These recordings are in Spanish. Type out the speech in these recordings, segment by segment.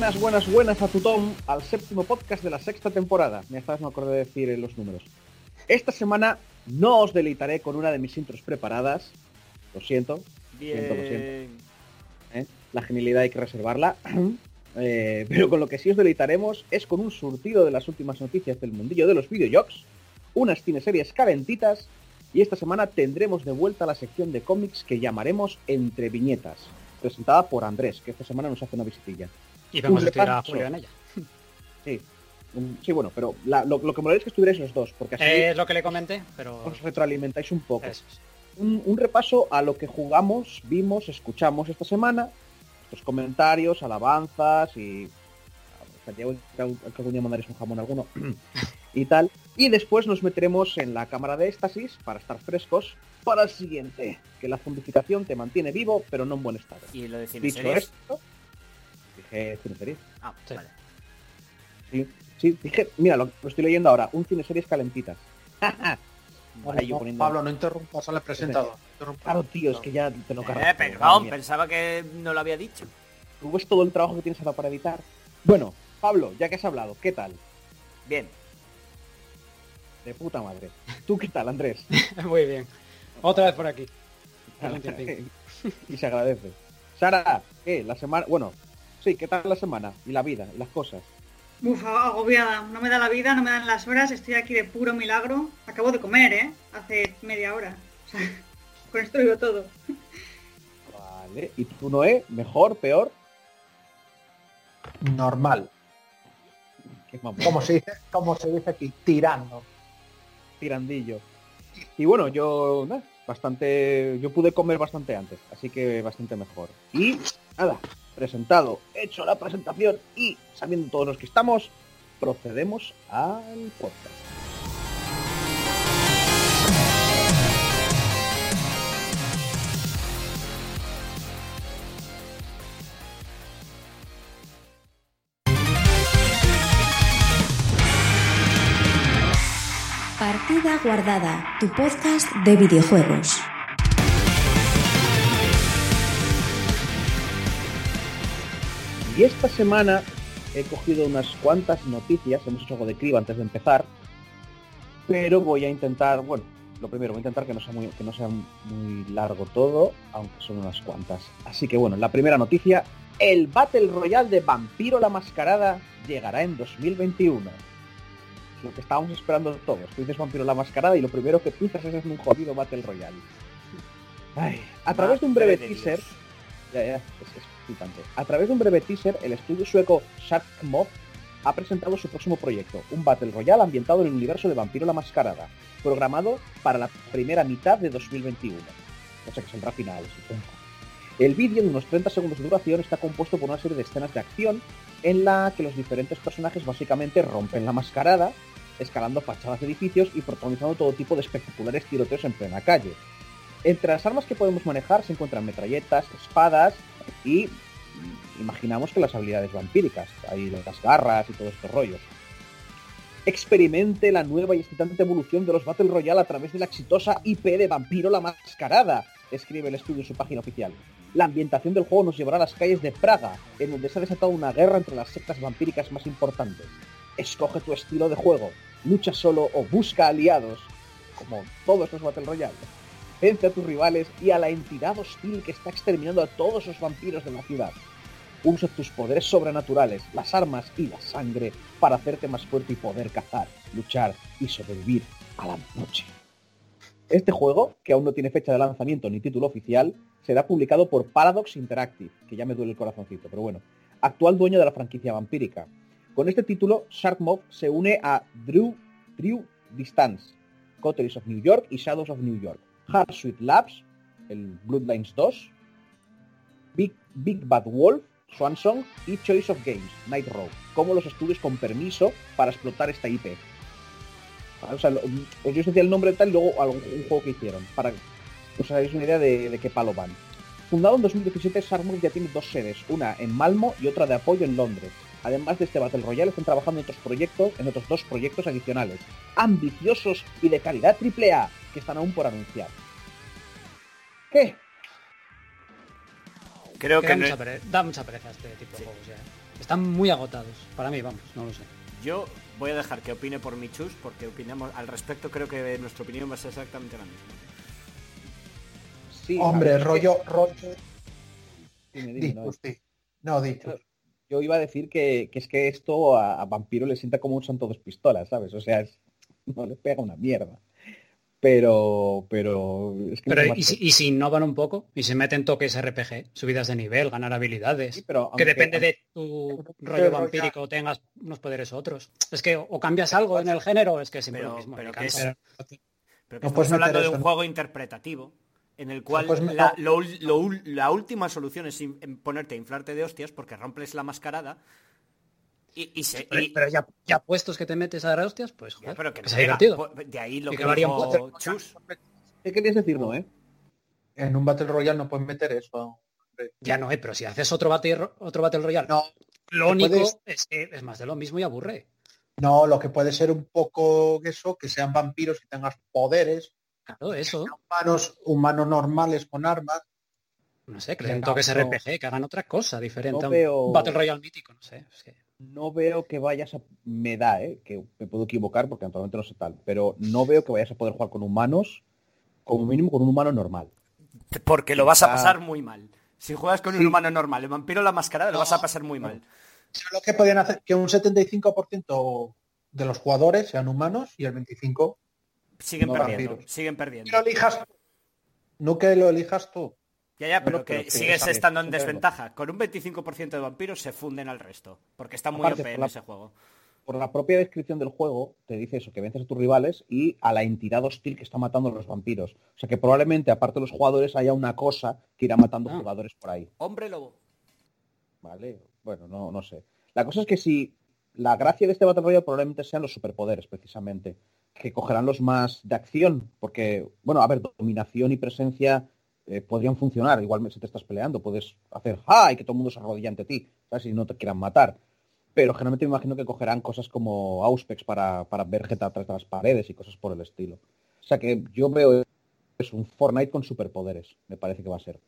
Buenas, buenas, buenas a tu Tom, al séptimo podcast de la sexta temporada. Me esta vez no acordé de decir los números. Esta semana no os deleitaré con una de mis intros preparadas. Lo siento. Siento, lo siento. ¿Eh? La genialidad hay que reservarla. Eh, pero con lo que sí os deleitaremos es con un surtido de las últimas noticias del mundillo de los videojuegos, unas cineseries calentitas y esta semana tendremos de vuelta la sección de cómics que llamaremos Entre Viñetas, presentada por Andrés, que esta semana nos hace una visitilla. Y vamos a tirar a. Julio en ella. Sí, sí bueno, pero la- lo, lo que molaría es que estuvierais los dos, porque así Eh, es lo que le comenté, pero... os retroalimentáis un poco. Es. Un, un repaso a lo que jugamos, vimos, escuchamos esta semana, nuestros comentarios, alabanzas y... que algún día mandaréis un jamón alguno y tal. Y después nos meteremos en la cámara de éxtasis para estar frescos para el siguiente, que la zombificación te mantiene vivo, pero no en buen estado. Y lo de Dicho esto, dije cineseries. Ah, Sí. vale. Sí, sí, dije, mira, lo, lo estoy leyendo ahora, un cineseries calentitas. Yo No, poniendo- Pablo, no interrumpas al presentador. Claro, tío, es que ya te lo cargas. Eh, todo, madre perdón, pensaba que no lo había dicho. Tú ves todo el trabajo que tienes ahora para editar. Bueno, Pablo, ya que has hablado, ¿qué tal? Bien. De puta madre. ¿Tú qué tal, Andrés? Muy bien. Otra vez por aquí. Y se agradece. Sara, ¿qué? La semana... Bueno, sí, ¿qué tal la semana? Y la vida, y las cosas. Uf, agobiada. No me da la vida, no me dan las horas. Estoy aquí de puro milagro. Acabo de comer, ¿eh? Hace media hora. O sea, con esto digo todo. Vale. ¿Y tú, Noé? ¿Mejor? ¿Peor? Normal. Como se dice, como se dice aquí, tirando. tirandillo. Y bueno, yo bastante, yo pude comer bastante antes, así que bastante mejor. Y nada, presentado, hecho la presentación y sabiendo todos los que estamos, procedemos al podcast. Partida Guardada, tu podcast de videojuegos. Y esta semana he cogido unas cuantas noticias, hemos hecho algo de criba antes de empezar, pero voy a intentar, bueno, lo primero, voy a intentar que no sea muy, que no sea muy largo todo, aunque son unas cuantas. Así que bueno, la primera noticia, el Battle Royale de Vampiro la Mascarada llegará en 2021. Lo que estábamos esperando todos. Tú dices Vampiro la Mascarada y lo primero que piensas es un jodido Battle Royale. Ay, a través de un breve teaser, ya, ya, es, es A través de un breve teaser, el estudio sueco Sharkmob ha presentado su próximo proyecto, un Battle Royale ambientado en el universo de Vampiro la Mascarada, programado para la primera mitad de 2021. O sea que saldrá a finales, supongo. El vídeo de unos 30 segundos de duración está compuesto por una serie de escenas de acción en la que los diferentes personajes básicamente rompen la mascarada, escalando fachadas de edificios y protagonizando todo tipo de espectaculares tiroteos en plena calle. Entre las armas que podemos manejar se encuentran metralletas, espadas y imaginamos que las habilidades vampíricas, ahí las garras y todo este rollo. Experimente la nueva y excitante evolución de los Battle Royale a través de la exitosa IP de Vampiro la Mascarada, escribe el estudio en su página oficial. La ambientación del juego nos llevará a las calles de Praga, en donde se ha desatado una guerra entre las sectas vampíricas más importantes. Escoge tu estilo de juego, lucha solo o busca aliados, como todos los Battle Royale. Vence a tus rivales y a la entidad hostil que está exterminando a todos los vampiros de la ciudad. Usa tus poderes sobrenaturales, las armas y la sangre para hacerte más fuerte y poder cazar, luchar y sobrevivir a la noche. Este juego, que aún no tiene fecha de lanzamiento ni título oficial, será publicado por Paradox Interactive, que ya me duele el corazoncito, pero bueno, actual dueño de la franquicia vampírica. Con este título, Sharkmob se une a Drew, Drew Distance, Coteries of New York y Shadows of New York, Hardsuit Labs, el Bloodlines 2, Big, Big Bad Wolf, Swansong y Choice of Games, Night Row, como los estudios con permiso para explotar esta IP. O sea, os yo os decía el nombre tal y luego algún juego que hicieron, para que os hagáis una idea de, de qué palo van. Fundado en 2017, Sharmur ya tiene dos sedes, una en Malmo y otra de apoyo en Londres. Además de este Battle Royale, están trabajando en otros proyectos, en otros dos proyectos adicionales, ambiciosos y de calidad AAA, que están aún por anunciar. ¿Qué? Creo Que que da, no- mucha pere- da mucha pereza este tipo de juegos ya. Están muy agotados. Para mí, vamos, no lo sé. yo voy a dejar que opine por Michus porque opinamos al respecto. Creo que nuestra opinión va a ser exactamente la misma. Sí, Hombre, rollo, rollo. dime, dime, no, sí. No, yo iba a decir que, que es que esto a, a Vampiro le sienta como un santo dos pistolas, ¿sabes? O sea, es- no le pega una mierda. Pero, pero... Es que no Pero ¿y si, y si innovan un poco y se meten toques RPG, subidas de nivel, ganar habilidades, Sí, pero que aunque- depende de tu rollo rollo- vampírico tengas unos poderes u otros. Es que o cambias algo en el género o es que siempre Pero- lo mismo. pero que es-. Pero que No estamos meter hablando de un ¿no? juego interpretativo en el cual la, lo ul- lo ul- la última solución es in- ponerte a inflarte de hostias porque rompes la mascarada y, y se... Pero, y- pero ya, ya puestos que te metes a dar hostias, pues ya, joder, pero que que no sea pega. divertido. Pues, De ahí lo que que dijo Chus. ¿Qué querías decir, no, eh? En un Battle Royale no puedes meter eso. Ya no, eh, pero si haces otro Battle, otro battle Royale, No, lo único puedes- es que es más de lo mismo y aburre. no, lo que puede ser un poco eso, que sean vampiros y tengas poderes, Claro, eso. humanos, humanos normales con armas. No sé, que le den no, toques. RPG, que hagan otra cosa diferente No a un veo- Battle Royale mítico, no sé. es que- No veo que vayas a... Me da, ¿eh? Que me puedo equivocar porque actualmente no sé tal. Pero no veo que vayas a poder jugar con humanos, como mínimo con un humano normal. Porque lo vas a pasar muy mal. Si juegas con un humano normal, el vampiro la mascarada, lo vas a pasar muy mal. ¿Sabes lo que podían hacer? Que un 75% de los jugadores sean humanos y el 25% Siguen No, perdiendo, vampiros. siguen que perdiendo. lo elijas no que lo elijas tú. Ya, ya, pero Bueno, que pero que sigues estando en desventaja. Con un 25% de vampiros se funden al resto. Porque está muy Aparte, OP en la- ese juego. Por la propia descripción del juego, te dice eso, que vences a tus rivales y a la entidad hostil que está matando a los vampiros. O sea que probablemente, aparte de los jugadores, haya una cosa que irá matando Ah. jugadores por ahí. Hombre lobo. ¿Vale? Bueno, no, no sé. La cosa es que si la gracia de este Battle Royale probablemente sean los superpoderes, precisamente, que cogerán los más de acción, porque, bueno, a ver, dominación y presencia eh, podrían funcionar, igual si te estás peleando, puedes hacer ¡ah! y que todo el mundo se arrodilla ante ti, ¿sabes? Y no te quieran matar. Pero generalmente me imagino que cogerán cosas como Auspex para, para ver gente atrás de las paredes y cosas por el estilo. O sea que yo veo es un Fortnite con superpoderes, me parece que va a ser.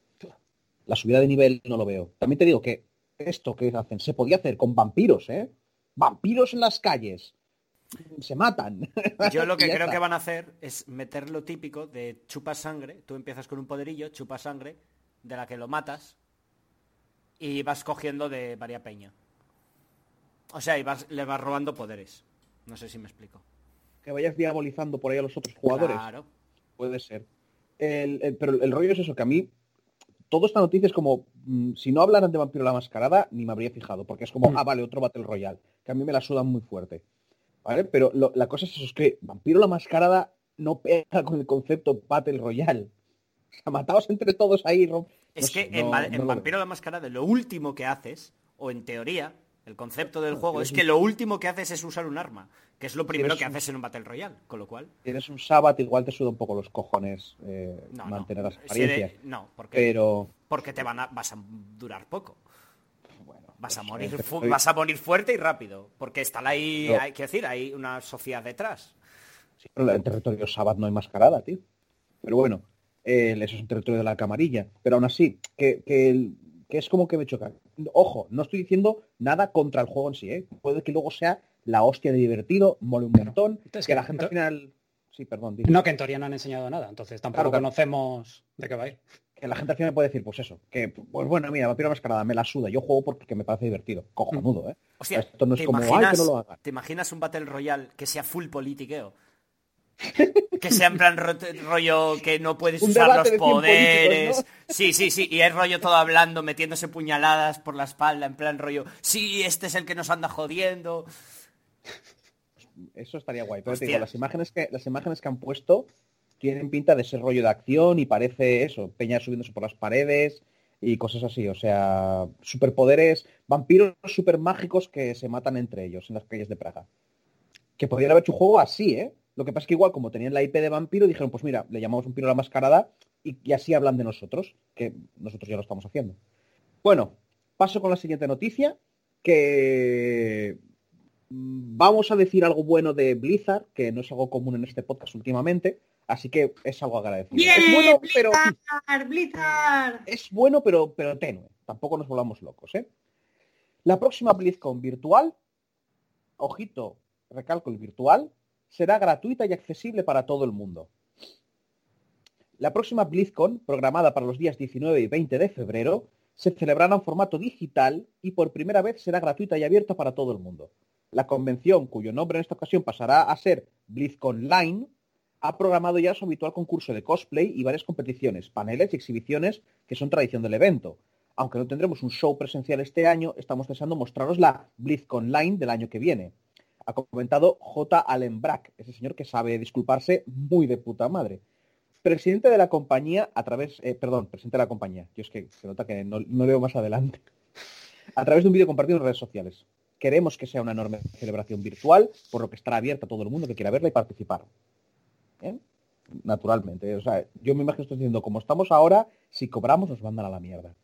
La subida de nivel no lo veo. También te digo que esto que hacen se podía hacer con vampiros, ¿eh? Vampiros en las calles. Se matan. Yo lo que creo que van a hacer es meter lo típico de chupas sangre. Tú empiezas con un poderillo, chupas sangre, de la que lo matas, y vas cogiendo de varia peña. O sea, y vas, le vas robando poderes. No sé si me explico. Que vayas diabolizando por ahí a los otros jugadores. Claro. Puede ser. El- el- pero el rollo es eso, que a mí toda esta noticia es como, mm, si no hablaran de Vampiro la Mascarada, ni me habría fijado, porque es como, Mm. ah, vale, otro Battle Royale, que a mí me la sudan muy fuerte. ¿Vale? Pero lo- la cosa es eso, es que Vampiro la Mascarada no pega con el concepto Battle Royale. O sea, mataos entre todos ahí. rom- Es no que sé, en, no- no. Vampiro la Mascarada lo último que haces, o en teoría, el concepto del juego es que lo último que haces es usar un arma, que es lo primero que haces en un Battle Royale, con lo cual... Tienes un Sabbath, igual te suda un poco los cojones eh, No, mantener no. las Si apariencias. eres- no, porque, Pero, porque te van a, vas a durar poco. Vas a morir, vas a morir fuerte y rápido, porque está ahí, No. hay que decir, hay una sociedad detrás. Sí, pero en territorio Sabbath no hay mascarada, tío. Pero bueno, eh, eso es un territorio de la camarilla. Pero aún así, que, que, es como que me choca. Ojo, no estoy diciendo nada contra el juego en sí, ¿eh? Puede que luego sea la hostia de divertido, mole un montón, Entonces, que la gente al final... Sí, perdón. No, que en teoría no han enseñado nada, entonces tampoco Claro, claro. conocemos de qué va a ir. Que la gente al final puede decir, pues eso, que, pues bueno, mira, Vampiro Mascarada me la suda. Yo juego porque me parece divertido. Cojonudo, ¿eh? Hostia, Esto no es ¿te, como, ay, imaginas, que no lo hagan. ¿te imaginas un Battle Royale que sea full politiqueo? Que sea en plan ro- rollo que no puedes Un usar los poderes. Sí, sí, sí. Y es rollo todo hablando, metiéndose puñaladas por la espalda, en plan rollo, sí, este es el que nos anda jodiendo. Eso estaría guay. Pero te digo, las imágenes que las imágenes que han puesto tienen pinta de ser rollo de acción y parece eso, Peña subiéndose por las paredes y cosas así. O sea, superpoderes, vampiros super mágicos que se matan entre ellos en las calles de Praga. Que podrían haber hecho un juego así, ¿eh? Lo que pasa es que igual, como tenían la IP de vampiro, dijeron, pues mira, le llamamos vampiro la mascarada y, y así hablan de nosotros, que nosotros ya lo estamos haciendo. Bueno, paso con la siguiente noticia, que vamos a decir algo bueno de Blizzard, que no es algo común en este podcast últimamente, así que es algo agradecido. ¡Bien! Es bueno, pero Blizzard, Blizzard. es bueno, pero, pero tenue. Tampoco nos volvamos locos, ¿eh? La próxima BlizzCon virtual, ojito, recalco el virtual, será gratuita y accesible para todo el mundo. La próxima BlizzCon, programada para los días 19 y 20 de febrero, se celebrará en formato digital y por primera vez será gratuita y abierta para todo el mundo. La convención, cuyo nombre en esta ocasión pasará a ser BlizzCon Line, ha programado ya su habitual concurso de cosplay y varias competiciones, paneles y exhibiciones que son tradición del evento. Aunque no tendremos un show presencial este año, estamos deseando mostraros la BlizzCon Line del año que viene. Ha comentado J. Allen Brack, ese señor que sabe disculparse muy de puta madre. Presidente de la compañía a través, eh, perdón, presidente de la compañía. Yo es que se nota que no leo más adelante. A través de un vídeo compartido en redes sociales. Queremos que sea una enorme celebración virtual, por lo que estará abierta a todo el mundo que quiera verla y participar. ¿Eh? Naturalmente. O sea, yo me imagino estoy diciendo, como estamos ahora, si cobramos nos mandan a la mierda.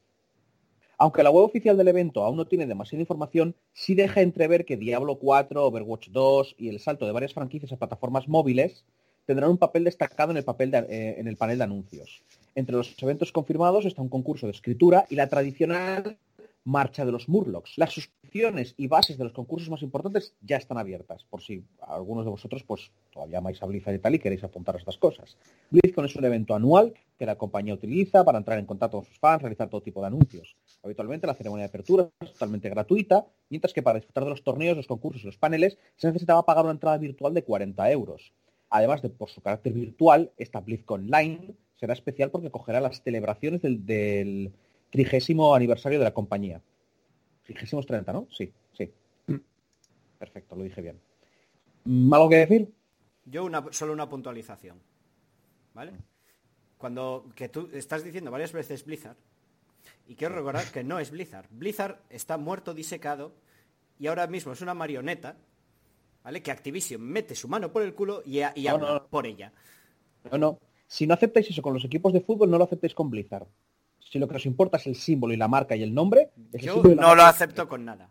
Aunque la web oficial del evento aún no tiene demasiada información, sí deja entrever que Diablo 4, Overwatch 2 y el salto de varias franquicias a plataformas móviles tendrán un papel destacado en el, eh, en el panel de anuncios. Entre los eventos confirmados está un concurso de escritura y la tradicional marcha de los Murlocs. Las suscripciones y bases de los concursos más importantes ya están abiertas, por si algunos de vosotros pues todavía amáis a Blizzard y tal y queréis apuntar a estas cosas. BlizzCon es un evento anual que la compañía utiliza para entrar en contacto con sus fans, realizar todo tipo de anuncios. Habitualmente la ceremonia de apertura es totalmente gratuita, mientras que para disfrutar de los torneos, los concursos y los paneles se necesitaba pagar una entrada virtual de 40 euros. Además de por su carácter virtual, esta BlizzCon Line será especial porque cogerá las celebraciones del trigésimo aniversario de la compañía. Trigésimos 30, ¿no? Sí, sí. Perfecto, lo dije bien. Mm, ¿Algo que decir? Yo una, solo una puntualización. ¿Vale? Cuando que tú estás diciendo varias veces Blizzard, y quiero recordar que no es Blizzard. Blizzard está muerto, disecado, y ahora mismo es una marioneta, ¿vale? Que Activision mete su mano por el culo y, a- y No, habla no. por ella. No, no. Si no aceptáis eso con los equipos de fútbol, no lo aceptéis con Blizzard. Si lo que os importa es el símbolo y la marca y el nombre, es Yo no lo acepto con nada.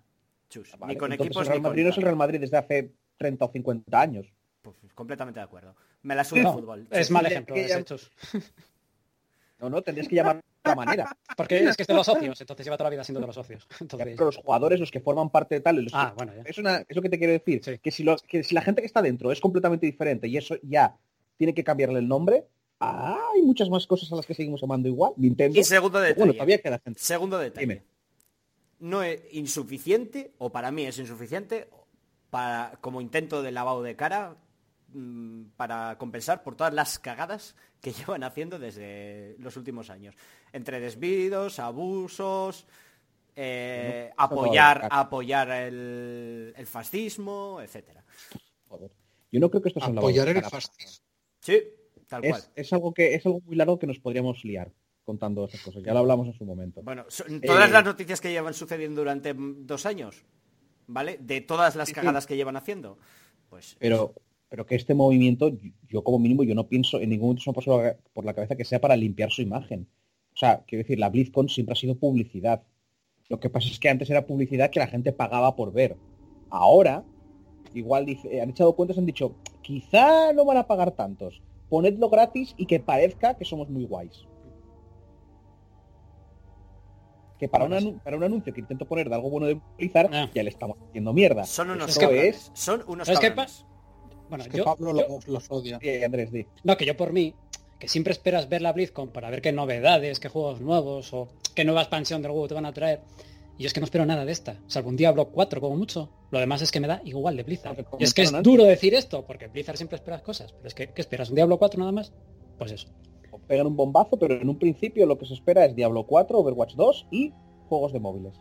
Chus, Vale, ni con equipos el Real ni con Madrid no es el. Real Madrid desde hace 30 o 50 años. Pues, completamente de acuerdo. Me la suda el No, fútbol. es Sí, mal ejemplo que ese, ya- Chus. No, no, tendrías que llamar de otra manera. Porque es que es de los socios, entonces lleva toda la vida siendo de los socios. Ya, Entonces, pero los jugadores, los que forman parte de tal, los ah, que- bueno, ya. es, una- es lo que te quiero decir. Sí. Que, si lo- que si la gente que está dentro es completamente diferente y eso ya tiene que cambiarle el nombre, ah, hay muchas más cosas a las que seguimos llamando igual. Nintendo. Y segundo detalle. bueno, todavía queda gente. Segundo detalle. Dime. No es insuficiente, o para mí es insuficiente, para, como intento de lavado de cara, mm, para compensar por todas las cagadas que llevan haciendo desde los últimos años. Entre desvíos, abusos, eh, no apoyar, apoyar el, el fascismo, etcétera. Joder. Yo no creo que esto sea un lavado de Apoyar el fascismo. Sí, tal cual. Es, algo que es algo muy largo que nos podríamos liar contando esas cosas. Ya lo hablamos en su momento. Bueno, son todas Eh, las noticias que llevan sucediendo durante dos años, ¿vale? De todas las sí. cagadas que llevan haciendo. Pues Pero, pero que este movimiento, yo como mínimo, yo no pienso, en ningún momento se me ha pasado por la cabeza que sea para limpiar su imagen. O sea, quiero decir, la BlizzCon siempre ha sido publicidad. Lo que pasa es que antes era publicidad que la gente pagaba por ver. Ahora, igual dice, han echado cuentas y han dicho, quizá no van a pagar tantos. Ponedlo gratis y que parezca que somos muy guays. Que para, un, Bueno, para un anuncio que intento poner de algo bueno de Blizzard, Ah. ya le estamos haciendo mierda. son unos cabrones. es- Son unos ¿Sabes qué cabrones. Bueno, Es que yo, Pablo yo- los, los odia. Sí, Andrés, di. no, que yo por mí, que siempre esperas ver la BlizzCon para ver qué novedades, qué juegos nuevos o qué nueva expansión del juego te van a traer. Y es que no espero nada de esta, salvo un Diablo 4 como mucho. Lo demás es que me da igual de Blizzard. Y es que es duro decir esto, porque Blizzard siempre espera cosas. Pero es que, ¿qué esperas? ¿Un Diablo 4 nada más? Pues eso. pegan un bombazo, pero en un principio lo que se espera es Diablo 4, Overwatch 2 y juegos de móviles.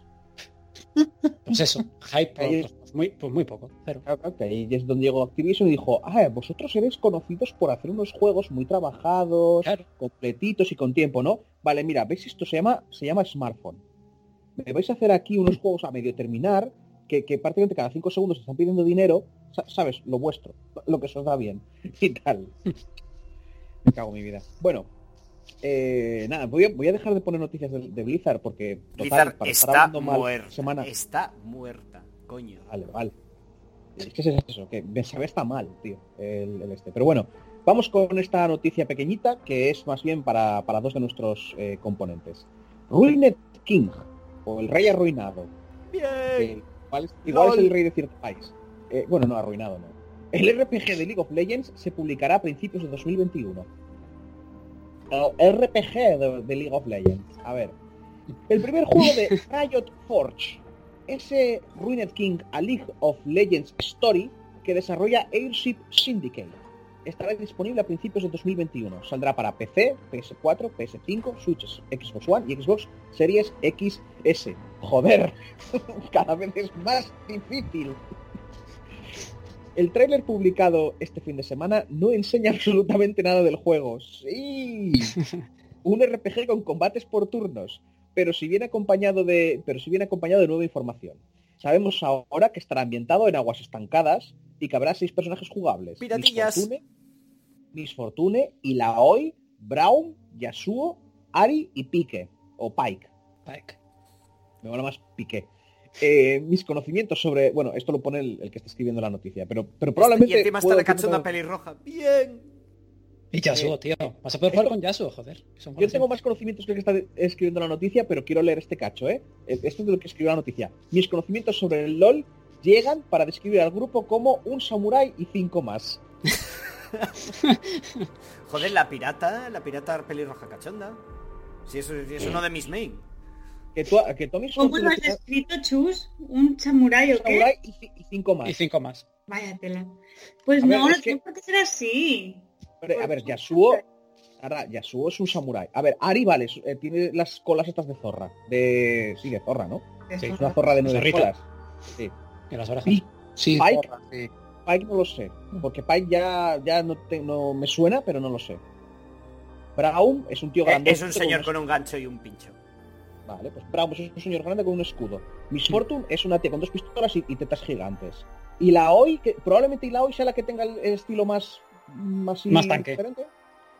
Pues eso. Hype, pues, muy, pues muy poco. Pero que ahí es donde llegó Activision y dijo, ah, vosotros seréis conocidos por hacer unos juegos muy trabajados, Claro. completitos y con tiempo, ¿no? Vale, mira, ¿veis esto? Se llama, se llama smartphone. Me vais a hacer aquí unos juegos a medio terminar, que, que prácticamente cada cinco segundos están pidiendo dinero, sa- ¿sabes? Lo vuestro, lo que se os da bien y tal. Me cago en mi vida. Bueno, eh, nada, voy a, voy a dejar de poner noticias de, de Blizzard porque total, Blizzard para está mal muerta. semana. Está muerta, coño. Vale, vale. Es que es eso, que me sabe está mal, tío, el, el este. Pero bueno, vamos con esta noticia pequeñita que es más bien para, para dos de nuestros eh, componentes. Ruined King, o el rey arruinado. Bien. igual es, igual es el rey de cierto país. Eh, bueno, no, arruinado no. El RPG de League of Legends se publicará a principios de 2021. El RPG de, de League of Legends. A ver. El primer juego de Riot Forge. Ese Ruined King a League of Legends Story que desarrolla Airship Syndicate. Estará disponible a principios de 2021. Saldrá para PC, PS4, PS5, Switch, Xbox One y Xbox Series XS. Joder, cada vez es más difícil. El tráiler publicado este fin de semana no enseña absolutamente nada del juego. Sí, un RPG con combates por turnos, pero si viene acompañado de, pero si viene acompañado de nueva información. Sabemos ahora que estará ambientado en aguas estancadas y que habrá seis personajes jugables. Piratillas. Fortune, Miss Fortune, Ilaoi, Braum, Yasuo, Ari y Pique, o Pike. Pike. Me mola más Piqué. Eh, mis conocimientos sobre... Bueno, esto lo pone el, el que está escribiendo la noticia, pero, pero probablemente... Y encima está la cachonda que- pelirroja. Bien. Y Yasuo, tío. Vas a poder jugar con Yasuo, joder. Son Yo tengo ¿eh? más conocimientos que el que está escribiendo la noticia, pero quiero leer este cacho, ¿eh? Esto es de lo que escribió la noticia. Mis conocimientos sobre el LOL llegan para describir al grupo como un samurái y cinco más. Joder, la pirata, la pirata pelirroja cachonda. Si eso es uno de mis main. Que tú, que Miss ¿Cómo lo has escrito, Chus? ¿Un samurái o un qué? y, y cinco más. Y cinco más. Vaya tela. Pues A ver, no, no es que- tiene por qué ser así. Pero, a ver, Yasuo... Ahora, Yasuo es un samurái. A ver, Ari, vale, eh, tiene las colas estas de zorra. De... Sí, de zorra, ¿no? Sí, Es una zorra de nueve colas. Las orejas. Sí, Pike. zorra, sí. Pike no lo sé, porque Pike ya, ya no, te- no me suena, pero no lo sé. Braum es un tío Eh, grande. es un señor con un gancho y un pincho. Vale, pues Braum es un señor grande con un escudo. Miss Fortune es una tía con dos pistolas y, y tetas gigantes. Y la hoy, que probablemente la hoy sea la que tenga el estilo más más, Más tanque. diferente.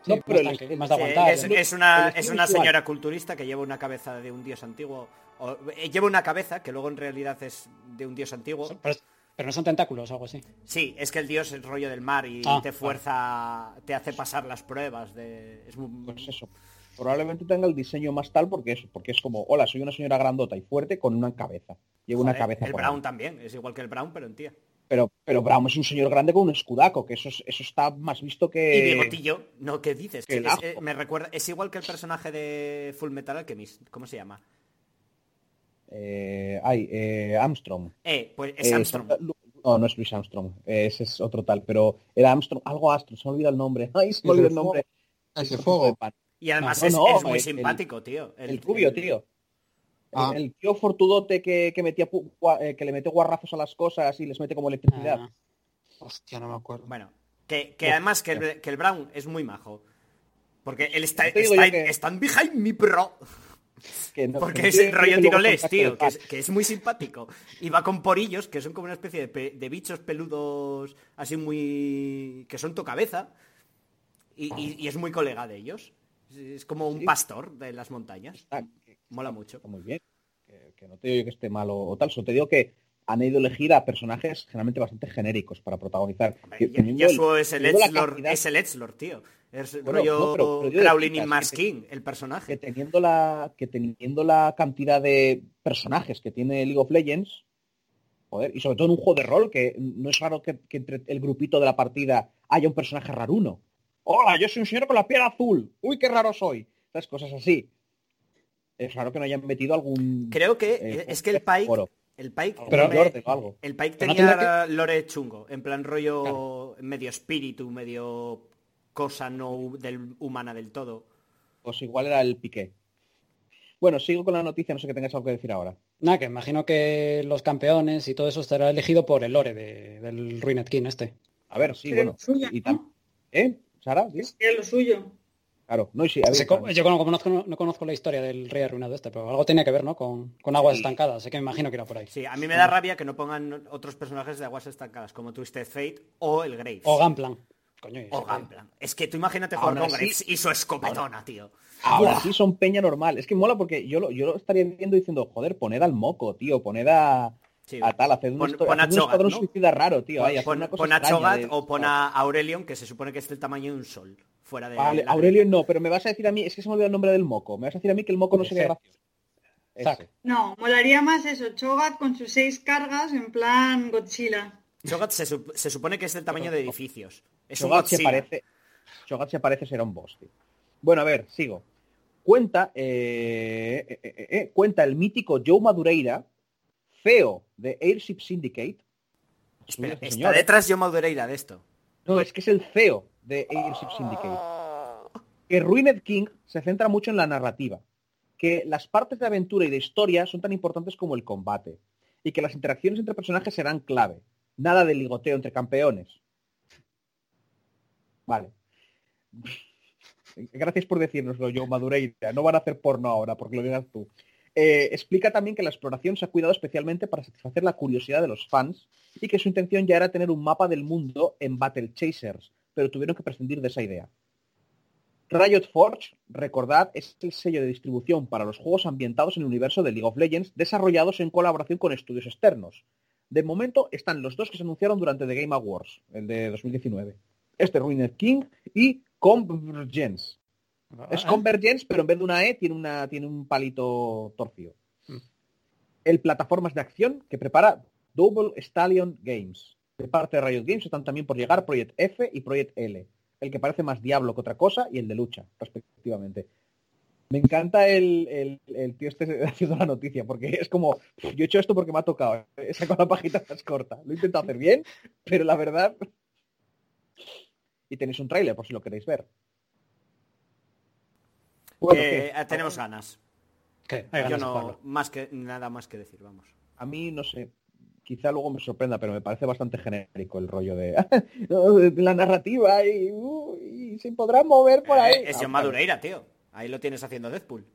Sí, no, más pero el tanque, más de Sí, aguantar. es, ¿eh? es una, es una señora culturista que lleva una cabeza de un dios antiguo. o- eh, lleva una cabeza que luego en realidad es de un dios antiguo. Pero, pero no son tentáculos o algo así. Sí, es que el dios es el rollo del mar y Ah, te fuerza, te hace pasar las pruebas de... Es muy... Pues eso. Probablemente tenga el diseño más tal porque es, porque es como, hola, soy una señora grandota y fuerte con una cabeza. Llevo una cabeza El por Brown ahí. también, es igual que el Brown, pero en tía. Pero, pero Braum es un señor grande con un escudaco, que eso, es- eso está más visto que... Y bigotillo, no, ¿qué dices? Es- eh, me recuerda, es igual que el personaje de Full Metal Alchemist, ¿cómo se llama? Eh, ay, eh, Armstrong. Eh, pues es Eh, Armstrong. No, no es Luis Armstrong, ese es otro tal, pero era Armstrong, algo Astro, se me olvida el nombre. Ay, se me El olvida el nombre. Ese Es fuego. Y además no, es, no, es muy el- simpático, tío. El, rubio, tío. El- Ah. El, tío fortudote que, que metía eh, que le mete guarrazos a las cosas y les mete como electricidad. Ah, Hostia, no me acuerdo. Bueno, que, que además que el, que el Brown es muy majo. Porque él está, está, yo que- stand behind me, bro. Que no- Porque que es el rollo tirolés, son tío, que es, de que es muy simpático. Y va con porillos, que son como una especie de, bichos peludos, así muy... que son tocabeza. Y, y- y es muy colega de ellos. Es- como un Sí. pastor de las montañas. que Mola mucho. está muy bien. Que, que no te digo yo que esté malo o tal, solo te digo que han ido a elegir a personajes generalmente bastante genéricos para protagonizar. Hombre, Ya- el- es el Edgelord, es el Edgelord, tío. Es Bueno, rollo no, pero- pero que King, el que personaje. teniendo la que teniendo la cantidad de personajes que tiene League of Legends joder, y sobre todo en un juego de rol que no es raro que, que entre el grupito de la partida haya un personaje raruno. Hola yo soy un señor con la piel azul uy qué raro soy esas cosas así. Es raro que no hayan metido algún Creo que eh, es que el Pike, oro, el Pike, Pero- me- lorde o algo. el Pike no tenía lore chungo, en plan rollo medio espíritu, medio cosa no del humana del todo. pues igual era el piqué bueno sigo con la noticia no sé que tengas algo que decir ahora Nada, que imagino que los campeones y todo eso estará elegido por el lore de- del Ruined King este. a ver sí bueno lo suyo, y ¿eh? Sara ¿sí? Es que es lo suyo. Claro, no, y sí, a ver, yo no conozco, no conozco la historia del rey arruinado este, pero algo tenía que ver, ¿no? Con, con aguas Sí. estancadas, así que me imagino que era por ahí. Sí, a mí me da rabia que no pongan otros personajes de aguas estancadas, como Twisted Fate o el Graves. O Gunplan. Coño. Es que tú imagínate jugar con Graves y su escopetona, tío. Ahora sí son peña normal. Es que mola porque yo lo, yo lo estaría viendo diciendo, joder, poned al moco, tío, poned a, Sí. a tal, haced un, Pon- a un suicida raro, tío. ahí, Pon, una cosa pon a de- o pon a Aurelion, que se supone que es del tamaño de un sol. Fuera de Vale, la- Aurelio no, pero me vas a decir a mí, es que se me olvidó el nombre del moco. Me vas a decir a mí que el moco no sería Zack. gracioso. Ese. No, molaría más eso, Chogat con sus seis cargas en plan Godzilla. Cho'Gath se, se supone que es del tamaño de edificios. Es un Cho'Gath se parece, Cho'Gath se parece ser un boss, tío. Bueno, a ver, sigo. Cuenta, eh, eh, eh, eh, cuenta el mítico Joe Madureira, CEO de Airship Syndicate. Espera, está señor, detrás yo Madureira de esto. No, es que es el CEO de Airship Syndicate. Que Ruined King se centra mucho en la narrativa. Que las partes de aventura y de historia son tan importantes como el combate. Y que las interacciones entre personajes serán clave. Nada de ligoteo entre campeones. Vale. Gracias por decírnoslo, Joe Madureira. No van a hacer porno ahora, porque lo digas tú. Eh, explica también que la exploración se ha cuidado especialmente para satisfacer la curiosidad de los fans y que su intención ya era tener un mapa del mundo en Battle Chasers, pero tuvieron que prescindir de esa idea. Riot Forge, recordad, es el sello de distribución para los juegos ambientados en el universo de League of Legends, desarrollados en colaboración con estudios externos. De momento están los dos que se anunciaron durante The Game Awards, el de 2019. Este Ruined King y Convergence. Es Ah, Convergence, pero en vez de una E tiene, una, tiene un palito torcido. Mm. El plataformas de acción que prepara Double Stallion Games. De parte de Riot Games están también por llegar Project F y Project L. El que parece más Diablo que otra cosa y el de lucha, respectivamente. Me encanta el, el- el tío este haciendo la noticia, porque es como, yo he hecho esto porque me ha tocado. He sacado la pajita más corta. Lo he intentado hacer bien, pero la verdad... Y tenéis un tráiler por si lo queréis ver. Bueno, Eh, ¿qué? tenemos ganas. Yo no, más que nada más que decir, vamos. a mí no sé, quizá luego me sorprenda, pero me parece bastante genérico el rollo de, la narrativa y, uh, y se podrá mover por ahí. Eh, es Ah, John Madureira, tío. Ahí lo tienes haciendo Deadpool.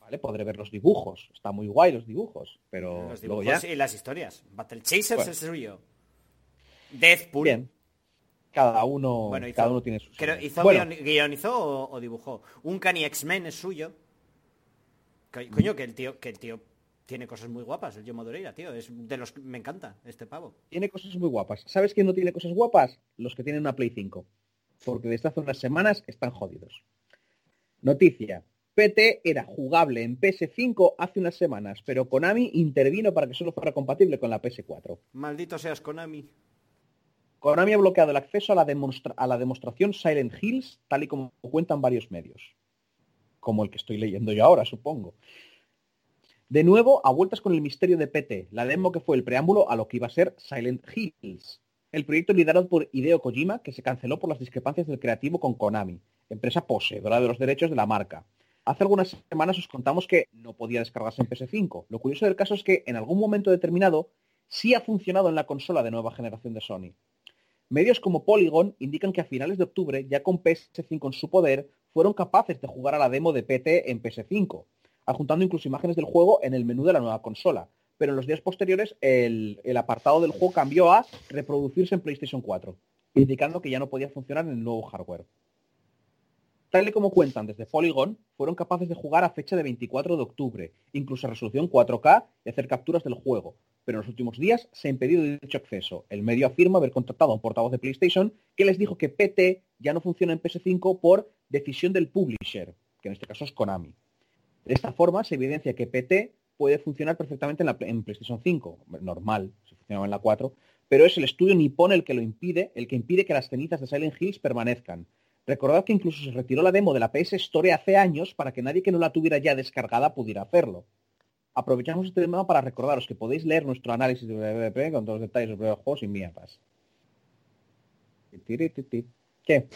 Vale, podré ver los dibujos. Está muy guay los dibujos, pero Los luego dibujos ya. y las historias. Battle Chasers Bueno. es suyo. Deadpool. Bien. Cada uno, Bueno, hizo- cada uno tiene su. creo- hizo Bueno, guion- guionizó o, o dibujó. Un Cani X-Men es suyo. Co- Coño, que el tío, que el tío tiene cosas muy guapas, el John Madureira, tío. Es de los me encanta este pavo. tiene cosas muy guapas. ¿Sabes quién no tiene cosas guapas? Los que tienen una Play 5. Porque desde hace unas semanas están jodidos. Noticia. PT era jugable en PS5 hace unas semanas, pero Konami intervino para que solo fuera compatible con la PS4. Maldito seas Konami. Konami ha bloqueado el acceso a la, demostración Silent Hills, tal y como cuentan varios medios. Como el que estoy leyendo yo ahora, supongo. De nuevo, a vueltas con el misterio de PT, la demo que fue el preámbulo a lo que iba a ser Silent Hills. El proyecto liderado por Hideo Kojima, que se canceló por las discrepancias del creativo con Konami, empresa poseedora de los derechos de la marca. Hace algunas semanas os contamos que no podía descargarse en PS5. Lo curioso del caso es que en algún momento determinado sí ha funcionado en la consola de nueva generación de Sony. Medios como Polygon indican que a finales de octubre, ya con PS5 en su poder, fueron capaces de jugar a la demo de PT en PS5, adjuntando incluso imágenes del juego en el menú de la nueva consola. Pero en los días posteriores el, el apartado del juego cambió a reproducirse en PlayStation 4, indicando que ya no podía funcionar en el nuevo hardware. Tal y como cuentan desde Polygon, fueron capaces de jugar a fecha de 24 de octubre, incluso a resolución 4K y hacer capturas del juego, pero en los últimos días se ha impedido dicho acceso. El medio afirma haber contactado a un portavoz de PlayStation que les dijo que PT ya no funciona en PS5 por decisión del publisher, que en este caso es Konami. De esta forma se evidencia que PT puede funcionar perfectamente en, la, en PlayStation 5, normal, si funcionaba en la 4, pero es el estudio Nippon el que lo impide, el que impide que las cenizas de Silent Hills permanezcan. Recordad que incluso se retiró la demo de la PS Store hace años para que nadie que no la tuviera ya descargada pudiera hacerlo. Aprovechamos este tema para recordaros que podéis leer nuestro análisis de BBP con todos los detalles sobre los juegos y mierdas. ¿Qué?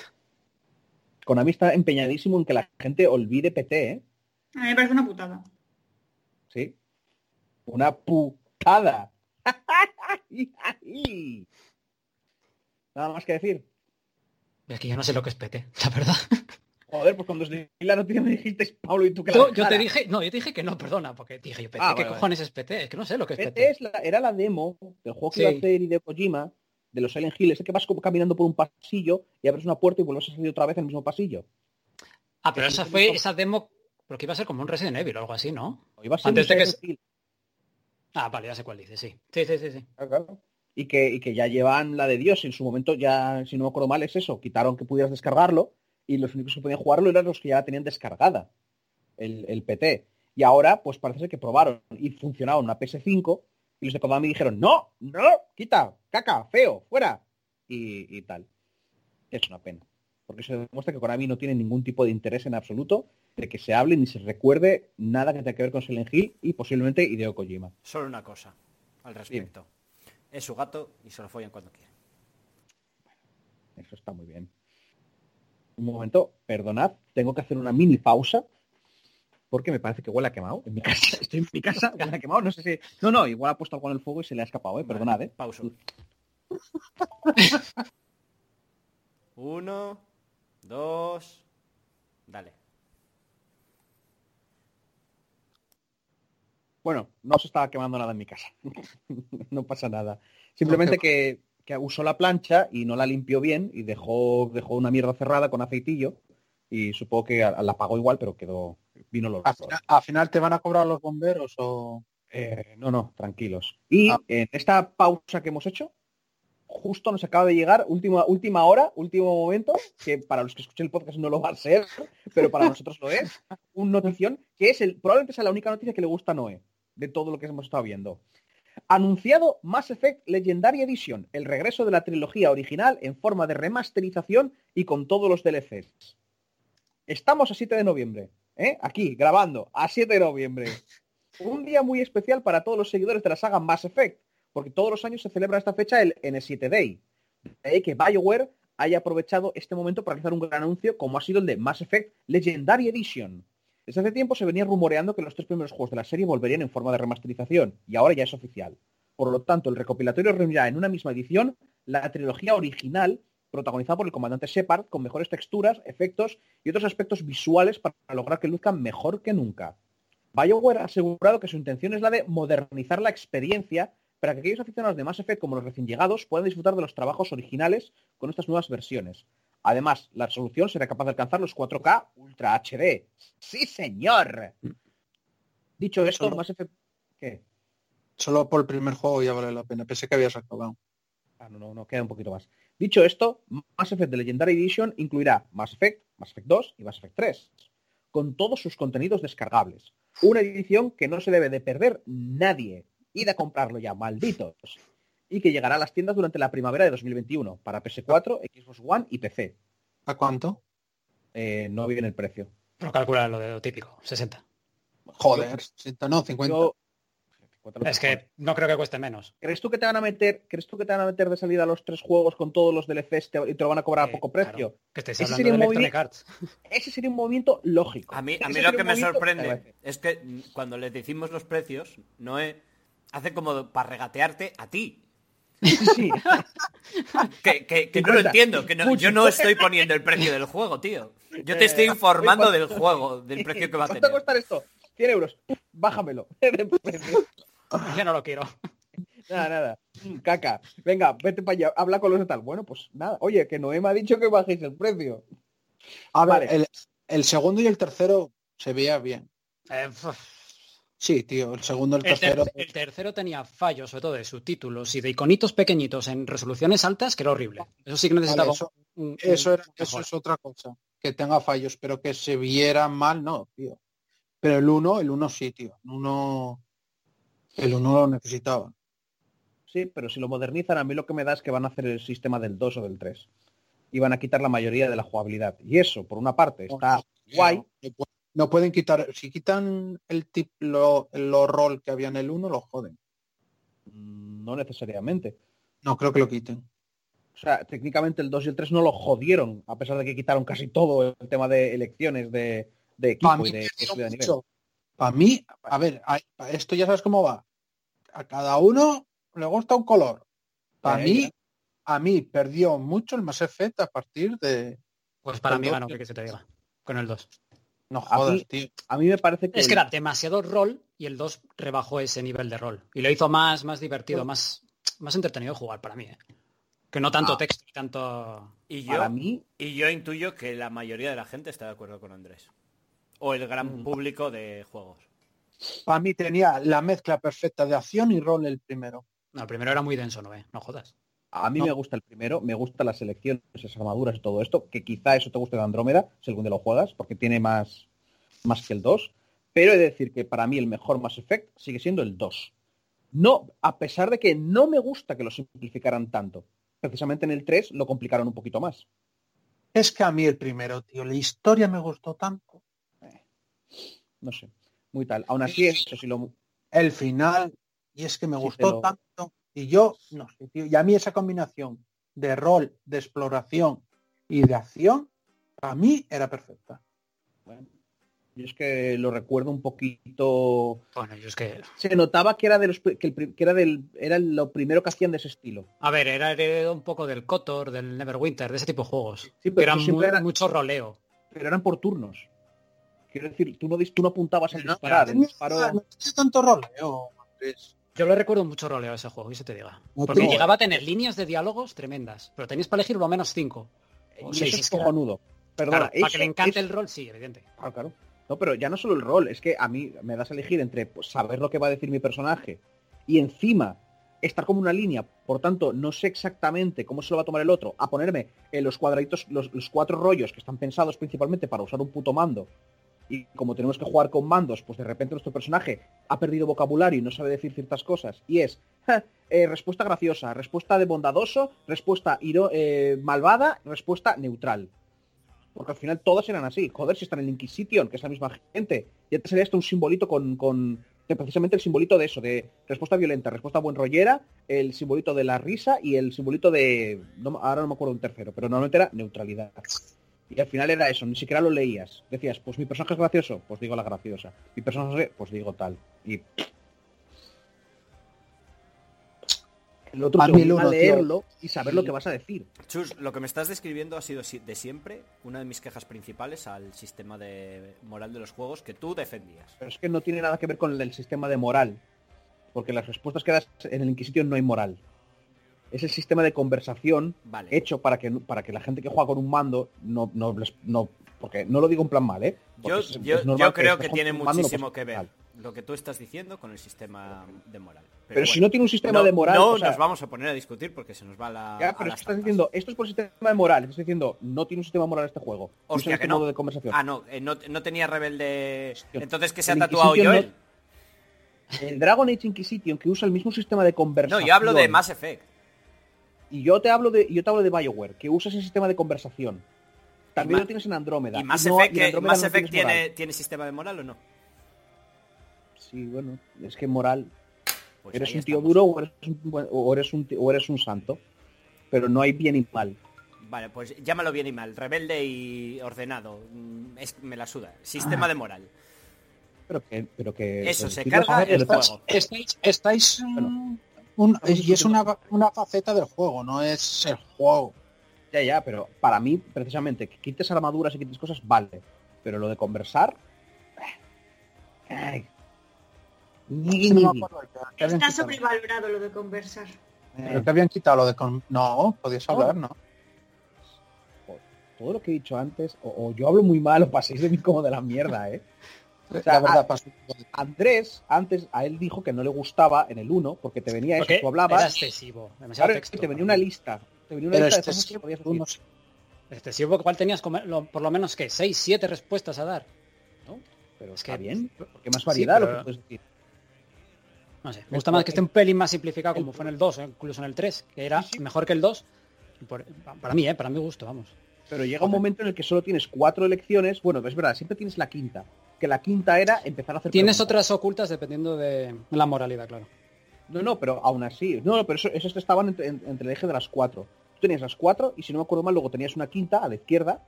Konami está empeñadísimo en que la gente olvide PT, ¿eh? A mí me parece una putada. ¿Sí? Una putada. Nada más que decir. Es que ya no sé lo que es PT, la verdad. Joder, pues cuando os la noticia me dijiste Pablo y tú que la Yo, yo te dije, no, yo te dije que no, perdona, porque dije, yo PT, Ah, ¿qué vale, cojones es PT? Es que no sé lo que es PT PT. es la- era la demo del juego que Sí. iba a hacer Hideo Kojima, de los Silent Hill, ese que vas como caminando por un pasillo y abres una puerta y vuelves a salir otra vez en el mismo pasillo. Ah, pero es esa fue esa demo, porque iba a ser como un Resident Evil o algo así, ¿no? O iba a ser Antes un de que Hill, Ah, vale, ya sé cuál dice, sí. Sí, sí, sí, sí. claro, claro. Y que, y que ya llevan la de Dios. En su momento ya, si no me acuerdo mal, es eso. Quitaron que pudieras descargarlo y los únicos que podían jugarlo eran los que ya la tenían descargada, el, el PT. Y ahora, pues parece ser que probaron y funcionaba una PS5 y los de Konami dijeron, no, no, quita, caca, feo, fuera. Y, y tal. Es una pena. Porque se demuestra que Konami no tiene ningún tipo de interés en absoluto de que se hable ni se recuerde nada que tenga que ver con Silent Hill y posiblemente Hideo Kojima. Solo una cosa al respecto. Es su gato y se lo follan cuando quieren. Eso está muy bien. Un momento, perdonad, tengo que hacer una mini pausa porque me parece que huele a quemado en mi casa. Estoy en mi casa, huele a quemado, no sé si... No, no, igual ha puesto algo en el fuego y se le ha escapado, ¿eh? Perdonad, ¿eh? Pausa. Uno, dos, dale. Bueno, no se estaba quemando nada en mi casa. no pasa nada. Simplemente No, que, que usó la plancha y no la limpió bien y dejó, dejó una mierda cerrada con aceitillo y supongo que a- la apagó igual, pero quedó... Vino los... ¿Al final, al final te van a cobrar los bomberos o...? Eh, no, no, tranquilos. Y Ah. en esta pausa que hemos hecho, justo nos acaba de llegar, última, última hora, último momento, que para los que escuchen el podcast no lo va a ser, pero para nosotros lo es, un notición que es el, probablemente sea la única noticia que le gusta a Noé, de todo lo que hemos estado viendo. Anunciado Mass Effect Legendary Edition, el regreso de la trilogía original en forma de remasterización y con todos los DLCs. Estamos a 7 de noviembre, ¿eh? aquí, grabando, a 7 de noviembre. Un día muy especial para todos los seguidores de la saga Mass Effect, porque todos los años se celebra esta fecha el N7 Day. Ahí que BioWare haya aprovechado este momento para realizar un gran anuncio como ha sido el de Mass Effect Legendary Edition. Desde hace tiempo se venía rumoreando que los tres primeros juegos de la serie volverían en forma de remasterización, y ahora ya es oficial. Por lo tanto, el recopilatorio reunirá en una misma edición la trilogía original, protagonizada por el comandante Shepard, con mejores texturas, efectos y otros aspectos visuales para lograr que luzcan mejor que nunca. BioWare ha asegurado que su intención es la de modernizar la experiencia para que aquellos aficionados de Mass Effect como los recién llegados puedan disfrutar de los trabajos originales con estas nuevas versiones. Además, la resolución será capaz de alcanzar los 4K Ultra HD. ¡Sí, señor! Dicho esto, Solo- Mass Effect... ¿Qué? Solo por el primer juego ya vale la pena. Pensé que habías acabado. Ah, no, no, no, queda un poquito más. Dicho esto, Mass Effect de Legendary Edition incluirá Mass Effect, Mass Effect 2 y Mass Effect 3, con todos sus contenidos descargables. Una edición que no se debe de perder nadie. Id a comprarlo ya, malditos. Y que llegará a las tiendas durante la primavera de 2021 para PS4, Xbox One y PC. ¿A cuánto? Eh, no viene el precio. Pero calcula lo de lo típico, 60. Joder, 60, no, 50. Yo- Es que no creo que cueste menos. ¿Crees tú que te van a meter, crees tú que te van a meter de salida los tres juegos con todos los DLCs te- y te lo van a cobrar a poco claro, precio? que estés Ese hablando sería de Electronic Arts. Ese sería un movimiento lógico. A mí, a lo que me sorprende es que cuando le decimos los precios, Noé hace como para regatearte a ti. Sí. Que, que- que no lo 50. entiendo, que no- yo no estoy poniendo el precio del juego, tío. Yo te Eh, estoy informando ¿cuánto- del juego, del precio que va a ¿Cuánto va a tener. costar esto? 100 euros. Bájamelo. Yo no lo quiero. nada, nada. Caca. Venga, vete para allá. Habla con los de tal. Bueno, pues nada. Oye, que Noé me ha dicho que bajéis el precio. A ver, Vale. el, el segundo y el tercero se veía bien. Eh, Sí, tío, el segundo el el, ter- tercero. el tercero tenía fallos, sobre todo de subtítulos y de iconitos pequeñitos en resoluciones altas, que era horrible. Eso sí que necesitaba Vale, eso, un- un- eso, era, un eso es otra cosa. Que tenga fallos, pero que se viera mal, no, tío. Pero el uno, el uno sí, tío. El uno, el uno lo necesitaba. Sí, pero si lo modernizan, a mí lo que me da es que van a hacer el sistema del 2 o del 3. Y van a quitar la mayoría de la jugabilidad. Y eso, por una parte, está guay. No, pu- no pueden quitar, si quitan el tip, lo, lo rol que había en el uno, lo joden. Mm, No necesariamente. No creo que lo quiten. O sea, técnicamente el 2 y el 3 no lo jodieron, a pesar de que quitaron casi todo el tema de elecciones de, de equipo Para y mí, de, de subida de nivel. Para mí, a ver, esto ya sabes cómo va. A cada uno le gusta un color. Para Eh, mí, a mí perdió mucho el Mass Effect a partir de... Pues para mí ganó, que, que se te diga. con el 2. No A jodas, mí- tío. A mí me parece que... Es que era demasiado rol y el 2 rebajó ese nivel de rol. Y lo hizo más, más divertido, más, más entretenido jugar para mí. ¿eh? Que no tanto Ah. texto y tanto... Y yo, Para mí, y yo intuyo que la mayoría de la gente está de acuerdo con Andrés. O el gran Mm. público de juegos. Para mí tenía la mezcla perfecta de acción y rol el primero. No, el primero era muy denso, ¿no? ¿Eh? No jodas. A mí No. me gusta el primero, me gusta las selecciones, esas armaduras y todo esto, que quizá eso te guste de Andrómeda, según de lo juegas, porque tiene más, más que el 2. Pero he de decir que para mí el mejor Mass Effect sigue siendo el 2. No, a pesar de que no me gusta que lo simplificaran tanto. Precisamente en el 3 lo complicaron un poquito más. Es que a mí el primero, tío, la historia me gustó tanto. No sé, muy tal. Aún así, eso sí lo... El final, y es que me Sí, gustó tanto. Y yo, no sé, tío, y a mí esa combinación de rol, de exploración y de acción, a mí era perfecta. Bueno, yo es que lo recuerdo un poquito... Bueno, yo es que... Se notaba que era de los que, el que era del era lo primero que hacían de ese estilo. A ver, era heredero un poco del Kotor, del Neverwinter, de ese tipo de juegos. Sí, pero que eran muy- era- mucho roleo. pero eran por turnos. Quiero decir, tú no, tú no apuntabas al No, disparar, el tenía- disparo... no tenía tanto roleo, Andrés. Yo le recuerdo mucho roleo a ese juego, y se te diga. No Porque llegaba a tener líneas de diálogos tremendas, pero tenías para elegir lo menos cinco. O y seis, eso es era- cojonudo. Perdona, Claro, para que le encante el rol, sí, evidente. Claro, claro. No, pero ya no solo el rol, es que a mí me das a elegir entre pues, saber lo que va a decir mi personaje y encima estar como una línea, por tanto, no sé exactamente cómo se lo va a tomar el otro, a ponerme en los cuadraditos, los, los cuatro rollos que están pensados principalmente para usar un puto mando. Y como tenemos que jugar con mandos, pues de repente nuestro personaje ha perdido vocabulario y no sabe decir ciertas cosas. Y es eh, respuesta graciosa, respuesta de bondadoso, respuesta eh, malvada, respuesta neutral. Porque al final todas eran así. Joder, si están en Inquisition, que es la misma gente. Ya te sería esto un simbolito con, con precisamente el simbolito de eso, de respuesta violenta, respuesta buen rollera, el simbolito de la risa y el simbolito de... ahora no me acuerdo un tercero, pero normalmente era neutralidad. Y al final era eso, ni siquiera lo leías. Decías, pues mi personaje es gracioso, pues digo la graciosa. Mi personaje, pues digo tal. Y... El otro A tío. leerlo y saber lo que vas a decir. Chus, lo que me estás describiendo ha sido si- de siempre una de mis quejas principales al sistema de moral de los juegos que tú defendías. Pero es que no tiene nada que ver con el sistema de moral. Porque las respuestas que das en el Inquisition no hay moral. Es el sistema de conversación Vale. hecho para que, para que la gente que juega con un mando no, no, no porque no lo digo en plan mal, ¿eh? Yo, es- yo- creo que tiene no muchísimo que ver mal. lo que tú estás diciendo con el sistema de moral. Pero, si bueno, no tiene un sistema no- de moral, no o sea, nos vamos a poner a discutir porque se nos va la. ya, pero es que estás diciendo, esto es por el sistema de moral, estás diciendo, no tiene un sistema moral este juego. Hostia, este que no. modo de conversación. Ah, no, eh, no, no tenía rebelde. Hostia. Entonces, ¿qué se ha tatuado yo él? El Dragon Age Inquisition que usa el mismo sistema de No, conversación. yo hablo de Mass Effect. Y yo te hablo de, yo te hablo de BioWare, que usa ese sistema de conversación. También lo tienes en Andrómeda. ¿Y Mass no- Effect, y en que- Andrómeda Mass no Effect tienes moral. tiene, tiene sistema de moral o no? Sí, bueno, es que moral. Pues eres un tío duro o eres un, o eres un tío- o eres un santo. Pero no hay bien y mal. Vale, pues llámalo bien y mal. Rebelde y ordenado. Mm, Es, me la suda. Sistema Ah. de moral. Pero que, pero que Eso, se carga el juego. juego. Estáis, estáis Bueno. Un- y es una, una faceta del juego, no es el juego. Ya, ya, pero para mí, precisamente, que quites armaduras y quites cosas, vale. Pero lo de conversar. eh, ay. No Está sobrevalorado lo de conversar. Pero te habían quitado lo de con... No, podías hablar, ¿no? Todo lo que he dicho antes, o, o yo hablo muy mal o paséis de mí como de la mierda, ¿eh? Sea, la verdad, pasó. Andrés, antes, a él dijo que no le gustaba en el 1, porque te venía eso, tú hablabas, era excesivo. Demasiado claro, texto. te venía una lista. Te venía una Pero lista este de cosas que podías decir. Excesivo porque igual tenías como- lo- por lo menos que 6, 7 respuestas a dar. ¿no? Pero Es está que- bien, porque más variedad pero- lo que puedes decir. No sé, me gusta más que esté un pelín más simplificado como fue en el 2, o incluso en el 3, que era Sí, sí. mejor que el 2. Y por- para mí, ¿eh? Para mi gusto, vamos. Pero llega un momento en el que solo tienes cuatro elecciones. Bueno, es verdad, siempre tienes la quinta. Que la quinta era empezar a hacer Tienes preguntas. otras ocultas dependiendo de la moralidad, claro. No, no, pero aún así. No, no, pero eso, esos estaban entre, en- entre el eje de las cuatro. Tú tenías las cuatro y si no me acuerdo mal, luego tenías una quinta a la izquierda,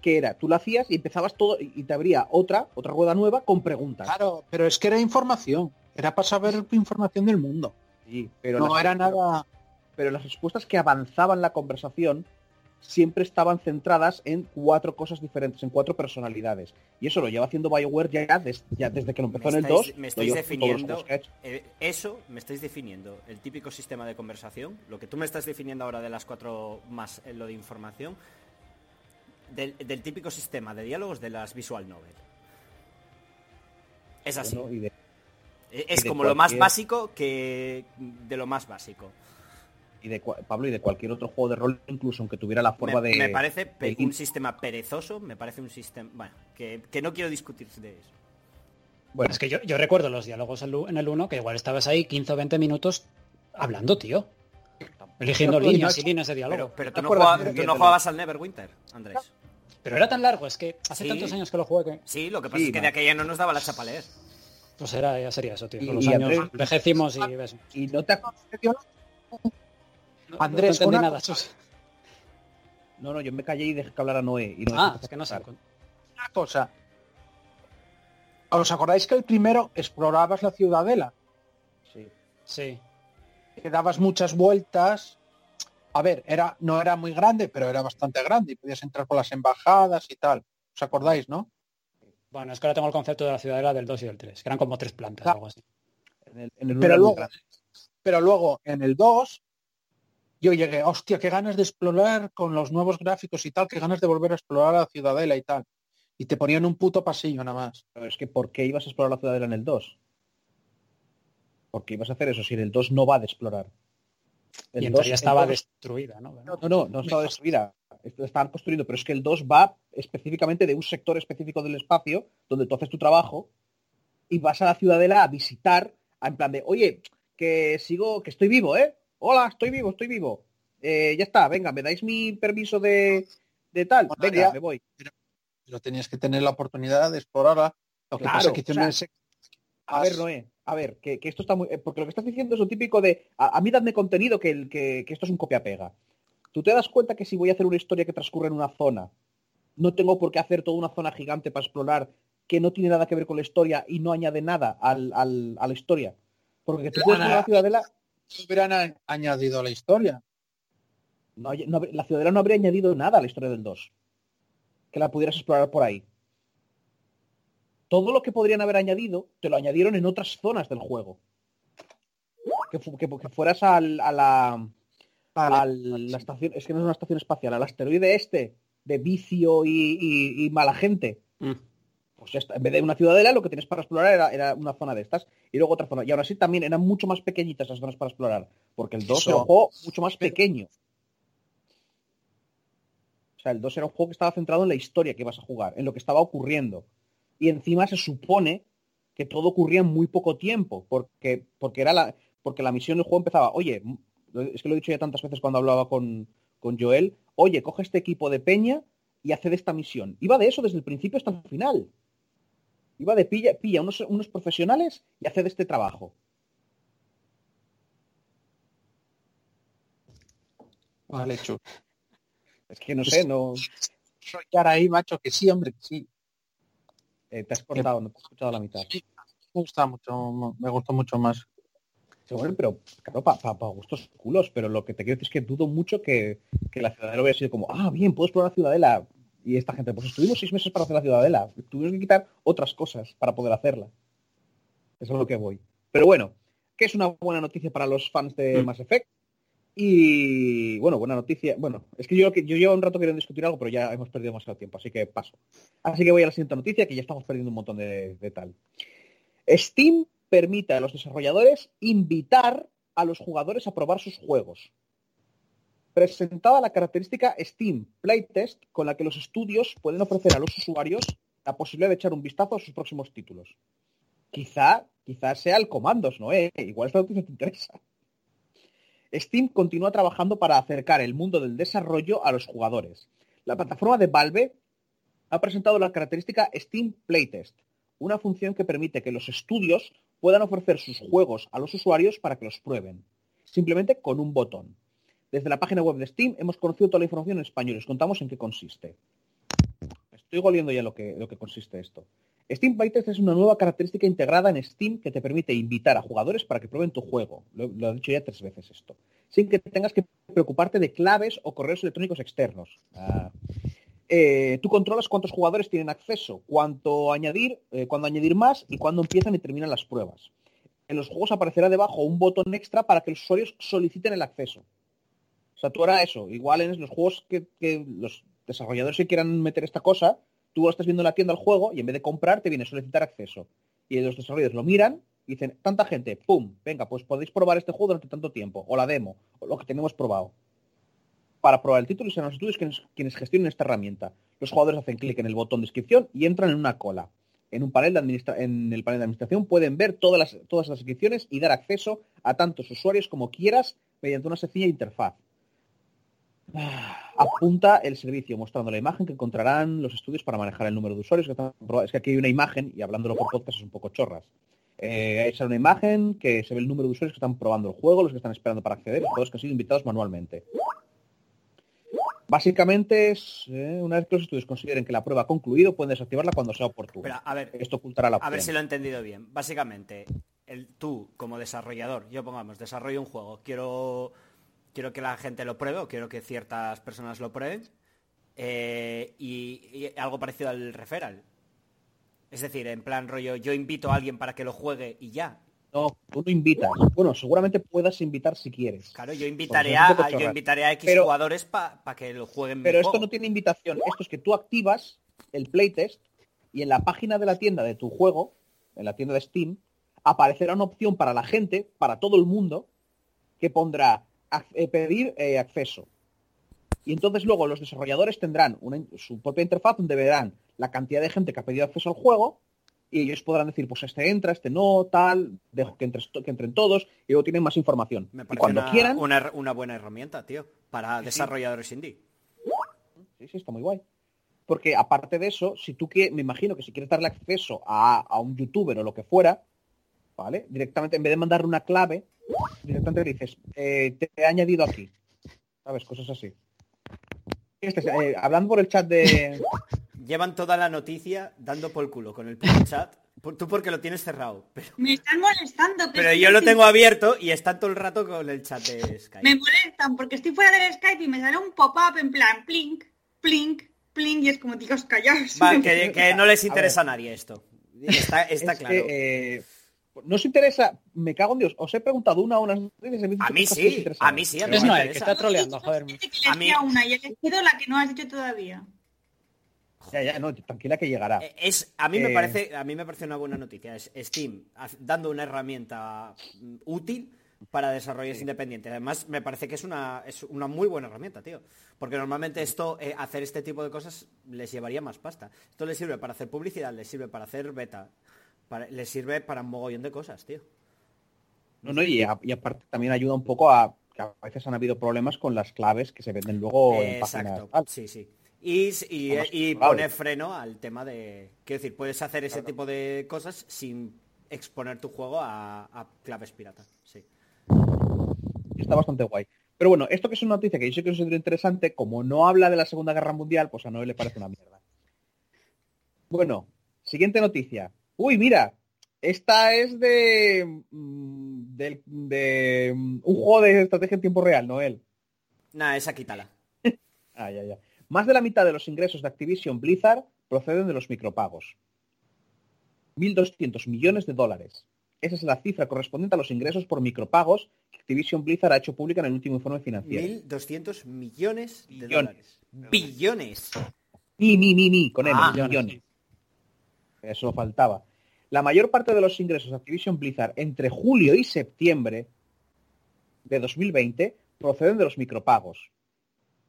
que era, tú la hacías y empezabas todo y te abría otra, otra rueda nueva con preguntas. Claro, pero es que era información. Era para saber información del mundo. Sí, pero no las- era nada... pero las respuestas que avanzaban la conversación siempre estaban centradas en cuatro cosas diferentes, en cuatro personalidades. Y eso lo lleva haciendo BioWare ya, des- ya desde que lo empezó en el estáis- 2. me estáis definiendo eh, eso, me estáis definiendo el típico sistema de conversación, lo que tú me estás definiendo ahora de las cuatro más eh, lo de información, del, del típico sistema de diálogos de las visual novel. Es así. Bueno, y de- es como lo más básico que de lo más básico. Y de Pablo y de cualquier otro juego de rol, incluso aunque tuviera la Me, forma de. me parece de- un sistema perezoso, me parece un sistema... Bueno, que, que no quiero discutir de eso. Bueno, Es que yo, yo recuerdo los diálogos en el 1 que igual estabas ahí 15 o 20 minutos hablando, tío. Eligiendo Pero, líneas y líneas de diálogo. Pero, pero ¿te tú, no, jugabas, tú no jugabas al Neverwinter, Andrés. Pero era tan largo, es que hace Sí. tantos años que lo jugué que... Sí, lo que pasa Sí, es que no. de aquella no nos daba la chapa leer. Pues era, ya sería eso, tío. Con los y años Andrés- envejecimos y ves. y no te Andrés, no una nada. No, no, yo me callé y dejé que hablara Noé. Y Noé Ah, es que no sé. una cosa. ¿Os acordáis que el primero explorabas la ciudadela? Sí. Sí. Que dabas muchas vueltas. A ver, era, no era muy grande, pero era bastante grande y podías entrar por las embajadas y tal. ¿Os acordáis, no? Bueno, es que ahora tengo el concepto de la ciudadela del 2 y del 3, que eran como tres plantas o Ah. algo así. En el, en el Pero luego, pero luego en el 2 yo llegué, hostia, qué ganas de explorar con los nuevos gráficos y tal, qué ganas de volver a explorar la ciudadela y tal. Y te ponían un puto pasillo nada más. Pero es que ¿por qué ibas a explorar la ciudadela en el 2? ¿Por qué ibas a hacer eso si en el 2 no va de explorar? El y en 2 teoría estaba el 2 destruida, ¿no? No, no, no estaba destruida. Esto Estaban construyendo, pero es que el 2 va específicamente de un sector específico del espacio donde tú haces tu trabajo y vas a la ciudadela a visitar, a- en plan de, oye, que sigo, que estoy vivo, ¿eh? Hola, estoy vivo, estoy vivo. Eh, ya está, venga, ¿me dais mi permiso de, de tal? Bueno, Venga, ya- me voy. Pero tenías que tener la oportunidad de explorarla. Lo que Claro, pasa que o sea, tiene ese- A ver, Noé, a ver, que, que esto está muy... eh, Porque lo que estás diciendo es lo típico de... A, a mí dadme contenido que, el, que, que esto es un copia-pega. Tú te das cuenta que si voy a hacer una historia que transcurre en una zona, no tengo por qué hacer toda una zona gigante para explorar que no tiene nada que ver con la historia y no añade nada al, al- a la historia. Porque tú puedes Nada. poner la ciudadela... hubieran añadido a la historia. no la ciudadela no habría añadido nada a la historia del 2. Que la pudieras explorar por ahí. Todo lo que podrían haber añadido, te lo añadieron en otras zonas del juego. Que, fu- que- que fueras al- a la, Vale. a la estación, es que no es una estación espacial, al asteroide este de vicio y, y- y mala gente. Mm. Pues ya está. En vez de una ciudadela, lo que tienes para explorar era, era una zona de estas y luego otra zona. Y ahora sí también eran mucho más pequeñitas las zonas para explorar, porque el 2 Eso. era un juego mucho más pequeño. O sea, el 2 era un juego que estaba centrado en la historia que ibas a jugar, en lo que estaba ocurriendo. Y encima se supone que todo ocurría en muy poco tiempo, porque, porque, era la, porque la misión del juego empezaba, oye, es que lo he dicho ya tantas veces cuando hablaba con, con Joel, oye, coge este equipo de peña y hace de esta misión. Iba de eso desde el principio hasta el final. Iba de pilla, pilla unos, unos profesionales y hace de este trabajo. Vale, chu. Es que no sé, no Soñar ahí, macho, que sí, hombre, que sí. eh, te has cortado, no te has escuchado la mitad. Me gusta mucho, me gustó mucho más. Sí, bueno, pero claro, para gustos culos, pero lo que te quiero decir es que dudo mucho que, que la ciudadela hubiera sido como, ah, bien, puedo explorar la ciudadela. Y esta gente, pues estuvimos seis meses para hacer la ciudadela. Tuvimos que quitar otras cosas para poder hacerla. Eso es lo que voy. Pero bueno, que es una buena noticia para los fans de Mm. Mass Effect. Y bueno, buena noticia. Bueno, es que yo, yo llevo un rato queriendo discutir algo, pero ya hemos perdido demasiado tiempo, así que paso. Así que voy a la siguiente noticia, que ya estamos perdiendo un montón de, de tal. Steam permite a los desarrolladores invitar a los jugadores a probar sus juegos. Presentada la característica Steam Playtest con la que los estudios pueden ofrecer a los usuarios la posibilidad de echar un vistazo a sus próximos títulos. Quizá, quizá sea el comandos, ¿no? Eh? Igual esta noticia te interesa. Steam continúa trabajando para acercar el mundo del desarrollo a los jugadores. La plataforma de Valve ha presentado la característica Steam Playtest, una función que permite que los estudios puedan ofrecer sus juegos a los usuarios para que los prueben, simplemente con un botón. Desde la página web de Steam hemos conocido toda la información en español y os contamos en qué consiste. Estoy goliendo ya lo que, consiste esto. Steam Playtest es una nueva característica integrada en Steam que te permite invitar a jugadores para que prueben tu juego. Lo, lo he dicho ya tres veces esto. sin que tengas que preocuparte de claves o correos electrónicos externos. Ah. Eh, tú controlas cuántos jugadores tienen acceso, cuánto añadir, eh, cuándo añadir más y cuándo empiezan y terminan las pruebas. En los juegos aparecerá debajo un botón extra para que los usuarios soliciten el acceso. O sea, tú ahora eso, igual en los juegos que, los desarrolladores que quieran meter esta cosa, tú estás viendo en la tienda el juego y en vez de comprar te viene a solicitar acceso. Y los desarrolladores lo miran y dicen, tanta gente, ¡pum! Venga, pues podéis probar este juego durante tanto tiempo, o la demo, o lo que tenemos probado. Para probar el título serán los estudios quienes, gestionen esta herramienta. Los jugadores hacen clic en el botón de inscripción y entran en una cola. En, un panel de el panel de administración pueden ver todas las, todas las inscripciones y dar acceso a tantos usuarios como quieras mediante una sencilla interfaz. Apunta el servicio mostrando la imagen que encontrarán los estudios para manejar el número de usuarios. Que están es que aquí hay una imagen y hablándolo por podcast es un poco chorras. Eh, sale una imagen que se ve el número de usuarios que están probando el juego, los que están esperando para acceder y todos los que han sido invitados manualmente. Básicamente es, eh, una vez que los estudios consideren que la prueba ha concluido, pueden desactivarla cuando sea oportuno. Espera, a ver, Esto ocultará la a ver opción. si lo he entendido bien. Básicamente, el, tú como desarrollador, yo pongamos, desarrollo un juego, quiero, quiero que la gente lo pruebe o quiero que ciertas personas lo prueben eh, y, y algo parecido al referral. Es decir, en plan rollo, yo invito a alguien para que lo juegue y ya. No, tú no invitas. Bueno, seguramente puedas invitar si quieres. Claro, yo invitaré a, yo invitaré a X Pero- jugadores para que lo jueguen mi Pero esto juego. no tiene invitación. Esto es que tú activas el playtest y en la página de la tienda de tu juego, en la tienda de Steam, aparecerá una opción para la gente, para todo el mundo, que pondrá pedir eh, acceso. Y entonces luego los desarrolladores tendrán una su propia interfaz donde verán la cantidad de gente que ha pedido acceso al juego y ellos podrán decir, pues este entra, este no, tal, dejo que, entres to- que entren todos y luego tienen más información. Me y parece cuando una, quieran, una, una buena herramienta, tío, para desarrolladores indie. Sí, sí, está muy guay. Porque aparte de eso, si tú quieres, me imagino que si quieres darle acceso a, a un youtuber o lo que fuera, ¿vale? Directamente, en vez de mandarle una clave, directamente le dices, eh, te he añadido aquí. ¿Sabes? Cosas así. Este, eh, hablando por el chat de... Llevan toda la noticia dando por el culo con el chat. Por- Tú porque lo tienes cerrado. Pero, Me están molestando. pero estoy yo lo tengo abierto y está todo el rato con el chat de Skype. Me molestan porque estoy fuera del Skype y me sale un pop-up en plan plink, plink, plink y es como, tíos, callaos. Va, que, que no les A interesa a nadie esto. Está, está es claro. que, eh, no os interesa, me cago en Dios, os he preguntado una habéis dicho A mí sí, a mí sí, a mí Es me Noel, que interesa. está troleando, joder. A mí- una y he elegido la que no has dicho todavía. Ya, ya, no, tranquila que llegará. Eh, Es, a mí me Eh, parece, a mí me parece una buena noticia. Es Steam dando una herramienta mm, útil para desarrollos independientes. Además, me parece que es una, es una muy buena herramienta, tío. Porque normalmente esto, eh, hacer este tipo de cosas les llevaría más pasta. Esto les sirve para hacer publicidad, les sirve para hacer beta, para- les sirve para un mogollón de cosas, tío. No, no, y, a- y aparte también ayuda un poco a que a veces han habido problemas con las claves que se venden luego en Eh, páginas. Exacto, tal. sí, sí. Y, y, pone freno al tema de... Quiero decir, puedes hacer ese tipo de cosas sin exponer tu juego a, a claves piratas. Sí. Está bastante guay. Pero bueno, esto que es una noticia que yo sé que es interesante, como no habla de la Segunda Guerra Mundial, pues a Noel le parece una mierda. Bueno, siguiente noticia. Uy, mira, esta es de, mm, del- de mm, un juego de estrategia en tiempo real, Noel. Nada, esa quítala. Ah, ya, ya. Más de la mitad de los ingresos de Activision Blizzard proceden de los micropagos. 1.200 millones de dólares. Esa es la cifra correspondiente a los ingresos por micropagos que Activision Blizzard ha hecho pública en el último informe financiero. 1.200 millones de Billones. dólares. Billones. Mi, mi, mi, mi, con él, Ah. millones. Eso faltaba. La mayor parte de los ingresos de Activision Blizzard entre julio y septiembre de 2020 proceden de los micropagos.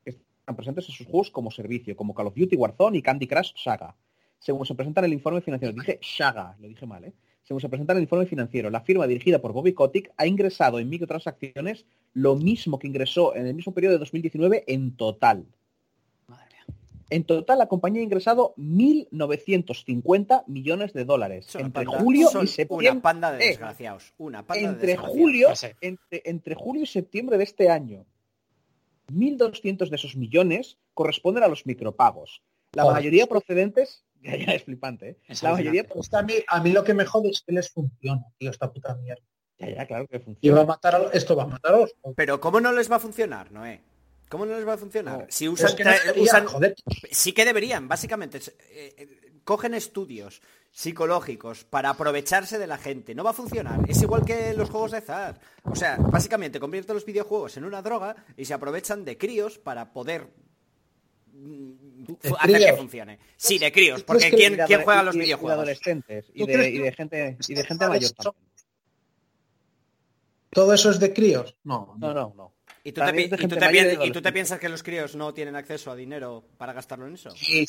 que Están presentes en sus juegos como servicio, como Call of Duty Warzone y Candy Crush Saga. Según se presenta en el informe financiero, dije Saga, lo dije mal, ¿eh? Según se presenta en el informe financiero, la firma dirigida por Bobby Kotick ha ingresado en microtransacciones lo mismo que ingresó en el mismo periodo de 2019 en total. En total, la compañía ha ingresado 1.950 millones de dólares Son entre panda- julio son y septiembre. Una panda de Eh, desgraciados. Una panda de entre desgraciados. julio, entre, entre julio y septiembre de este año. 1.200 de esos millones corresponden a los micropagos. La Joder. mayoría procedentes... Ya, ya, es flipante, ¿eh? Es La mayoría... alucinante. Es que a mí, a mí lo que me jode es que les funciona, tío, esta puta mierda. Ya, ya, claro que Y va funciona. a matar a, esto va a matar a los Pero ¿cómo no les va a funcionar, Noé? ¿Cómo no les va a funcionar? No. Si usan, es que no tra- debería, usan- joder. Sí que deberían, básicamente. eh, eh, cogen estudios psicológicos para aprovecharse de la gente. No va a funcionar. Es igual que los juegos de azar. O sea, básicamente convierten los videojuegos en una droga y se aprovechan de críos para poder mm, ¿De hacer que funcione. Sí, de críos, ¿Tú porque ¿quién, juega a y- los y de- videojuegos? adolescentes y ¿Tú de, y gente y de gente mayor también. ¿Todo eso es de críos? No, No, no, no. ¿Y tú, te, y tú y tú piensas que los críos no tienen acceso a dinero para gastarlo en eso? Y,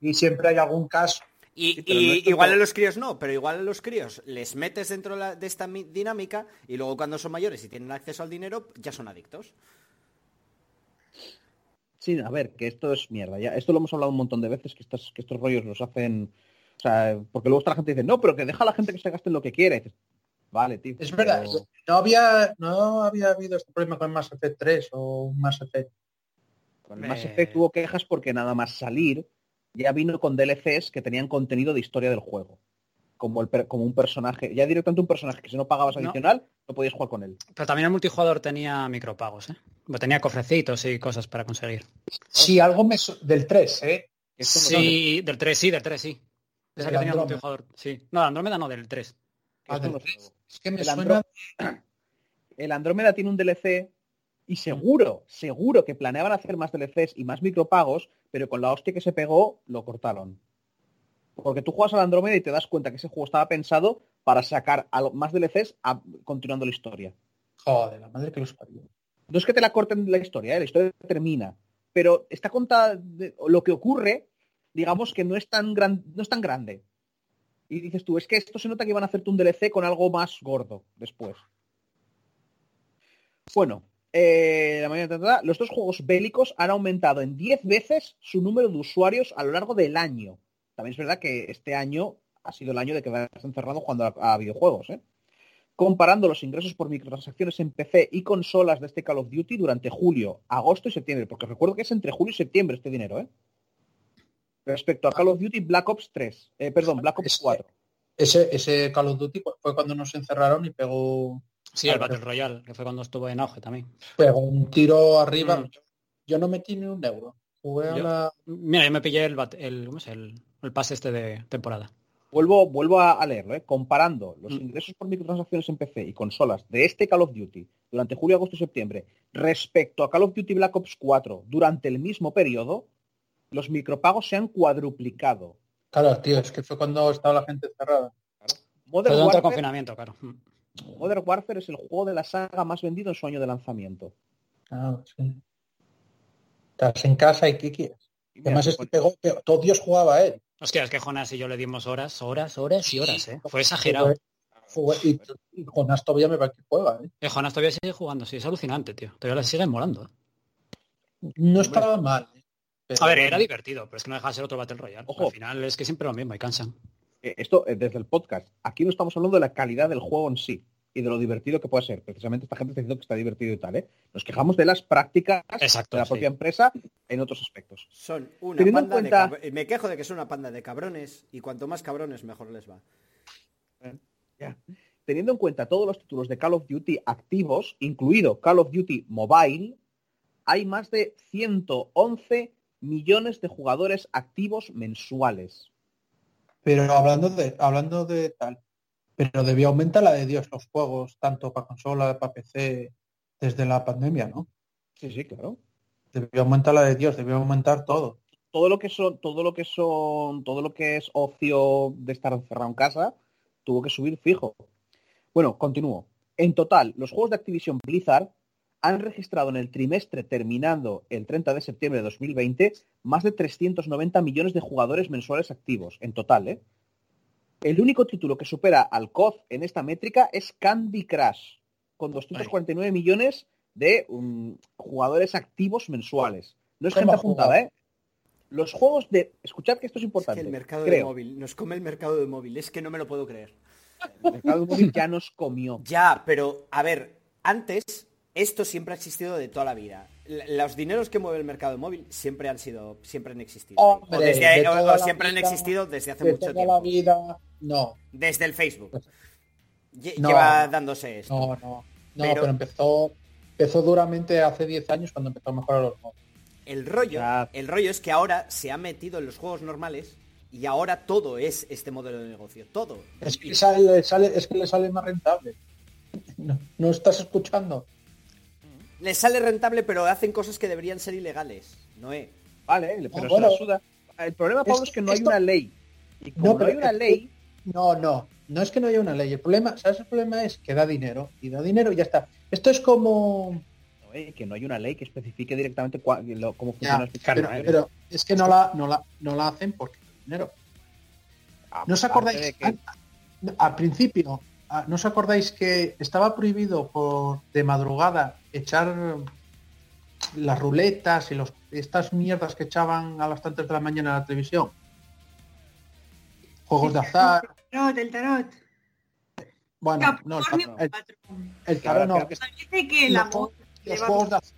y siempre hay algún caso. Y, Sí, no igual a los críos no, pero igual a los críos les metes dentro de la- de esta mi- dinámica y luego cuando son mayores y tienen acceso al dinero ya son adictos. Sí, a ver, que esto es mierda. Ya, esto lo hemos hablado un montón de veces, que, estas, que estos rollos los hacen... O sea, porque luego está la gente y dice, no, pero que deja a la gente que se gaste en lo que quiere. Vale, tío. Es verdad, pero- no había, no había habido este problema con Mass Effect 3 o un Mass Effect. Con Mass. Effect hubo quejas porque nada más salir ya vino con DLCs que tenían contenido de historia del juego. Como, el como un personaje, ya directamente un personaje que si no pagabas adicional, no podías jugar con él. Pero también el multijugador tenía micropagos, ¿eh? Tenía cofrecitos y cosas para conseguir. Sí, algo me su- del 3, ¿eh? Esto no Sí, del 3 sí, del 3 sí. Del que tenía el multijugador. Sí. No, Andrómeda no, del 3. que esto Ah, no del es 3. Es que me El suena... El Andrómeda tiene un DLC y seguro, seguro que planeaban hacer más DLCs y más micropagos, pero con la hostia que se pegó, lo cortaron. Porque tú juegas al Andrómeda y te das cuenta que ese juego estaba pensado para sacar más DLCs a- continuando la historia. Joder, la madre que los parió. No es que te la corten la historia, ¿eh? la historia termina, pero está contada de- lo que ocurre, digamos que no es tan gran, no es tan grande. Y dices tú, es que esto se nota que iban a hacerte un DLC con algo más gordo después. Bueno, eh, la mañana tendrá- los dos juegos bélicos han aumentado en 10 veces su número de usuarios a lo largo del año. También es verdad que este año ha sido el año de que vas encerrado jugando a, a videojuegos. ¿eh? Comparando los ingresos por microtransacciones en PC y consolas de este Call of Duty durante julio, agosto y septiembre, porque recuerdo que es entre julio y septiembre este dinero, ¿eh? Respecto a Call of Duty Black Ops 3, eh, perdón, Black Ops Ese- 4. Ese, ese Call of Duty fue cuando nos encerraron y pegó, Sí, el Battle Royale, que fue cuando estuvo en auge también. pegó un tiro arriba. Mm. Yo, no metí ni un euro. Jugué a Yo- la... Mira, yo me pillé el, bat- el, ¿cómo es? el, el pase este de temporada. Vuelvo, vuelvo a, a leerlo, ¿eh? comparando los Mm. ingresos por microtransacciones en PC y consolas de este Call of Duty durante julio, agosto y septiembre respecto a Call of Duty Black Ops 4 durante el mismo periodo, los micropagos se han cuadruplicado. Claro, tío, es que fue cuando estaba la gente cerrada. Modern Warfare, confinamiento, claro. Modern Warfare es el juego de la saga más vendido en su año de lanzamiento. Ah, sí. Estás en casa y ¿qué quieres? Y mira, Además es que pegó, pegó- todo Dios jugaba a él. Hostia, es que Jonas y yo le dimos horas, horas, horas y horas, ¿eh? Fue exagerado. Y, y Jonás todavía me va que juega. ¿eh? Eh, Jonas todavía sigue jugando, sí, es alucinante, tío. Todavía le sigue molando. ¿eh? No estaba mal. ¿Eh? Pero A ver, era divertido, pero es que no deja de ser otro Battle Royale. Ojo. Al final es que siempre lo mismo y cansan. Eh, Esto eh, desde el podcast. Aquí no estamos hablando de la calidad del juego en sí y de lo divertido que puede ser. Precisamente esta gente está diciendo que está divertido y tal, ¿eh? Nos quejamos de las prácticas Exacto, de la sí. propia empresa en otros aspectos. Son una Teniendo en panda cuenta- de cab- Me quejo de que son una panda de cabrones y cuanto más cabrones mejor les va. Ya. Teniendo en cuenta todos los títulos de Call of Duty activos, incluido Call of Duty Mobile, hay más de 111 millones de jugadores activos mensuales. Pero hablando de, hablando de tal, pero debió aumentar la de Dios los juegos, tanto para consola, para PC, desde la pandemia, ¿no? Sí, sí, claro. Debió aumentar la de Dios, debió aumentar todo. Todo lo que son, todo lo que son, todo lo que es ocio de estar encerrado en casa, tuvo que subir fijo. Bueno, continúo. En total, los juegos de Activision Blizzard han registrado en el trimestre terminando el 30 de septiembre de 2020 más de 390 millones de jugadores mensuales activos, en total, ¿eh? El único título que supera al COD en esta métrica es Candy Crush, con 249 millones de um, jugadores activos mensuales. No es ¿Cómo gente apuntada, ¿eh? Los juegos de... Escuchad que esto es Es importante. que el mercado de móvil, nos come el mercado de móvil, es que no me lo puedo creer. El mercado del móvil ya nos comió. Ya, pero a ver, antes esto siempre ha existido de toda la vida. L- Los dineros que mueve el mercado de móvil siempre han sido, siempre han existido. Hombre, o desde- de o- toda o la siempre han existido desde hace De mucho toda tiempo. la vida, no. Desde el Facebook. Lle- No. Lleva dándose esto. No, no. No, Pero- pero, empezó, empezó duramente hace 10 años cuando empezó a mejorar los modos. El rollo, el rollo es que ahora se ha metido en los juegos normales y ahora todo es este modelo de negocio. Todo. Es que, sale, sale- es que le sale más rentable. No, no estás escuchando. Les sale rentable, pero hacen cosas que deberían ser ilegales. No es. Vale, pero Ah, bueno. se la suda. El problema, Pablo, es que no hay una ley. Y como No, hay una ley, No, no. No es que no haya una ley. El problema, ¿sabes? El problema es que da dinero. Y da dinero y ya está. Esto es como... no, eh, que no hay una ley que especifique directamente cua- lo- cómo Ya, funciona el pero, fiscal. pero es que no la, no la, no la hacen porque da dinero. ¿No os acordáis? de que- Al, al principio, ah, ¿no os acordáis que estaba prohibido por de madrugada echar las ruletas y los, estas mierdas que echaban a las tantas de la mañana en la televisión? Juegos de azar. El tarot, el tarot. Bueno, no, el, Capricornio el, tarot no. Parece que Los juegos- los lleva- juegos de az-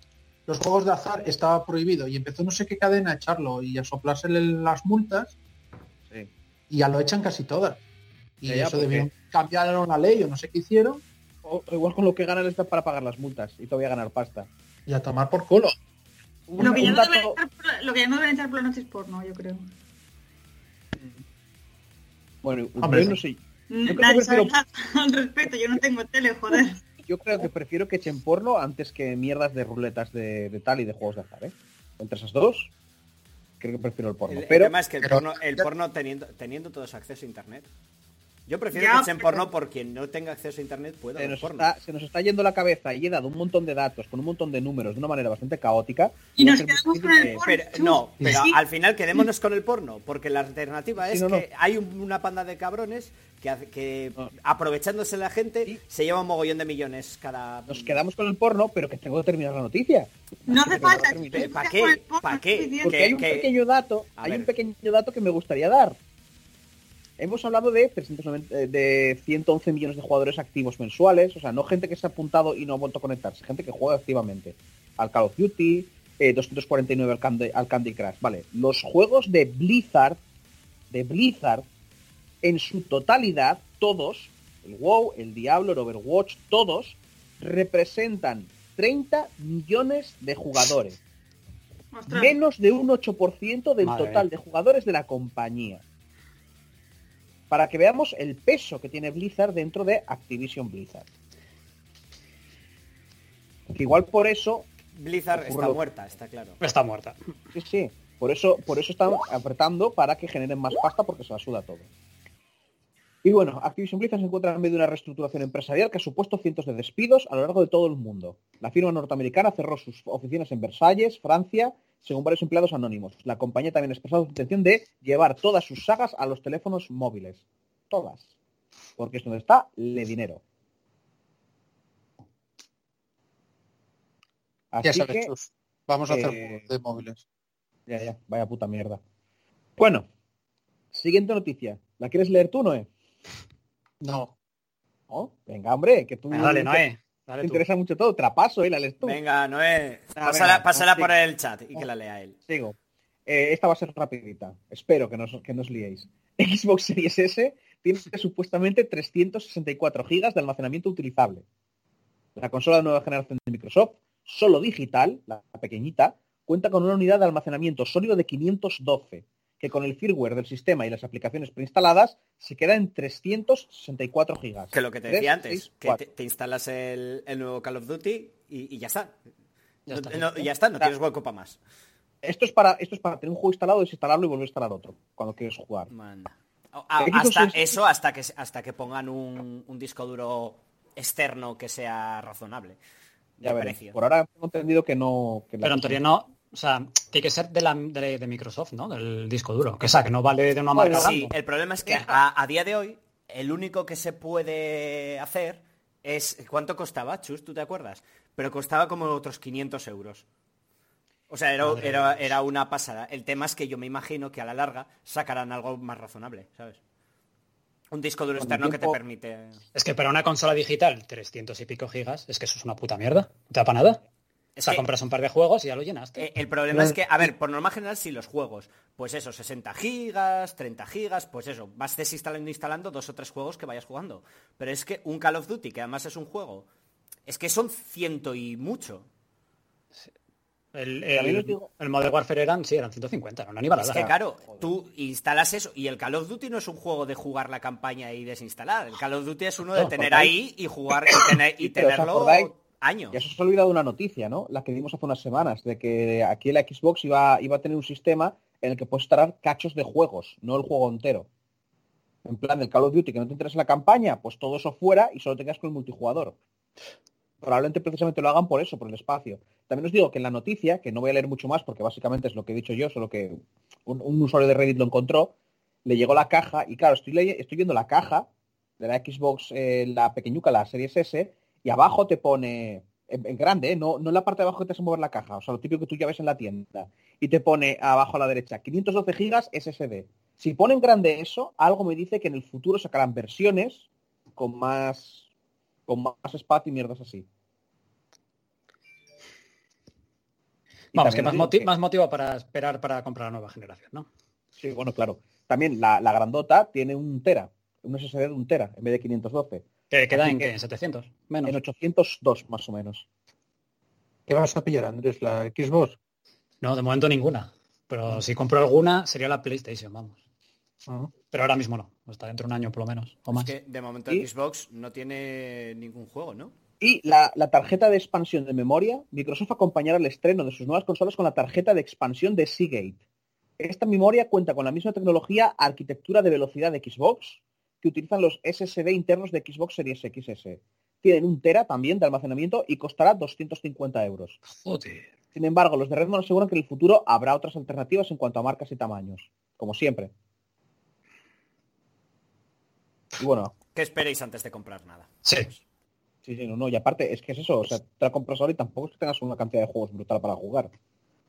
los juegos de azar estaba prohibido y empezó no sé qué cadena a echarlo y a soplársele las multas Sí. y ya lo echan casi todas. Y Ya, eso debieron cambiar la ley o no sé qué hicieron o- o igual con lo que ganan está para pagar las multas y todavía ganar pasta. y a tomar por culo. Un, Lo que, ya no deben dato, echar por, lo que ya no deben por la noche es porno, yo creo. bueno, Hombre, yo no sé, creo que Nadie sabe prefiero- nada al respecto, yo no tengo tele, joder. yo creo que prefiero que echen porno antes que mierdas de ruletas de, de tal y de juegos de azar, ¿eh? Entre esas dos, creo que prefiero el porno. El, el pero tema es que el pero- porno, el porno teniendo, teniendo todos acceso a internet. Yo prefiero Ya, que echen pero- porno por quien no tenga acceso a internet pueda se ver nos, porno. está, se nos está yendo la cabeza y he dado un montón de datos con un montón de números de una manera bastante caótica. Y nos quedamos con el que- porno. Pero, no, pero sí. al final quedémonos con el porno, porque la alternativa es no. que hay un- una panda de cabrones que, que No. aprovechándose la gente Sí. se lleva un mogollón de millones cada... Nos quedamos con el porno, pero que tengo que terminar la noticia. No hace falta. no tú permite. te ¿Pa' quedas qué? con el porno, ¿Pa' es qué? Porque ¿Qué- hay un pequeño dato, hay un pequeño dato que me gustaría dar. Hemos hablado de 390, eh, de 111 millones de jugadores activos mensuales, o sea, no gente que se ha apuntado y no ha vuelto a conectarse, gente que juega activamente al Call of Duty, eh, 249 al Candy, al Candy Crush. Vale, los juegos de Blizzard, de Blizzard, en su totalidad, todos, el WoW, el Diablo, el Overwatch, todos, representan 30 millones de jugadores menos de un 8% del Madre total de jugadores de la compañía. Para que veamos el peso que tiene Blizzard dentro de Activision Blizzard. Que igual por eso, Blizzard está muerta, está claro. Está muerta. sí, sí, por eso, por eso están apretando para que generen más pasta porque se la suda todo. Y bueno, Activision Blizzard se encuentra en medio de una reestructuración empresarial que ha supuesto cientos de despidos a lo largo de todo el mundo. La firma norteamericana cerró sus oficinas en Versalles, Francia, según varios empleados anónimos. La compañía también ha expresado su intención de llevar todas sus sagas a los teléfonos móviles. Todas. Porque es donde está el dinero. Así Ya sabes, que, Chus, vamos a hacer eh, de móviles. ya, ya, vaya puta mierda. Bueno, siguiente noticia. ¿La quieres leer tú, Noé? No, ¿No? Venga, hombre, que tú Venga, dale, te- tú. interesa mucho todo. Trapaso, ¿eh? La lees tú. Venga, Noé, Ah, pásala, venga, pásala sí. por el chat y que la lea él. Sigo. Eh, esta va a ser rapidita. Espero que no, que no os liéis. Xbox Series S tiene supuestamente 364 gigas de almacenamiento utilizable. La consola de nueva generación de Microsoft, solo digital, la pequeñita, cuenta con una unidad de almacenamiento sólido de 512, que con el firmware del sistema y las aplicaciones preinstaladas se queda en 364 gigas. Que lo que te decía antes, que te, te instalas el, el nuevo Call of Duty y, y ya está. Ya No- está. no- ya está, no tienes hueco para más. Esto es para esto es para tener un juego instalado, desinstalarlo y volver a instalar otro cuando quieres jugar. Manda. A- Xbox hasta es- eso, hasta que hasta que pongan un, un disco duro externo que sea razonable. De Ya veré. precio. Por ahora tengo entendido que no. que Pero en teoría no, o sea, tiene que ser de, la, de, de Microsoft, ¿no? Del disco duro. Que sea, que no vale de una marca Sí, random. el problema es que a, a día de hoy, el único que se puede hacer es. ¿Cuánto costaba, Chus? ¿Tú te acuerdas? Pero costaba como otros 500 euros. O sea, era, era, era una pasada. El tema es que yo me imagino que a la larga sacarán algo más razonable, ¿sabes? Un disco duro externo que te permite. Es que para una consola digital, 300 y pico gigas, es que eso es una puta mierda. ¿No te da para nada? O sea, que- compras un par de juegos y ya lo llenaste. Eh, el problema es que, a ver, por norma general, si los juegos, pues eso, 60 gigas, 30 gigas, pues eso, vas desinstalando e instalando dos o tres juegos que vayas jugando. Pero es que un Call of Duty, que además es un juego, es que son ciento y mucho. el, el, Modern Warfare eran, sí, eran 150, no, no ni para Es que claro, tú instalas eso y el Call of Duty no es un juego de jugar la campaña y desinstalar. El Call of Duty es uno de No, tener ahí y jugar y, tener- Sí, pero ¿os tenerlo acordáis? Años. Ya se os ha olvidado una noticia, ¿no? La que dimos hace unas semanas, de que aquí la Xbox iba, iba a tener un sistema en el que puedes instalar cachos de juegos, no el juego entero. En plan, del Call of Duty, que no te interesa la campaña, pues todo eso fuera y solo tengas con el multijugador. Probablemente precisamente lo hagan por eso, por el espacio. También os digo que en la noticia, que no voy a leer mucho más porque básicamente es lo que he dicho yo, solo que un, usuario de Reddit lo encontró, le llegó la caja y claro, estoy, estoy viendo la caja de la Xbox, eh, la pequeñuca, la Series S, y abajo te pone, en, en grande, ¿eh? no, no en la parte de abajo que te hace mover la caja, o sea, lo típico que tú ya ves en la tienda, y te pone abajo a la derecha 512 gigas SSD. Si pone en grande eso, algo me dice que en el futuro sacarán versiones con más con más espacio y mierdas así. Y Vamos, que más, moti- que- más motivo para esperar para comprar la nueva generación, ¿no? Sí, bueno, claro. También la, la grandota tiene un tera, un SSD de un tera en vez de 512. Que queda en, que- ¿qué? en 700, menos. En 802 más o menos. ¿Qué vas a pillar, Andrés? ¿La Xbox? No, de momento ninguna. Pero si compro alguna, sería la PlayStation, vamos. Ah. Pero ahora mismo no. Hasta dentro de un año por lo menos. O más. Es que de momento ¿Y? Xbox no tiene ningún juego, ¿no? Y la, la tarjeta de expansión de memoria, Microsoft acompañará el estreno de sus nuevas consolas con la tarjeta de expansión de Seagate. Esta memoria cuenta con la misma tecnología arquitectura de velocidad de Xbox que utilizan los SSD internos de Xbox Series XS. Tienen un tera también de almacenamiento y costará 250 euros. Joder. Sin embargo, los de Redmond aseguran que en el futuro habrá otras alternativas en cuanto a marcas y tamaños, como siempre. Y bueno, ¿Qué esperéis antes de comprar nada? Sí. sí, sí, no, no, y aparte es que es eso, o sea, te la compras ahora y tampoco es que tengas una cantidad de juegos brutal para jugar.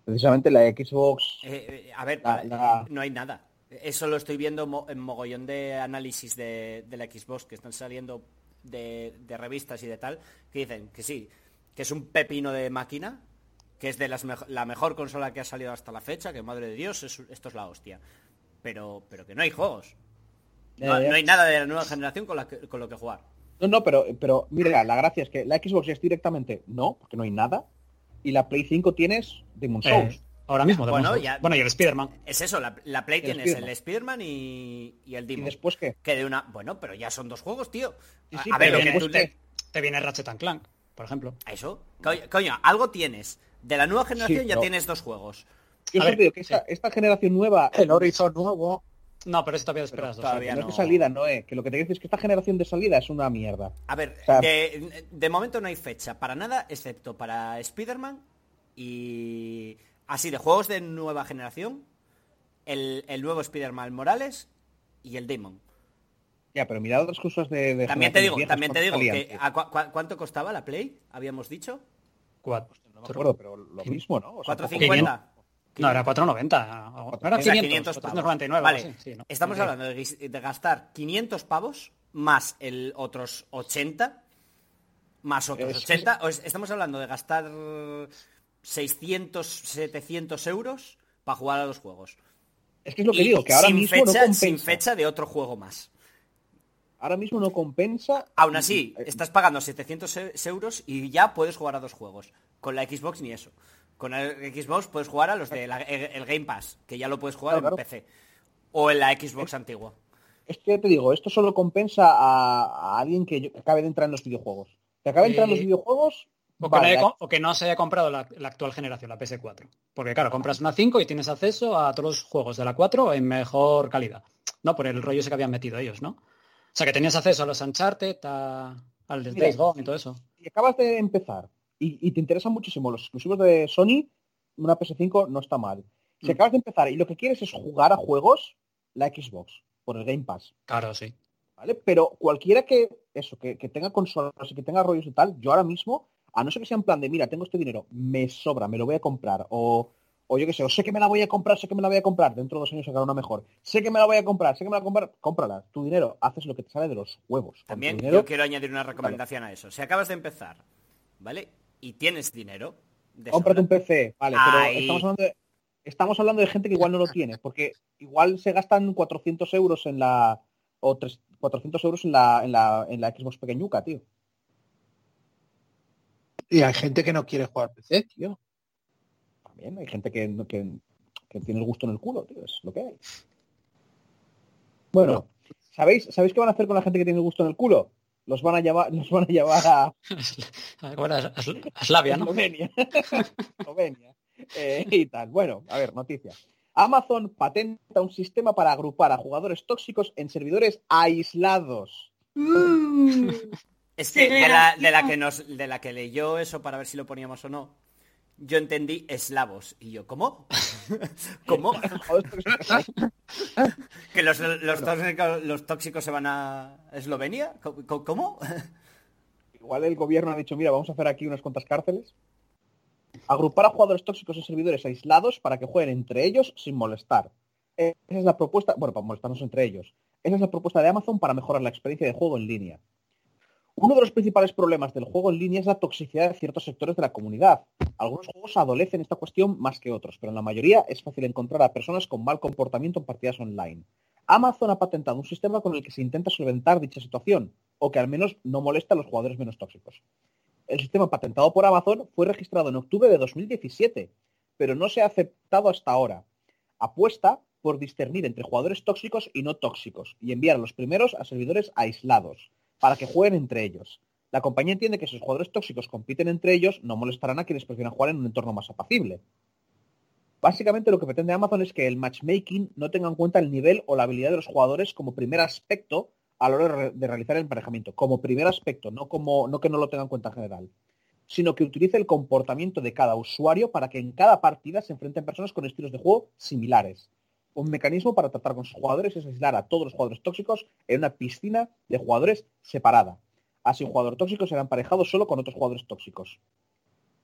Precisamente la Xbox, Eh, eh, a ver, La- la- no hay nada. Eso lo estoy viendo mo- en mogollón de análisis de, de la Xbox que están saliendo de, de revistas y de tal, que dicen que sí, que es un pepino de máquina, que es de las la mejor consola que ha salido hasta la fecha, que madre de Dios, es- esto es la hostia. Pero, pero que no hay juegos. No, no hay nada de la nueva generación con, la que- con lo que jugar. no, no, pero, pero mira, la gracia es que la Xbox es directamente no, porque no hay nada, y la Play 5 tienes Demon Souls. Eh, ahora mismo. Bueno, Demon's Souls. ya- bueno, y el Spider-Man. Es eso, la, la Play El tienes Spiderman. el Spearman y, y el ¿Y Demon. después qué? Que de una... Bueno, pero ya son dos juegos, tío. Sí, sí, a ver, lo que tú le-? Te viene Ratchet and Clank, por ejemplo. Eso. Coño, coño, algo tienes. De la nueva generación Sí, ya tienes dos juegos. Yo A ver, digo que esta, esta generación nueva El Horizon nuevo. No, pero eso todavía esperas todavía que no es no. de salida, no es. Que lo que te dice es que esta generación de salida es una mierda. A ver, O sea- de, de momento no hay fecha para nada, excepto para Spider-Man y... Así, de juegos de nueva generación, el, el nuevo Spider-Man Morales y el Demon. Ya, pero mirad otras cosas de... de También te digo, también te digo viejas, que... cuántas ¿a cua- cua- ¿Cuánto costaba la Play? Habíamos dicho. Cuatro. No me acuerdo, pero lo mismo, ¿no? O sea, poco- 450. No, era 490. No era O sea, 500. 500 pavos. 499, Vale, así, sí, ¿no? estamos Sí. hablando de, gastar 500 pavos más el otros 80 más otros Es- 80 o es- estamos hablando de gastar 600 700 euros para jugar a los juegos Es que es lo que Y digo, que ahora sin mismo fecha, no compensa. sin fecha de otro juego más Ahora mismo no compensa. aún así Eh, estás pagando 700 e- euros y ya puedes jugar a dos juegos con la Xbox ni eso con el Xbox puedes jugar a los de la- el, el Game Pass que ya lo puedes jugar Claro, en claro. PC o en la Xbox antigua Es que te digo, esto solo compensa a, a alguien que, yo- que acabe de entrar en los videojuegos. Que acabe de entrar en los Eh, videojuegos. O que, no haya co- o que no se haya comprado la, la actual generación, la PS4. Porque claro, compras una 5 y tienes acceso a todos los juegos de la 4 en mejor calidad. No, por el rollo ese que habían metido ellos, ¿no? O sea, que tenías acceso a los Uncharted, a- al Mira, Days Gone y todo eso. si acabas de empezar y, y te interesan muchísimo los exclusivos de Sony, una PS5 no está mal. Si Mm. acabas de empezar y lo que quieres es jugar a juegos, la Xbox, por el Game Pass. Claro, sí. ¿Vale? Pero cualquiera que, eso, que, que tenga consolas y que tenga rollos y tal, yo ahora mismo, a no ser que sea en plan de, mira, tengo este dinero, me sobra, me lo voy a comprar, o, o yo qué sé, o sé que me la voy a comprar, sé que me la voy a comprar, dentro de dos años sacará una mejor, sé que me la voy a comprar, sé que me la voy a comprar, cómprala, tu dinero, haces lo que te sale de los huevos. También dinero, yo quiero añadir una recomendación a eso. Si acabas de empezar, ¿vale? Y tienes dinero, de Cómprate un. PC, vale, pero estamos hablando, de, estamos hablando de gente que igual no lo tiene, porque igual se gastan 400 euros en la o tres- 400 euros en la, en la, en la Xbox pequeñuca, tío. Y hay gente que no quiere jugar PC, tío. También hay gente que, no- que, que tiene el gusto en el culo, tío, es lo que hay. Bueno, ¿sabéis, ¿sabéis qué van a hacer con la gente que tiene el gusto en el culo? Los van a llevar, los van a llevar a, ¿Cómo era? A Sl- a Slavia, ¿no? Eslovenia. Eslovenia. Eh, y tal. Bueno, a ver, noticias. Amazon patenta un sistema para agrupar a jugadores tóxicos en servidores aislados. Es que de la, de la que nos, de la que leyó eso para ver si lo poníamos o no, yo entendí eslavos. Y yo, ¿cómo? ¿Cómo? ¿Que los, los, tóxicos, los tóxicos se van a Eslovenia? ¿Cómo? ¿Cómo? Igual el gobierno ha dicho, mira, vamos a hacer aquí unas cuantas cárceles. Agrupar a jugadores tóxicos en servidores aislados para que jueguen entre ellos sin molestar. Esa es la propuesta, bueno, para molestarnos entre ellos. Esa es la propuesta de Amazon para mejorar la experiencia de juego en línea. Uno de los principales problemas del juego en línea es la toxicidad de ciertos sectores de la comunidad. Algunos juegos adolecen esta cuestión más que otros, pero en la mayoría es fácil encontrar a personas con mal comportamiento en partidas online. Amazon ha patentado un sistema con el que se intenta solventar dicha situación, o que al menos no molesta a los jugadores menos tóxicos. El sistema patentado por Amazon fue registrado en octubre de 2017, pero no se ha aceptado hasta ahora. Apuesta por discernir entre jugadores tóxicos y no tóxicos y enviar a los primeros a servidores aislados, para que jueguen entre ellos. La compañía entiende que si los jugadores tóxicos compiten entre ellos, no molestarán a quienes prefieran jugar en un entorno más apacible. Básicamente lo que pretende Amazon es que el matchmaking no tenga en cuenta el nivel o la habilidad de los jugadores como primer aspecto a la hora de, re- de realizar el emparejamiento, como primer aspecto, no como no que no lo tenga en cuenta en general, sino que utilice el comportamiento de cada usuario para que en cada partida se enfrenten personas con estilos de juego similares. Un mecanismo para tratar con sus jugadores es aislar a todos los jugadores tóxicos en una piscina de jugadores separada. Así un jugador tóxico será emparejado solo con otros jugadores tóxicos.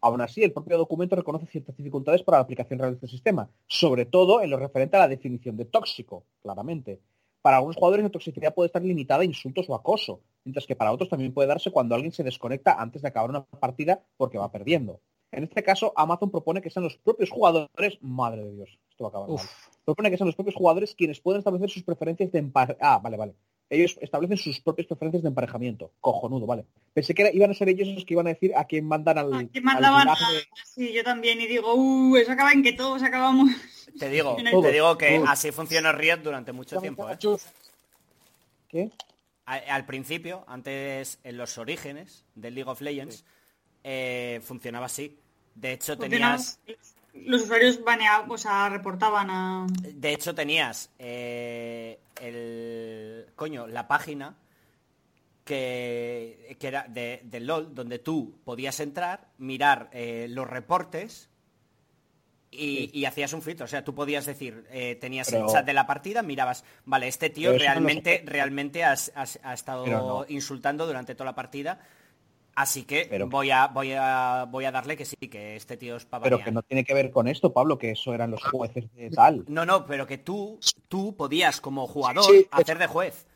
Aún así, el propio documento reconoce ciertas dificultades para la aplicación real de este sistema, sobre todo en lo referente a la definición de tóxico, claramente. Para algunos jugadores la toxicidad puede estar limitada a insultos o acoso, mientras que para otros también puede darse cuando alguien se desconecta antes de acabar una partida porque va perdiendo. En este caso, Amazon propone que sean los propios jugadores, madre de Dios, esto va a acabar mal. Propone que sean los propios jugadores quienes pueden establecer sus preferencias de emparejamiento. Ah, vale, vale. Ellos establecen sus propias preferencias de emparejamiento. Cojonudo, vale. Pensé que era- iban a ser ellos los que iban a decir a quién mandan al. Mandaban a... gulag de- Sí, yo también. Y digo, uh, eso acaba en que todos acabamos... Te digo, Todos, te digo que todos. así funciona Riot durante mucho tiempo. ¿eh? ¿Qué? Al principio, antes en los orígenes del League of Legends, eh, funcionaba así. De hecho, tenías, Los usuarios banea, o sea, reportaban a... de hecho, tenías eh, el coño, la página que, que era de, del LOL, donde tú podías entrar, mirar eh, los reportes y, y hacías un filtro. O sea, tú podías decir, eh, tenías Pero- el chat de la partida, mirabas, vale, este tío no lo realmente, realmente has- has- ha estado no. insultando durante toda la partida. Así que Pero- voy a voy a voy a darle que sí, que este tío es para Pero que no tiene que ver con esto, Pablo, que eso eran los jueces de tal. No, no, pero que tú, tú podías como jugador Sí, sí. hacer de juez.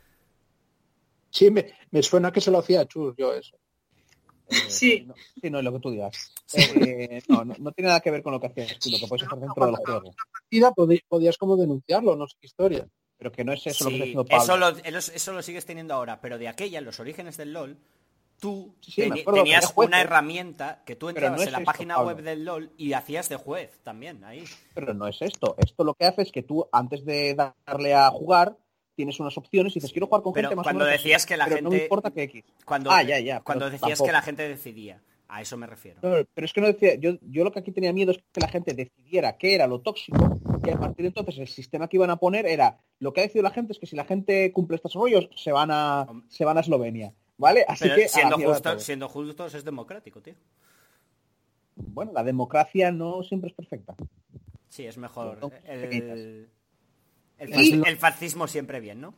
Sí, me, me suena que se lo hacía Chus, yo eso. Eh, Sí. No, sí, no, lo que tú digas. Eh, no, no, no tiene nada que ver con lo que hacías tú, lo que puedes hacer dentro del juego. Partida podí- podías como denunciarlo, no sé qué historia. Pero que no es eso lo que está haciendo Pablo. eso, lo, eso- eso lo sigues teniendo ahora, pero de aquella, en los orígenes del LOL, tú Sí, acuerdo que tenías una herramienta que tú entrabas no en la esto, página Pablo. web del LOL y hacías de juez también ahí. Pero no es esto. Esto lo que hace es que tú, antes de darle a jugar, tienes unas opciones y dices, quiero jugar con Pero gente más cuando o menos así, decías que la pero no me gente- importa que X. Cuando, Ah, ya, ya, cuando decías tampoco. que la gente decidía, a eso me refiero. No, pero es que no decía, yo, yo lo que aquí tenía miedo es que la gente decidiera qué era lo tóxico y a partir de entonces el sistema que iban a poner era, lo que ha decidido la gente es que si la gente cumple estos rollos, se van a, se van a Eslovenia. ¿Vale? Así Pero que siendo, justo- justos es democrático, tío. Bueno, la democracia no siempre es perfecta. Sí, es mejor. El, el, fascismo siempre bien, ¿no?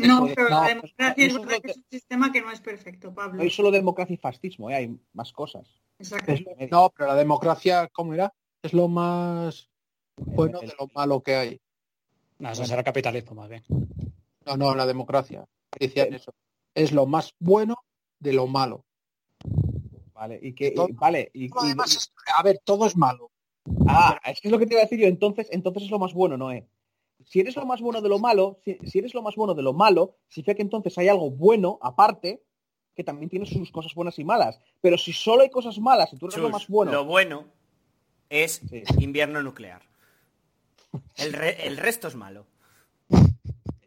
No, pero no, la democracia es que un sistema que no es perfecto, Pablo. No hay solo democracia y fascismo, ¿eh? hay más cosas. Exacto. Es- no, pero la democracia, ¿cómo era? Es lo más bueno de lo malo que hay. No, eso será capitalismo más bien. No, no, la democracia. Decían eso. Es lo más bueno de lo malo. Vale, y que, Todo- y- vale, y, y- es- a ver, todo es malo. Ah, es que es lo que te iba a decir yo, entonces, entonces es lo más bueno, Noé. Si eres lo más bueno de lo malo, si, si eres lo más bueno de lo malo, significa que entonces hay algo bueno aparte que también tiene sus cosas buenas y malas. Pero si solo hay cosas malas y tú eres lo más bueno, Lo bueno es Sí. invierno nuclear. El, re- el resto es malo.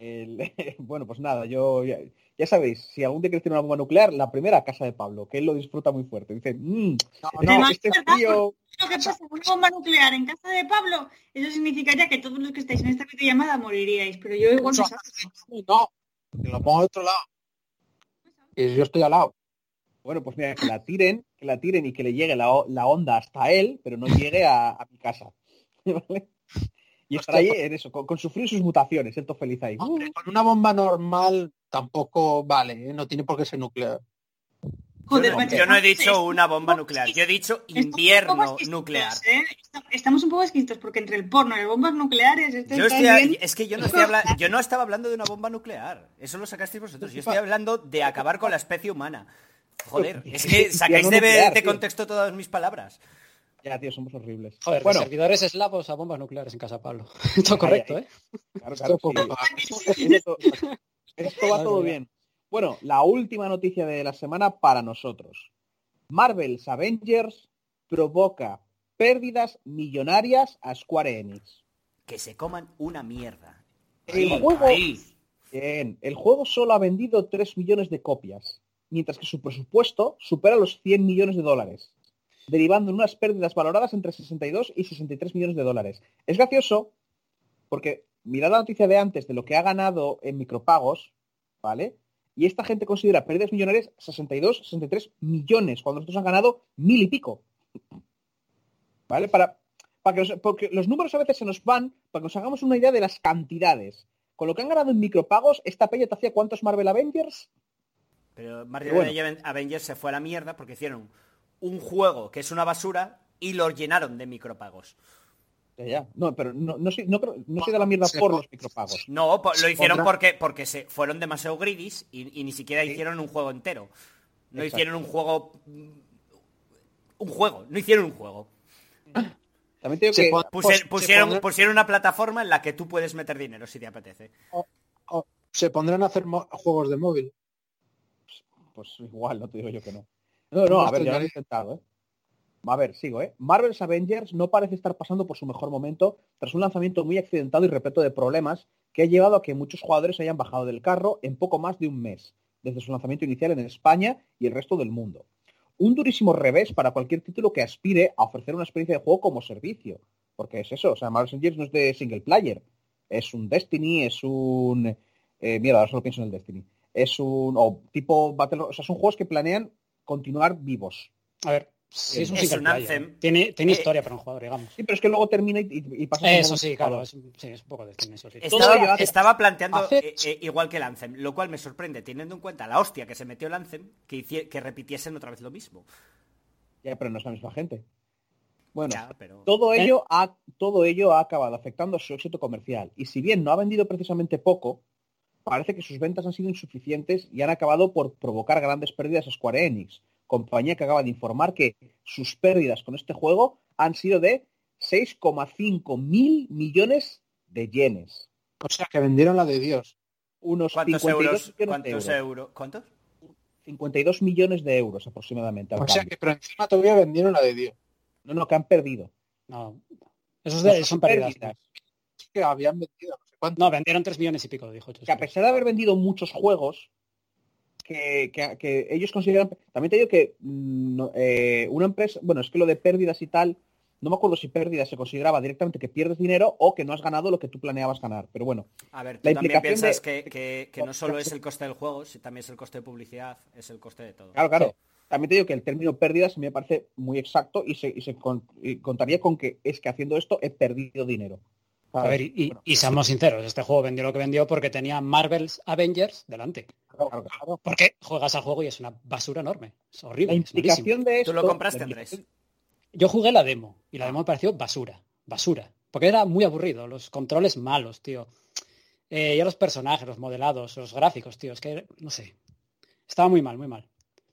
El- bueno, pues nada, yo ya, ya sabéis, si algún día queréis tener una bomba nuclear, la primera casa de Pablo, que él lo disfruta muy fuerte. Dice, mmm, No, no, no, este frío, Lo que pasa, una bomba nuclear en casa de Pablo, eso significaría que todos los que estáis en esta videollamada moriríais, pero yo igual no, que lo pongo de otro lado. Y yo estoy al lado. Bueno, pues mira, que la tiren, que la tiren y que le llegue la onda hasta él, pero no llegue a, a mi casa. ¿Vale? Y estar ahí en eso, con, con sufrir sus mutaciones, siento feliz ahí. Hombre, con una bomba normal tampoco vale, ¿eh? no tiene por qué ser nuclear. Joder, yo, no, macho, yo no he dicho una bomba nuclear, yo he dicho invierno nuclear. ¿eh? Est- Estamos un poco exquisitos porque entre el porno y las bombas nucleares, esto Yo está estoy- bien. es que yo no, estoy habla- yo no estaba hablando de una bomba nuclear. Eso lo sacasteis vosotros. Yo estoy hablando de acabar con la especie humana. Joder, es que sacáis de, nuclear, de contexto todas mis palabras. Ya, tío, somos horribles. Joder, bueno, servidores eslavos a bombas nucleares en casa Pablo. Todo correcto. ¿eh? claro, claro, Esto sí. Esto, esto va todo bien. Bueno, la última noticia de la semana para nosotros. Marvel's Avengers provoca pérdidas millonarias a Square Enix. Que se coman una mierda. El juego-. Bien, el juego solo ha vendido 3 millones de copias, mientras que su presupuesto supera los 100 millones de dólares, derivando en unas pérdidas valoradas entre 62 y 63 millones de dólares. Es gracioso porque mirad la noticia de antes de lo que ha ganado en micropagos, ¿vale? Y esta gente considera pérdidas millonarias 62, 63 millones, cuando nosotros han ganado mil y pico. ¿Vale? Para, para que nos- porque los números a veces se nos van para que nos hagamos una idea de las cantidades. Con lo que han ganado en micropagos, esta peña te hacía cuántos Marvel Avengers? Pero Marvel bueno. Avengers se fue a la mierda porque hicieron un juego que es una basura y lo llenaron de micropagos. Ya, ya. No, pero no, no, soy, no, no soy de la mierda Se por po- los micropagos. No, lo hicieron pondrá- porque, porque se fueron demasiado greedies y, y ni siquiera Sí. hicieron un juego entero. No Exacto. hicieron un juego... Un juego, no hicieron un juego. También te digo Se que pon- Pusier- se pusieron, pondrá- pusieron una plataforma en la que tú puedes meter dinero si te apetece. O se pondrán a hacer juegos de móvil. pues igual, no te digo yo que no. No, no, a ver, ya lo he intentado, ¿eh? A ver, sigo, ¿eh? Marvel's Avengers no parece estar pasando por su mejor momento tras un lanzamiento muy accidentado y repleto de problemas que ha llevado a que muchos jugadores hayan bajado del carro en poco más de un mes, desde su lanzamiento inicial en España y el resto del mundo. Un durísimo revés para cualquier título que aspire a ofrecer una experiencia de juego como servicio. Porque es eso, o sea, Marvel's Avengers no es de single player. Es un Destiny, es un... Eh, mierda, ahora solo pienso en el Destiny. Es un... o tipo Battle... O sea, son juegos que planean continuar vivos. A ver, sí, es un Es un. Anthem. Tiene, tiene Eh, historia para un jugador, digamos. Sí, pero es que luego termina y, y- y pasa... Eso sí, claro, es, sí, es un poco de eso sí. Estaba, planteando hace- eh, eh, igual que el Anthem, lo cual me sorprende, teniendo en cuenta la hostia que se metió el Anthem, que, que repitiesen otra vez lo mismo. Ya, pero no es la misma gente. Bueno, Ya, pero... todo ¿Eh? ello, ha, todo ello ha acabado afectando a su éxito comercial. Y si bien no ha vendido precisamente poco, parece que sus ventas han sido insuficientes y han acabado por provocar grandes pérdidas a Square Enix, compañía que acaba de informar que sus pérdidas con este juego han sido de 6,5 mil millones de yenes. O sea, que vendieron la de Dios. Unos ¿Cuántos 52 euros? millones de ¿Cuántos euros. euros? ¿Cuántos? 52 millones de euros aproximadamente. al O sea, cambio. que pero encima todavía vendieron la de Dios. No, no, que han perdido. No, esos No de- son son pérdidas. pérdidas. Que habían vendido no sé cuánto. No, vendieron 3 millones y pico, dijo Chus. que a pesar de haber vendido muchos juegos que, que- que ellos consideran también te digo que mm, no, eh, una empresa bueno es que lo de pérdidas y tal no me acuerdo si pérdidas se consideraba directamente que pierdes dinero o que no has ganado lo que tú planeabas ganar pero bueno A ver, tú La también implicación piensas de- que, que- que no solo es el coste del juego, si también es el coste de publicidad, es el coste de todo. claro claro también te digo que el término pérdidas me parece muy exacto y se, y se con- y contaría con que es que haciendo esto he perdido dinero A ver, y, Bueno, y seamos sinceros, este juego vendió lo que vendió porque tenía Marvel's Avengers delante. claro, claro, claro. Porque juegas al juego y es una basura enorme. Es la horrible. es malísimo. implicación de esto Tú lo compraste, la Andrés. Yo jugué la demo y la demo me pareció basura. Basura. Porque era muy aburrido. Los controles malos, tío. Eh, ya los personajes, los modelados, los gráficos, tío. Es que, no sé. Estaba muy mal, muy mal.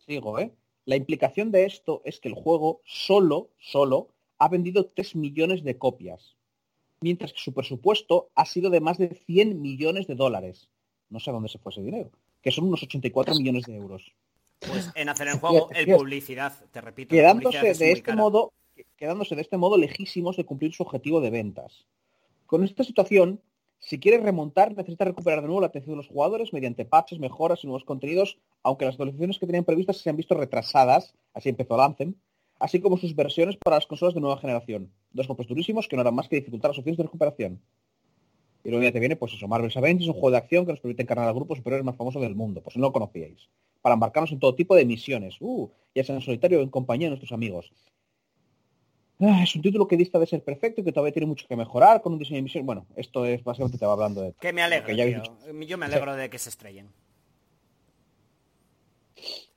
Sigo, ¿eh? La implicación de esto es que el juego solo, solo, ha vendido 3 millones de copias, mientras que su presupuesto ha sido de más de 100 millones de dólares. No sé a dónde se fue ese dinero, que son unos 84 millones de euros. Pues en hacer el juego, el publicidad, te repito. Quedándose de este modo, quedándose de este modo lejísimos de cumplir su objetivo de ventas. Con esta situación, si quieres remontar, necesitas recuperar de nuevo la atención de los jugadores mediante patches, mejoras y nuevos contenidos, aunque las actualizaciones que tenían previstas se han visto retrasadas, así empezó el Anthem, así como sus versiones para las consolas de nueva generación. Dos golpes durísimos que no harán más que dificultar las opciones de recuperación. Y luego ya te viene, pues eso, Marvel's Avengers, un juego de acción que nos permite encarnar al grupo superior más famoso del mundo, pues no lo conocíais, para embarcarnos en todo tipo de misiones, uh, ya sea en solitario o en compañía de nuestros amigos. Ah, es un título que dista de ser perfecto y que todavía tiene mucho que mejorar con un diseño de misión. Bueno, esto es básicamente te va hablando de... Que me alegro, Yo me alegro de que se estrellen.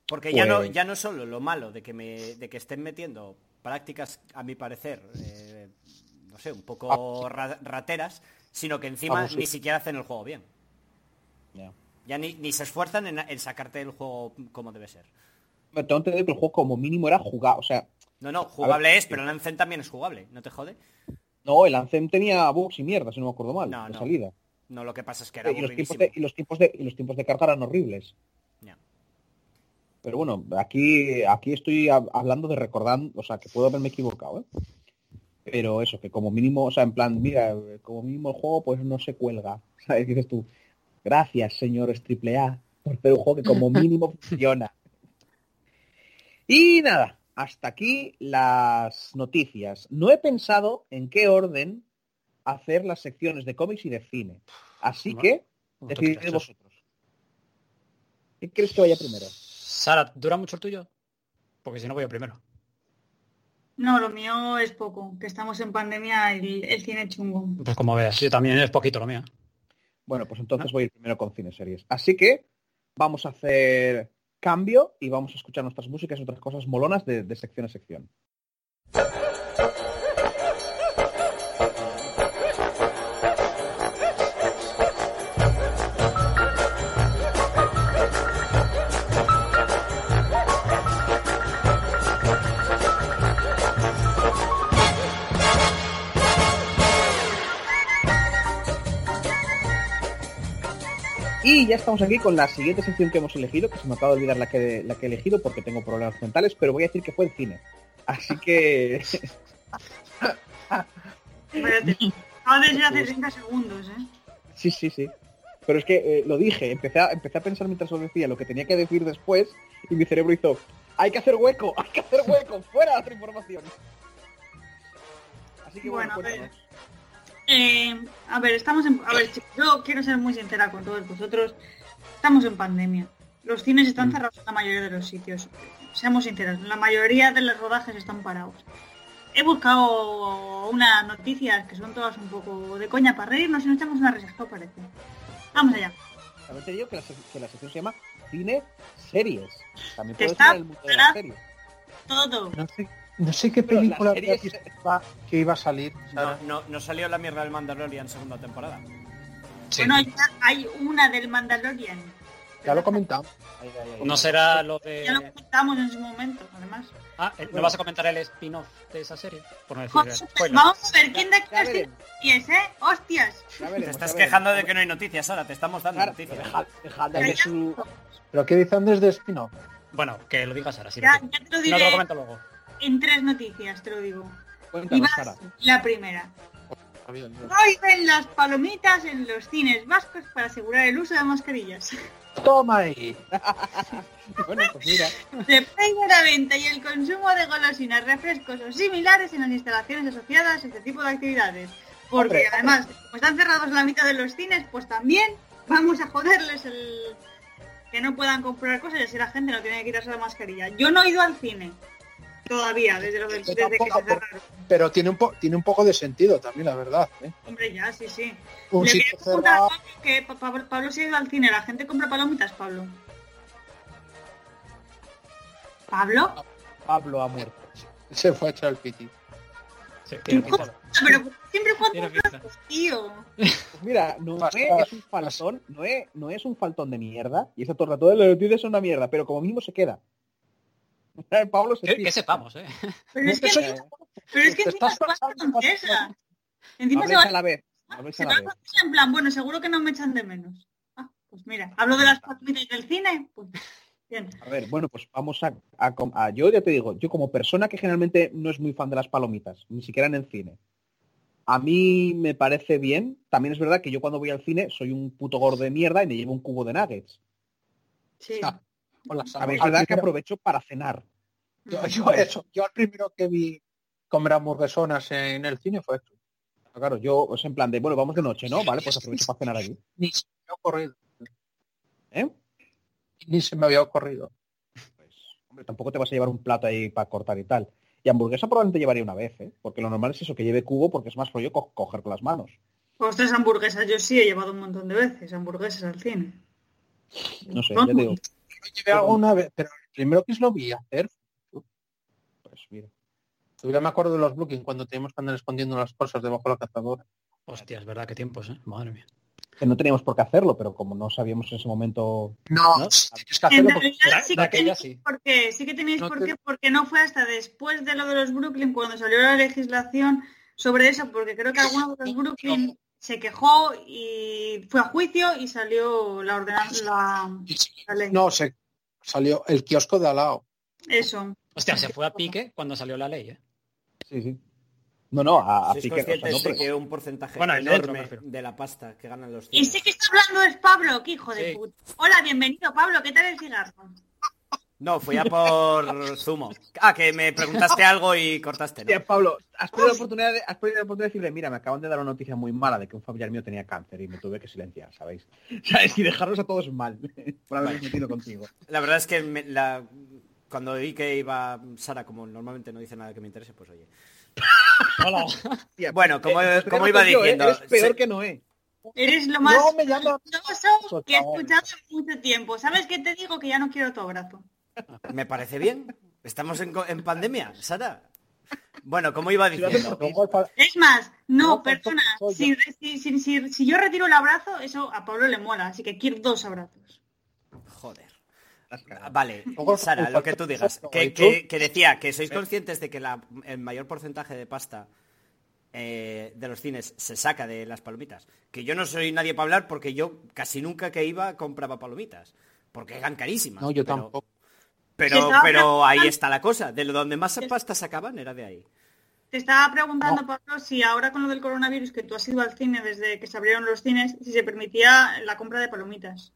Porque ya no pues- ya no solo lo malo de que me de que estén metiendo prácticas a mi parecer eh, no sé un poco ah, rateras sino que encima ni siquiera hacen el juego bien ya ni, se esfuerzan en, sacarte el juego como debe ser tengo que el juego como mínimo era jugar o sea no, no, jugable es, pero el Anthem también es jugable, ¿no te jode? No, el Anthem tenía bugs y mierda, si no me acuerdo mal, no, de no. salida. No, lo que pasa es que era y los, tiempos de, y los tiempos de y los tiempos de carga eran horribles. Pero bueno, aquí aquí estoy hablando de recordar, o sea, que puedo haberme equivocado, ¿eh? Pero eso, que como mínimo, o sea, en plan, mira, como mínimo el juego pues no se cuelga. ¿Sabes? Dices tú, gracias, señores AAA, por hacer un juego que como mínimo funciona. Y nada, hasta aquí las noticias. No he pensado en qué orden hacer las secciones de cómics y de cine. Así que decidid vosotros. ¿Qué crees que vaya primero? Sara, ¿dura mucho el tuyo? Porque si no voy a primero. No, lo mío es poco, que estamos en pandemia y el, cine chungo. Pues como veas, sí, también es poquito lo mío. Bueno, pues entonces voy a ir primero con cine series. Así que vamos a hacer cambio y vamos a escuchar nuestras músicas y otras cosas molonas de, de sección a sección. Y ya estamos aquí con la siguiente sección que hemos elegido, que se me acaba de olvidar la que, la que he elegido porque tengo problemas mentales, pero voy a decir que fue el cine. Así que... Acaba de ser hace 30 segundos, ¿eh? Sí, sí, sí. Pero es que eh, lo dije, empecé a, empecé a pensar mientras lo decía lo que tenía que decir después y mi cerebro hizo, hay que hacer hueco, hay que hacer hueco, fuera otra información. Así que bueno, bueno eh, a ver, estamos en... A ver, chicos, yo quiero ser muy sincera con todos vosotros. Estamos en pandemia. Los cines están mm. cerrados en la mayoría de los sitios. Seamos sinceros, la mayoría de los rodajes están parados. He buscado unas noticias que son todas un poco de coña para reírnos y nos echamos una risa, parece? Vamos allá. También te digo que la, que la sección se llama Cine Series. También puede ser el mundo de la serie. Todo. No sé no sé qué película que iba a salir. No, no, no, salió la mierda del Mandalorian segunda temporada. Bueno, hay una del Mandalorian. Ya lo comentamos. No será lo de... Ya lo comentamos en su momento, además. Ah, ¿me vas a comentar el spin-off de esa serie? Por no decir Vamos a ver, ¿quién de aquí tiene noticias, eh? ¡Hostias! te estás quejando de que no hay noticias ahora, te estamos dando noticias. ¿Pero qué dicen desde spin-off? Bueno, que lo digas ahora, sí. Ya, ya te lo diré. No te lo comento luego en tres noticias, te lo digo. la primera. Prohíben las palomitas en los cines vascos para asegurar el uso de mascarillas. Toma ahí. bueno, pues mira. Se prohíbe la venta y el consumo de golosinas, refrescos o similares en las instalaciones asociadas a este tipo de actividades. Porque además, como están cerrados la mitad de los cines, pues también vamos a joderles el que no puedan comprar cosas y así la gente no tiene que quitarse la mascarilla. Yo no he ido al cine, todavía, desde, lo del, desde que se cerraron. Pero tiene un, po tiene un poco de sentido también, la verdad. ¿eh? Hombre, ya, sí, sí. Un Le cerrado... que Pablo, Pablo se ha ido al cine, la gente compra palomitas, Pablo. ¿Pablo? Pablo ha muerto. Se fue a echar el piti. Sí, pero siempre cuando tío. Mira, Noé es un faltón, Noé no es un faltón de mierda, y esa torre toda de los son una mierda, pero como mismo se queda. Pablo se Que, que sepamos, ¿eh? Pero es que, pero es que encima se va francesa. Encima se va a la vez. se va a en plan, bueno, seguro que no me echan de menos. Ah, pues mira, hablo de las palomitas del cine. Pues bien. A ver, bueno, pues vamos a, a a- Yo ya te digo, yo como persona que generalmente no es muy fan de las palomitas, ni siquiera en el cine, a mí me parece bien. También es verdad que yo cuando voy al cine soy un puto gordo de mierda y me llevo un cubo de nuggets. Sí. Ah, Con las A ver, es verdad que aprovecho para cenar. yo, yo eso, yo al primero que vi comer hamburguesonas en el cine fue esto. Claro, yo es en plan de, bueno, vamos de noche, ¿no? Vale, pues aprovecho para cenar allí. Ni se me había ocurrido. ¿Eh? Ni se me había ocurrido. Pues, hombre, tampoco te vas a llevar un plato ahí para cortar y tal. Y hamburguesa probablemente llevaría una vez, ¿eh? Porque lo normal es eso, que lleve cubo porque es más rollo co- coger con las manos. Ostras, hamburguesas, yo sí he llevado un montón de veces hamburguesas al cine. No sé, ya te digo, Vez, pero el primero que lo vi hacer, pues mira. todavía me acuerdo de los Brooklyn cuando teníamos que andar escondiendo las cosas debajo de la cazadora. Hostia, es verdad, qué tiempos, ¿eh? Madre mía. Que no teníamos por qué hacerlo, pero como no sabíamos en ese momento... No, ¿No? tienes que En hacerlo porque realidad sí que aquella sí. por qué, sí que tenéis No por te- qué, porque no fue hasta después de lo de los Brooklyn cuando salió la legislación sobre eso, porque creo que alguno de los Brooklyn se quejó y fue a juicio y salió la ordenanza, la, la ley. no se salió el kiosco de al lado. Eso. Hostia, se fue a pique cuando salió la ley, ¿eh? Sí, sí. No, no, a, a ¿Sois pique, o sea, no, pero- que un porcentaje Bueno, enorme de la pasta que ganan los Y cines? sí que está hablando es Pablo, que hijo de puta. Hola, bienvenido Pablo, ¿qué tal el cigarro? No, fui a por zumo. Ah, que me preguntaste algo y cortaste, ¿no? Pablo, has perdido, la oportunidad de, has perdido la oportunidad de decirle, mira, me acaban de dar una noticia muy mala de que un familiar mío tenía cáncer y me tuve que silenciar, ¿sabéis? ¿Sabes? Y dejarnos a todos mal por habernos metido contigo. La verdad es que me- la- cuando vi que iba Sara, como normalmente no dice nada que me interese, pues oye. Hola. Tía, Bueno, como- pues como iba yo, ¿eh? diciendo, Eres peor que Noé. Eres lo más No me llama. que he escuchado en mucho tiempo. ¿Sabes qué te digo? Que ya no quiero tu abrazo. Me parece bien. Estamos en, pandemia, Sara. Bueno, como iba diciendo, Es más, no, perdona, si, si, si, si- si yo retiro el abrazo, eso a Pablo le mola, así que quiero dos abrazos. joder. Vale, Sara, lo que tú digas. Que, decía que sois conscientes de que la- el mayor porcentaje de pasta eh, de los cines se saca de las palomitas. Que yo no soy nadie para hablar porque yo casi nunca que iba compraba palomitas. Porque eran carísimas. No, yo pero- tampoco. Pero, pero ahí está la cosa. De lo donde más pasta sacaban era de ahí. Te estaba preguntando, Pablo, si ahora con lo del coronavirus, que tú has ido al cine desde que se abrieron los cines, si se permitía la compra de palomitas.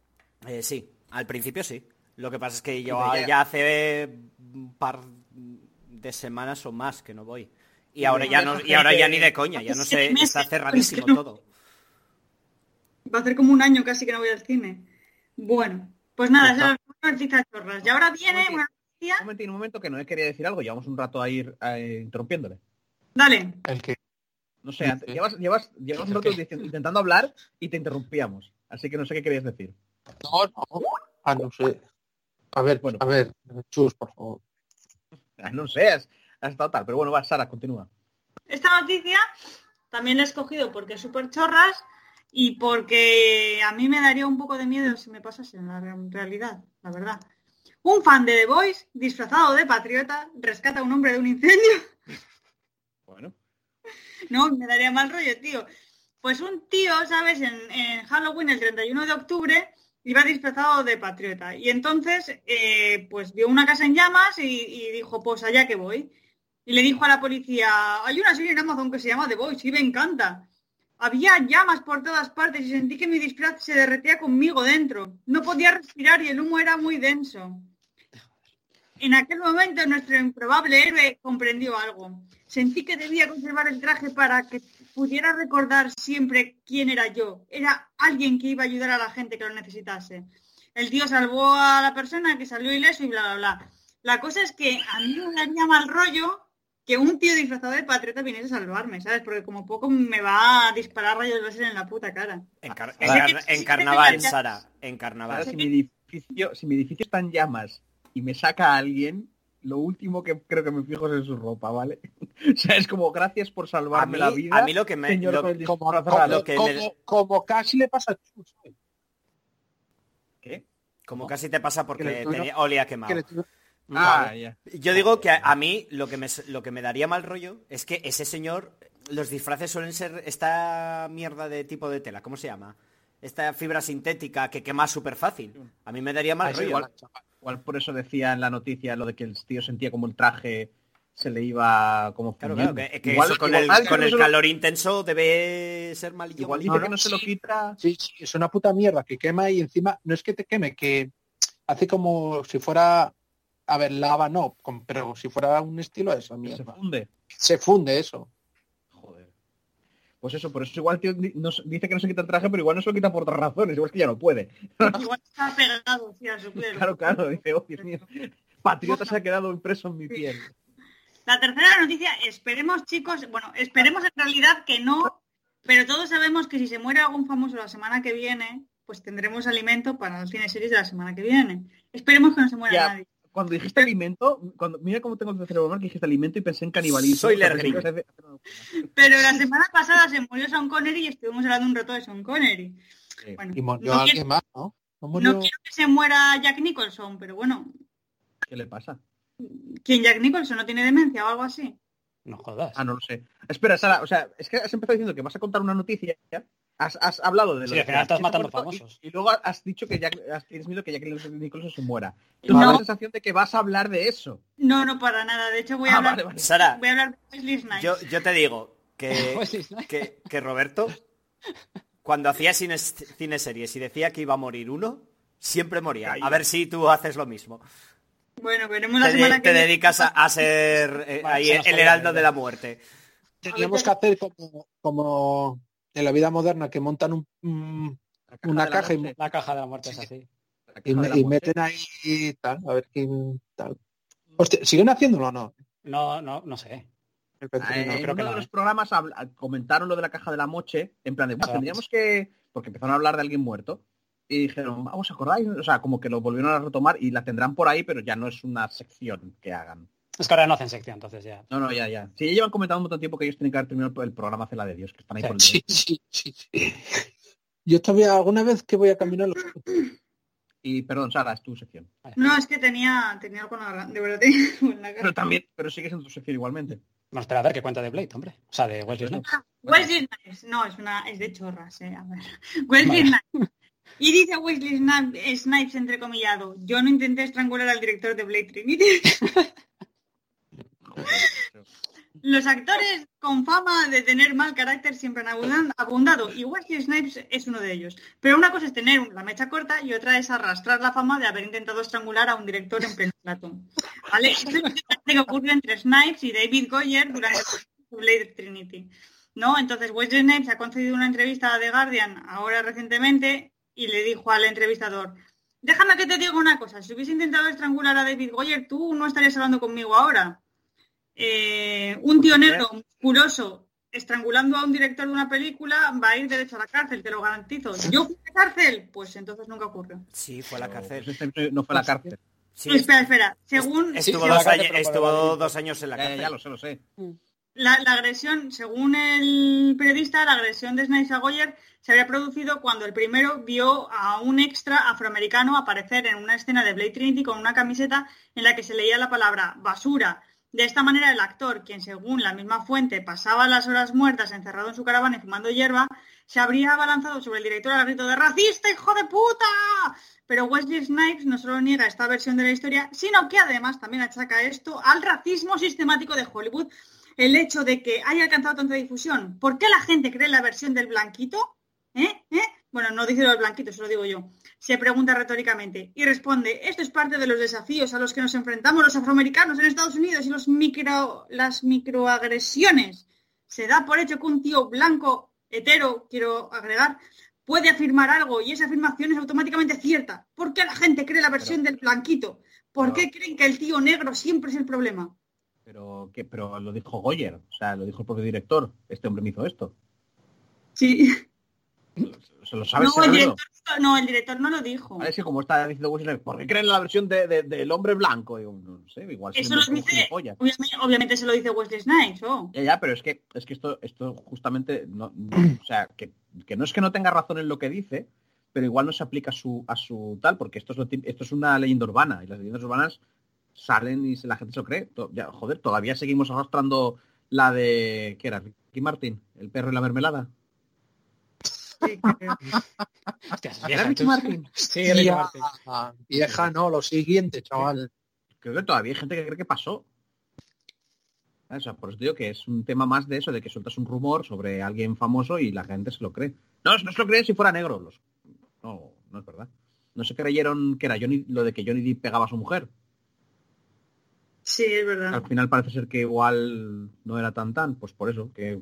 Eh, sí, al principio sí. Lo que pasa es que yo ya- ya hace un par de semanas o más que no voy. Y ahora ya no, y ahora ya ni de coña, ya no sé, meses, está cerradísimo pues, que no. todo. Va a hacer como un año casi que no voy al cine. Bueno, pues nada, Chorras. Y ahora viene Un una noticia. Un momento, un momento que Noé quería decir algo, llevamos un rato a ir eh, interrumpiéndole. Dale. El que No sé, antes- llevas, llevas, llevas un rato dici- intentando hablar y te interrumpíamos. Así que no sé qué querías decir. no, no. Ah, no sé. A ver, Bueno. a ver, chus, por favor. Ah, No sé, has, has estado tal. Pero bueno, va, Sara, continúa. Esta noticia también la he escogido porque es súper chorras y porque a mí me daría un poco de miedo si me pasase en la re- realidad, la verdad. Un fan de The Voice, disfrazado de patriota, rescata a un hombre de un incendio. Bueno, No, me daría mal rollo, tío. Pues un tío, ¿sabes? En, en Halloween, el 31 de octubre, iba disfrazado de patriota. Y entonces, eh, pues vio una casa en llamas y, y dijo, pues allá que voy. Y le dijo a la policía, hay una serie en Amazon que se llama The Voice y me encanta. Había llamas por todas partes y sentí que mi disfraz se derretía conmigo dentro. No podía respirar y el humo era muy denso. En aquel momento nuestro improbable héroe comprendió algo. Sentí que debía conservar el traje para que pudiera recordar siempre quién era yo. Era alguien que iba a ayudar a la gente que lo necesitase. El tío salvó a la persona que salió ileso y bla, bla, bla. La cosa es que a mí me daría mal rollo que un tío disfrazado de patriota viniese a salvarme, ¿sabes? Porque como poco me va a disparar rayos láser en la puta cara. En, car- Ah, en car- en carnaval. Sara, en carnaval. si mi edificio, si mi edificio está en llamas y me saca a alguien, lo último que creo que me fijo es en su ropa, ¿vale? o sea, es como gracias por salvarme mí, la vida. a mí lo que me... señor lo- con Como, lo que como- me- como casi le pasa a Chus. ¿Qué? como casi te pasa porque tenía, olía Que quemado. Ah, ya. Yo digo que a, a mí lo que, me, lo que me daría mal rollo es que ese señor, los disfraces suelen ser esta mierda de tipo de tela, ¿cómo se llama? Esta fibra sintética que quema súper fácil. A mí me daría mal Ah, rollo. igual, igual por eso decía en la noticia lo de que el tío sentía como el traje se le iba como Claro, claro, que, que Igual- eso con igual el, con el no se lo- calor intenso debe ser malillo. Igual dice No, que no, no se lo quita. Sí, sí, es una puta mierda que quema y encima no es que te queme, que hace como si fuera, a ver, lava no, con- pero si fuera un estilo de esa Se mierda. funde. Se funde eso. Joder. Pues eso, por eso igual tío di- no se- dice que no se quita el traje, pero igual no se lo quita por otras razones. Igual es que ya no puede. Igual está pegado sí, a su piel. Claro, claro. Dice, oh, Dios mío. Patriota se ha quedado impreso en mi piel. La tercera noticia, esperemos chicos, bueno, esperemos en realidad que no, pero todos sabemos que si se muere algún famoso la semana que viene, pues tendremos alimento para los cines series de la semana que viene. Esperemos que no se muera Ya. nadie. Cuando dijiste alimento, cuando, mira cómo tengo el cerebro mal que dijiste alimento y pensé en canibalismo. Soy Lergring. Pero la semana pasada se murió Sean Connery y estuvimos hablando un rato de Sean Connery. Sí. Bueno, Y murió no, alguien quiero, más, ¿no? No murió- no quiero que se muera Jack Nicholson, pero bueno, ¿Qué le pasa? ¿quién Jack Nicholson no tiene demencia o algo así? No jodas. Ah, no lo sé. Espera, Sara, o sea, es que has empezado diciendo que vas a contar una noticia, has, has hablado de lo Sí, de que estás matando famosos. Y, y luego has dicho que Jack, has, tienes miedo que Jack Nicholson se muera. Tengo No. la sensación de que vas a hablar de eso. No, no para nada. De hecho voy a Ah, hablar, vale, vale. Sara, voy a hablar de Wesley Snipes. yo, yo te digo que, que Roberto, cuando hacía cine, cine series y decía que iba a morir uno, siempre moría. A ver si tú haces lo mismo. Bueno, veremos la Te, de- semana que te dedicas a, a ser eh, Vale, ahí el heraldo de la muerte. Tenemos que hacer como, como en la vida moderna, que montan un, mm, La Una caja y- La caja de la muerte es así. y, meten ahí tal, a ver quién tal. Hostia, ¿siguen haciéndolo o no? No, no, no sé. Ah, en creo que uno no, de los ¿eh? programas comentaron lo de la caja de la moche, en plan de, "Buah, Eso. tendríamos que... Porque empezaron a hablar de alguien muerto. Y dijeron, vamos, ¿acordáis? O sea, como que lo volvieron a retomar y la tendrán por ahí, pero ya no es una sección que hagan. Es que ahora no hacen sección, entonces ya. No, no, ya, ya. Sí, ya llevan comentando un montón de tiempo que ellos tienen que haber terminado el programa Cela de Dios, que están ahí Sí. por el Sí, sí, sí, sí. Yo todavía alguna vez que voy a caminar los Y perdón, Sara, es tu sección. No, es que tenía, tenía algo en la, de verdad en la cara. Pero también, pero sigues en tu sección igualmente. Bueno, espera a ver qué cuenta de Blade, hombre. O sea, de Wesley Snipes. Wesley Snipes, no, es una, es de chorras, eh, a ver. Wesley Snipes. Y dice Wesley Snipes, entrecomillado, yo no intenté estrangular al director de Blade Trinity. Los actores con fama de tener mal carácter siempre han abundado y Wesley Snipes es uno de ellos. Pero una cosa es tener la mecha corta y otra es arrastrar la fama de haber intentado estrangular a un director en pleno plato. ¿Vale? Esto es lo que ocurrió entre Snipes y David Goyer durante Blade Trinity. ¿No? Entonces Wesley Snipes ha concedido una entrevista a The Guardian ahora recientemente y le dijo al entrevistador, déjame que te diga una cosa, si hubiese intentado estrangular a David Goyer, tú no estarías hablando conmigo ahora. Eh, un tío negro musculoso estrangulando a un director de una película va a ir derecho a la cárcel, te lo garantizo. ¿Yo fui a la cárcel? Pues entonces nunca ocurrió. Sí, fue a la cárcel. Pues no fue a la cárcel. Sí, espera, espera. Según estuvo, sí, dos, años, estuvo dos años en la Ya, ya, cárcel. ya, lo sé, lo sé. La, agresión, según el periodista, la agresión de Snipes a Goyer se había producido cuando el primero vio a un extra afroamericano aparecer en una escena de Blade Trinity con una camiseta en la que se leía la palabra basura. De esta manera, el actor, quien según la misma fuente pasaba las horas muertas encerrado en su caravana y fumando hierba, se habría abalanzado sobre el director al grito de ¡Racista, hijo de puta! Pero Wesley Snipes no solo niega esta versión de la historia, sino que además también achaca esto al racismo sistemático de Hollywood, el hecho de que haya alcanzado tanta difusión. ¿Por qué la gente cree la versión del blanquito? ¿Eh? ¿Eh? Bueno, no dice lo del blanquito, se lo digo yo. Se pregunta retóricamente y responde, esto es parte de los desafíos a los que nos enfrentamos los afroamericanos en Estados Unidos y los micro, las microagresiones. Se da por hecho que un tío blanco, hetero, quiero agregar, puede afirmar algo y esa afirmación es automáticamente cierta. ¿Por qué la gente cree la versión del blanquito? ¿Por qué creen que el tío negro siempre es el problema? Pero, ¿qué? pero lo dijo Goyer, o sea, lo dijo el propio director. Este hombre me hizo esto. Sí. Se lo sabes No el, director, no, el director no lo dijo. Vale, es que como está diciendo Wesley, ¿por qué creen la versión de, de- del hombre blanco? Digo, no sé, igual Eso lo dice, obviamente, obviamente se lo dice Wesley Snipes, oh. Ya, ya, pero es que es que esto, esto justamente no, no- o sea, que, que no es que no tenga razón en lo que dice, pero igual no se aplica a su, a su tal, porque esto es lo esto es una leyenda urbana, y las leyendas urbanas salen y se- la gente se lo cree. Ya, joder, todavía seguimos arrastrando la de... ¿Qué era? Ricky Martin, el perro y la mermelada. Sí, ¿Era vieja, Ricky Martin? Sí, Ricky Martin. vieja, no, lo siguiente, chaval. Creo que todavía hay gente que cree que pasó. O sea, por eso digo que es un tema más de eso, de que sueltas un rumor sobre alguien famoso y la gente se lo cree. No, no se lo creen si fuera negro. Los... No, no es verdad. No se creyeron que era Johnny, lo de que Johnny Depp pegaba a su mujer. Sí, es verdad. Al final parece ser que igual no era tan tan, pues por eso, que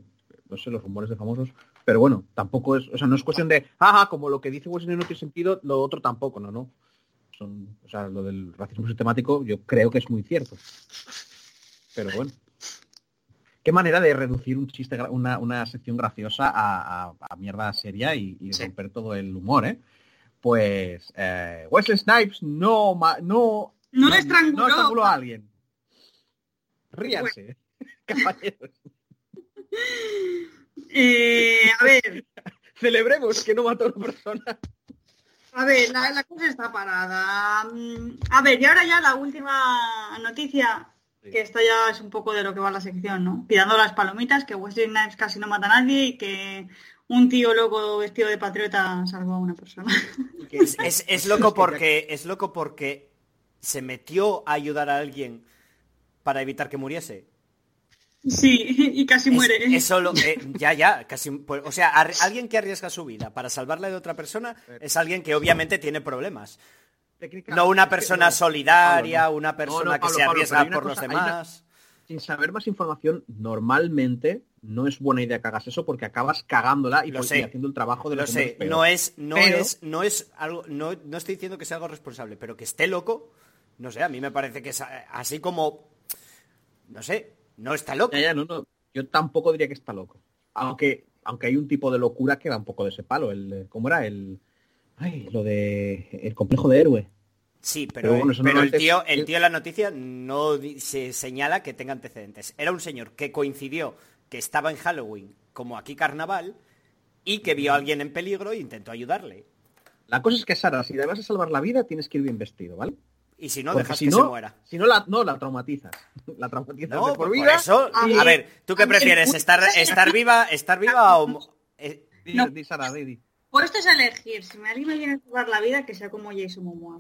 no sé, los rumores de famosos. Pero bueno, tampoco es, o sea, no es cuestión de, ajá, como lo que dice Wesley no tiene sentido, lo otro tampoco, no, no. Son, o sea, lo del racismo sistemático yo creo que es muy cierto. Pero bueno. Qué manera de reducir un chiste, gra- una, una sección graciosa a, a- a mierda seria y, y Sí. romper todo el humor, ¿eh? Pues eh, Wesley Snipes no, ma- no, No estranguló. no estranguló a alguien. Ríanse, caballeros. Eh, a ver, Celebremos que no mató a una persona. a ver, la, la cosa está parada. Mm, A ver, y ahora ya la última noticia, Sí. que esto ya es un poco de lo que va la sección, ¿no? Pidando las palomitas, que Wesley Snipes casi no mata a nadie y que un tío loco vestido de patriota salvó a una persona. Es, es- es loco porque es loco porque se metió a ayudar a alguien para evitar que muriese. Sí, y casi Es- muere. Eso lo, eh, ya, ya, casi. pues, o sea, ar- alguien que arriesga su vida para salvarla de otra persona es alguien que obviamente tiene problemas. No una persona solidaria, una persona que se arriesga por los demás. Sin saber más información, normalmente no es buena idea que hagas eso porque acabas cagándola y, Lo sé. y haciendo el trabajo de Lo hombres sé, no es, no Pero- es, no es algo, no, no estoy diciendo que sea algo responsable, pero que esté loco, no sé, a mí me parece que es así como, no sé, no está loco. Ya, ya, no, no. Yo tampoco diría que está loco. Aunque, aunque hay un tipo de locura que da un poco de ese palo. El, eh, ¿Cómo era? El, ay, lo de el complejo de héroe. Sí, Pero pero, bueno, pero el tío, el tío en la noticia no se señala que tenga antecedentes. Era un señor que coincidió que estaba en Halloween, como aquí carnaval, y que vio a alguien en peligro e intentó ayudarle. La cosa es que, Sara, si le vas a salvar la vida, tienes que ir bien vestido, ¿vale? Y si no, Porque dejas si que no, se muera. Si no, la, no, la traumatizas. La traumatizas No, de por por vida. eso, A a ver, ¿tú qué a prefieres? ¿Estar, estar viva, estar viva o... eh, No. di, Sara, di. Puestos a elegir, si me alguien me viene a salvar la vida, que sea como Jason Momoa.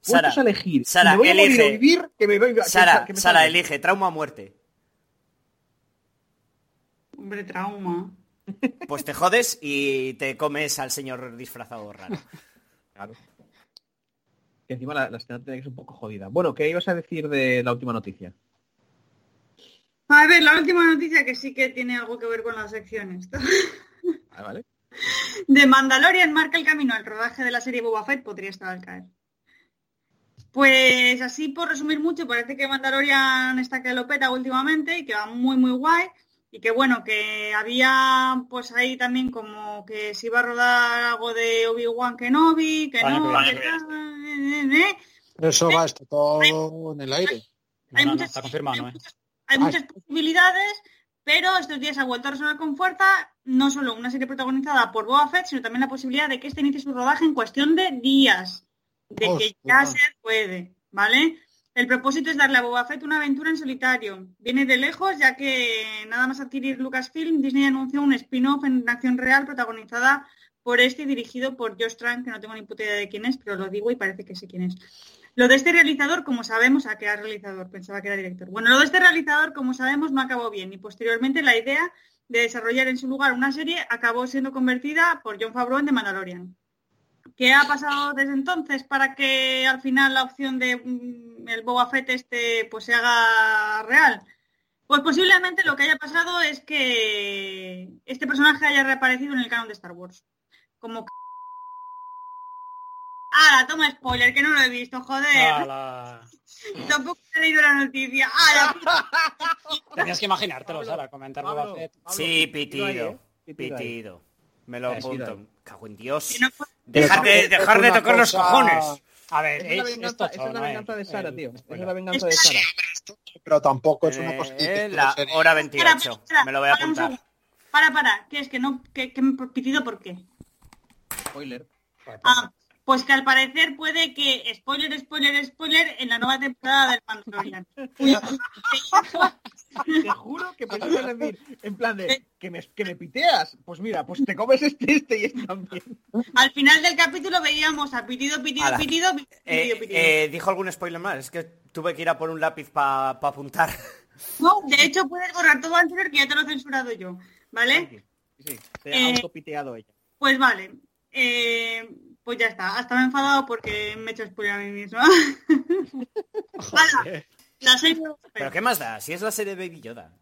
Sara, a elegir. si Sara, me voy a morir elige. o vivir, que me voy que- Sara, que me Sara, elige, trauma o muerte. Hombre, trauma. Pues te jodes y te comes al señor disfrazado raro. Claro. Que encima la, la escena tiene que ser un poco jodida. Bueno, ¿qué ibas a decir de la última noticia? A ver, la última noticia que sí que tiene algo que ver con las secciones. Ah, ¿vale? De Mandalorian marca el camino al rodaje de la serie Boba Fett, podría estar al caer. Pues así por resumir mucho, parece que Mandalorian está que lo peta últimamente y que va muy muy guay. Y que bueno, que había pues ahí también como que se iba a rodar algo de Obi-Wan Kenobi, que no, que que tal, eh, eh, eh. Eso va, está todo en el aire. Hay no, no, muchas- está confirmado, hay eh? muchas- hay muchas posibilidades, pero estos días ha vuelto a resonar con fuerza no solo una serie protagonizada por Boba Fett, sino también la posibilidad de que este inicie su rodaje en cuestión de días, de que ya se puede, ¿vale? El propósito es darle a Boba Fett una aventura en solitario. Viene de lejos, ya que nada más adquirir Lucasfilm, Disney anunció un spin-off en acción real protagonizada por este y dirigido por Josh Trank, que no tengo ni puta idea de quién es, pero lo digo y parece que sé quién es. Lo de este realizador, como sabemos, a que era realizador, pensaba que era director. Bueno, lo de este realizador, como sabemos, no acabó bien y posteriormente la idea de desarrollar en su lugar una serie acabó siendo convertida por John Favreau en The Mandalorian. ¿Qué ha pasado desde entonces para que al final la opción de mm, el Boba Fett este pues se haga real? Pues posiblemente lo que haya pasado es que este personaje haya reaparecido en el canon de Star Wars. Como que... ¡Ah, toma spoiler! Que no lo he visto, joder. Ala. Tampoco he leído la noticia. ¡Ah, Tenías que imaginártelo, Sara, comentar Pablo, Boba Fett. Pablo, Sí, pitido ahí, pitido. ¿eh? Pitido. Me lo apunto. Cago en Dios. no de, dejar de tocar los cosa- cojones. A ver, Esa es la es, venganza, la venganza de Sara, tío. Esa es la venganza de Sara. Pero tampoco es una Eh, cosa la hora 28. Me lo voy a apuntar. Para, para. ¿Qué es que no? ¿Qué, qué me pitido por qué? Spoiler. Ah, Pues que al parecer puede que, spoiler, spoiler, spoiler, en la nueva temporada del Mandalorian. Te juro que pensé en decir, en plan de, que me, que me piteas. Pues mira, pues te comes este, este y este también. al final del capítulo veíamos a pitido, pitido, Ala. pitido, pitido, Eh, pitido. eh, ¿Dijo algún spoiler más? Es que tuve que ir a por un lápiz para apuntar. No, de hecho puedes borrar todo anterior que ya te lo he censurado yo, ¿vale? Sí, se ha Eh, autopiteado ella. Pues vale. Eh, pues ya está. Hasta me he enfadado porque me he hecho spoiler a mí misma. Hala, la serie... ¿Pero qué más da? Si es la serie de Baby Yoda.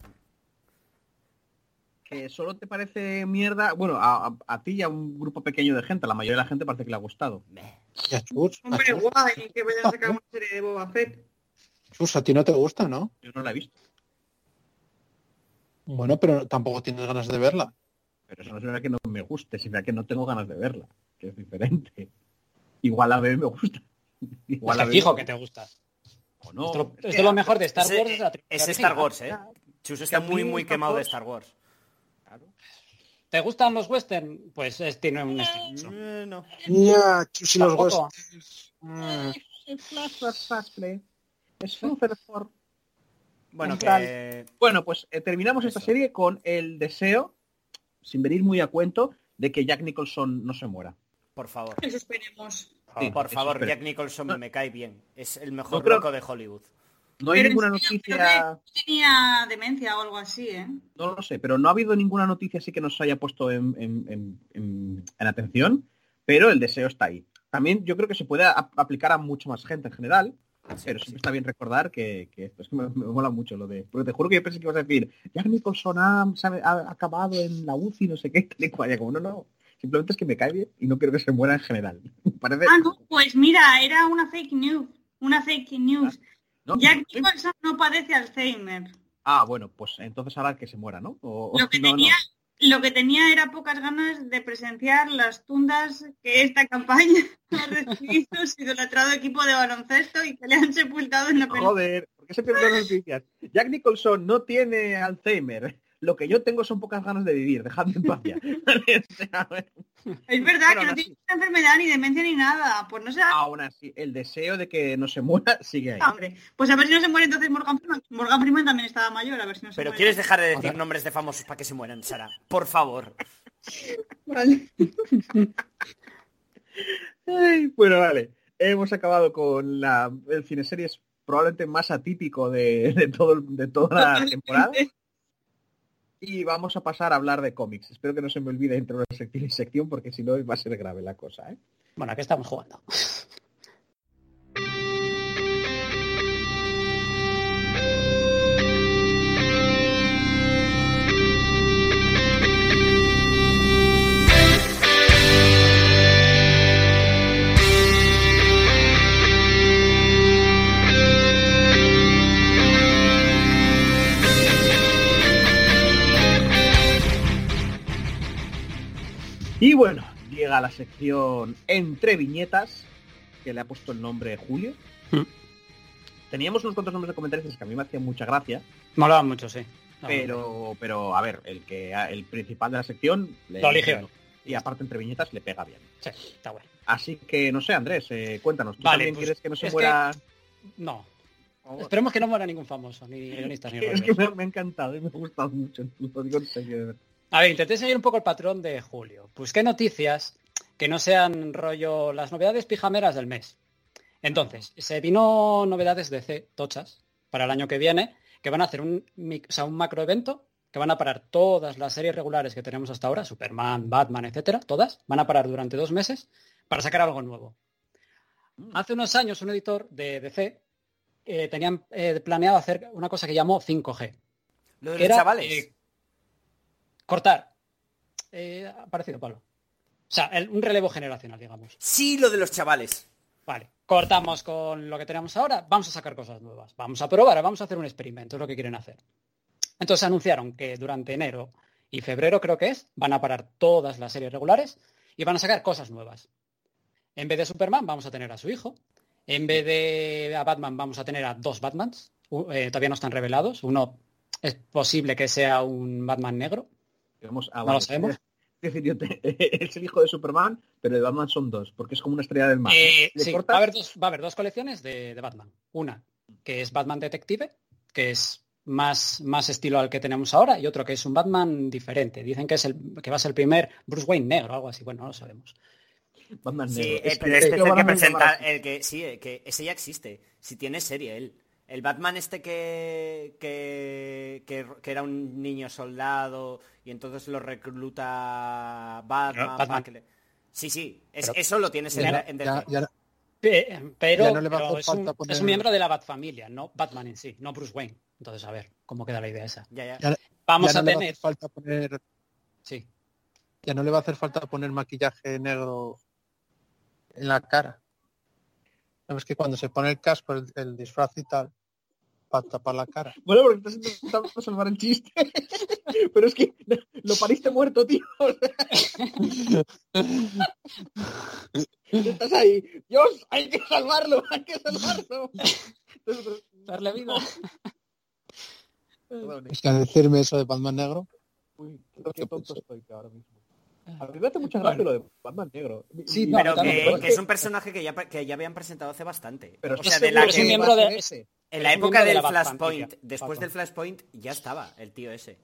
Que solo te parece mierda, bueno, a, a- a ti y a un grupo pequeño de gente, a la mayoría de la gente parece que le ha gustado. Chus, a Hombre, chus, guay, que vayan a sacar una serie de Boba Fett. chus, a ti no te gusta, ¿no? Yo no la he visto, Bueno, pero tampoco tienes ganas de verla. pero eso no significa que no me guste, significa que no tengo ganas de verla, que es diferente. Igual la veo y me gusta. Igual Es que fijo que te gusta. O no. Esto, es esto es lo mejor de Star Wars. Es, la trilogía es original. Star Wars, ¿eh? Chus está muy, muy quemado de Star Wars. Claro. ¿Te gustan los western? Pues es, tiene un estilo. Eh, no. Ya, chus, y los westerns. Mm. Es. Es Bueno, Central. que... Bueno, pues eh, terminamos esta serie con el deseo, sin venir muy a cuento, de que Jack Nicholson no se muera. Por favor. Eso esperemos. Sí, por favor, espero. Jack Nicholson No. me cae bien. Es el mejor No loco de Hollywood. No hay Pero ninguna serio, noticia, Tenía demencia o algo así, ¿eh? no lo sé, pero no ha habido ninguna noticia así que nos haya puesto en, en- en- en- en atención, pero el deseo está ahí. También yo creo que se puede a- aplicar a mucho más gente en general, pero siempre está bien recordar que, que esto es que me, me mola mucho lo de. Porque te juro que yo pensé que ibas a decir, Jack Nicholson ha, acabado en la UCI, no sé qué, tal y cual. Como no, no. Simplemente es que me cae bien y no quiero que se muera en general. Parece. Ah, no, pues mira, era una fake news. Una fake news. ¿no? Jack Nicholson no padece Alzheimer. Ah, bueno, pues entonces ahora que se muera, ¿no? O- o- Lo que, no, no. tenía, lo que tenía era pocas ganas de presenciar las tundas que esta campaña ha recibido su idolatrado equipo de baloncesto y que le han sepultado en la película. Joder, ¿por qué se pierden las noticias? Jack Nicholson no tiene Alzheimer. Lo que yo tengo son pocas ganas de vivir. Dejadme en paz ya. Es verdad que no tiene enfermedad ni demencia ni nada. Pues no sé. Aún así, el deseo de que no se muera sigue ahí. Ah, hombre. Pues a ver si no se muere entonces Morgan Freeman. Morgan Freeman también estaba mayor, a ver si no se Pero muere. ¿quieres dejar de decir nombres de famosos para que se mueran, Sara? Por favor. Vale. Ay, bueno, vale. Hemos acabado con la, el cineseries probablemente más atípico de, de todo, de toda la temporada. Y vamos a pasar a hablar de cómics. Espero que no se me olvide entre una sección y sección porque si no va a ser grave la cosa. ¿eh? Bueno, aquí estamos jugando. Y bueno, llega la sección entre viñetas, que le ha puesto el nombre Julio. Hmm. Teníamos unos cuantos nombres de comentarios que a mí me hacían mucha gracia, Molaban mucho, sí. No, pero, pero a ver, el que el principal de la sección le- Lo eligió. y aparte entre viñetas le pega bien. Sí, está bueno. Así que no sé, Andrés, eh, cuéntanos. ¿Tú Vale, también pues, quieres que no se muera? No. Esperemos que no muera ningún famoso, ni guionistas ni Es que me, me ha encantado y me ha gustado mucho. Lo digo en serio, de verdad. A ver, intenté seguir un poco el patrón de Julio. Busqué noticias que no sean rollo las novedades pijameras del mes. Entonces, se vino novedades de C, tochas, para el año que viene, que van a hacer un, mic- o sea, un macro evento, que van a parar todas las series regulares que tenemos hasta ahora, Superman, Batman, etcétera, todas, van a parar durante dos meses para sacar algo nuevo. Hace unos años un editor de DC eh, tenían eh, planeado hacer una cosa que llamó 5G. Lo de los era, chavales. eh, cortar. Eh, ha parecido Pablo. O sea, el- un relevo generacional, digamos. Sí, lo de los chavales. Vale, cortamos con lo que tenemos ahora, vamos a sacar cosas nuevas. Vamos a probar, vamos a hacer un experimento, es lo que quieren hacer. Entonces anunciaron que durante enero y febrero, creo que es, van a parar todas las series regulares y van a sacar cosas nuevas. En vez de Superman, vamos a tener a su hijo. En vez de a Batman, vamos a tener a dos Batmans. Eh, todavía no están revelados. Uno es posible que sea un Batman negro. Digamos, ah, No vale. lo sabemos. Es decir, yo te- es el hijo de Superman, pero de Batman son dos, porque es como una estrella del mar. Eh, sí, va, a haber dos, va a haber dos colecciones de, de Batman. Una que es Batman Detective, que es más, más estilo al que tenemos ahora, y otro que es un Batman diferente. Dicen que es el que va a ser el primer Bruce Wayne negro, algo así. Bueno, no lo sabemos. Batman Sí, negro. eh, Es pero que- este es el que presenta, el que sí, que ese ya existe. Si tiene serie él. El Batman este que, que, que, que era un niño soldado y entonces lo recluta Batman. Que le- Sí, sí, es- Pero- eso lo tienes en, Ya- en DC. Ya, ya- Pe- Pero, Ya no le va a pero hacer es, un, falta poner- es un miembro de la Batfamilia, no Batman en sí, no Bruce Wayne. Entonces, a ver, ¿cómo queda la idea esa? Ya, ya. ya- Vamos ya a no le va a tener... hacer falta poner, Sí, ya no le va a hacer falta poner maquillaje negro en la cara. Sabes que cuando se pone el casco, el, el disfraz y tal, para tapar la cara. Bueno, porque estás intentando salvar el chiste. Pero es que lo pariste muerto, tío. Estás ahí. Dios, hay que salvarlo, hay que salvarlo. Entonces, darle vida. Es que decirme eso de Batman negro, uy, qué tonto estoy que ahora mismo. A mí me hace mucha gracia lo de Batman negro. Sí, no, Pero que, que es un personaje que ya, que ya habían presentado hace bastante. Pero o ¿estás sea, de la es que un miembro de- ese? En la época de del la Flashpoint, después del Flashpoint, ya estaba el tío ese.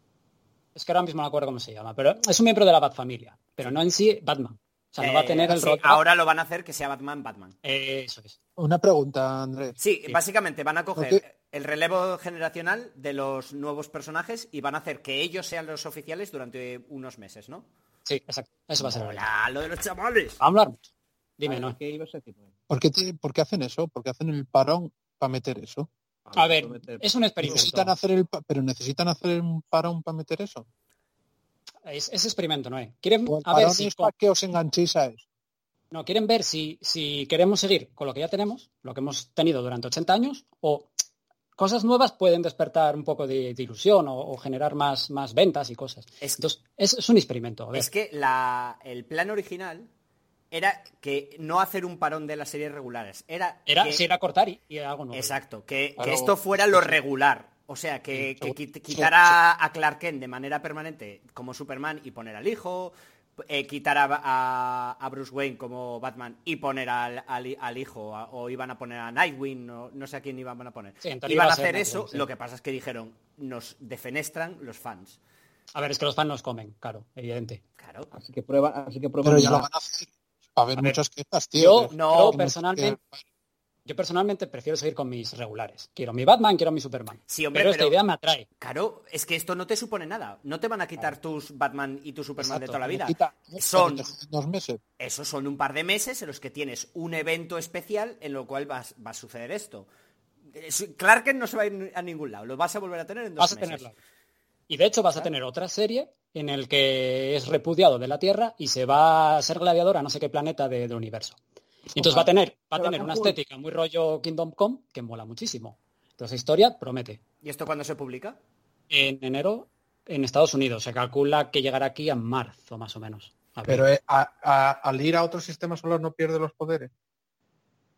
Es que ahora mismo no me acuerdo cómo se llama, pero es un miembro de la Batfamilia, pero no en sí Batman. O sea, no va a Eh, tener el sí, rol. ahora lo van a hacer que sea Batman, Batman. Eh, eso es. una pregunta, Andrés. Sí, Sí. básicamente van a coger el relevo generacional de los nuevos personajes y van a hacer que ellos sean los oficiales durante unos meses, ¿no? Sí, exacto. Eso va a ser. Hola, lo de los chavales. Vamos a hablar. Dime, ¿no? ¿Qué ibas a decir? ¿Por qué, por qué hacen eso? ¿Por qué hacen el parón para meter eso? A ver, Prometer- es un experimento. Necesitan hacer el, pa- pero necesitan hacer un parón para meter eso. Es, es experimento, ¿no? eh? Quieren, O el a ver si es para que os enganchéis a eso. No, quieren ver si, si queremos seguir con lo que ya tenemos, lo que hemos tenido durante 80 años, o cosas nuevas pueden despertar un poco de, de ilusión o, o generar más, más ventas y cosas. Es- Entonces, es, es un experimento. A ver. Es que la, el plan original era que no hacer un parón de las series regulares. Era, era, que- sí, era cortar y, y algo nuevo. Exacto, que, esto fuera lo regular. O sea, que, Sí, que a Clark Kent de manera permanente como Superman y poner al hijo, eh, quitar a, a- a Bruce Wayne como Batman y poner al, al- al hijo, a- o iban a poner a Nightwing, no, no sé a quién iban a poner. Sí, iban iba a hacer Nightwing, eso, sí. lo que pasa es que dijeron, nos defenestran los fans. A ver, es que los fans nos comen, claro, evidente. Claro. Así que prueba, así que prueba. Pero ya lo van a hacer. Va a haber A ver, muchas quejas, tío. yo no, personalmente- que- Yo personalmente prefiero seguir con mis regulares. Quiero mi Batman, quiero mi Superman. Sí, hombre, pero, esta idea me atrae. Claro, es que esto no te supone nada. No te van a quitar tus Batman y tu Superman de toda la vida. quita Son dos meses. Esos son un par de meses en los que tienes un evento especial en lo cual vas- va a suceder esto. Es- Clark no se va a ir a ningún lado, lo vas a volver a tener en dos Vas a meses. Y de hecho vas a tener otra serie en el que es repudiado de la Tierra y se va a ser gladiador a no sé qué planeta de- del universo. Y entonces va a tener, va a tener una estética muy rollo Kingdom Come que mola muchísimo. Entonces la historia promete. ¿Y esto cuándo se publica? En enero en Estados Unidos se calcula que llegará aquí a marzo más o menos. Pero eh, a- a- al ir a otro sistema solar no pierde los poderes.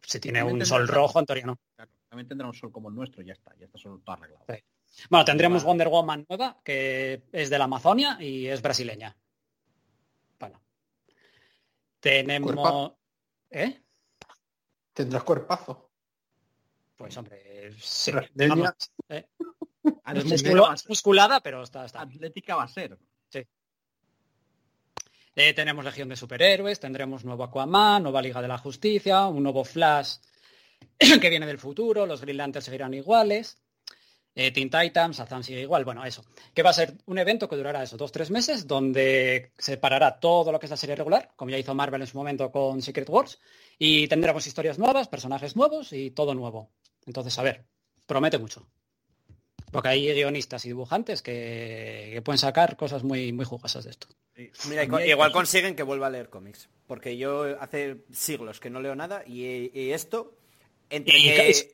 si tiene también un sol rojo en teoría no. Claro, también tendrá un sol como el nuestro, ya está, ya está solo todo arreglado. Sí. Bueno, tendremos Vale. Wonder Woman nueva que es de la Amazonia y es brasileña. Bueno. Tenemos... Cuerpazo. ¿Eh? Tendrás cuerpazo. Pues hombre, sí. Vamos, eh, es musculada, pero está, está. Atlética va a ser. Eh, tenemos Legión de Superhéroes, tendremos nuevo Aquaman, nueva Liga de la Justicia, un nuevo Flash que viene del futuro, los Green Lanterns seguirán iguales, eh, Teen Titans, Azam sigue igual, bueno, eso. Que va a ser un evento que durará eso, dos, tres meses, donde se parará todo lo que es la serie regular, como ya hizo Marvel en su momento con Secret Wars, y tendremos historias nuevas, personajes nuevos y todo nuevo. Entonces, a ver, promete mucho. Porque hay guionistas y dibujantes que, que pueden sacar cosas muy, muy jugosas de esto. Mira, igual consiguen que vuelva a leer cómics. Porque yo hace siglos que no leo nada y, y esto, entre Y, que- sí,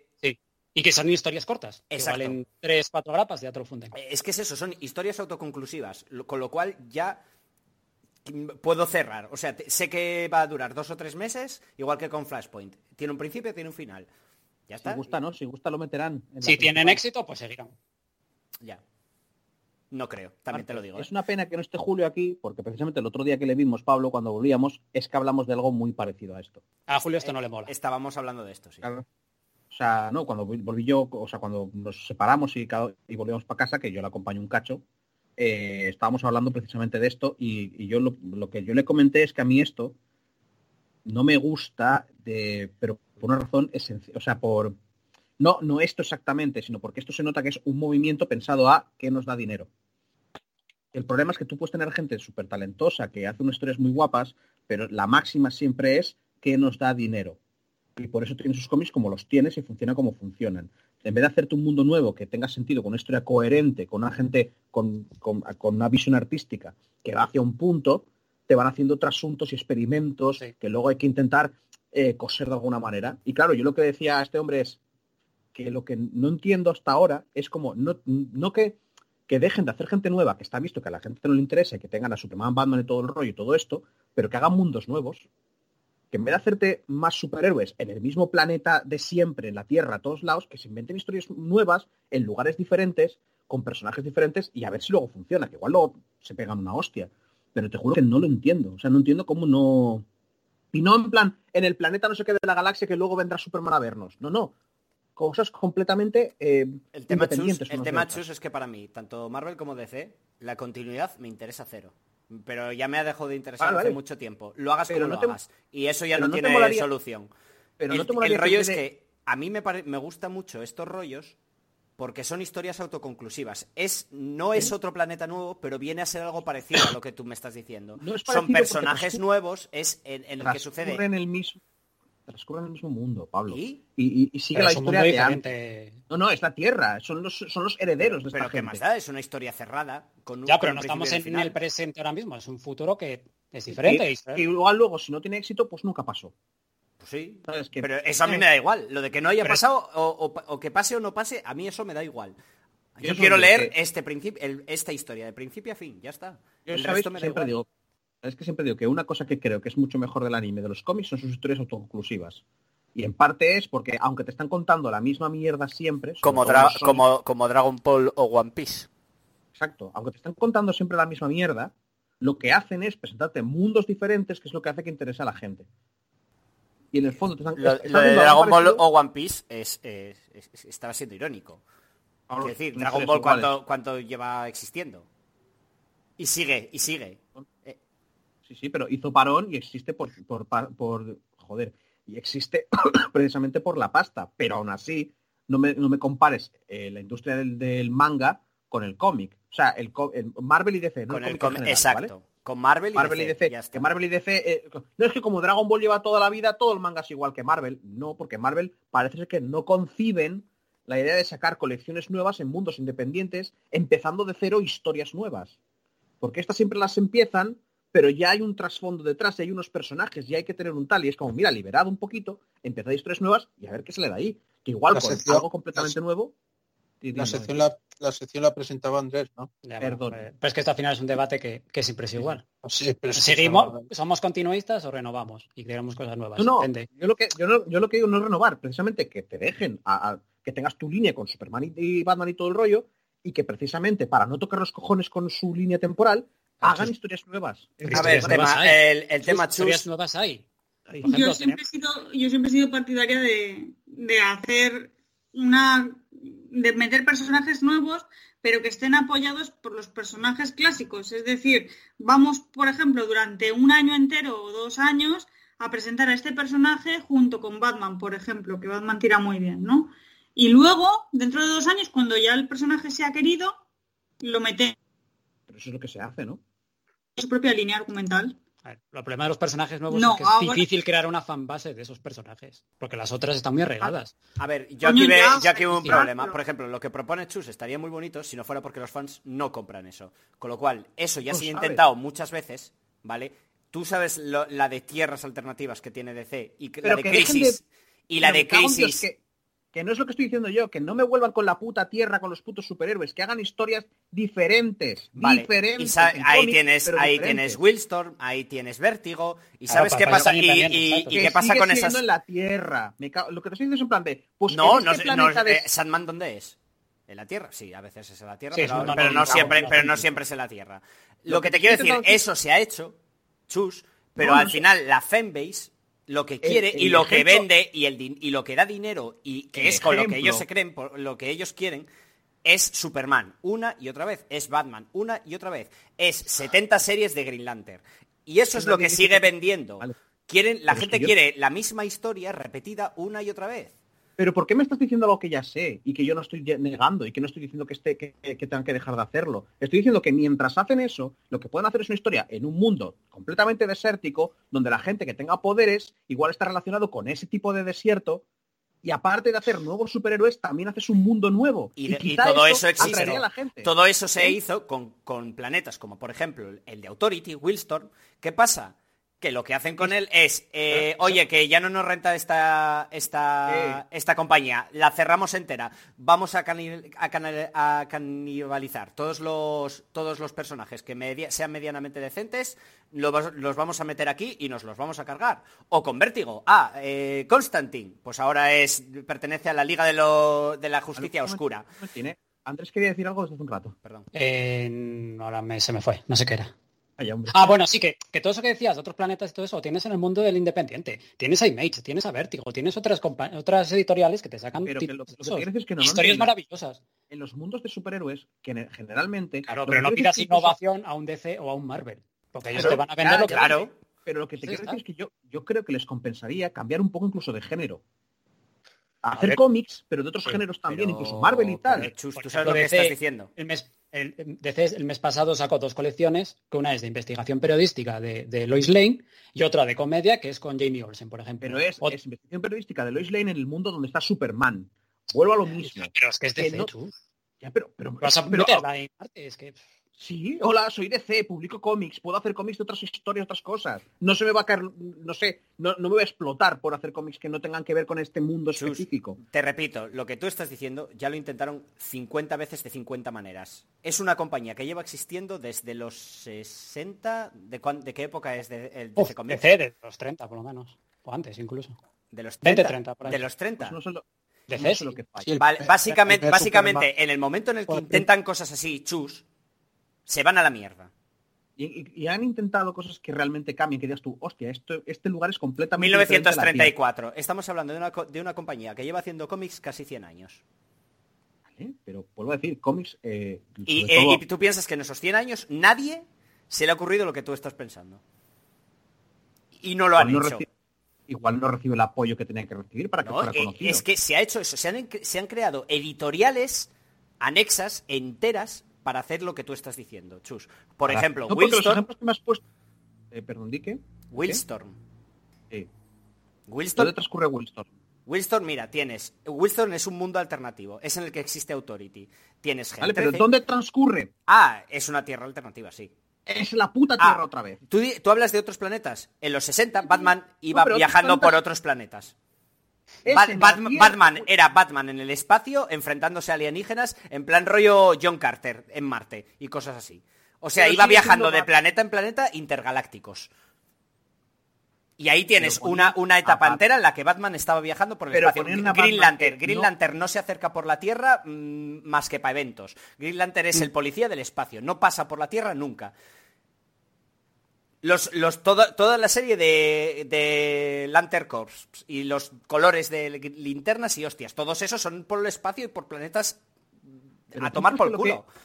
y que son historias cortas. Que Exacto. valen tres, cuatro grapas, ya te lo funden. Es que es eso, son historias autoconclusivas, con lo cual ya puedo cerrar. O sea, sé que va a durar dos o tres meses, igual que con Flashpoint. Tiene un principio, tiene un final. Ya Si está. gusta, ¿no? Si gusta lo meterán. en Si tienen éxito, pues seguirán. Ya. No creo, también te lo digo. Es ¿eh? una pena que no esté Julio aquí, porque precisamente el otro día que le vimos, Pablo, cuando volvíamos, es que hablamos de algo muy parecido a esto. A Julio esto no le mola. Estábamos hablando de esto, sí. Claro. Sea, no, cuando vol- volví yo, o sea, cuando nos separamos y, y volvíamos para casa, que yo le acompaño un cacho, eh, estábamos hablando precisamente de esto y, yo lo, que yo le comenté es que a mí esto no me gusta, pero por una razón esencial, o sea, por no, no esto exactamente, sino porque esto se nota que es un movimiento pensado a que nos da dinero. El problema es que tú puedes tener gente súper talentosa que hace unas historias muy guapas, pero la máxima siempre es que nos da dinero y por eso tienen sus cómics como los tienes y funcionan como funcionan. En vez de hacerte un mundo nuevo que tenga sentido, con una historia coherente, con una gente con, con- con una visión artística que va hacia un punto, te van haciendo trasuntos y experimentos Sí. que luego hay que intentar eh, coser de alguna manera. Y claro, yo lo que decía a este hombre es que lo que no entiendo hasta ahora es como, no, no que, que dejen de hacer gente nueva, que está visto que a la gente no le interesa y que tengan a Superman, Batman y todo el rollo y todo esto, pero que hagan mundos nuevos, que en vez de hacerte más superhéroes en el mismo planeta de siempre, en la Tierra, a todos lados, que se inventen historias nuevas en lugares diferentes, con personajes diferentes y a ver si luego funciona, que igual luego se pegan una hostia. Pero te juro que no lo entiendo. O sea, no entiendo cómo no... Y no en plan, en el planeta no sé qué de la galaxia que luego vendrá Superman a vernos. No, no. Cosas completamente eh, El tema, chus, el tema chus es que para mí, tanto Marvel como DC, la continuidad me interesa cero. Pero ya me ha dejado de interesar Vale, hace mucho tiempo. Lo hagas Pero como no lo te- hagas. Y eso ya no, tiene molaría- solución. Pero el, no te el rollo es de- que a mí me, pare- me gusta mucho estos rollos porque son historias autoconclusivas. Es, no es otro planeta nuevo, pero viene a ser algo parecido a lo que tú me estás diciendo. No es son personajes nuevos, es en, en el que sucede. En el mismo transcurre en el mismo mundo, Pablo. ¿Y? Y, y- y sigue Pero la historia de antes. No, no, es la Tierra, son los, son los herederos de esta Pero ¿qué gente. más da? Es una historia cerrada. Con un, Ya, pero no estamos en final. el presente ahora mismo, es un futuro que es diferente. Que, y- que igual luego, si no tiene éxito, pues nunca pasó. Pues sí. ¿Sabes? Que- Pero eso a mí me da igual. Lo de que no haya Pero es- pasado o, o- o que pase o no pase, a mí eso me da igual. Yo quiero leer que- este principio, esta historia de principio a fin, ya está. Yo, el me da siempre igual. digo, es que siempre digo que una cosa que creo que es mucho mejor del anime de los cómics son sus historias autoconclusivas. Y en parte es porque, aunque te están contando la misma mierda siempre, Como, Dra- como, como Dragon Ball o One Piece. Exacto, aunque te están contando siempre la misma mierda, lo que hacen es presentarte mundos diferentes, que es lo que hace que interese a la gente. Y en el fondo te están, Lo, lo de Dragon Ball o One Piece es, es- es- estaba siendo irónico. Ahora, Es decir, Dragon Ball cuánto, cuánto lleva existiendo. Y sigue, y sigue. Sí, sí, pero hizo parón y existe por, por, por- joder, y existe precisamente por la pasta, pero aún así no me, no me compares eh, la industria del, del manga con el cómic. O sea, el, el Marvel y DC, no con el com- general, exacto. ¿vale? Con Marvel y Marvel y DC, DC, ya está. que Marvel y DC, eh, no es que como Dragon Ball lleva toda la vida, todo el manga es igual que Marvel, no, porque Marvel parece ser que no conciben la idea de sacar colecciones nuevas en mundos independientes, empezando de cero historias nuevas. Porque estas siempre las empiezan, pero ya hay un trasfondo detrás, y hay unos personajes, y hay que tener un tal, y es como, mira, liberado un poquito, empezad historias nuevas y a ver qué se le da ahí. Que igual La con sección- algo completamente la- nuevo. y La sección la, la sección la presentaba Andrés, ¿no? Ya, Perdón. eh, pero es que esto al final es un debate que, que siempre es igual. Sí, pero ¿Seguimos, somos continuistas o renovamos y creamos cosas nuevas? No, yo lo que yo, no- yo lo que digo no es renovar, precisamente que te dejen a, a- que tengas tu línea con Superman y, y Batman y todo el rollo, y que precisamente para no tocar los cojones con su línea temporal, hagan historias nuevas. A ver, Historias tema, el, el tema Historias nuevas hay. Ejemplo, Yo siempre, he sido, yo siempre he sido partidaria de, de hacer una de meter personajes nuevos pero que estén apoyados por los personajes clásicos. Es decir, vamos, por ejemplo, durante un año entero o dos años a presentar a este personaje junto con Batman, por ejemplo, que Batman tira muy bien, ¿no? Y luego, dentro de dos años, cuando ya el personaje se ha querido, lo mete Pero eso es lo que se hace, ¿no? Su propia línea argumental. A ver, el problema de los personajes nuevos No, es que es difícil crear una fanbase de esos personajes, porque las otras están muy arregladas. A ver, yo aquí, ve- ya, yo aquí veo un problema. Por ejemplo, lo que propone Chus estaría muy bonito si no fuera porque los fans no compran eso. Con lo cual, eso ya se ha intentado muchas veces, ¿vale? Tú sabes lo- la de tierras alternativas que tiene DC y que- la de Crisis. de- Y la de Crisis. Que, no es lo que estoy diciendo yo, que no me vuelvan con la puta tierra, con los putos superhéroes, que hagan historias diferentes. Vale, diferentes. y ahí cómics, tienes, ahí diferentes. tienes Willstorm, ahí tienes Vértigo, y Claro, sabes qué pasa, y, también, y- y qué pasa con esas. en la tierra. Me cago- Lo que te estoy diciendo es en plan de, pues No, no, este sé- no, planeta de- eh, Sandman dónde es. ¿En la Tierra? Sí, a veces es en la Tierra, Sí, pero, no, no, pero no, no no, siempre, no, pero no, no no. siempre es en la Tierra. Lo Lo que que te quiero decir, eso se ha hecho, chus, pero No, al no sé. final la fanbase lo que El- quiere y lo que vende y, el y lo que da dinero y que es con lo que ellos se creen, por lo que ellos quieren, es Superman, una y otra vez, es Batman, una y otra vez, es 70 series de Green Lantern. Y eso es lo que sigue vendiendo. Quieren, la gente quiere la misma historia repetida una y otra vez. Pero ¿por qué me estás diciendo algo que ya sé y que yo no estoy negando y que no estoy diciendo que, esté, que, que tengan que dejar de hacerlo? Estoy diciendo que mientras hacen eso, lo que pueden hacer es una historia en un mundo completamente desértico, donde la gente que tenga poderes igual está relacionado con ese tipo de desierto, y aparte de hacer nuevos superhéroes, también haces un mundo nuevo. Y todo eso existe. a la gente. Todo eso se hizo con, con planetas como por ejemplo el de Authority, Willstorm. ¿Qué pasa? Que lo que hacen con él es, eh, oye, que ya no nos renta esta, esta, esta compañía, la cerramos entera, vamos a, cani- a cana- a canibalizar todos los, todos los personajes que media- sean medianamente decentes, lo los vamos a meter aquí y nos los vamos a cargar. O con Vértigo, ah, eh, Constantine, pues ahora es pertenece a la Liga de, lo- de la Justicia Oscura. ¿eh? Andrés quería decir algo desde hace un rato. Perdón. Eh, ahora me- se me fue, no sé qué era. Vaya. Ah, bueno, sí, que, que todo eso que decías, de otros planetas y todo eso, lo tienes en el mundo del independiente. Tienes a Image, tienes a Vértigo, tienes otras otras editoriales que te sacan Pero que títulos lo- que es que historias maravillosas. En los mundos de superhéroes, que ne- generalmente... Claro, pero no pidas innovación a un DC o a un Marvel. Porque ellos Claro, te van a vender ya, lo que claro. venden. Pero lo que te quiero decir es que yo, yo creo que les compensaría cambiar un poco incluso de género. Hacer cómics, pero de otros géneros también, Pero- incluso Marvel y tal. Chus, tú sabes lo que DC estás diciendo. El mes, el, DC el mes pasado sacó dos colecciones, que una es de investigación periodística de, de Lois Lane y otra de comedia, que es con Jamie Olsen, por ejemplo. Pero es, investigación periodística de Lois Lane en el mundo donde está Superman. Vuelvo a lo mismo. Pero es que es DC, no- tú. Ya, pero, pero, Vas a pero- meterla en arte, es que... sí, hola, soy DC, publico cómics, puedo hacer cómics de otras historias, otras cosas. No se me va a caer, no sé, no, no me voy a explotar por hacer cómics que no tengan que ver con este mundo específico. Te repito, lo que tú estás diciendo ya lo intentaron 50 veces de 50 maneras. Es una compañía que lleva existiendo desde los 60... ¿De, cuán- de qué época es de, el Uf, DC Comics? DC de los 30, por lo menos. O antes, incluso. De los 20, 30. 30, por ahí. de los 30. Pues no sé lo, DC, no sé sí. lo que falla. Sí, el- Vale, el- básicamente, el básicamente en el momento en el que intentan cosas así, chus, se van a la mierda. Y, han intentado cosas que realmente cambien, que digas tú, hostia, esto, este lugar es completamente diferente a la Tierra". 1934. Estamos hablando de una, de una compañía que lleva haciendo cómics casi 100 años. Vale, Pero vuelvo a decir, cómics... eh, Y, eh, todo- y tú piensas que en esos 100 años nadie se le ha ocurrido lo que tú estás pensando. Y no lo han no hecho. igual no recibe el apoyo que tenía que recibir para que No, fuera eh, conocido. es que se ha hecho eso. Se han, se han creado editoriales anexas, enteras, para hacer lo que tú estás diciendo, Chus. Por Para- ejemplo, no, porque los Willstorm, ejemplos que me has puesto... Eh, perdón, ¿di qué? Willstorm. Sí. Willstorm ¿Dónde transcurre Willstorm? Wilstorm, mira, tienes. Wilstorm es un mundo alternativo. Es en el que existe Authority. Tienes Vale, gente. pero ¿dónde transcurre? Ah, es una tierra alternativa, sí. Es la puta Ah, Tierra otra vez. ¿tú, hablas de otros planetas. En los 60, Batman iba otros viajando por otros planetas. Bat- Batman, Tierra. Batman era Batman en el espacio, enfrentándose a alienígenas, en plan rollo John Carter en Marte y cosas así. O sea, Pero iba viajando de planeta en planeta intergalácticos. Y ahí tienes una, una etapa entera en la que Batman estaba viajando por el Pero espacio. Green Batman Lantern, Green no- Lantern no se acerca por la Tierra mm, más que para eventos. Green Lantern es el policía del espacio, no pasa por la Tierra nunca. Los, los, todo- toda la serie de, de Lantern Corps y los colores de linternas y hostias, todos esos son por el espacio y por planetas Pero a tomar por culo. que-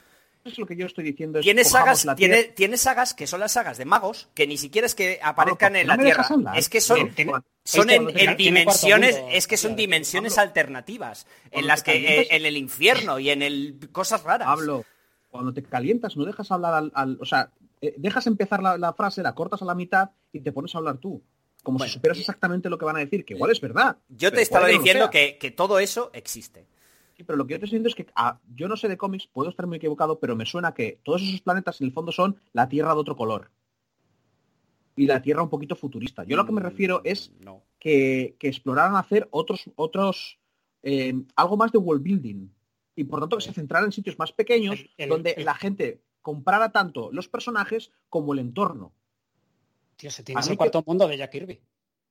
es lo que yo estoy diciendo. Es Tiene cojamos sagas, tiene, tiene sagas que son las sagas de magos, que ni siquiera es que aparezcan ¿por qué en la Tierra. Es que son, Tiene- son en, dimensiones, mundo, es que son claro. dimensiones Pablo. alternativas, en las que eh, en el infierno y en el cosas raras. Pablo, cuando te calientas no dejas hablar al... al- o sea, eh, dejas empezar la, la frase, la cortas a la mitad y te pones a hablar tú. Como Bueno, si supieras exactamente lo que van a decir, que igual es verdad. Yo te estaba no diciendo que, que todo eso existe. Sí, pero lo que yo te estoy diciendo es que ah, yo no sé de cómics, puedo estar muy equivocado, pero me suena que todos esos planetas en el fondo son la Tierra de otro color. Y la Tierra un poquito futurista. Yo lo que me refiero es Mm, No. que, que exploraran hacer otros, otros eh, algo más de world building. Y por tanto que se centraran en sitios más pequeños El- el- donde el- la gente comprara tanto los personajes como el entorno. Tío, se mí el cuarto mundo de Jack Kirby.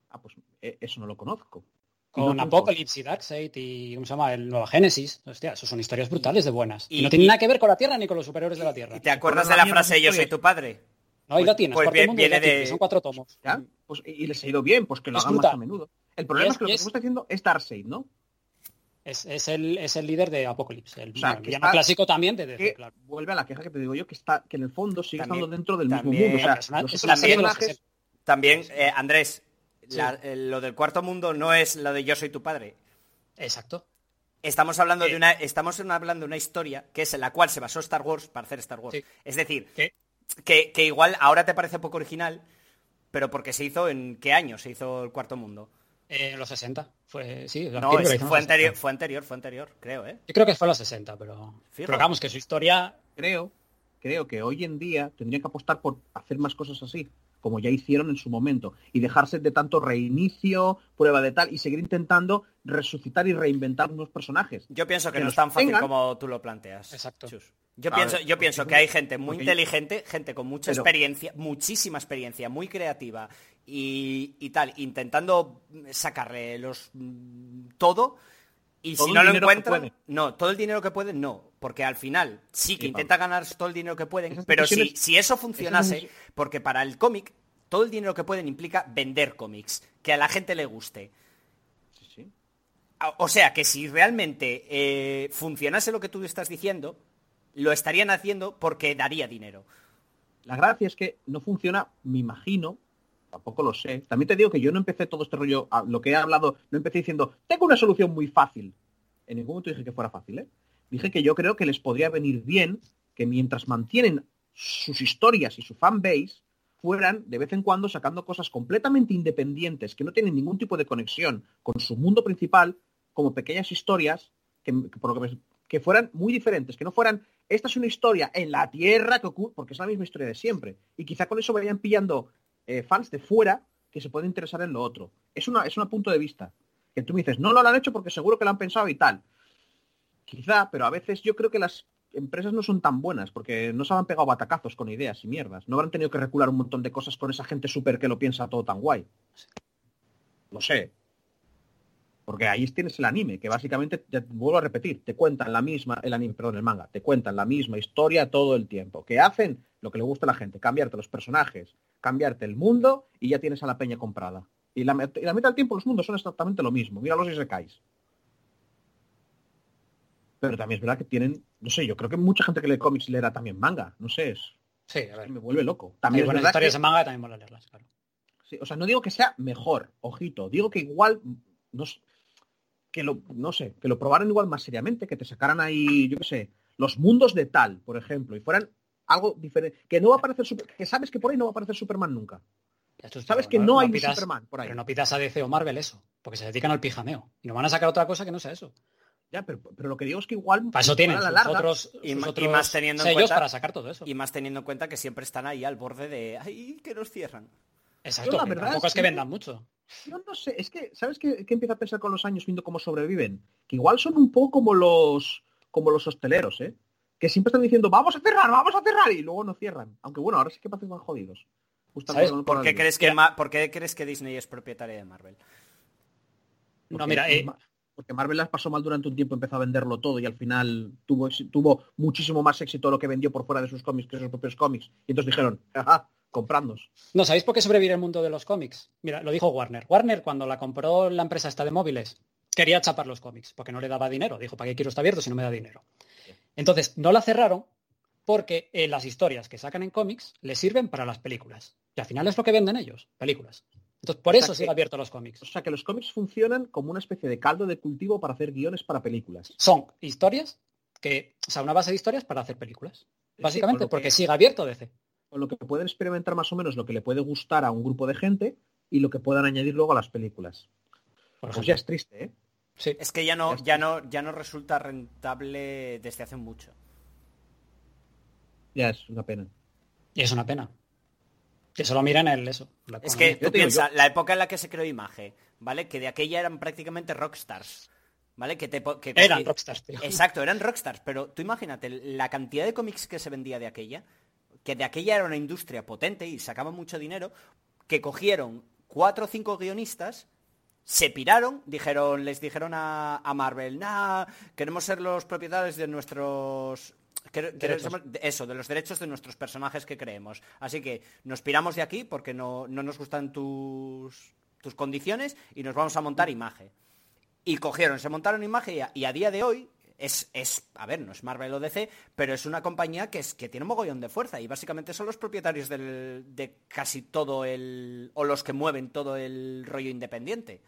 Ah, pues eh, eso no lo conozco. Con no Apocalypse y Darkseid y ¿cómo se llama? El Nueva Génesis. Hostia, eso son historias brutales de buenas. Y, Y- no tienen nada que ver con la Tierra ni con los superiores de la Tierra. ¿Y te acuerdas de la frase yo soy tu padre? No, ahí pues- lo tienes. pues Cuarto bien- Mundo y viene de- que Son cuatro tomos. ¿Ya? Pues, y les ha ido bien, pues que lo hagan más a menudo. El problema es- es, que lo y que es- estás haciendo es Darkseid, ¿no? Es, es el, es el líder de Apocalypse. El O sea, bueno, que está- clásico también de DC, Que claro. vuelve a la queja que te digo yo, que está que en el fondo sigue También- estando dentro del mismo también- mundo. O sea, Es una- los es otros una serie de los personajes- También, eh, Andrés, Sí. la- eh, lo del cuarto mundo no es lo de yo soy tu padre. Exacto. Estamos hablando Eh. de una, estamos hablando de una historia que es en la cual se basó Star Wars para hacer Star Wars. Sí. Es decir, que, que igual ahora te parece poco original, pero porque se hizo en qué año se hizo el cuarto mundo. Eh, en los 60. Fue, sí, No, es- fue los 60. anterior, fue anterior, fue anterior, creo, ¿eh? Yo creo que fue en los 60, pero... Pero vamos, que su historia... creo, creo que hoy en día tendrían que apostar por hacer más cosas así, como ya hicieron en su momento, y dejarse de tanto reinicio, prueba de tal, y seguir intentando resucitar y reinventar unos personajes. Yo pienso que, Que no es tan fácil tengan. como tú lo planteas. Exacto. Chus. Yo pienso, ver, yo pienso que hay gente muy inteligente, gente con mucha Pero- experiencia, muchísima experiencia, muy creativa y, y tal, intentando sacarle los mm, todo y Todo si no lo encuentran, no, todo el dinero que pueden, no, porque al final sí que intenta ganar todo el dinero que pueden, pero si, si eso funcionase, porque para el cómic todo el dinero que pueden implica vender cómics, que a la gente le guste. O- O sea, que si realmente eh, funcionase lo que tú estás diciendo, lo estarían haciendo porque daría dinero. La gracia es que no funciona, me imagino, tampoco lo sé. También te digo que yo no empecé todo este rollo, lo que he hablado, no empecé diciendo, tengo una solución muy fácil. En ningún momento dije que fuera fácil, ¿eh? Dije que yo creo que les podría venir bien que mientras mantienen sus historias y su fanbase, fueran de vez en cuando sacando cosas completamente independientes, que no tienen ningún tipo de conexión con su mundo principal, como pequeñas historias, que, que por lo que, que fueran muy diferentes, que no fueran esta es una historia en la Tierra que ocurre, porque es la misma historia de siempre. Y quizá con eso vayan pillando eh, fans de fuera que se pueden interesar en lo otro. Es, una, es un punto de vista. Que tú me dices, no lo han hecho porque seguro que lo han pensado y tal. Quizá, pero a veces yo creo que las empresas no son tan buenas porque no se han pegado batacazos con ideas y mierdas. No habrán tenido que recular un montón de cosas con esa gente súper que lo piensa todo tan guay. Lo sé. Porque ahí tienes el anime, que básicamente, te vuelvo a repetir, te cuentan la misma, el anime, perdón, el manga, te cuentan la misma historia todo el tiempo. Que hacen lo que le gusta a la gente, cambiarte los personajes, cambiarte el mundo y ya tienes a la peña comprada. Y la, y la mitad del tiempo los mundos son exactamente lo mismo. Míralos y se caes. Pero también es verdad que tienen, no sé, yo creo que mucha gente que lee cómics leerá también manga. No sé, es, Sí, a ver. me vuelve loco. También verdad historias que- en manga también mola leerlas, claro. Sí, o sea, no digo que sea mejor, ojito, digo que igual, no, que lo, no sé, que lo probaran igual más seriamente, que te sacaran ahí, yo qué sé, los mundos de tal, por ejemplo, y fueran algo diferente, que no va a aparecer, Super- que sabes que por ahí no va a aparecer Superman nunca. Sabes pero que no hay un pidas- Superman por ahí. Pero no pidas a DC o Marvel eso, porque se dedican al pijameo. Y no van a sacar otra cosa que no sea eso. Ya, pero, pero lo que digo es que igual... Para eso tienen sus larga- otros, Y sus más teniendo en cuenta- para sacar todo eso. Y más teniendo en cuenta que siempre están ahí al borde de, ay, que nos cierran. Exacto, Yo la que verdad tampoco es que que- vendan mucho. Yo no sé, es que, ¿sabes qué, qué empiezo a pensar con los años viendo cómo sobreviven? Que igual son un poco como los como los hosteleros, ¿eh? Que siempre están diciendo, vamos a cerrar, vamos a cerrar, y luego no cierran. Aunque bueno, ahora sí que parecen más jodidos. ¿Sabes ¿Por qué, crees que Ma- ¿Por qué crees que Disney es propietaria de Marvel? No, Porque- mira, eh, Porque Marvel las pasó mal durante un tiempo, empezó a venderlo todo y al final tuvo, tuvo muchísimo más éxito lo que vendió por fuera de sus cómics que sus propios cómics. Y entonces dijeron, ajá, comprándos. no, ¿sabéis por qué sobrevive el mundo de los cómics? Mira, lo dijo Warner. Warner, cuando la compró la empresa esta de móviles, quería chapar los cómics, porque no le daba dinero. Dijo, ¿para qué quiero estar abierto si no me da dinero? Entonces, no la cerraron porque eh, las historias que sacan en cómics les sirven para las películas. Y al final es lo que venden ellos, películas. Entonces, por O eso sigue abierto los cómics. O sea que los cómics funcionan como una especie de caldo de cultivo para hacer guiones para películas. Son historias que, o sea, una base de historias para hacer películas. Básicamente, porque que- sigue abierto DC. Con lo que pueden experimentar más o menos lo que le puede gustar a un grupo de gente y lo que puedan añadir luego a las películas. Por Pues ya es triste, ¿eh? Sí. Es que ya no, Ya no, ya no resulta rentable desde hace mucho. Ya es una pena. Y es una pena. Que solo miran el eso. la Es que Yo tú piensas, la época en la que se creó Image, ¿vale? Que de aquella eran prácticamente rockstars, ¿vale? Que te, que Eran cogí- rockstars, tío. Exacto, eran rockstars, pero tú imagínate la cantidad de cómics que se vendía de aquella, que de aquella era una industria potente y sacaba mucho dinero, que cogieron cuatro o cinco guionistas se piraron, dijeron, les dijeron a, a Marvel, nah, queremos ser los propietarios de nuestros eso, de los derechos de nuestros personajes que creemos. Así que nos piramos de aquí porque no, no nos gustan tus, tus condiciones y nos vamos a montar imagen. Y cogieron, se montaron imagen y a, y a día de hoy es, es, a ver, no es Marvel o DC, pero es una compañía que, es, que tiene un mogollón de fuerza y básicamente son los propietarios del- de casi todo el, o los que mueven todo el rollo independiente.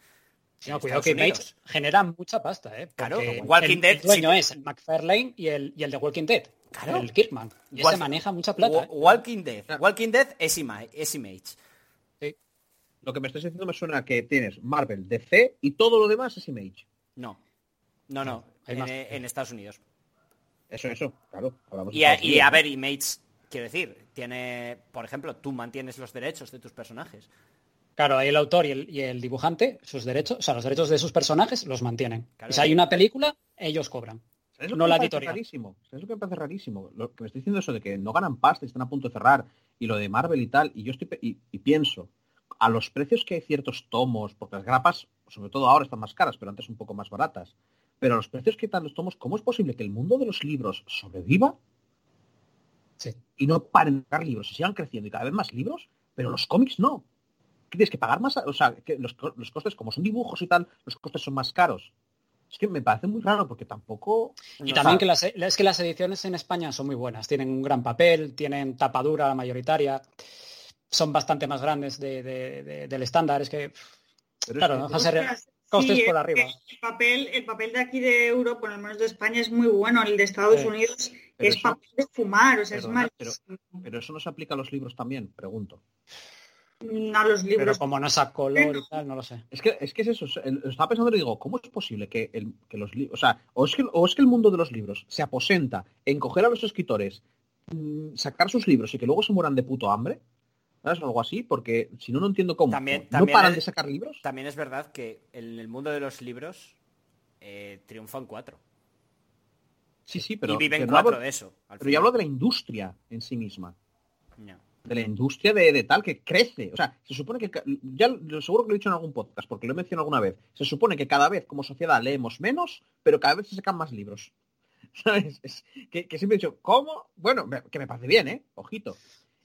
Sí, no, cuidado que Image genera mucha pasta, ¿eh? Claro, Walking el, Dead, el dueño sí. es el McFarlane y el, y el de Walking Dead. Claro. El Kirkman. Y Wal- ese maneja mucha plata. Wa- ¿eh? Walking Dead. Walking Dead es, ima- es Image. Lo que me estás diciendo me suena que tienes Marvel, DC y todo lo demás es Image. No. No, no. Hay En, más. en Estados Unidos. Eso, eso, claro. hablamos de Y a, y a ver, Image, quiero decir, tiene, por ejemplo, tú mantienes los derechos de tus personajes. Claro, ahí el autor y el, y el dibujante, sus derechos, o sea, los derechos de sus personajes los mantienen. Claro. Y si hay una película, ellos cobran. ¿Sabes lo no que la me parece editorial. rarísimo? ¿Sabes lo que me parece rarísimo? Lo que me estoy diciendo eso de que no ganan pasta y están a punto de cerrar y lo de Marvel y tal, y yo estoy pe- y, y pienso, a los precios que hay ciertos tomos, porque las grapas, sobre todo ahora están más caras, pero antes un poco más baratas, pero a los precios que están los tomos, ¿cómo es posible que el mundo de los libros sobreviva Sí. y no paren de sacar libros y sigan creciendo y cada vez más libros, pero los cómics no? ¿Qué tienes que pagar más? O sea, que los, los costes, como son dibujos y tal, los costes son más caros. Es que me parece muy raro porque tampoco... Y No, también que las, es que las ediciones en España son muy buenas. Tienen un gran papel, tienen tapadura mayoritaria, son bastante más grandes de- de- de- del estándar. Es que, pero es claro, que- no costes sí, por es arriba. que El papel, el papel de aquí de Europa, por lo menos de España, es muy bueno. El de Estados. Unidos Pero es eso- papel de fumar, o sea, Perdona, es pero- malísimo. Pero eso no se aplica a los libros también, pregunto. No, los Pero libros. como no es a color y tal, no lo sé. Es que es, que es eso, estaba pensando y digo, ¿cómo es posible que, el, que los libros, o sea, o es que, o es que el mundo de los libros se aposenta en coger a los escritores, mm, sacar sus libros y que luego se mueran de puto hambre? ¿Sabes? Algo así, porque si no, no entiendo cómo. También- ¿No también paran el- de sacar libros? También es verdad que en el mundo de los libros eh, triunfan cuatro. Sí, sí, pero, y viven pero no cuatro hablo- de eso. al pero yo hablo de la industria en sí misma. No. de la industria de, de tal que crece. O sea, se supone que, ya lo- seguro que lo he dicho en algún podcast, porque lo he mencionado alguna vez, se supone que cada vez como sociedad leemos menos, pero cada vez se sacan más libros. ¿Sabes? Es que, que siempre he dicho, ¿cómo? Bueno, que me parece bien, ¿eh? Ojito.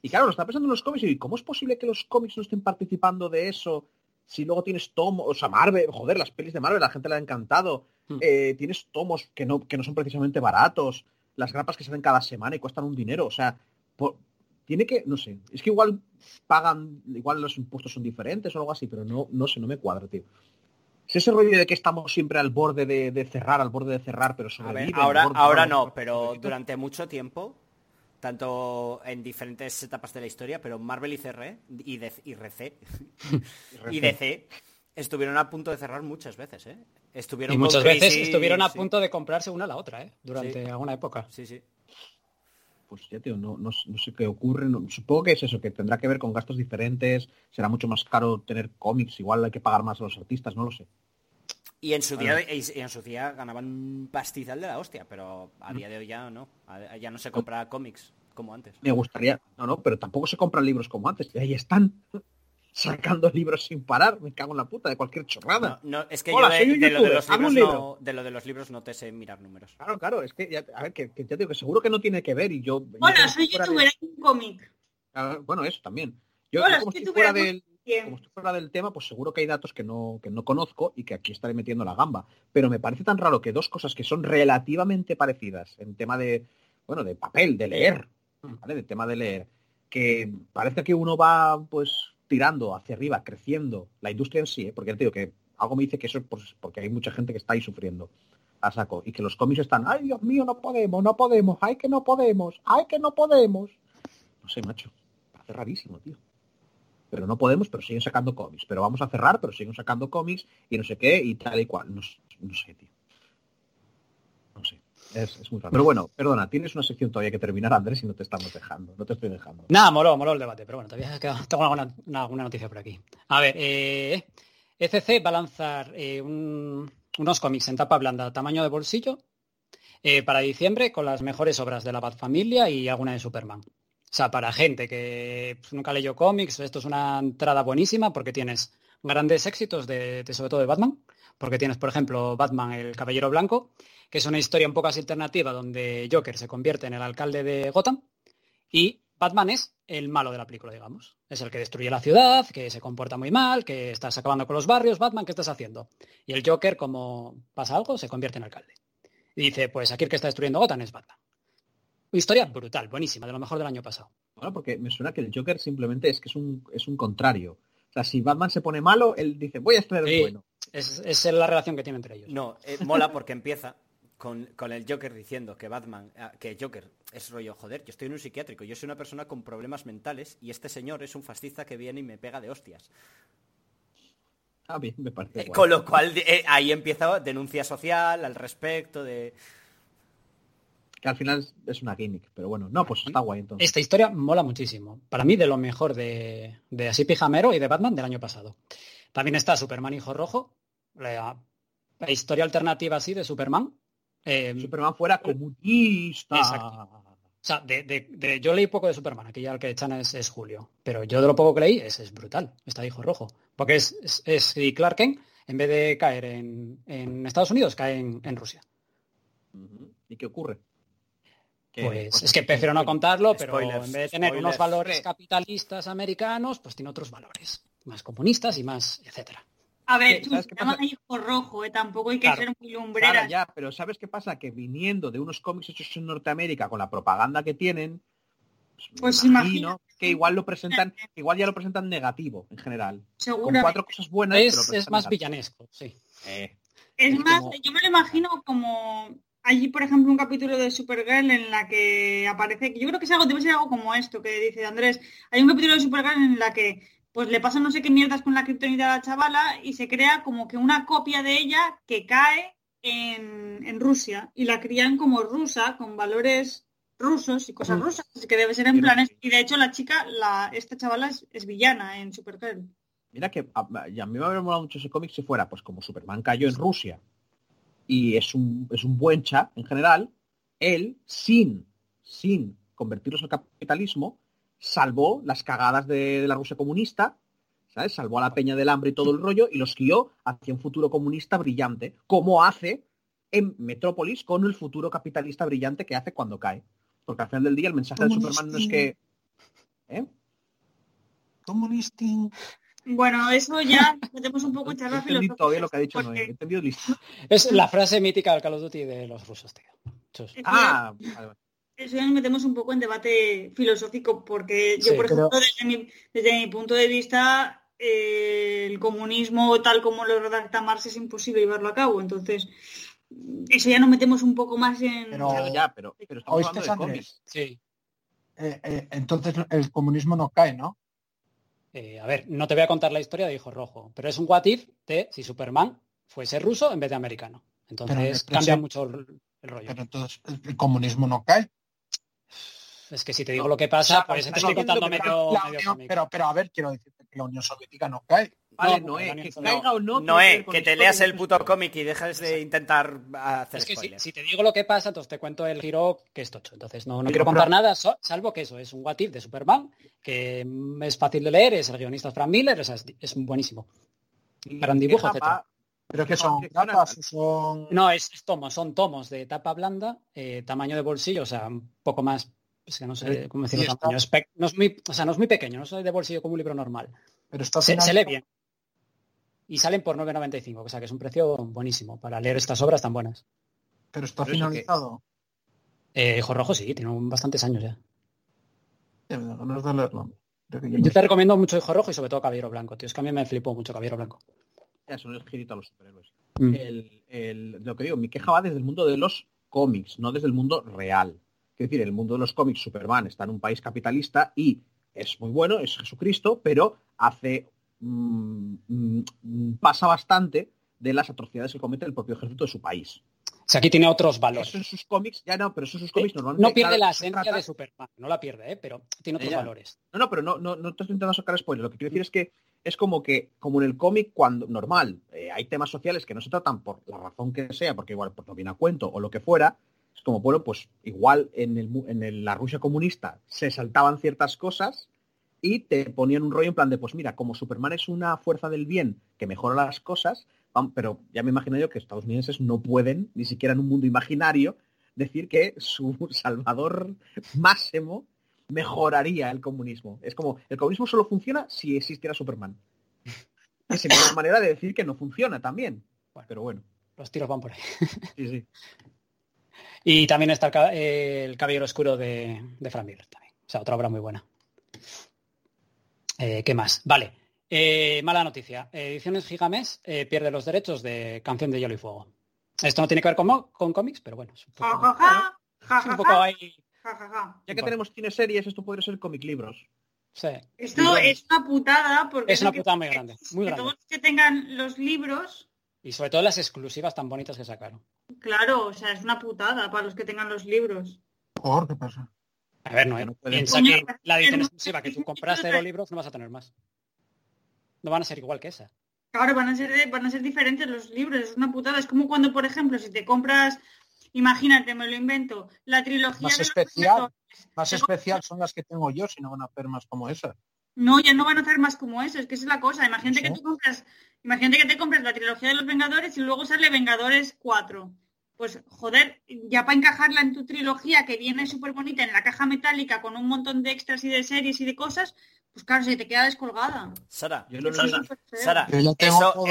Y claro, lo está pensando en los cómics y ¿cómo es posible que los cómics no estén participando de eso? Si luego tienes tomos, o sea, Marvel, joder, las pelis de Marvel, la gente le ha encantado. Hmm. Eh, tienes tomos que no, que no son precisamente baratos, las grapas que salen cada semana y cuestan un dinero. O sea, por- tiene que, no sé, es que igual pagan, igual los impuestos son diferentes o algo así, pero no, no sé, no me cuadra, tío. Es ese rollo de que estamos siempre al borde de, de cerrar, al borde de cerrar, pero sobreviven. ahora, ahora no, pero durante mucho tiempo, tanto en diferentes etapas de la historia, pero Marvel y CR y, DC y RC y DC estuvieron a punto de cerrar muchas veces, ¿eh? Estuvieron Y muchas veces estuvieron a sí. punto de comprarse una a la otra, ¿eh? Durante Sí. alguna época. Sí, sí. Pues ya, tío, no, no, no sé qué ocurre. no- supongo que es eso, que tendrá que ver con gastos diferentes, será mucho más caro tener cómics, igual hay que pagar más a los artistas, no lo sé. Y en su día y en su día ganaban un pastizal de la hostia, pero Mm. a día de hoy ya no. Ya no se compra cómics como antes. Me gustaría, no, no, pero tampoco se compran libros como antes, y ahí están sacando libros sin parar, me cago en la puta, de cualquier chorrada. No, no, es que Hola, yo soy de, un de lo de youtuber, los libros libro. no, de lo de los libros no te sé mirar números. Claro, claro, es que, ya, a ver, que, que ya digo que seguro que no tiene que ver y yo... Hola, soy youtuber, hay un cómic. Ah, bueno, eso también. Yo, Hola, yo como soy si fuera del, Bien. como si fuera del tema, pues seguro que hay datos que no, que no conozco y que aquí estaré metiendo la gamba. Pero me parece tan raro que dos cosas que son relativamente parecidas en tema de, bueno, de papel, de leer, ¿vale? De tema de leer, que parece que uno va, pues, tirando hacia arriba, creciendo, la industria en sí, ¿eh? porque te digo que algo me dice que eso es pues, porque hay mucha gente que está ahí sufriendo a saco y que los cómics están, ay Dios mío, no podemos, no podemos, ay que no podemos, ay que no podemos. No sé, macho, parece rarísimo, tío pero no podemos, pero siguen sacando cómics. Pero vamos a cerrar, pero siguen sacando cómics y no sé qué y tal y cual. No, sé, tío. No sé. Es, muy raro. Pero bueno, perdona, tienes una sección todavía que terminar, Andrés, y no te estamos dejando. No te estoy dejando. Nada, moló, moló el debate, pero bueno, todavía tengo alguna, una- alguna noticia por aquí. A ver, eh, va a lanzar eh, un- unos cómics en tapa blanda, tamaño de bolsillo, eh, para diciembre con las mejores obras de la Bat Familia y alguna de Superman. O sea, para gente que pues, nunca leyó cómics, esto es una entrada buenísima porque tienes grandes éxitos de, sobre todo de Batman, porque tienes, por ejemplo, Batman, el Caballero Blanco, que es una historia un poco así alternativa donde Joker se convierte en el alcalde de Gotham y Batman es el malo de la película, digamos. Es el que destruye la ciudad, que se comporta muy mal, que estás acabando con los barrios. Batman, ¿qué estás haciendo? Y el Joker, como pasa algo, se convierte en alcalde. Y dice, pues aquí el que está destruyendo Gotham es Batman. Historia brutal, buenísima, de lo mejor del año pasado. Bueno, porque me suena que el Joker simplemente es que es un, es un contrario. O sea, si Batman se pone malo, él dice, voy a estar Sí. bueno. Es, es la relación que tiene entre ellos. No, eh, mola porque empieza con, con el Joker diciendo que Batman, ah, que Joker es rollo, joder, yo estoy en un psiquiátrico, yo soy una persona con problemas mentales y este señor es un fascista que viene y me pega de hostias. Ah, bien, me parece Eh, con lo cual eh, ahí empieza denuncia social al respecto de... Que al final es- una gimmick, pero bueno, no, pues está guay entonces. Esta historia mola muchísimo. Para mí, de lo mejor de, de Así Pijamero y de Batman del año pasado. También está Superman Hijo Rojo, la, la historia alternativa así de Superman. Eh, Superman fuera comunista. Exacto. o sea, de, de- de- yo leí poco de Superman, aquí ya el que echan es, es Julio. Pero yo de lo poco que leí es, es brutal, está Hijo Rojo. Porque es, es, es si Clark Kent, en vez de caer en, en Estados Unidos, cae en, en Rusia. ¿Y qué ocurre? Que- Pues es que prefiero no contarlo, pero Spoilers, en vez de tener unos valores capitalistas americanos, pues tiene otros valores, más comunistas y más, etcétera. A ver, tú, ¿sabes se qué llama pasa? hijo rojo, ¿eh? tampoco hay que Claro. ser muy Claro, lumbrera. ya, pero ¿sabes qué pasa? Que viniendo de unos cómics hechos en Norteamérica con la propaganda que tienen, pues, Pues imagino imagínate. que igual lo presentan, igual ya lo presentan negativo en general. Con cuatro cosas buenas. pero Es, es presentan más negativo. villanesco, sí. Eh, Es Es más, como- yo me lo imagino como allí, por ejemplo, un capítulo de Supergirl en la que aparece, yo creo que es algo, debe ser algo como esto que dice Andrés. Hay un capítulo de Supergirl en la que pues le pasan no sé qué mierdas con la kriptonita a la chavala y se crea como que una copia de ella que cae en, en Rusia y la crían como rusa, con valores rusos y cosas Mm. rusas, así que debe ser en Pero- plan, y de hecho la chica, la, esta chavala es, es villana en Supergirl. Mira que a, a mí me habría molado mucho ese cómic si fuera, pues como Superman cayó en Rusia y es un, es un buen chat en general, él, sin, sin convertirlos al capitalismo, salvó las cagadas de, de la Rusia comunista, ¿sabes? Salvó a la peña del hambre y todo el rollo y los guió hacia un futuro comunista brillante, como hace en Metrópolis con el futuro capitalista brillante que hace cuando cae. Porque al final del día el mensaje de Superman no es que... ¿eh? Comunistín. Bueno, eso ya metemos un poco en charla filosófica. todavía lo que ha dicho porque- Noé. Entendido listo. Es la frase mítica del Call of Duty de los rusos, tío. Chus. Ah, vale, vale. Eso ya nos metemos un poco en debate filosófico, porque yo, Sí, por pero- ejemplo, desde mi, desde mi punto de vista, eh, el comunismo tal como lo redacta Marx es imposible llevarlo a cabo. Entonces, eso ya nos metemos un poco más en... Pero- Pero ya, pero, pero estamos ¿Oíste, hablando de cómics. Sí. Eh, eh, entonces el comunismo no cae, ¿no? Eh, a ver, no te voy a contar la historia de Hijo Rojo, pero es un what if de si Superman fuese ruso en vez de americano. Entonces Pero cambia mucho el, el rollo. Pero entonces el, comunismo no cae. Es que si te digo lo que pasa, O sea, pues te estoy contando medio, La pero, pero a ver, quiero decirte que la Unión Soviética no cae. Vale, No, Noé, que no. caiga o no. Noé, que te leas el puto cómic y dejes de intentar hacer Es que si, spoilers. si te digo lo que pasa, entonces te cuento el giro que es tocho. Entonces no, no quiero contar nada, so- salvo que eso es un what if de Superman, que mm, es fácil de leer, es el guionista Frank Miller, o sea, es, es buenísimo. Gran dibujo, etcétera. Pero que son o son... No, es, es tomos, son tomos de tapa blanda, eh, tamaño de bolsillo, o sea, un poco más, es que no sé cómo decirlo, tamaño, es pe- no es muy, o sea, no es muy pequeño, no es de bolsillo como un libro normal. Pero está Se, lee bien. Y salen por 9.95, o sea que es un precio buenísimo para leer estas obras tan buenas. Pero está Pero eso que- finalizado. Eh, Hijo Rojo sí, tiene bastantes años ya. Ganas de leerlo. Yo te recomiendo mucho Hijo Rojo y sobre todo Caballero Blanco, tío. Es que a mí me flipó mucho Caballero Blanco. Ya, son el girito a los superhéroes. Mm. El, el- lo que digo, mi queja va desde el mundo de los cómics, no desde el mundo real. Es decir, el mundo de los cómics, Superman está en un país capitalista y es muy bueno, es Jesucristo, pero hace pasa bastante de las atrocidades que comete el propio ejército de su país. O sea, aquí tiene otros valores. Eso en sus cómics, ya no, pero eso en sus Eh, cómics normalmente. no pierde claro, la se esencia trata- de Superman, no la pierde, ¿eh? pero tiene otros Ya. valores. No, no, pero no, no, no te estoy intentando sacar spoiler. Lo que quiero decir es que es como que, como en el cómic, cuando normal, eh, hay temas sociales que no se tratan por la razón que sea, porque igual pues, no viene a cuento o lo que fuera, es como, bueno, pues igual en, el, en el- la Rusia comunista se saltaban ciertas cosas y te ponían un rollo en plan de, pues mira, como Superman es una fuerza del bien que mejora las cosas, pero ya me imagino yo que estadounidenses no pueden, ni siquiera en un mundo imaginario, decir que su salvador máximo mejoraría el comunismo. Es como, el comunismo solo funciona si existiera Superman. Sería una manera de decir que no funciona también. Pero bueno, Los tiros van por ahí. sí, sí. Y también está el, ca- el Caballero Oscuro de, de Frank Miller también. O sea, otra obra muy buena. Eh, ¿Qué más? Vale. Eh, mala noticia. Ediciones Gigamés eh, pierde los derechos de Canción de Hielo y Fuego. Esto no tiene que ver con, con cómics, pero bueno. Es un Ja, poco, ja, ja, es un ja, poco ahí. ja, ja, ja. Ya que Bueno. tenemos cine series, esto podría ser cómic libros. Sí. Esto es una putada porque Es una putada muy grande, muy que grande. todos los que tengan los libros, Y sobre todo las exclusivas tan bonitas que sacaron. claro, o sea, es una putada para los que tengan los libros. Por, ¿qué pasa? A ver, no, no pueden- piensa que la edición es- exclusiva que tú compraste de los libros no vas a tener más. No van a ser igual que esa. Claro, van a ser van a ser diferentes los libros, es una putada. Es como cuando, por ejemplo, si te compras, imagínate, me lo invento, la trilogía Más de los especial. Más especial son las que tengo yo, si no van a hacer más como esas. No, ya no van a hacer más como eso, es que esa es la cosa. Imagínate que tú compras, imagínate que te compras la trilogía de los Vengadores y luego sale Vengadores 4. Pues joder, ya para encajarla en tu trilogía que viene súper bonita en la caja metálica con un montón de extras y de series y de cosas, pues claro, se te queda descolgada. Sara, Yo lo. Sara, Yo eso,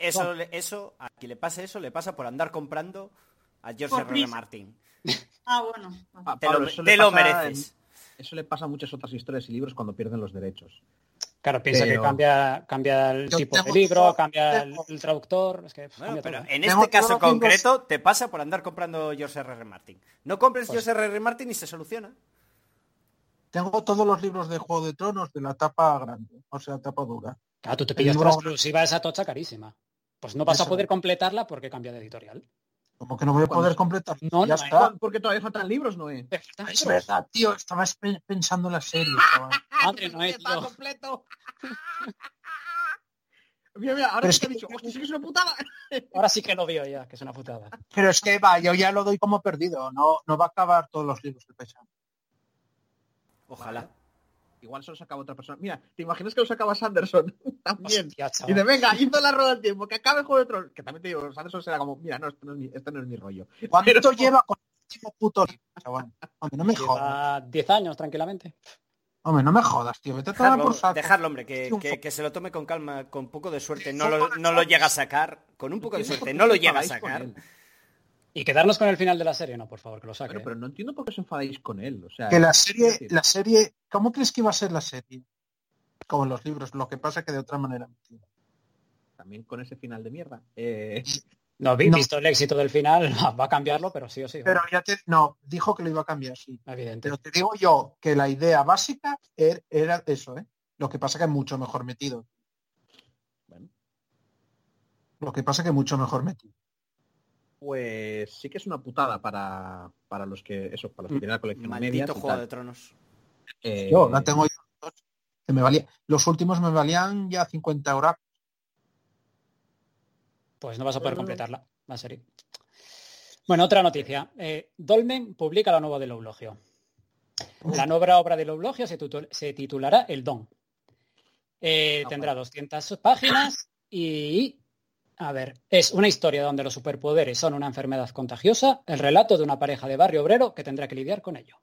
eso, eso, a quien le pase eso, le pasa por andar comprando a George R. R. Martin. Ah, bueno. Te lo, te mereces. en- Eso le pasa a muchas otras historias y libros cuando pierden los derechos. Claro, piensa Pero- que cambia, cambia el Yo tipo de libro, todo- cambia el, tengo- el traductor. Es que pff, Bueno, cambia pero todo. en Tengo este caso concreto te pasa por andar comprando George R. R. Martin. No compres Pues- George R. R. Martin y se soluciona. Tengo todos los libros de Juego de Tronos de la tapa grande, o sea, tapa dura. Claro, tú te pillas libro- la exclusiva de esa tocha carísima. Pues no vas a poder completarla porque cambia de editorial. Como que no voy a poder completar. No, ya no, está. Porque todavía faltan libros, Noé. Es verdad, tío, estabas pe- pensando en la serie. chaval. Madre, no es, Está tío. completo. mira, mira, ahora Pero sí es que he que- dicho, hostia, sí que es una putada. Ahora sí que lo veo ya, que es una putada. Pero es que va, yo ya lo doy como perdido. No, no va a acabar todos los libros que pesan. Ojalá. Igual solo sacaba otra persona. Mira, ¿te imaginas que lo sacaba Sanderson? También. Hostia, Y de venga, hizo la rueda del tiempo, que acabe el juego de Tronos. Que también te digo, Sanderson será como, mira, no, esto no es mi, esto no es mi rollo. ¿Cuánto Pero- lleva con el puto chaval? Hombre, no me jodas. Lleva 10 años tranquilamente. Hombre, no me jodas, tío. Vete a Dejarlo, por saco. dejarlo, hombre, que, que- que se lo tome con calma, con poco de suerte. No lo, no lo llega a sacar. Con un poco de suerte, no lo llega a sacar. Y quedarnos con el final de la serie, no, por favor, que lo saque. Pero no entiendo por qué os enfadéis con él. O sea, Que la es serie, la serie, ¿cómo crees que iba a ser la serie? Como en los libros, lo que pasa que de otra manera. también con ese final de mierda. Eh, No, vi- No. visto el éxito del final, va a cambiarlo, pero sí o sí. Pero ya te, no, dijo que lo iba a cambiar, sí. Evidente. Pero te digo yo que la idea básica er- era eso, ¿eh? Lo que pasa que mucho mejor metido. bueno, Lo que pasa que mucho mejor metido. Pues sí que es una putada para, para los que, eso, para los que tienen la colección Maldito y Juego tal. de Tronos. Eh, Yo la tengo yo, que me valía. Los últimos me valían ya 50 euros. Pues no vas a poder Bueno. completarla, la serie. Bueno, otra noticia. Eh, Dolmen publica la nueva del Eulogio. La nueva obra del Eulogio se, se titulará El Don. Eh, Ah, tendrá 200 páginas y, a ver, es una historia donde los superpoderes son una enfermedad contagiosa, el relato de una pareja de barrio obrero que tendrá que lidiar con ello.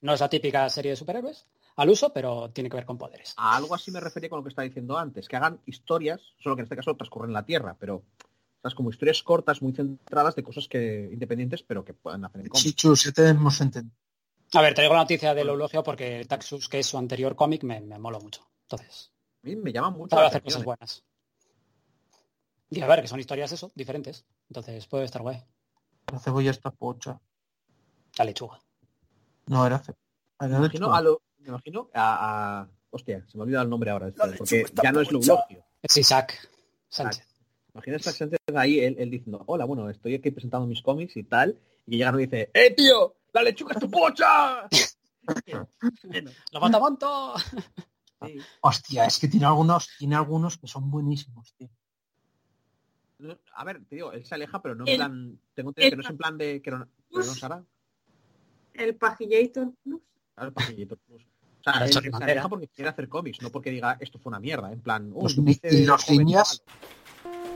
No es la típica serie de superhéroes al uso, pero tiene que ver con poderes. A algo así me refería con lo que estaba diciendo antes, que hagan historias, solo que en este caso transcurren en la Tierra, pero ¿sabes? como historias cortas, muy centradas de cosas que independientes, pero que pueden hacer en. Chichu, se te hemos entendido. A ver, traigo la noticia del Eulogio porque Taxus, que es su anterior cómic, me, me moló mucho. Entonces, A mí me llama mucho la hacer atención, cosas ¿eh? buenas. Y a ver, que son historias eso, diferentes. Entonces puede estar guay. La cebolla está pocha. La lechuga. No era cebolla. Me imagino a lo, me imagino a, a- hostia, se me ha olvidado el nombre ahora, porque ya no es. Eulogio. Es Isaac Sánchez. Imagina gente de ahí, él, él diciendo, hola, bueno, estoy aquí presentando mis cómics y tal, y llega y dice, ¡eh, tío! ¡La lechuga es tu pocha! ¡Lo matamonto! Sí. Hostia, es que tiene algunos, tiene algunos que son buenísimos, tío. A ver, te digo, él se aleja, pero no en El- plan, tengo entendido que no es en plan de que no, que no Sara, El Pajillator Plus. claro, el pajillito plus. O sea, él se aleja porque quiere hacer cómics, no porque diga esto fue una mierda. En plan, "Oh, Los, ni- y los niñas,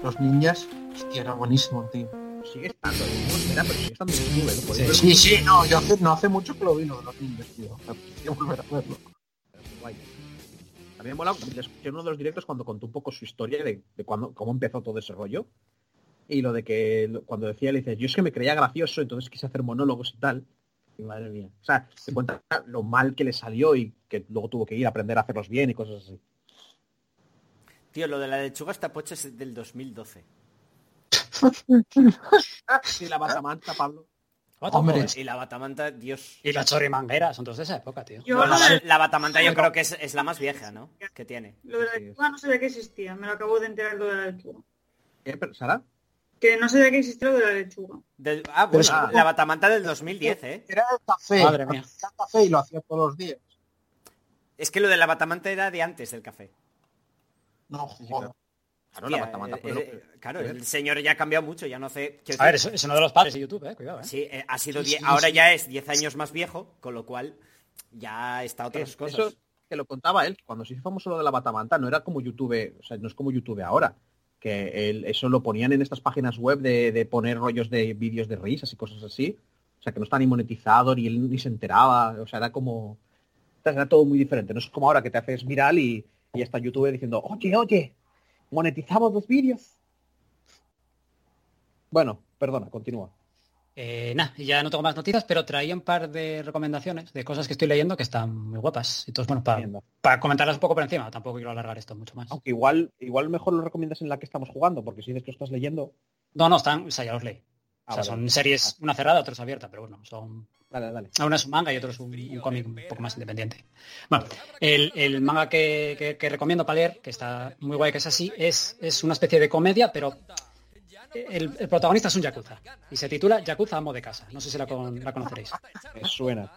los niñas, hostia, era buenísimo, tío. chaval". Sigue estando, ¿no? Era, pero sigue estando en YouTube, ¿no? Sí. Sí, sí, no, yo hace, no hace mucho que lo vi lo de los niños, tío. Quiero volver a verlo. guay. También mola, le escuché en uno de los directos cuando contó un poco su historia de, de cuando, cómo empezó todo ese rollo. Y lo de que cuando decía, le dice, yo es que me creía gracioso, entonces quise hacer monólogos y tal. Y madre mía. O sea, te cuenta lo mal que le salió y que luego tuvo que ir a aprender a hacerlos bien y cosas así. Tío, lo de la lechuga esta pocha es del 2012. Sí, la batamanta, Pablo. Hombre, Y la batamanta, Dios. Y la chorrimanguera, son todos de esa época, tío. Yo Bueno, la, la batamanta yo creo que es, es la más vieja, ¿no? Que tiene. lo de la lechuga no sé de qué existía, me lo acabo de enterar lo de la lechuga. ¿Qué, pero, Sara? Que no sé de qué existía lo de la lechuga. Del- ah, bueno, Pero- la batamanta del 2010, ¿eh? Era el café. Madre mía. Hacía café y lo hacía todos los días. Es que lo de la batamanta era de antes del café. No, joder. Claro, Hostia, la batamanta. eh, fue eh, lo eh, que- claro, el señor ya ha cambiado mucho, ya no sé. quiero A ver, es, es uno de los padres de YouTube, eh, cuidado, eh. Sí, eh, ha sido Sí, die- sí, ahora sí. ya es 10 años más viejo, con lo cual ya está otras Es- cosas. Eso que lo contaba él, cuando se hizo famoso lo de la batamanta, no era como YouTube, o sea, no es como YouTube ahora, que él- eso lo ponían en estas páginas web de, de poner rollos de vídeos de risas y cosas así, o sea, que no está ni monetizado, ni él ni se enteraba, o sea, era como, era todo muy diferente, no es como ahora que te haces viral y, está YouTube diciendo, oye, oye, monetizamos los vídeos. Bueno, perdona, continúa. Eh, nada, ya no tengo más noticias, pero traía un par de recomendaciones de cosas que estoy leyendo que están muy guapas. Entonces, bueno, para, para comentarlas un poco por encima, tampoco quiero alargar esto mucho más. Aunque igual, igual mejor lo recomiendas en la que estamos jugando, porque si dices que lo estás leyendo, No, no, están, o sea, ya los leí. Ah, o sea, vale. son series, una cerrada, otra es abierta, pero bueno, son dale, dale. Una es un manga y otro es un, un cómic un poco más independiente. Bueno, el, el manga que, que- que recomiendo para leer, que está muy guay, que es así, es, es una especie de comedia, pero el, el protagonista es un yakuza. Y se titula Yakuza Amo de Casa. No sé si la, con- la conoceréis. Me suena.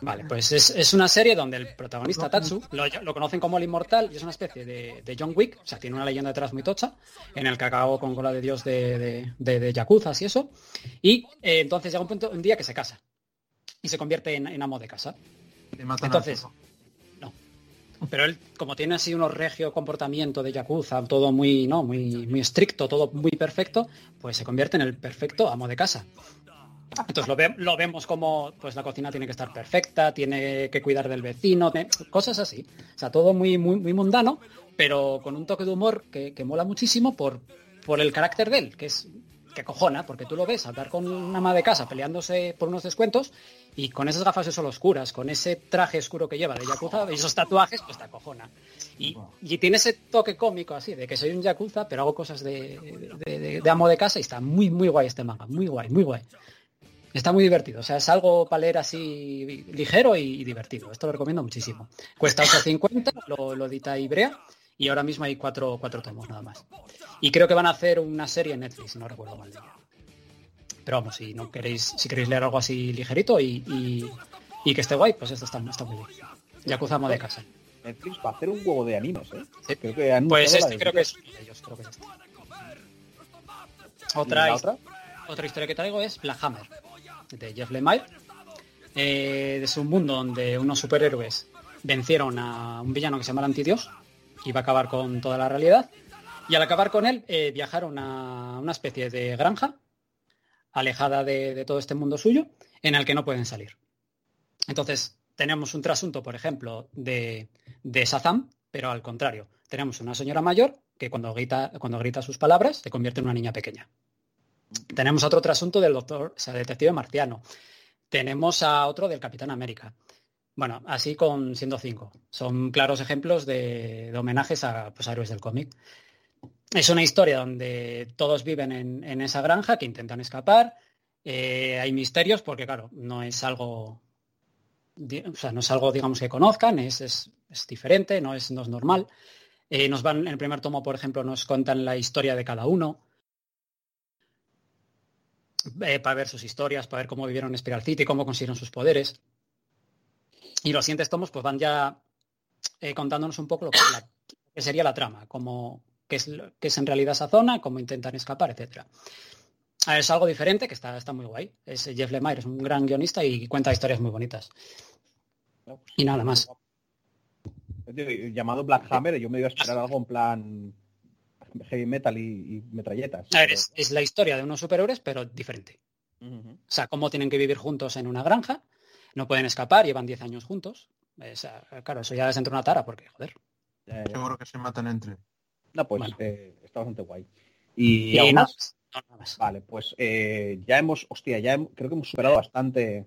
Vale, pues es, es una serie donde el protagonista Tatsu lo, lo conocen como el inmortal y es una especie de, de John Wick, o sea, tiene una leyenda detrás muy tocha, en el que acabó con cola de dios de, de, de, de yakuzas y eso. Y eh, entonces llega un punto, un día que se casa y se convierte en, en amo de casa. Matan Entonces, no. Pero él, como tiene así unos regio comportamiento de Yakuza, todo muy, ¿no? muy, muy estricto, todo muy perfecto, pues se convierte en el perfecto amo de casa. Entonces lo, ve- lo vemos como pues la cocina tiene que estar perfecta, tiene que cuidar del vecino, cosas así. O sea, todo muy, muy, muy mundano, pero con un toque de humor que, que mola muchísimo por, por el carácter de él, que es que cojona, porque tú lo ves hablar con una ama de casa peleándose por unos descuentos y con esas gafas de sol oscuras, con ese traje oscuro que lleva de Yakuza y esos tatuajes, pues te acojona. Y, y tiene ese toque cómico así, de que soy un Yakuza, pero hago cosas de, de- amo de casa y está muy, muy guay este manga, muy guay, muy guay. Está muy divertido, o sea, es algo para leer así ligero y, y divertido. Esto lo recomiendo muchísimo. Cuesta 8.50, lo, lo edita Ibrea y ahora mismo hay cuatro, cuatro tomos nada más. Y creo que van a hacer una serie en Netflix, no recuerdo mal. de. Pero vamos, si no queréis, si queréis leer algo así ligerito y, y- y que esté guay, pues esto está, está muy bien. Yakuza de casa. Netflix va a hacer un huevo de animes, ¿eh? Sí. Creo que Pues este de- creo que es de ellos, creo que es este. ¿Y Otra, otra? otra historia que traigo es Black Hammer, de Jeff Lemire. Eh, es un mundo donde unos superhéroes vencieron a un villano que se llama el Antidios va a acabar con toda la realidad. Y al acabar con él, eh, viajaron a una especie de granja alejada de, de todo este mundo suyo, en el que no pueden salir. Entonces, tenemos un trasunto, por ejemplo, de, de Shazam, pero al contrario. Tenemos una señora mayor que cuando grita, cuando grita sus palabras se convierte en una niña pequeña. Tenemos otro trasunto del doctor, o sea, detective marciano. Tenemos a otro del Capitán América. Bueno, así con siendo cinco. Son claros ejemplos de, homenajes a, pues, héroes del cómic. Es una historia donde todos viven en, esa granja que intentan escapar. Eh, hay misterios porque, claro, no es algo, o sea, no es algo, digamos, que conozcan, es, es- es diferente, no es, no es normal. Eh, nos van, en el primer tomo, por ejemplo, nos cuentan la historia de cada uno. eh, para ver sus historias, para ver cómo vivieron en Spiral City, cómo consiguieron sus poderes. Y los siguientes tomos pues van ya eh, contándonos un poco lo que, la- que sería la trama, cómo, qué, es, qué es en realidad esa zona, cómo intentan escapar, etcétera. Ah, Es algo diferente que está, está muy guay. Es Jeff Lemire, es un gran guionista y cuenta historias muy bonitas. No, pues, Y nada más. Llamado Black Hammer, yo me iba a esperar algo en plan heavy metal y, y metralletas. A ver, es, es la historia de unos superhéroes, pero diferente. O sea, cómo tienen que vivir juntos en una granja, no pueden escapar, llevan 10 años juntos. O sea, claro, eso ya les entra una tara, porque, joder. Eh, Seguro que se matan entre. no, pues Bueno. eh, está bastante guay. ¿Y, Y nada más? más. No, nada más. Vale, pues eh, ya hemos, hostia, ya creo que hemos superado bastante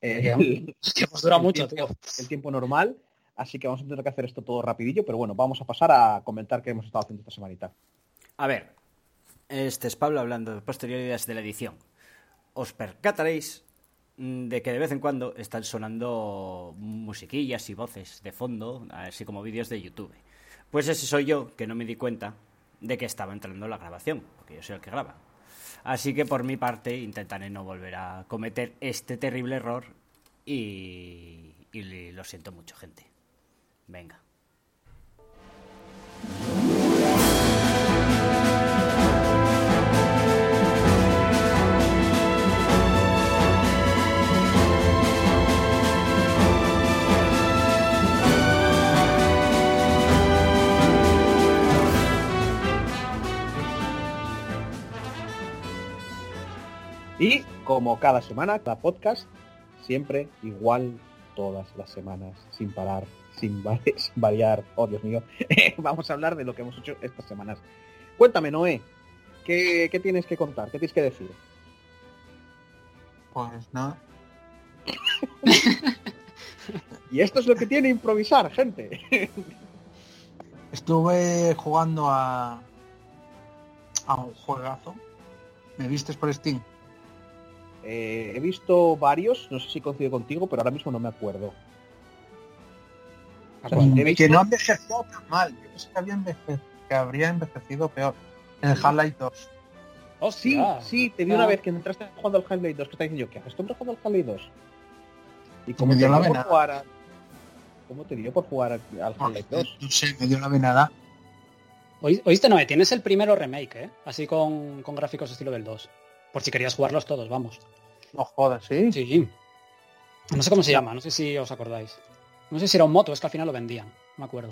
eh, Ya. el, Hostia, dura el mucho, tiempo, tío. el tiempo normal, así que vamos a tener que hacer esto todo rapidillo, pero bueno, vamos a pasar a comentar qué hemos estado haciendo esta semanita. A ver, este es Pablo hablando de posterioridades de la edición. Os percataréis de que de vez en cuando están sonando musiquillas y voces de fondo, así como vídeos de YouTube. Pues ese soy yo, que no me di cuenta de que estaba entrando la grabación, porque yo soy el que graba. Así que por mi parte intentaré no volver a cometer este terrible error y, y lo siento mucho, gente. Venga. Y como cada semana, cada podcast, siempre igual todas las semanas, sin parar, sin, va- sin variar. Oh, Dios mío. Vamos a hablar de lo que hemos hecho estas semanas. Cuéntame, Noé, ¿qué, qué tienes que contar? ¿Qué tienes que decir? Pues nada. Y esto es lo que tiene improvisar, gente. Estuve jugando a a un juegazo. ¿Me vistes por Steam? Eh, he visto varios, no sé si coincido contigo, pero ahora mismo no me acuerdo. O sea, Bueno, visto- Que no ha envejecido tan mal. Yo pensé que, había enveje- que habría envejecido peor. En el Half-Life 2. Sí, Hostia. sí, te vi Ah. una vez que entraste jugando al Half-Life 2, que está diciendo yo, ¿qué haces tú jugando al Half-Life 2? Y cómo me te dio dio la por vena. jugar a- ¿Cómo te dio por jugar al Half-Life 2? No sé, me dio la venada. Oí- Oíste, Noé, tienes el primero remake, ¿eh? Así con, con gráficos estilo del 2. Por si querías jugarlos todos, vamos. No jodas, ¿sí? Sí. No sé cómo se llama, no sé si os acordáis. No sé si era un moto, es que al final lo vendían. No me acuerdo.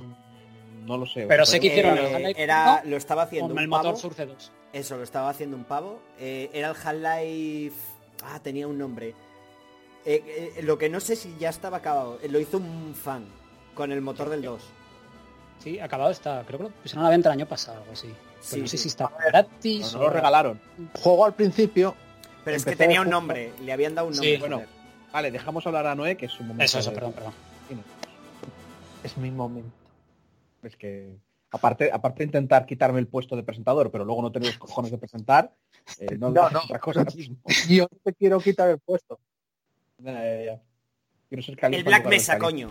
No lo sé. Pero sé que hicieron Eh, el Half-Life era, lo estaba haciendo con un el motor pavo. Surce 2. Eso, lo estaba haciendo un pavo. Eh, era el Half-Life... Ah, tenía un nombre. Eh, eh, lo que no sé si ya estaba acabado. eh, Lo hizo un fan con el motor del 2. Sí, acabado está. Creo que lo pusieron a la venta el año pasado o así. Pero no sé sí. si está gratis No o... lo regalaron. Juego al principio. Pero es que tenía un jugar- nombre. Le habían dado un Sí, nombre. bueno. Vale, dejamos hablar a Noé, que es un momento. Eso, eso, de- perdón, perdón. Es mi momento. Es que, aparte, aparte de intentar quitarme el puesto de presentador, pero luego no tener los cojones de presentar, eh, no, No, no. otra cosa. Yo no te quiero quitar el puesto. Ya, ya, ya. Quiero ser El Black Mesa, coño.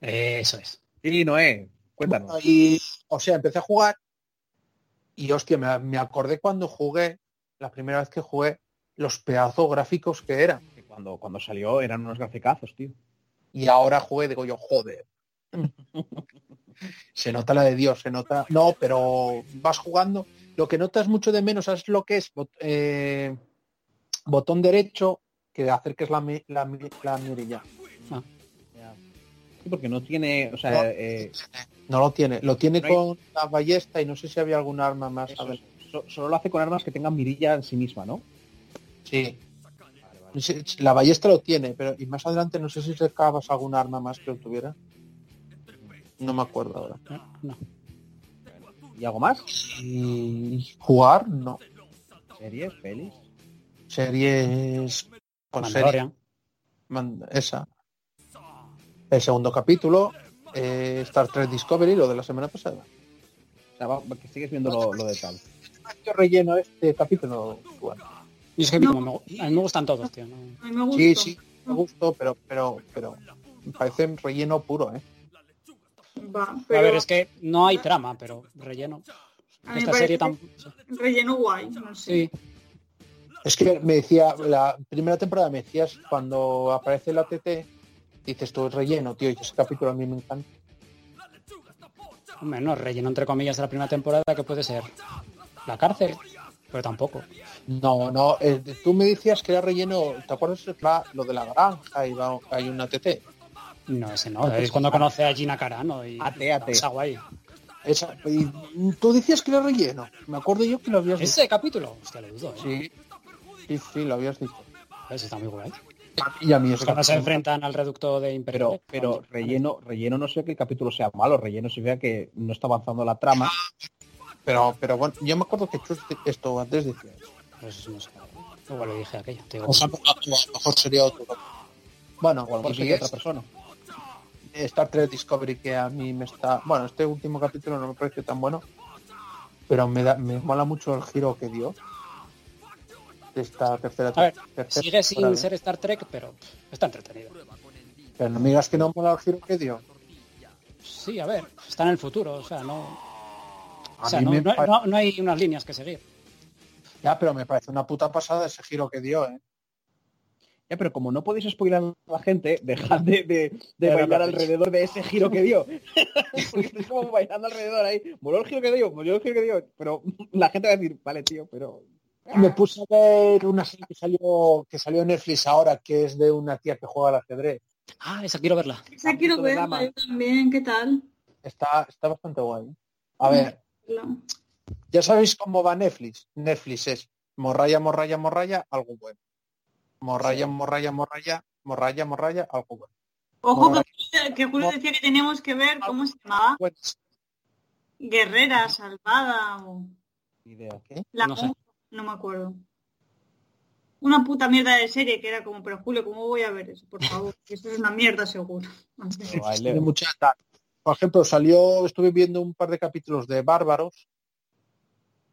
Eso es. Sí, Noé, cuéntanos. Y, o sea, empecé a jugar y, hostia, me, me acordé cuando jugué, la primera vez que jugué, los pedazos gráficos que eran. Cuando, cuando salió eran unos graficazos, tío. Y ahora jugué, digo yo, joder. se nota la de Dios, se nota... No, pero vas jugando. Lo que notas mucho de menos es lo que es bot- eh, botón derecho que acerques la, la, mi- la mirilla. Sí, porque no tiene, o sea, No. eh, No lo tiene. Lo tiene No hay- con la ballesta y no sé si había algún arma más. eso A ver, so- solo lo hace con armas que tengan mirilla en sí misma, ¿no? sí. La ballesta lo tiene, pero y más adelante no sé si sacabas algún arma más que lo tuviera. No me acuerdo ahora. No. ¿Y algo más? Y jugar, no. ¿Series? ¿Pelis? Series. Pues serie, Mandalorian. man- esa. El segundo capítulo. eh, Star Trek Discovery, lo de la semana pasada. O sea, va- que sigues viendo lo, lo de tal. Yo relleno este capítulo. Bueno, Y es que No. como me, a mí me gustan todos, tío. ¿no? A mí me gusta. sí, sí, me gustó, pero, pero, pero me parece relleno puro, ¿eh? Va, A pero ver, es que no hay trama, pero relleno. a Esta serie tan... relleno guay, no sé. Sí, Es que me decía, la primera temporada me decías, cuando aparece la TT, dices tú, es relleno, tío, y ese capítulo a mí me encanta. hombre, no, relleno entre comillas de la primera temporada que puede ser la cárcel, pero tampoco. No, no, eh, tú me decías que era relleno, ¿te acuerdas la- lo de la granja? Y va- hay una TT. No, ese no. Es cuando conoce a Gina Carano y Ate, ate. esa guay. Esa, y tú decías que era relleno. Me acuerdo yo que lo habías dicho. Ese capítulo, hostia, lo dudo, ¿eh? Sí, sí, sí, lo habías dicho. Ese está muy guay. Y a mí Es ese cuando se enfrentan al reducto de Imperio. Pero, pero relleno, relleno no sé que el capítulo sea malo, relleno significa que no está avanzando la trama. Pero, pero bueno, yo me acuerdo que Chus esto antes decía. eso. Pues no sé. Igual lo dije aquello. te digo. O sea, a lo mejor sería otro. Bueno, O a lo mejor sería otra persona. Star Trek Discovery que a mí me está... Bueno, este último capítulo no me parece tan bueno, pero me, da, me mola mucho el giro que dio esta tercera A ver, tercera sigue sin temporada. ser Star Trek, pero está entretenido. Pero no me digas que no mola el giro que dio. Sí, a ver, está en el futuro, o sea, no... O sea, no, no- pare- no- no hay unas líneas que seguir. Ya, pero me parece una puta pasada ese giro que dio, ¿eh? Ya, pero como no podéis spoiler a la gente, dejad de, de, bailar alrededor de ese giro que dio. Porque estáis como bailando alrededor ahí. Moló el giro que dio, moló el giro que dio. Pero la gente va a decir, vale, tío, pero... Me puse a ver una serie que salió, que salió en Netflix ahora, que es de una tía que juega al ajedrez. Ah, esa quiero verla. Esa quiero verla yo también, ¿qué tal? Está, está bastante guay. A ver, ya sabéis cómo va Netflix. Netflix es morralla, morralla, morralla, algo bueno. Morralla, morralla, morralla, morralla, morralla, algo bueno. Ojo que, que Julio decía que teníamos que ver, ¿cómo se llamaba? Bueno, Guerrera, Salvada o... Idea. La No sé. No me acuerdo. Una puta mierda de serie que era como, pero Julio, ¿cómo voy a ver eso? Por favor, esto es una mierda seguro. Vale. mucha. Por ejemplo, salió, estuve viendo un par de capítulos de Bárbaros.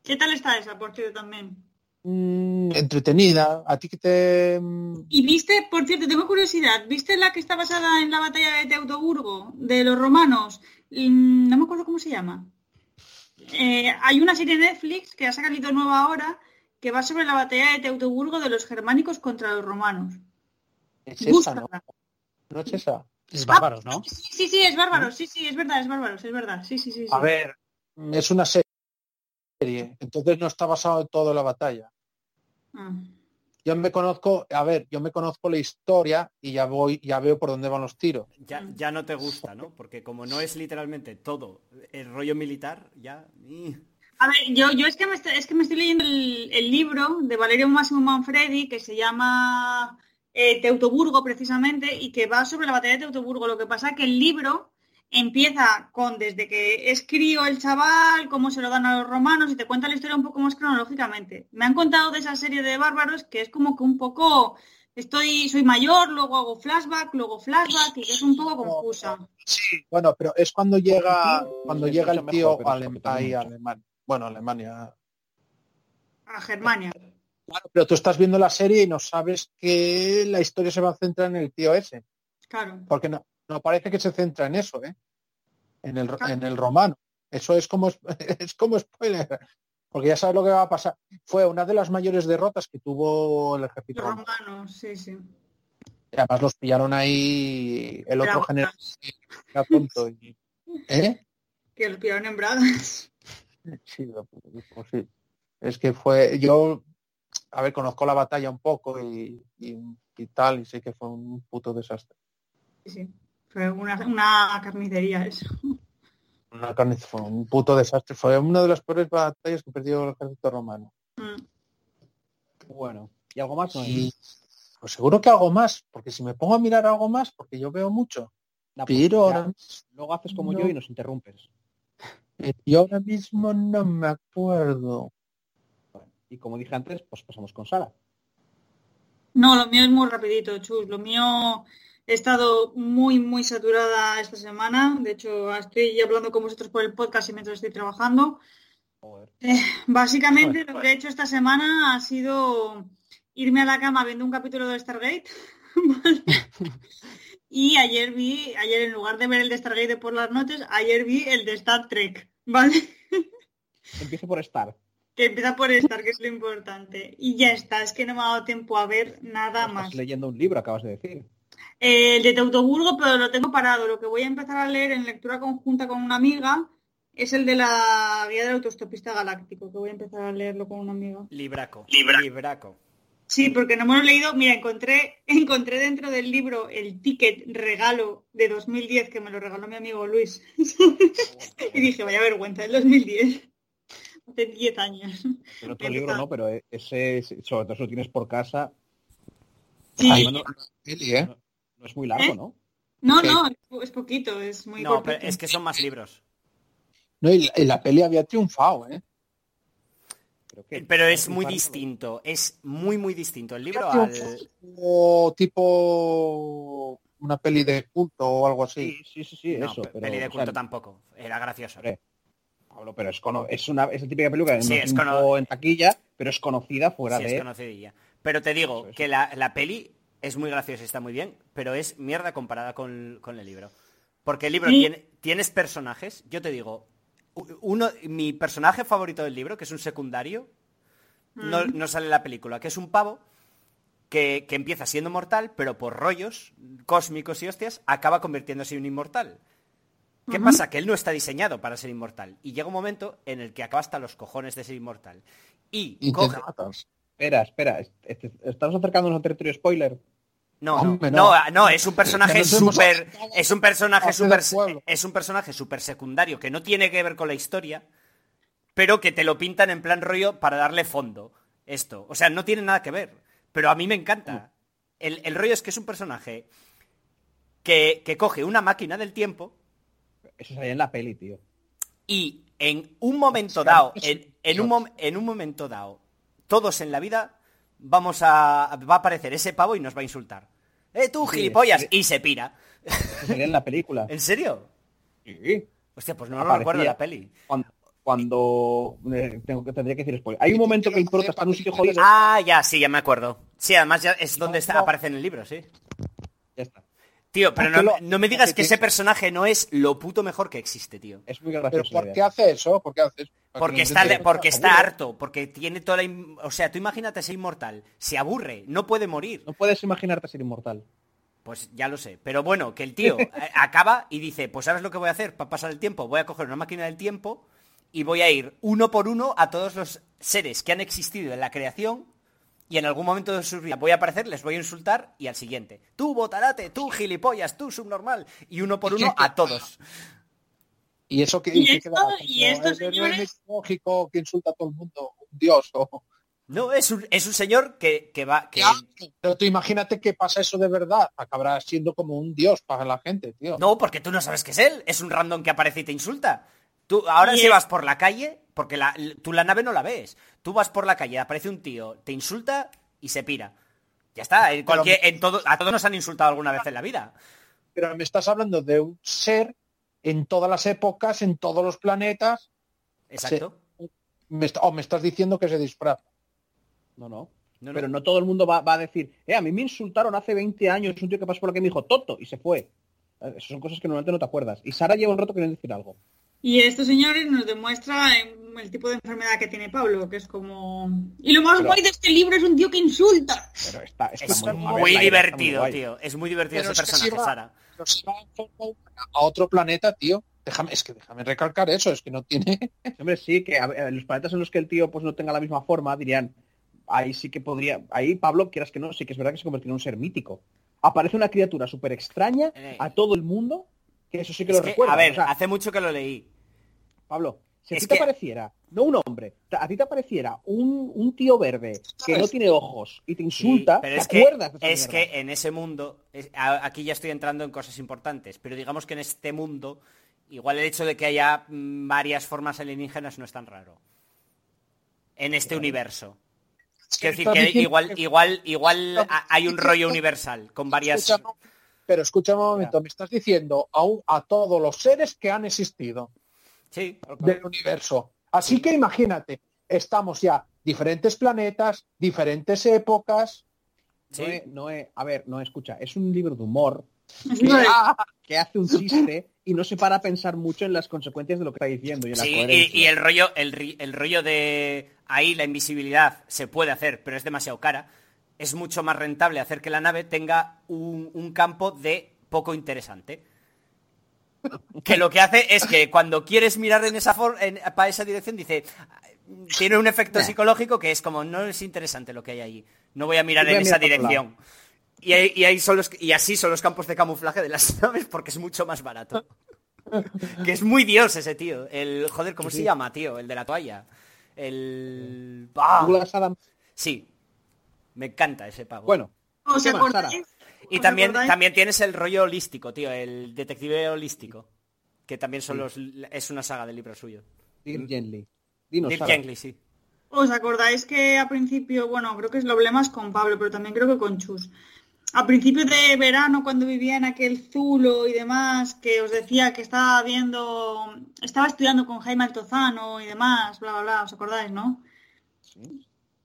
¿Qué tal está esa, por cierto, también? Mm, entretenida. A ti que te... mm, Y viste, por cierto, tengo curiosidad, ¿viste la que está basada en la batalla de Teutoburgo, de los romanos? Mm, No me acuerdo cómo se llama. Eh, hay una serie de Netflix que ha salido nueva ahora que va sobre la batalla de Teutoburgo de los germánicos contra los romanos. Es esa, ¿no? Es esa. Es bárbaros, ¿no? Sí, sí, sí, es bárbaro, sí, sí, es verdad, es bárbaro, es verdad, sí, sí, sí. sí. A ver, es una serie. Entonces no está basado en toda la batalla. Ah. Yo me conozco, a ver, yo me conozco la historia y ya voy, ya veo por dónde van los tiros. Ya, ya no te gusta, ¿no? Porque como no es literalmente todo el rollo militar, ya... A ver, yo, yo es, que me estoy, es que me estoy leyendo el, el libro de Valerio Máximo Manfredi que se llama eh, Teutoburgo precisamente y que va sobre la batalla de Teutoburgo. Lo que pasa es que el libro empieza con desde que es crío el chaval, cómo se lo dan a los romanos y te cuenta la historia un poco más cronológicamente. Me han contado de esa serie de bárbaros que es como que un poco estoy soy mayor, luego hago flashback, luego flashback y que es un poco confusa. Sí, bueno, pero es cuando llega, cuando llega el tío mejor, pero a se Alem- repite ahí a mucho. Alemania. Bueno, Alemania. A Germania. Claro, pero tú estás viendo la serie y no sabes que la historia se va a centrar en el tío ese. Claro. Porque no, no parece que se centra en eso, ¿eh? En el, en el romano. Eso es como, es como spoiler. Porque ya sabes lo que va a pasar. Fue una de las mayores derrotas que tuvo el ejército romano. romanos, sí, sí. Y además los pillaron ahí el otro general y- ¿Eh? Que los pillaron en Bragas. Sí, lo- pues sí. Es que fue, yo, a ver, conozco la batalla un poco y, y- y tal, y sé que fue un puto desastre. Sí, sí. Fue una, una carnicería eso. Una carne, fue un puto desastre. Fue una de las peores batallas que perdió el ejército romano. Mm. Bueno, ¿y algo más? No? Y pues seguro que algo más, porque si me pongo a mirar algo más, porque yo veo mucho. Pues Pero ya, ahora, Luego haces como no. yo y nos interrumpes. Yo ahora mismo no me acuerdo. Bueno, y como dije antes, pues pasamos con Sara. No, lo mío es muy rapidito, chus. Lo mío he estado muy, muy saturada esta semana. De hecho, estoy hablando con vosotros por el podcast y mientras estoy trabajando. Joder. Básicamente lo que he hecho esta semana ha sido irme a la cama viendo un capítulo de Stargate. y ayer vi, ayer en lugar de ver el de Stargate de por las noches, ayer vi el de Star Trek, ¿vale? Empiezo por estar. que empieza por Star, que es lo importante. Y ya está, es que no me ha dado tiempo a ver nada Estás más. leyendo un libro, acabas de decir. Eh, el de Teutoburgo, pero lo tengo parado. Lo que voy a empezar a leer en lectura conjunta con una amiga es el de la guía del autostopista galáctico, que voy a empezar a leerlo con una amiga. Libraco. Libraco. Sí, porque no hemos leído, mira, encontré, encontré dentro del libro el ticket regalo de 2010 que me lo regaló mi amigo Luis. y dije, vaya vergüenza, el 2010. Hace 10 años. En otro libro no, pero ese, sobre todo si lo tienes por casa, Sí. No, no- Peli, ¿eh? no es muy largo, ¿Eh? ¿no? No, Sí. no, es poquito, es muy No, cortito. pero es que son más libros. No, y la, y la peli había triunfado, ¿eh? Creo que- Pero es muy distinto. Es muy, muy distinto. El libro al... tipo una peli de culto o algo así. Sí, sí, sí, sí, No, eso. Pero, peli de o sea, culto tampoco. Era gracioso. hombre, Pablo, pero es, cono- es una es la típica película que Sí, no es cono- en taquilla, pero es conocida fuera Sí, es de... conocidilla. Pero te digo Eso es. que la, la peli es muy graciosa y está muy bien, pero es mierda comparada con, con el libro. Porque el libro Sí. tiene, tienes personajes, yo te digo, uno, mi personaje favorito del libro, que es un secundario, no, no sale en la película, que es un pavo que, que empieza siendo mortal, pero por rollos cósmicos y hostias, acaba convirtiéndose en un inmortal. ¿Qué pasa? Que él no está diseñado para ser inmortal. Y llega un momento en el que acaba hasta los cojones de ser inmortal. Y, Y coge... Espera, espera, est- est- estamos acercándonos a territorio spoiler. No, Hombre, no, no. es un personaje súper, es un personaje súper, es un personaje súper secundario que no tiene que ver con la historia, pero que te lo pintan en plan rollo para darle fondo. Esto, o sea, no tiene nada que ver, pero a mí me encanta. El, el rollo es que es un personaje que, que coge una máquina del tiempo Eso salía en la peli, tío. y en un momento dado, en, en un, en un momento dado, todos en la vida vamos a, va a aparecer ese pavo y nos va a insultar. ¡Eh, tú, Sí, gilipollas! sí. Y se pira. En la película. ¿En serio? Sí. Hostia, pues no Aparecía recuerdo la peli. Cuando, cuando eh, tengo que tendría que decir spoiler. Hay un momento que el prota está en un sitio jodido. Ah, ya, sí, ya me acuerdo. Sí, además ya es donde está, no. aparece en el libro, sí. Tío, pero ¿Por qué no, lo- no me digas que ese personaje no es lo puto mejor que existe, tío. Es muy ¿Pero gracioso. por qué hace eso? ¿Por qué hace eso? Porque está, porque está harto, porque tiene toda la... in- O sea, tú imagínate ser inmortal, se aburre, no puede morir. No puedes imaginarte ser inmortal. Pues ya lo sé. Pero bueno, que el tío eh, acaba y dice, pues ¿sabes lo que voy a hacer para pasar el tiempo? Voy a coger una máquina del tiempo y voy a ir uno por uno a todos los seres que han existido en la creación y en algún momento de su vida voy a aparecer, les voy a insultar y al siguiente. Tú, botarate, tú, gilipollas, tú, subnormal. Y uno por uno a todos. Y eso que Y que esto- queda y como estos el héroe señores- mitológico que insulta a todo el mundo, un dios o No, es un, es un señor que, que va... Que, pero tú imagínate que pasa eso de verdad, acabará siendo como un dios para la gente, tío. No, porque tú no sabes qué es él. Es un random que aparece y te insulta. Tú ahora si es- vas por la calle, porque la, tú la nave no la ves. Tú vas por la calle, aparece un tío, te insulta y se pira. Ya está. En cualquier, en todo, a todos nos han insultado alguna vez en la vida. Pero me estás hablando de un ser en todas las épocas, en todos los planetas, Exacto. me est- o me estás diciendo que se disfraza. No, no. No, no. Pero no todo el mundo va, va a decir, eh, a mí me insultaron hace 20 años un tío que pasó por aquí y me dijo Toto y se fue. Eh, Esas son cosas que normalmente no te acuerdas. Y Sara lleva un rato queriendo decir algo. Y estos señores nos demuestra eh, el tipo de enfermedad que tiene Pablo, que es como... Y lo más Pero- guay de este libro es un tío que insulta. Pero está, está Es muy, está divertido, tío. Es muy divertido Pero ese es personaje, Sara. A otro planeta, tío, déjame, es que déjame recalcar eso, es que no tiene. Hombre, sí, que a los planetas en los que el tío pues no tenga la misma forma, dirían, ahí sí que podría, ahí Pablo, quieras que no, sí que es verdad que se convierte en un ser mítico. Aparece una criatura súper extraña Eh. a todo el mundo, que eso sí que Es lo que, recuerda. a ver, O sea, hace mucho que lo leí. Pablo, si a es ti te que- apareciera, no un hombre, a ti te apareciera un, un tío verde que no tiene ojos y te Sí, insulta, pero ¿te es que, acuerdas de esa es mierda? que en ese mundo, es- a- aquí ya estoy entrando en cosas importantes, pero digamos que en este mundo, igual el hecho de que haya mm, varias formas alienígenas no es tan raro. En este universo. Quiero decir que igual, igual, igual ha- hay un rollo universal con varias. Escúchame, pero escucha un momento, me estás diciendo a, un- a todos los seres que han existido Sí, del universo. Así que imagínate, estamos ya diferentes planetas, diferentes épocas. sí. Noé, Noé, a ver, no escucha, es un libro de humor que hace un chiste y no se para a pensar mucho en las consecuencias de lo que está diciendo y en Sí, y, y el rollo, el, ri- el rollo de ahí la invisibilidad se puede hacer, pero es demasiado cara. Es mucho más rentable hacer que la nave tenga un, un campo de poco interesante. Que lo que hace es que cuando quieres mirar en esa for- en- para esa dirección dice tiene un efecto psicológico que es como, no es interesante lo que hay ahí. No voy a mirar Voy en esa mirar dirección. Y, ahí- y ahí son los, y así son los campos de camuflaje de las naves porque es mucho más barato. que es muy dios ese tío. El, joder, ¿cómo se llama, tío? El de la toalla. El... ¡Ah! Sí. Me encanta ese pavo. Bueno, ¿Os ¿Qué más, acordáis? Y ¿Os también, acordáis? también tienes el rollo holístico, tío, el detective holístico. Que también son los. Es una saga de libros suyos. Dirk Gently. Dinos, Dirk Sara. Gently, sí. ¿Os acordáis que a principio, bueno, creo que lo hablé más con Pablo, pero también creo que con Chus. A principio de verano, cuando vivía en aquel Zulo y demás, que os decía que estaba viendo, estaba estudiando con Jaime Altozano y demás, bla, bla, bla, ¿os acordáis, no?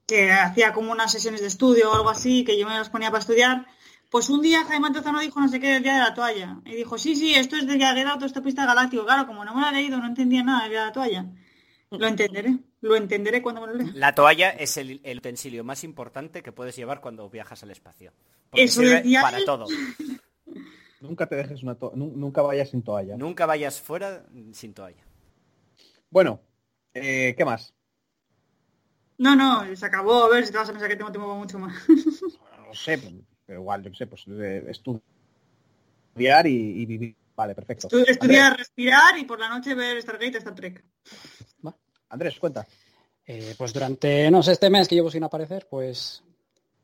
Que hacía como unas sesiones de estudio o algo así, que yo me las ponía para estudiar. Pues un día Jaime Altozano dijo no sé qué del Día de la Toalla. Y dijo, sí, sí, esto es de Guerra Autostopista Galáctico. Claro, como no me lo he leído, no entendía nada del Día de la Toalla. Lo entenderé, lo entenderé cuando me lo lea. La toalla es el, el utensilio más importante que puedes llevar cuando viajas al espacio. Porque Eso sirve decía para él. todo. Nunca te dejes una to- nu- nunca vayas sin toalla. Nunca vayas fuera sin toalla. Bueno, eh, ¿qué más? No, no, se acabó. A ver si te vas a pensar que tengo tiempo mucho más. No sé, pero, pero igual, yo qué sé, pues eh, estudiar y, y vivir. Vale, perfecto. Estu- Estudiar, respirar y por la noche ver Stargate, Star Trek. Andrés, Andrés, cuenta. Eh, pues durante, no sé, este mes que llevo sin aparecer, pues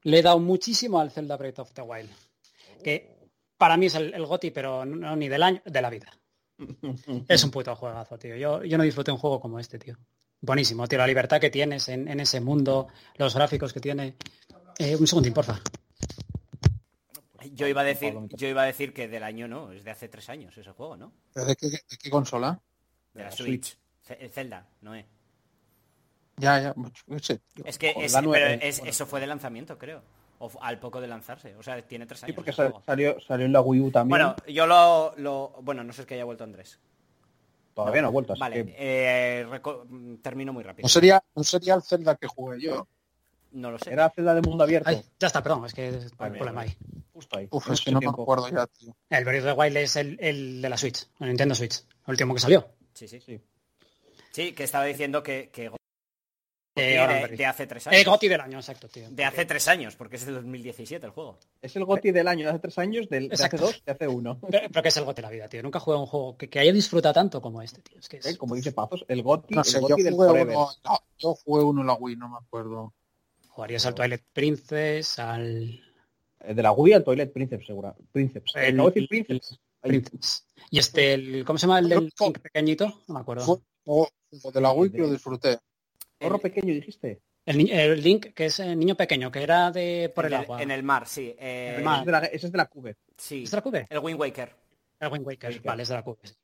le he dado muchísimo al Zelda Breath of the Wild. Que para mí es el, el GOTY, pero no ni del año, de la vida. Es un puto juegazo, tío. Yo, yo no disfruté un juego como este, tío. Buenísimo, tío. La libertad que tienes en, en ese mundo, los gráficos que tiene. Eh, un segundín, porfa. Yo iba a decir, yo iba a decir que del año no, es de hace tres años ese juego, ¿no? ¿Pero ¿De qué, de qué consola? De la la Switch. El Zelda, no es. Ya, ya. Es que es- pero es- bueno. eso fue de lanzamiento, creo. O al poco de lanzarse. O sea, tiene tres años. Sí, porque sal- salió, salió en la Wii U también. Bueno, yo lo, lo- Bueno, no sé, es que haya vuelto Andrés. Todavía no ha vuelto, así Vale, que- eh, mm, termino muy rápido. No sería, no sería el Zelda que jugué yo. No lo sé. Era celda de mundo abierto. Ay, ya está, perdón, es que es el Vale, problema ahí. Justo ahí. Uf, es que no me acuerdo ya, tío. El Breath of the Wild es el, el de la Switch, el Nintendo Switch, el último que salió. Sí, sí. Sí. Sí, que estaba diciendo que, que Eh, de, hace tres años. Eh, GOTY del año, exacto, tío. De hace tres años, porque es de 2017 el juego. Es el GOTI del año de hace tres años, del, de hace dos, de hace uno. Pero, pero que es el GOTY de la vida, tío. Nunca jugué a un juego que, que haya disfrutado tanto como este, tío. Es que es... Eh, Como dice Pazos, el GOTI, No sé, el yo GOTI del jugué, uno, no, yo jugué uno en la Wii, no me acuerdo. Jugarías al Twilight Princess, al... El de la Wii al Toilet Princess, segura. Princess. El- Acabo de decir Princess. Ay, Princess. Y este, el, ¿cómo se llama el del Link pequeñito? No me acuerdo. Juego de la Wii que lo disfruté. Zorro pequeño, dijiste. El, el Link, que es el niño pequeño, que era de por el en, agua. en el mar, sí. eh, el Ese mar. es de la, ese es de la Cube. sí. ¿Es de la Cube? El Wind Waker. El Wind Waker, Waker. vale, es de la Cube. sí.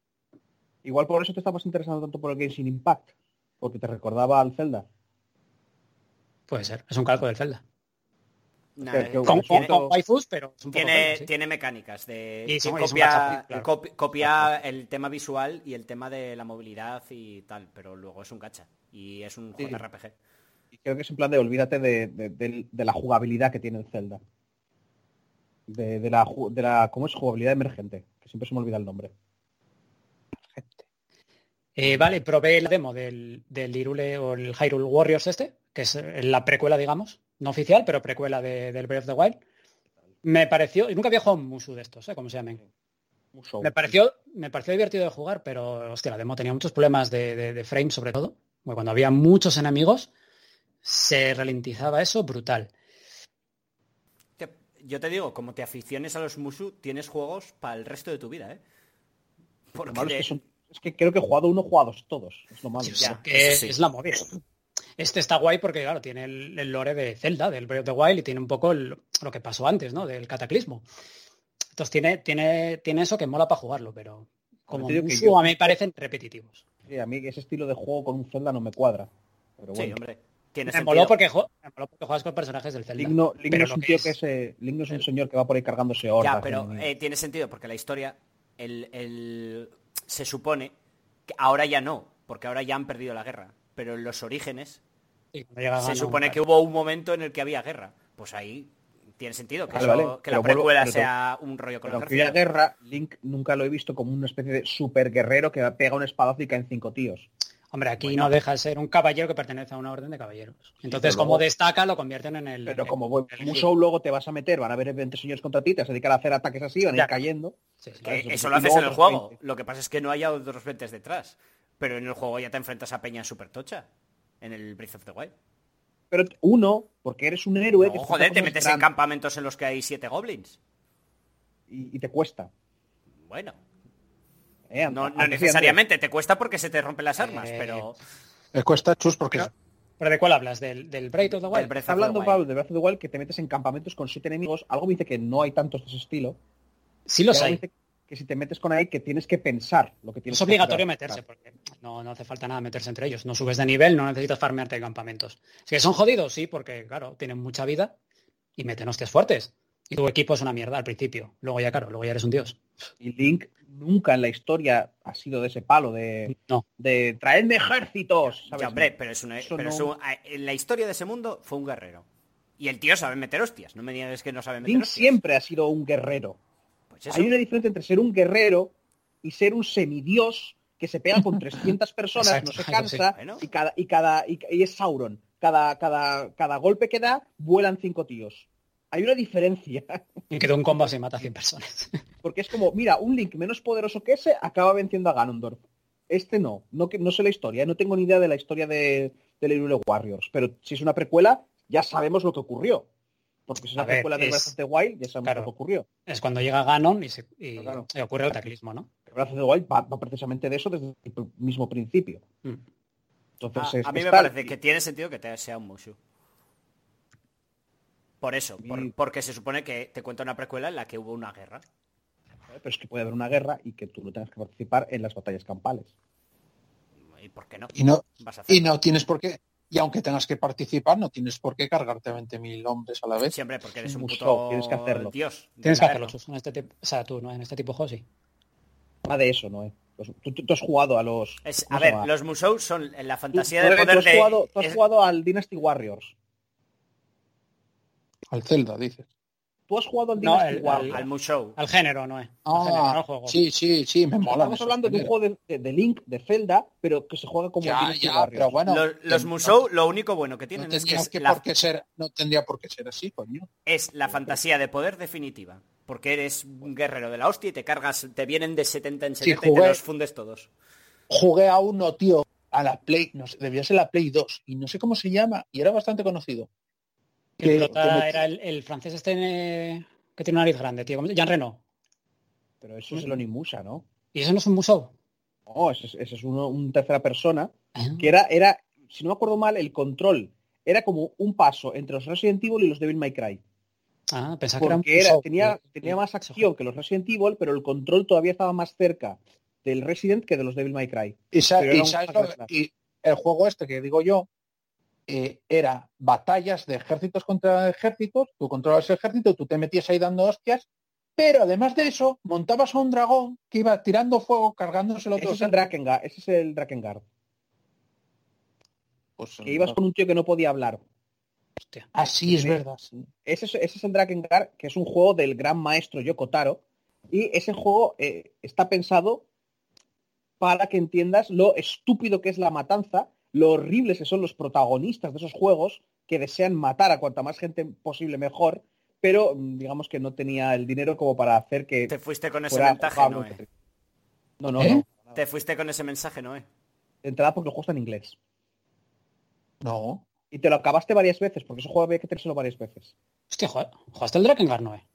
Igual por eso te estabas interesando tanto por el Genshin Impact. Porque te recordaba al Zelda. Puede ser, es un calco del Zelda. Nah, eh, Con, Con- waifus, pero es un poco tiene, sí. tiene mecánicas de Y copia, gacha, claro. copi- copia el tema visual y el tema de la movilidad y tal, pero luego es un gacha y es un Sí. JRPG. Y creo que es en plan de olvídate de, de- de- de la jugabilidad que tiene el Zelda. De, de la, de la, ¿cómo es? Jugabilidad emergente. Que siempre se me olvida el nombre. Eh, vale, probé la demo del, del Hyrule o el Hyrule Warriors este, que es eh, la precuela, digamos, no oficial, pero precuela de- del Breath of the Wild. Me pareció, y nunca había jugado un Musu de estos, ¿eh? Como se llamen. Musou. Me pareció, me pareció divertido de jugar, pero hostia, la demo tenía muchos problemas de, de, de frame sobre todo. Porque cuando había muchos enemigos, se ralentizaba eso brutal. Te- Yo te digo, como te aficiones a los Musu, tienes juegos para el resto de tu vida, ¿eh? Lo Porque malo es, que son- es que creo que he jugado uno, jugados todos. Es lo malo. Ya, que sí. es la movida. Este está guay porque, claro, tiene el, el lore de Zelda, del Breath of the Wild, y tiene un poco el- lo que pasó antes, ¿no? Del cataclismo. Entonces tiene, tiene, tiene eso que mola para jugarlo, pero como Musou yo- a mí me parecen repetitivos. Sí, a mí ese estilo de juego con un Zelda no me cuadra. Pero Sí, hombre. Tiene Me sentido. moló, porque, me moló porque juegas con personajes del Zelda. Link no, Link Pero no es un que tío es- que es, Link no es un señor que va por ahí cargándose hordas. Ya, pero eh, tiene sentido porque la historia, el, el- se supone que ahora ya no, porque ahora ya han perdido la guerra. Pero en los orígenes se supone que hubo un momento en el que había guerra. Pues ahí tiene sentido que, Vale, eso- vale, que la vuelvo- precuela sea un rollo con Pero el haya ejército. guerra, Link nunca lo he visto como una especie de super guerrero que pega un espadazo y caen cinco tíos. Hombre, aquí Bueno. no deja de ser un caballero que pertenece a una orden de caballeros. Entonces, como luego- destaca, lo convierten en el... Pero en- como buen en Musou luego te vas a meter, van a haber 20 señores contra ti, te vas a dedicar a hacer ataques así, van a ir cayendo. Sí, sí. Que Eso, lo haces en el juego. 20. Lo que pasa es que no hay otros 20 detrás. Pero en el juego ya te enfrentas a Peña super tocha. En el Breath of the Wild. Pero uno, porque eres un héroe... No, que joder, te metes en campamentos en los que hay siete goblins. Y, y te cuesta. Bueno, ¿eh? no, necesariamente. Te cuesta porque se te rompen las armas, Eh, pero... Me cuesta chus porque Pero- ¿Pero de cuál hablas? ¿Del, del Breath of the Wild? Está hablando. Pablo de Breath of the Wild que te metes en campamentos con siete enemigos. Algo me dice que no hay tantos de ese estilo. Sí los hay. dice que si te metes con ahí que tienes que pensar lo que tienes Es que obligatorio hacer. meterse, porque no, no hace falta nada meterse entre ellos. No subes de nivel, no necesitas farmearte de campamentos. Es que son jodidos, sí, porque, claro, tienen mucha vida y meten hostias fuertes. Y tu equipo es una mierda al principio. Luego ya, claro, luego ya eres un dios. Y Link nunca en la historia ha sido de ese palo de, No. de traedme ejércitos. ¿sabes? Ya, hombre, pero es una... Eso pero no- es un- en la historia de ese mundo fue un guerrero. Y el tío sabe meter hostias. No me digas que no sabe meter Link hostias. siempre ha sido un guerrero. Pues eso. Hay una diferencia entre ser un guerrero y ser un semidios que se pega con 300 personas, Exacto, no se cansa sí. Y cada y cada y, y es Sauron. Cada, cada, cada golpe que da vuelan cinco tíos. Hay una diferencia, Y que de un combo se mata a 100 personas. porque es como, mira, un Link menos poderoso que ese acaba venciendo a Ganondorf. Este no, no, no sé la historia, ¿eh? no tengo ni idea de la historia de, de Hyrule Warriors, pero si es una precuela, ya sabemos lo que ocurrió. Porque si es una precuela de Breath of the Wild, ya sabemos claro. lo que ocurrió. Es cuando llega Ganon y, se, y, Claro. y ocurre el cataclismo, ¿no? Breath of the Wild va, va precisamente de eso desde el mismo principio. Mm. Entonces, a, es- a mí me tal. parece que tiene sentido que te sea un Mushu. Por eso, por- porque se supone que te cuenta una precuela en la que hubo una guerra. Pero es que puede haber una guerra y que tú no tengas que participar en las batallas campales. ¿Y por qué no? y no, Vas a hacer. y no tienes por qué. Y aunque tengas que participar, no tienes por qué cargarte 20.000 hombres a la vez. Siempre, porque eres un puto tienes que hacerlo. dios. Tienes que hacerlo, en este tipo, o sea, tú, ¿no? En este tipo de juegos sí. Nada de eso, ¿no? eh? Tú, tú- tú has jugado a los... Es- ¿cómo a ver, los Musou son en la Tú- fantasía tú- de tú poder has de... jugado, tú has es- jugado al Dynasty Warriors. Al Zelda, dices. Tú has jugado al No, Dynasty el- Warriors. al género, no es. Al género, no al Ah, juego. sí, sí, sí, me mola. Estamos hablando de un juego de, Link, de Zelda, pero que se juega como Ya, Dynasty ya, Warriors. pero bueno. los los Musou, lo único bueno que tienen no es que tendría es que la, por qué ser, no tendría por qué ser así, coño. es la fantasía de poder definitiva. Porque eres un guerrero de la hostia y te cargas, te vienen de 70 en 70 y te los fundes todos. Jugué a uno, tío, a la Play, no sé, debía ser la Play 2, y no sé cómo se llama, y era bastante conocido. El Que- prota que me- era el, el francés este eh, que tiene una nariz grande, tío. ¿cómo se- Jean Reno. Pero eso es el Onimusha, ¿no? ¿Y eso no es un museo? No, ese, es- ese es uno, un tercera persona Ah. que era, era, si no me acuerdo mal, el control era como un paso entre los Resident Evil y los Devil May Cry. Ah, pensaba que era un Porque era, tenía, tenía más acción que los Resident Evil, pero el control todavía estaba más cerca del Resident que de los Devil May Cry. Y, sa- y sabes lo- y el juego este que digo yo eh, era batallas de ejércitos contra ejércitos, tú controlas el ejército, tú te metías ahí dando hostias, pero además de eso, montabas a un dragón que iba tirando fuego, cargándose el Ese otro es el Drakengard, ese es el Drakengard. Pues, Que ibas con un tío que no podía hablar. Hostia. Así es Sí. verdad, sí. Ese es, ese es el Drakengard, que es un juego del gran maestro Yoko Taro. Y ese juego eh, está pensado para que entiendas lo estúpido que es la matanza, lo horribles que son los protagonistas de esos juegos, que desean matar a cuanta más gente posible mejor, pero mm, digamos que no tenía el dinero como para hacer que Te fuiste con ese mensaje. Noé. No, no, ¿Eh? no. Te fuiste con ese mensaje, Noé. De entrada porque el juego está en inglés. No. Y te lo acabaste varias veces, porque ese juego había que tenérselo varias veces. Hostia, ¿jugaste el Drakengard, no? eh?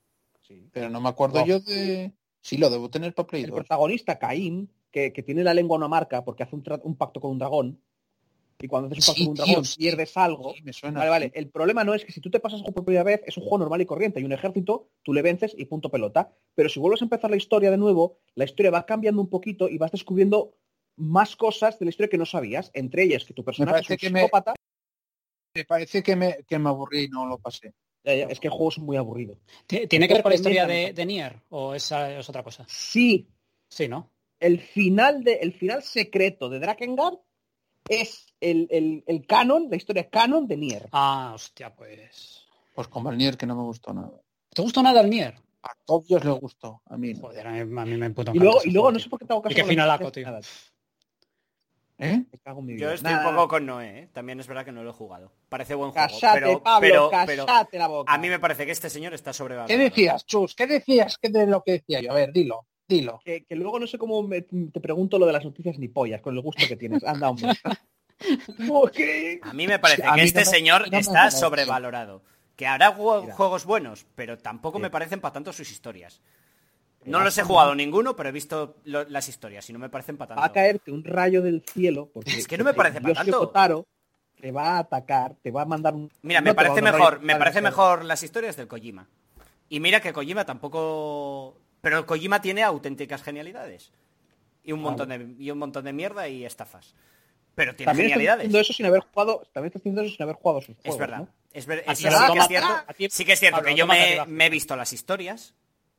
Sí. Pero no me acuerdo No. yo de... Sí, lo debo tener para Play El 2. protagonista, Caín, que, que tiene la lengua una marca porque hace un pacto con un dragón, y cuando haces un pacto Sí, con un dragón pierdes algo. Sí, me suena. Vale, vale. El problema no es que si tú te pasas el juego por primera vez, es un juego normal y corriente. Hay un ejército, tú le vences y punto pelota. Pero si vuelves a empezar la historia de nuevo, la historia va cambiando un poquito y vas descubriendo más cosas de la historia que no sabías. Entre ellas que tu personaje es un que me- psicópata. Me parece que me, que me aburrí y no lo pasé. Ya, ya, Es que el juego es muy aburrido. ¿Ti- ¿Tiene que ver con la historia de Nier? ¿O esa es otra cosa? Sí, Sí, ¿no? el final de el final secreto de Drakengard es el, el, el canon, la historia canon de Nier. Ah, hostia, pues... Pues como el Nier que no me gustó nada. ¿Te gustó nada el Nier? A todos les gustó, a mí no. Joder, a mí, a mí me puto Y luego, y luego no sé por qué tengo caso Y qué finalaco, tío. nada. ¿Eh? En mi Yo estoy Nada, un poco con Noé, ¿eh? También es verdad que no lo he jugado. Parece buen juego, Cállate, pero, Pablo, pero, pero la boca. a mí me parece que este señor está sobrevalorado. ¿Qué decías, Chus? ¿Qué decías que de lo que decía yo? A ver, dilo, dilo. Que, que luego no sé cómo me- te pregunto lo de las noticias ni pollas, con el gusto que tienes. Anda, hombre. ¿Por qué? A mí me parece que este no señor no está sobrevalorado. Que hará ju- Mira. juegos buenos, pero tampoco Sí. me parecen para tanto sus historias. No Mira, los he jugado ninguno, pero he visto lo- las historias y no me parecen para Va a tanto. caerte un rayo del cielo. Porque, Es que no me parece para tanto. Kotaro te va a atacar, te va a mandar un... Mira, no me parece mejor, me parece mejor las historias del Kojima. Y mira que Kojima tampoco. Pero Kojima tiene auténticas genialidades. Y un montón de, y un montón de mierda y estafas. Pero tiene También genialidades. haciendo eso sin haber jugado, también estás haciendo eso sin haber jugado sus juegos, Es verdad. ¿no? Es, ver- sí, que es cierto, sí que es cierto Pablo, que yo me, he visto las historias,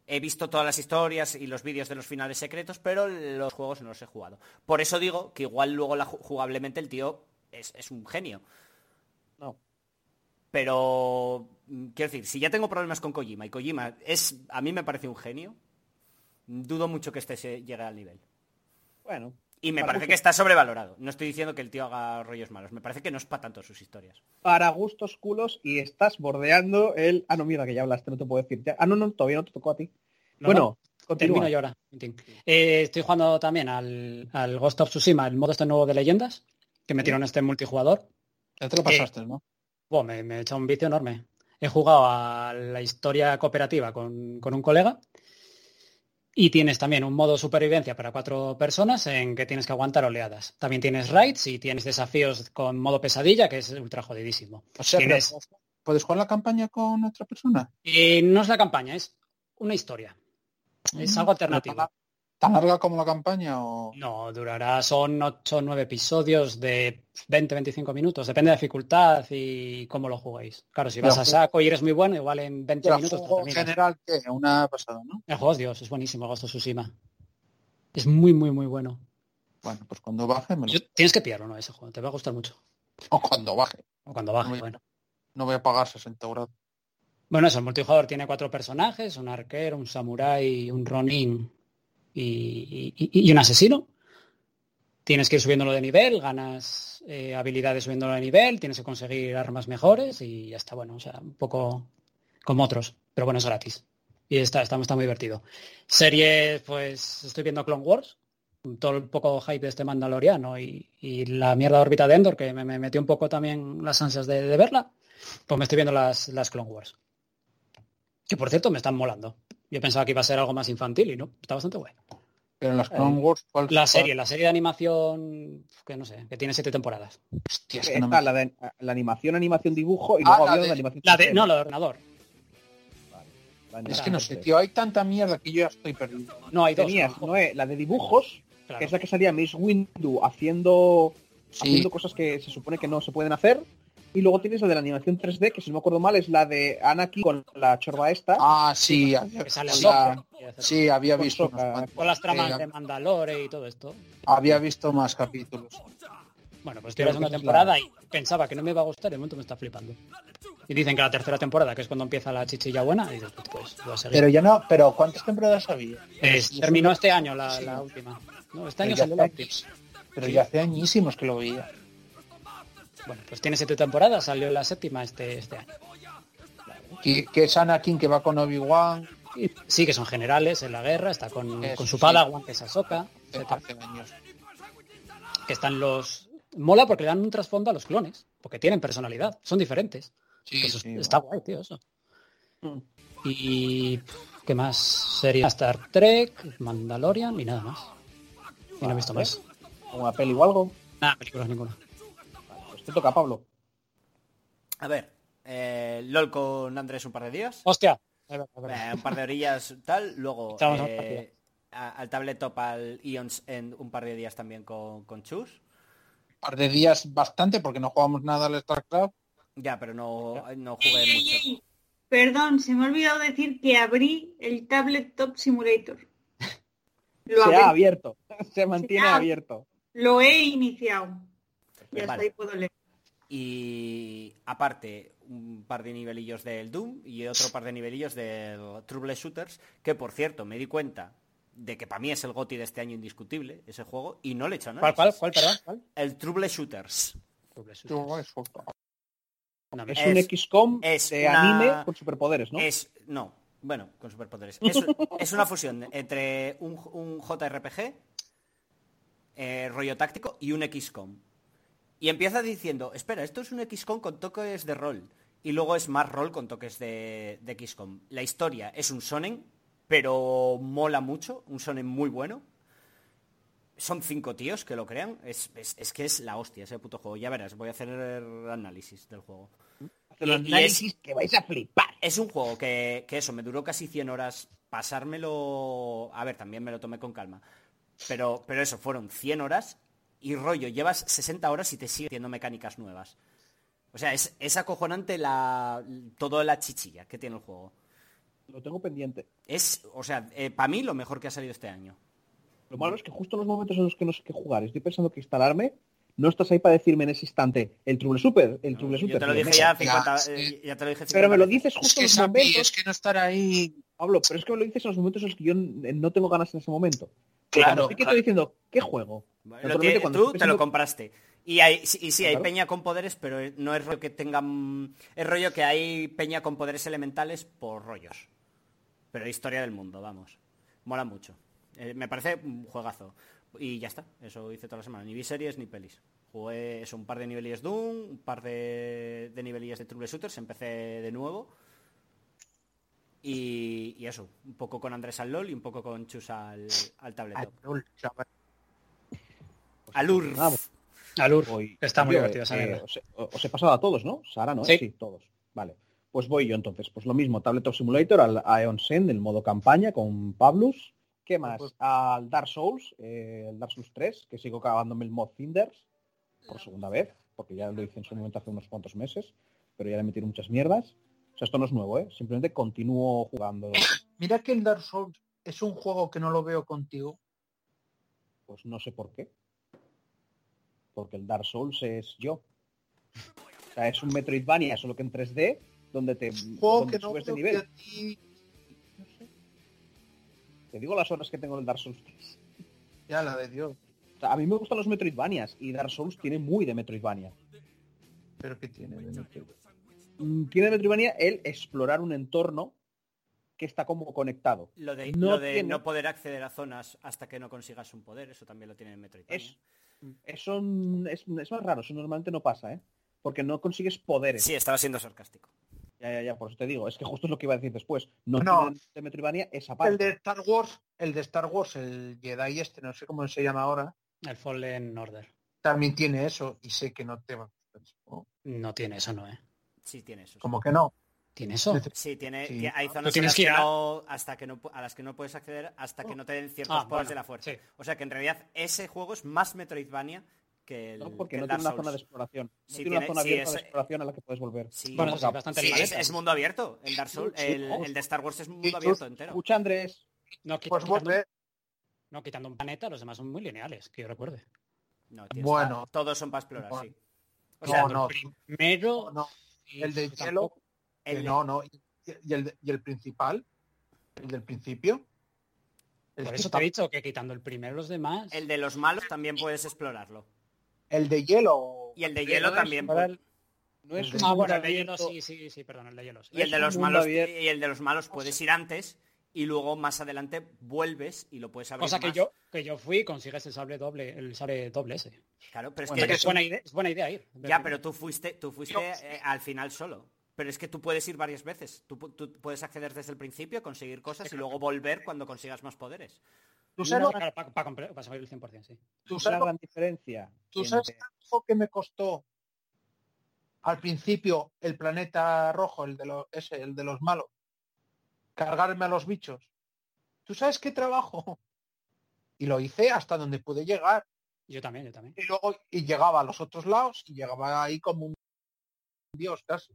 he visto todas las historias y los vídeos de los finales secretos, pero los juegos no los he jugado. Por eso digo que igual luego la, jugablemente el tío es, es un genio. No. Pero mm, quiero decir, si ya tengo problemas con Kojima y Kojima es a mí me parece un genio, dudo mucho que este se llegue al nivel. Bueno. Y me parece gusto- que está sobrevalorado. No estoy diciendo que el tío haga rollos malos. Me parece que no es para tanto sus historias. Para gustos culos y estás bordeando el... Ah, no, mierda, que ya hablaste, no te puedo decir. Ah, no, no, todavía no te tocó a ti. No, bueno, no, continúa. termino yo ahora. Eh, estoy jugando también al, al Ghost of Tsushima, el modo este nuevo de leyendas, que metieron este multijugador. Ya te lo pasaste, ¿no? Buah, me, me he hecho un vicio enorme. He jugado a la historia cooperativa con, con un colega y tienes también un modo supervivencia para cuatro personas en que tienes que aguantar oleadas. También tienes raids y tienes desafíos con modo pesadilla, que es ultra jodidísimo. O sea, pero Tienes- ¿puedes jugar la campaña con otra persona? Y no es la campaña, es una historia. Es algo alternativo. ¿Tan, tan larga como la campaña o...? No, durará, son 8 o 9 episodios de 20-25 minutos, depende de la dificultad y cómo lo juguéis. Claro, si vas a saco y eres muy bueno, igual en 20 Pero minutos te en general, ¿qué? Una pasada, ¿no? El juego Dios, es buenísimo, Ghost of Tsushima. Es muy, muy, muy bueno. Bueno, pues cuando baje me lo... Yo- tienes que pillarlo, ¿no? Ese juego, te va a gustar mucho. O cuando baje. O cuando baje, Muy- bueno. No voy a pagar 60 euros. Bueno, eso, el multijugador tiene cuatro personajes, un arquero, un samurái, un ronin y, un asesino. Tienes que ir subiéndolo de nivel, ganas eh, habilidades subiéndolo de nivel, tienes que conseguir armas mejores y ya está, bueno, o sea, un poco como otros, pero bueno, es gratis. Y está, está, está muy divertido. Series, pues estoy viendo Clone Wars, todo el poco hype de este Mandaloriano y, la mierda órbita de Endor, que me, me metió un poco también las ansias de, de verla, pues me estoy viendo las, las Clone Wars. Que por cierto me están molando. Yo pensaba que iba a ser algo más infantil y no, está bastante guay. Pero en las Clone Wars, ¿cuál La cuál- serie, la serie de animación, que no sé, que tiene siete temporadas. Hostia, es que no me- la, de, la animación, animación, dibujo y Ah, luego la había de- la animación. La de, 3D. no, la de ordenador. La Es que no sé, 3D. tío, hay tanta mierda que yo ya estoy perdido. No, hay dos. Tenías, ¿no? Noé, la de dibujos, Claro. que es la que salía Miss Windu haciendo, Sí, haciendo cosas que se supone que no se pueden hacer. Y luego tienes la de la animación 3D, que si no me acuerdo mal es la de Anakin con la chorba esta. ah, sí, había, etcétera. sí, había visto. Con las tramas Eh, de Mandalore y todo esto. Había visto más capítulos. Bueno, pues estoy la es temporada y pensaba que no me iba a gustar y de momento me está flipando. Y dicen que la tercera temporada, que es cuando empieza la chichilla buena, y dices, pues voy a seguir. Pero ya no, pero ¿cuántas temporadas había? Es- terminó este año la, la última. No, este año Pero ya, salió la hace, última. pero ya hace añísimos que lo veía. Bueno, pues tiene siete temporadas, salió la séptima este, este año. Que, que es Anakin que va con Obi-Wan sí, que son generales en la guerra, está con, con su sí. Padawan, que es Ahsoka, años. que están los... Mola porque le dan un trasfondo a los clones, porque tienen personalidad, son diferentes. Sí, Eso sí, está guay, tío, eso. Mm. Y... ¿Qué más? Sería Star Trek, Mandalorian y nada más. Y no he visto más. Una peli o algo. Nada, películas ninguna. Te toca, Pablo. A ver, eh, LOL con Andrés un par de días. ¡Hostia! A ver, a ver. Eh, un par de orillas tal, luego eh, a- al tabletop al Ions en un par de días también con, con Chus. Un par de días bastante porque no jugamos nada al StarCraft. Ya, pero no, no jugué Ey, ey, mucho. ey. Perdón, se me ha olvidado decir que abrí el Tablet Top Simulator. Lo, Se abrí, ha abierto. Se mantiene ha- abierto. lo he iniciado. Y hasta Vale. ahí puedo leer. Y aparte, un par de nivelillos del Doom y otro par de nivelillos del Trouble Shooters, que por cierto, me di cuenta de que para mí es el GOTI de este año indiscutible, ese juego, y no le he hecho nada. ¿Cuál, cuál, cuál, perdón? ¿Cuál? El Trouble Shooters. No, Es, Es- un XCOM es de una- anime con superpoderes, ¿no? Es, no, bueno, con superpoderes. Es, es una fusión entre un, un JRPG, eh, rollo táctico, y un XCOM. Y empieza diciendo, espera, esto es un XCOM con toques de rol. Y luego es más rol con toques de, de XCOM. La historia es un sonen, pero mola mucho, un sonen muy bueno. Son cinco tíos que lo crean. Es, es- es que es la hostia ese puto juego. Ya verás, voy a hacer el análisis del juego. Y análisis que vais a flipar. Es un juego que, que eso, me duró casi 100 horas. Pasármelo... A ver, también me lo tomé con calma. Pero, pero eso, fueron 100 horas y rollo, llevas 60 horas y te sigue haciendo mecánicas nuevas. O sea, es, es acojonante la, toda la chichilla que tiene el juego. Lo tengo pendiente. Es, o sea, para mí lo mejor que ha salido este año. Lo malo es que justo en los momentos en los que no sé qué jugar, estoy pensando que instalarme, no estás ahí para decirme en ese instante el Trouble Super, el Trouble Yo Super. te lo dije ya 50, Ya, eh, ya te lo dije 50 Pero me lo dices Es justo que en los momentos, es que no estar ahí. Pablo, pero es que me lo dices en los momentos en los que yo no tengo ganas en ese momento. Claro, diciendo, ¿qué juego? Lo tiene- tú te lo compraste. Y, hay, y sí, hay Claro. peña con poderes, pero no es rollo que tengan... Es rollo que hay peña con poderes elementales por rollos. Pero historia del mundo, vamos. Mola mucho. Eh, me parece un juegazo. Y ya está, eso hice toda la semana. Ni vi series ni pelis. Jugué eso, un par de nivelillos Doom, un par de, de de Trouble Shooters, empecé de nuevo. Y, y eso, un poco con Andrés al LOL y un poco con Chus al, al tabletop. Azul, chaval. Al URF. Voy- está muy yo, divertido esa eh, os, he, os he pasado a todos, ¿no? Sara, ¿no? Sí. todos. Vale. Pues voy yo entonces. Pues lo mismo, Tabletop Simulator, al Aeon Send, el modo campaña con Pablus. ¿Qué más? Pues- Al Dark Souls, eh, el Dark Souls 3, que sigo acabándome el mod Cinders por segunda vez, porque ya lo hice en su momento hace unos cuantos meses, pero ya le metí muchas mierdas. O sea, esto no es nuevo, ¿eh? Simplemente continúo jugando. Mira que el Dark Souls es un juego que no lo veo contigo. Pues no sé por qué. Porque el Dark Souls es yo. O sea, es un Metroidvania, solo que en 3D, donde te Juego donde que no subes de nivel. que a ti- no sé, Te digo las horas que tengo en el Dark Souls 3. Ya la de Dios. O sea, a mí me gustan los Metroidvanias y Dark Souls tiene muy de Metroidvania. Pero que tiene de Metroid? Mm, Tiene de Metroidvania el explorar un entorno que está como conectado. Lo de, No lo de tiene- no poder acceder a zonas hasta que no consigas un poder, eso también lo tiene en Metroidvania. Es, eso mm, es, es más raro, eso normalmente no pasa, ¿eh? Porque no consigues poderes. Sí, estaba siendo sarcástico. Ya, ya, ya, por eso te digo. Es que justo es lo que iba a decir después. No, de Metroidvania esa El parte. de Star Wars, el de Star Wars, el Jedi este, no sé cómo se llama ahora, El Fallen Order. también tiene eso y sé que no te va a ¿no? No tiene eso, ¿no, eh? Sí, tiene eso. sí. Como que no. ¿Tiene eso? Sí, tiene, Sí. hay Tú zonas que no, hasta que no, a las que no puedes acceder hasta que no te den ciertos Ah, poderes bueno, de la fuerza. sí. O sea que en realidad ese juego es más Metroidvania que el, No, porque que no el tiene Dark una zona de Souls. exploración. No Sí, tiene, una zona sí, abierta es- de exploración a la que puedes volver. Sí, Bueno, bastante es, es mundo abierto. El Dark Souls, Sí, el, sí. el de Star Wars es mundo Sí, abierto sí. entero. Escucha, Andrés. No, quita- Pues quitando, no, quitando un planeta, los demás son muy lineales, que yo recuerde. No, tienes- Bueno. todos son para explorar, Bueno. sí. O No, sea, no. Primero... No, el de hielo, el- no, no. Y, y el, de- y el principal, el del principio. El, Por eso te he dicho que quitando el primero los demás... el de los malos también puedes explorarlo. el de hielo. Y el de hielo no también. para pu- el- No es Ah, bueno, el de hielo sí, sí, sí, perdón, el de hielo sí. Y el de los malos y el de los malos puedes ir antes y luego más adelante vuelves y lo puedes abrir Cosa que más. yo, que yo fui y consigues el sable doble, el sable doble ese. Claro, pero es O que, es buena idea, es buena idea ir. ya, pero tú fuiste, tú fuiste eh, al final solo. Pero es que tú puedes ir varias veces. Tú, pu- tú puedes acceder desde el principio, conseguir cosas y luego volver cuando consigas más poderes. ¿Tú sabes, para, para comprar- para saber el 100%, sí. tú Una sabes lo- gran diferencia. tú sabes entre- el trabajo que me costó al principio el planeta rojo, el de los, ese, el de los malos, cargarme a los bichos? ¿Tú sabes qué trabajo? Y lo hice hasta donde pude llegar. Yo también, yo también. Y luego y llegaba a los otros lados y llegaba ahí como un dios casi.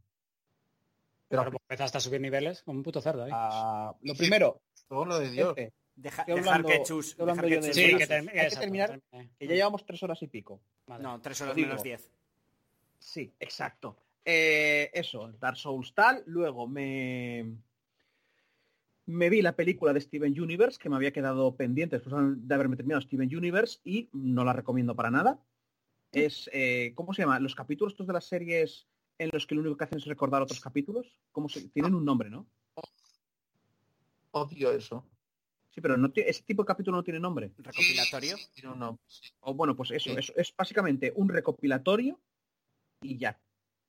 Pero Pero empezaste a subir niveles como un puto cerdo. Ah, lo primero, todo lo de Dios. Deja- Estoy dejar hablando- que chus. dejar que de- chus sí, que, Hay que exacto, terminar, termine. que ya llevamos tres horas y pico. Vale. No, tres horas menos diez. Sí, exacto. Eh, eso, Dark Souls tal. Luego me Me vi la película de Steven Universe, que me había quedado pendiente después de haberme terminado Steven Universe, y no la recomiendo para nada. Es, eh, ¿cómo se llama? Los capítulos estos de las series en los que lo único que hacen es recordar otros capítulos. ¿Cómo se... Tienen un nombre, ¿no? Odio eso. Sí, pero no ese tipo de capítulo no tiene nombre. ¿Recopilatorio? Tiene un nombre. O bueno, pues eso, Sí. eso es básicamente un recopilatorio y ya.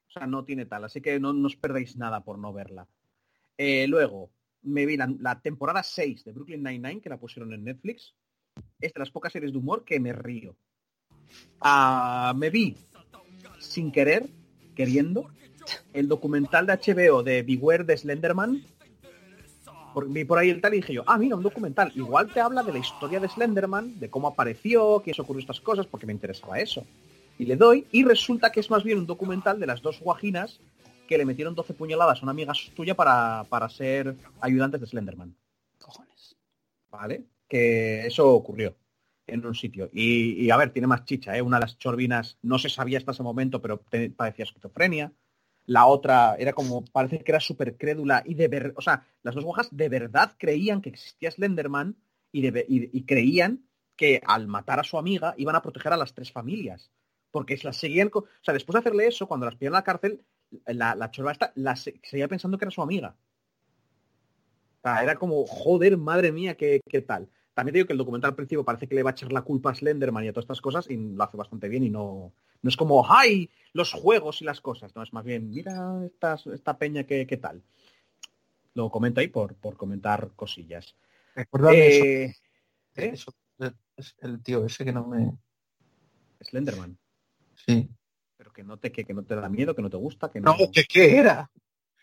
O sea, no tiene tal, así que no, no os perdáis nada por no verla. Eh, luego, me vi la, la temporada 6 de Brooklyn Nine-Nine, que la pusieron en Netflix. Es de las pocas series de humor que me río. Ah, me vi, sin querer, queriendo, el documental de HBO de Beware de Slenderman. Por- vi por ahí el tal y dije yo, ah, mira, un documental. Igual te habla de la historia de Slenderman, de cómo apareció, quién se ocurrió estas cosas, porque me interesaba eso. Y le doy, y resulta que es más bien un documental de las dos guajinas que le metieron 12 puñaladas a una amiga suya para, para ser ayudantes de Slenderman. Cojones. ¿Vale? Que eso ocurrió en un sitio. Y, a ver, tiene más chicha, ¿eh? Una de las chorbinas no se sabía hasta ese momento, pero padecía esquizofrenia. La otra era como, parece que era súper crédula y de ver, o sea, las dos guajas de verdad creían que existía Slenderman y, de y- creían que al matar a su amiga iban a proteger a las tres familias. Porque las seguían, o sea, después de hacerle eso, cuando las pillaron a la cárcel, la, chorba esta la se- seguía pensando que era su amiga. O sea, era como, joder, madre mía, qué, qué tal. También digo que el documental al principio parece que le va a echar la culpa a Slenderman y a todas estas cosas y lo hace bastante bien y no, no es como, ¡ay! Los juegos y las cosas. No, es más bien, mira esta, esta peña que, qué tal. Lo comento ahí por, por comentar cosillas. Recuérdame eso, Eh, ¿eh? eso, es el tío ese que no me... Slenderman. Sí. Pero que no te, que, que no te da miedo, que no te gusta, que no. No, ¿qué, qué era?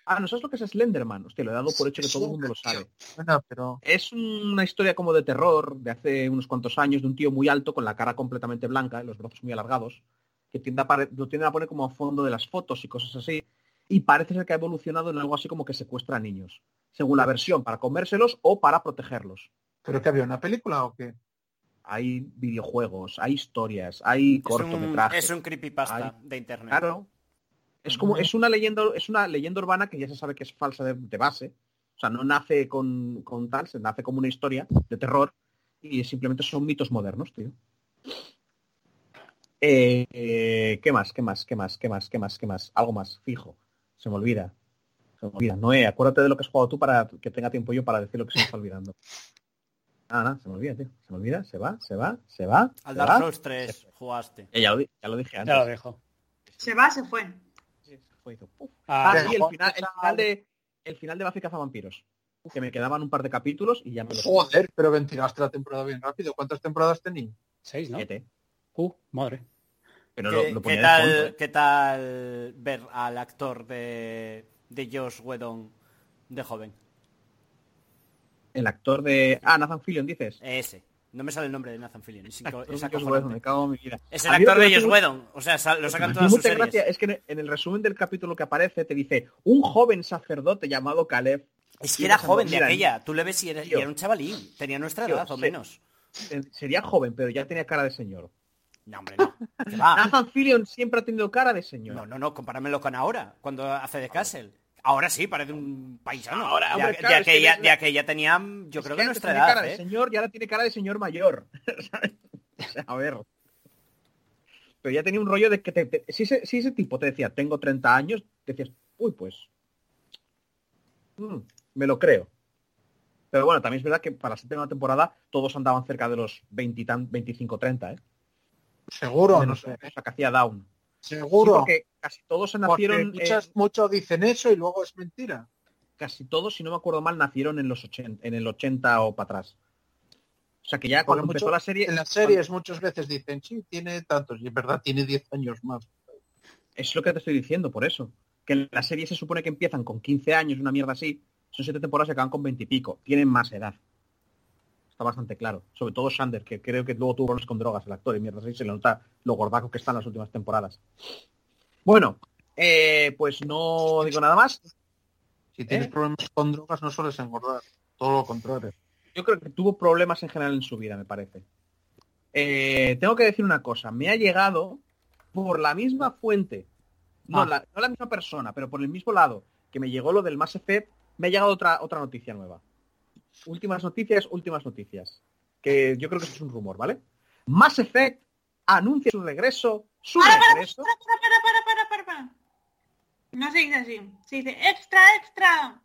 Ah, ¿no sabes lo que es Slenderman? Hostia, lo he dado por hecho que todo el mundo lo sabe. Bueno, pero... Es una historia como de terror de hace unos cuantos años de un tío muy alto con la cara completamente blanca y los brazos muy alargados, que tiende a pare- lo tienden a poner como a fondo de las fotos y cosas así. Y parece ser que ha evolucionado en algo así como que secuestra a niños, según la versión, para comérselos o para protegerlos. ¿Pero que había una película o qué? Hay videojuegos, hay historias, hay Es un, cortometrajes. es un creepypasta de internet. Claro. Es como, es una leyenda, es una leyenda urbana que ya se sabe que es falsa de, de base. O sea, no nace con, con tal, se nace como una historia de terror y simplemente son mitos modernos, tío. Eh, eh, ¿Qué más? ¿Qué más? ¿Qué más? ¿Qué más? ¿Qué más? ¿Qué más? Algo más, fijo. Se me olvida. Se me olvida. Noé, acuérdate de lo que has jugado tú para que tenga tiempo yo para decir lo que se me está olvidando. Ah, no, se me olvida, tío. Se me olvida, se va, se va, se va. Al se Dark. Souls 3 jugaste. Eh, ya, lo, ya lo dije antes. Ya lo dejo. Se va, se fue. Sí, se fue, hizo, puf. Ah, Ah, sí, el final, el final de el final de Buffy Cazavampiros. Que me quedaban un par de capítulos y ya me los Joder, pero ventilaste la temporada bien rápido. ¿Cuántas temporadas tenía? seis, ¿no? siete. Uh, madre. Pero ¿Qué, lo, lo qué ponía de tal, fondo, ¿eh? ¿Qué tal ver al actor de, de Josh Whedon de joven? El actor de. Ah, Nathan Fillion, dices. Ese. No me sale el nombre de Nathan Fillion. Es, inco- Actor de Joss. Whedon, me cago en mi vida. Es el A mí lo actor que de me hace Josh mu- Whedon. O sea, lo sacan me todas sus series. gracia es que en- el resumen del capítulo que aparece te dice un joven sacerdote llamado Caleb. Es que era joven de aquella. Tú le ves y era, y tío. era un chavalín. Tenía nuestra edad o menos. Sería joven, pero ya tenía cara de señor. No, hombre, no. Nathan Fillion siempre ha tenido cara de señor. No, no, no, compáramelo con ahora, cuando hace de Castle. Ahora sí, parece un paisano. Ahora, hombre, de claro, es que aquella, es- de aquella tenía, yo Es creo que, nuestra edad, cara de ¿eh? señor y ahora tiene cara de señor mayor. a ver. Pero ya tenía un rollo de que te- te- si, ese, si ese tipo te decía, tengo 30 años, decías, uy, pues. mm, me lo creo. Pero bueno, también es verdad que para la séptima temporada todos andaban cerca de los 20 y tan- 25-30, ¿eh? Seguro, no Menos sé. cosa que hacía Down. Sí, Seguro. porque casi todos se nacieron. eh, muchas, muchos dicen eso y luego es mentira. casi todos, si no me acuerdo mal, nacieron en los 80, en el 80 o para atrás. O sea que ya cuando empezó mucho- la serie. En las series muchas veces dicen, sí, tiene tantos, y es verdad, tiene 10 años más. Es lo que te estoy diciendo, por eso. Que en la serie se supone que empiezan con 15 años, una mierda así. Son siete temporadas y acaban con 20 y pico. Tienen más edad. Está bastante claro. Sobre todo Sander, que creo que luego tuvo problemas con drogas el actor y mierda así. Se le nota lo gordaco que está en las últimas temporadas. Bueno, eh, pues no digo nada más. Si tienes ¿Eh? problemas con drogas no sueles engordar, todo lo contrario. Yo creo que tuvo problemas en general en su vida, me parece. Eh, tengo que decir una cosa. Me ha llegado por la misma fuente. No, Ah. la, no la misma persona, pero por el mismo lado que me llegó lo del Mass Effect, me ha llegado otra, otra noticia nueva. Últimas noticias, últimas noticias. Que yo creo que eso es un rumor, ¿vale? Mass Effect anuncia su regreso, su Para, para, regreso. para, para, para, para, para, para. No se dice así. Se dice extra, extra.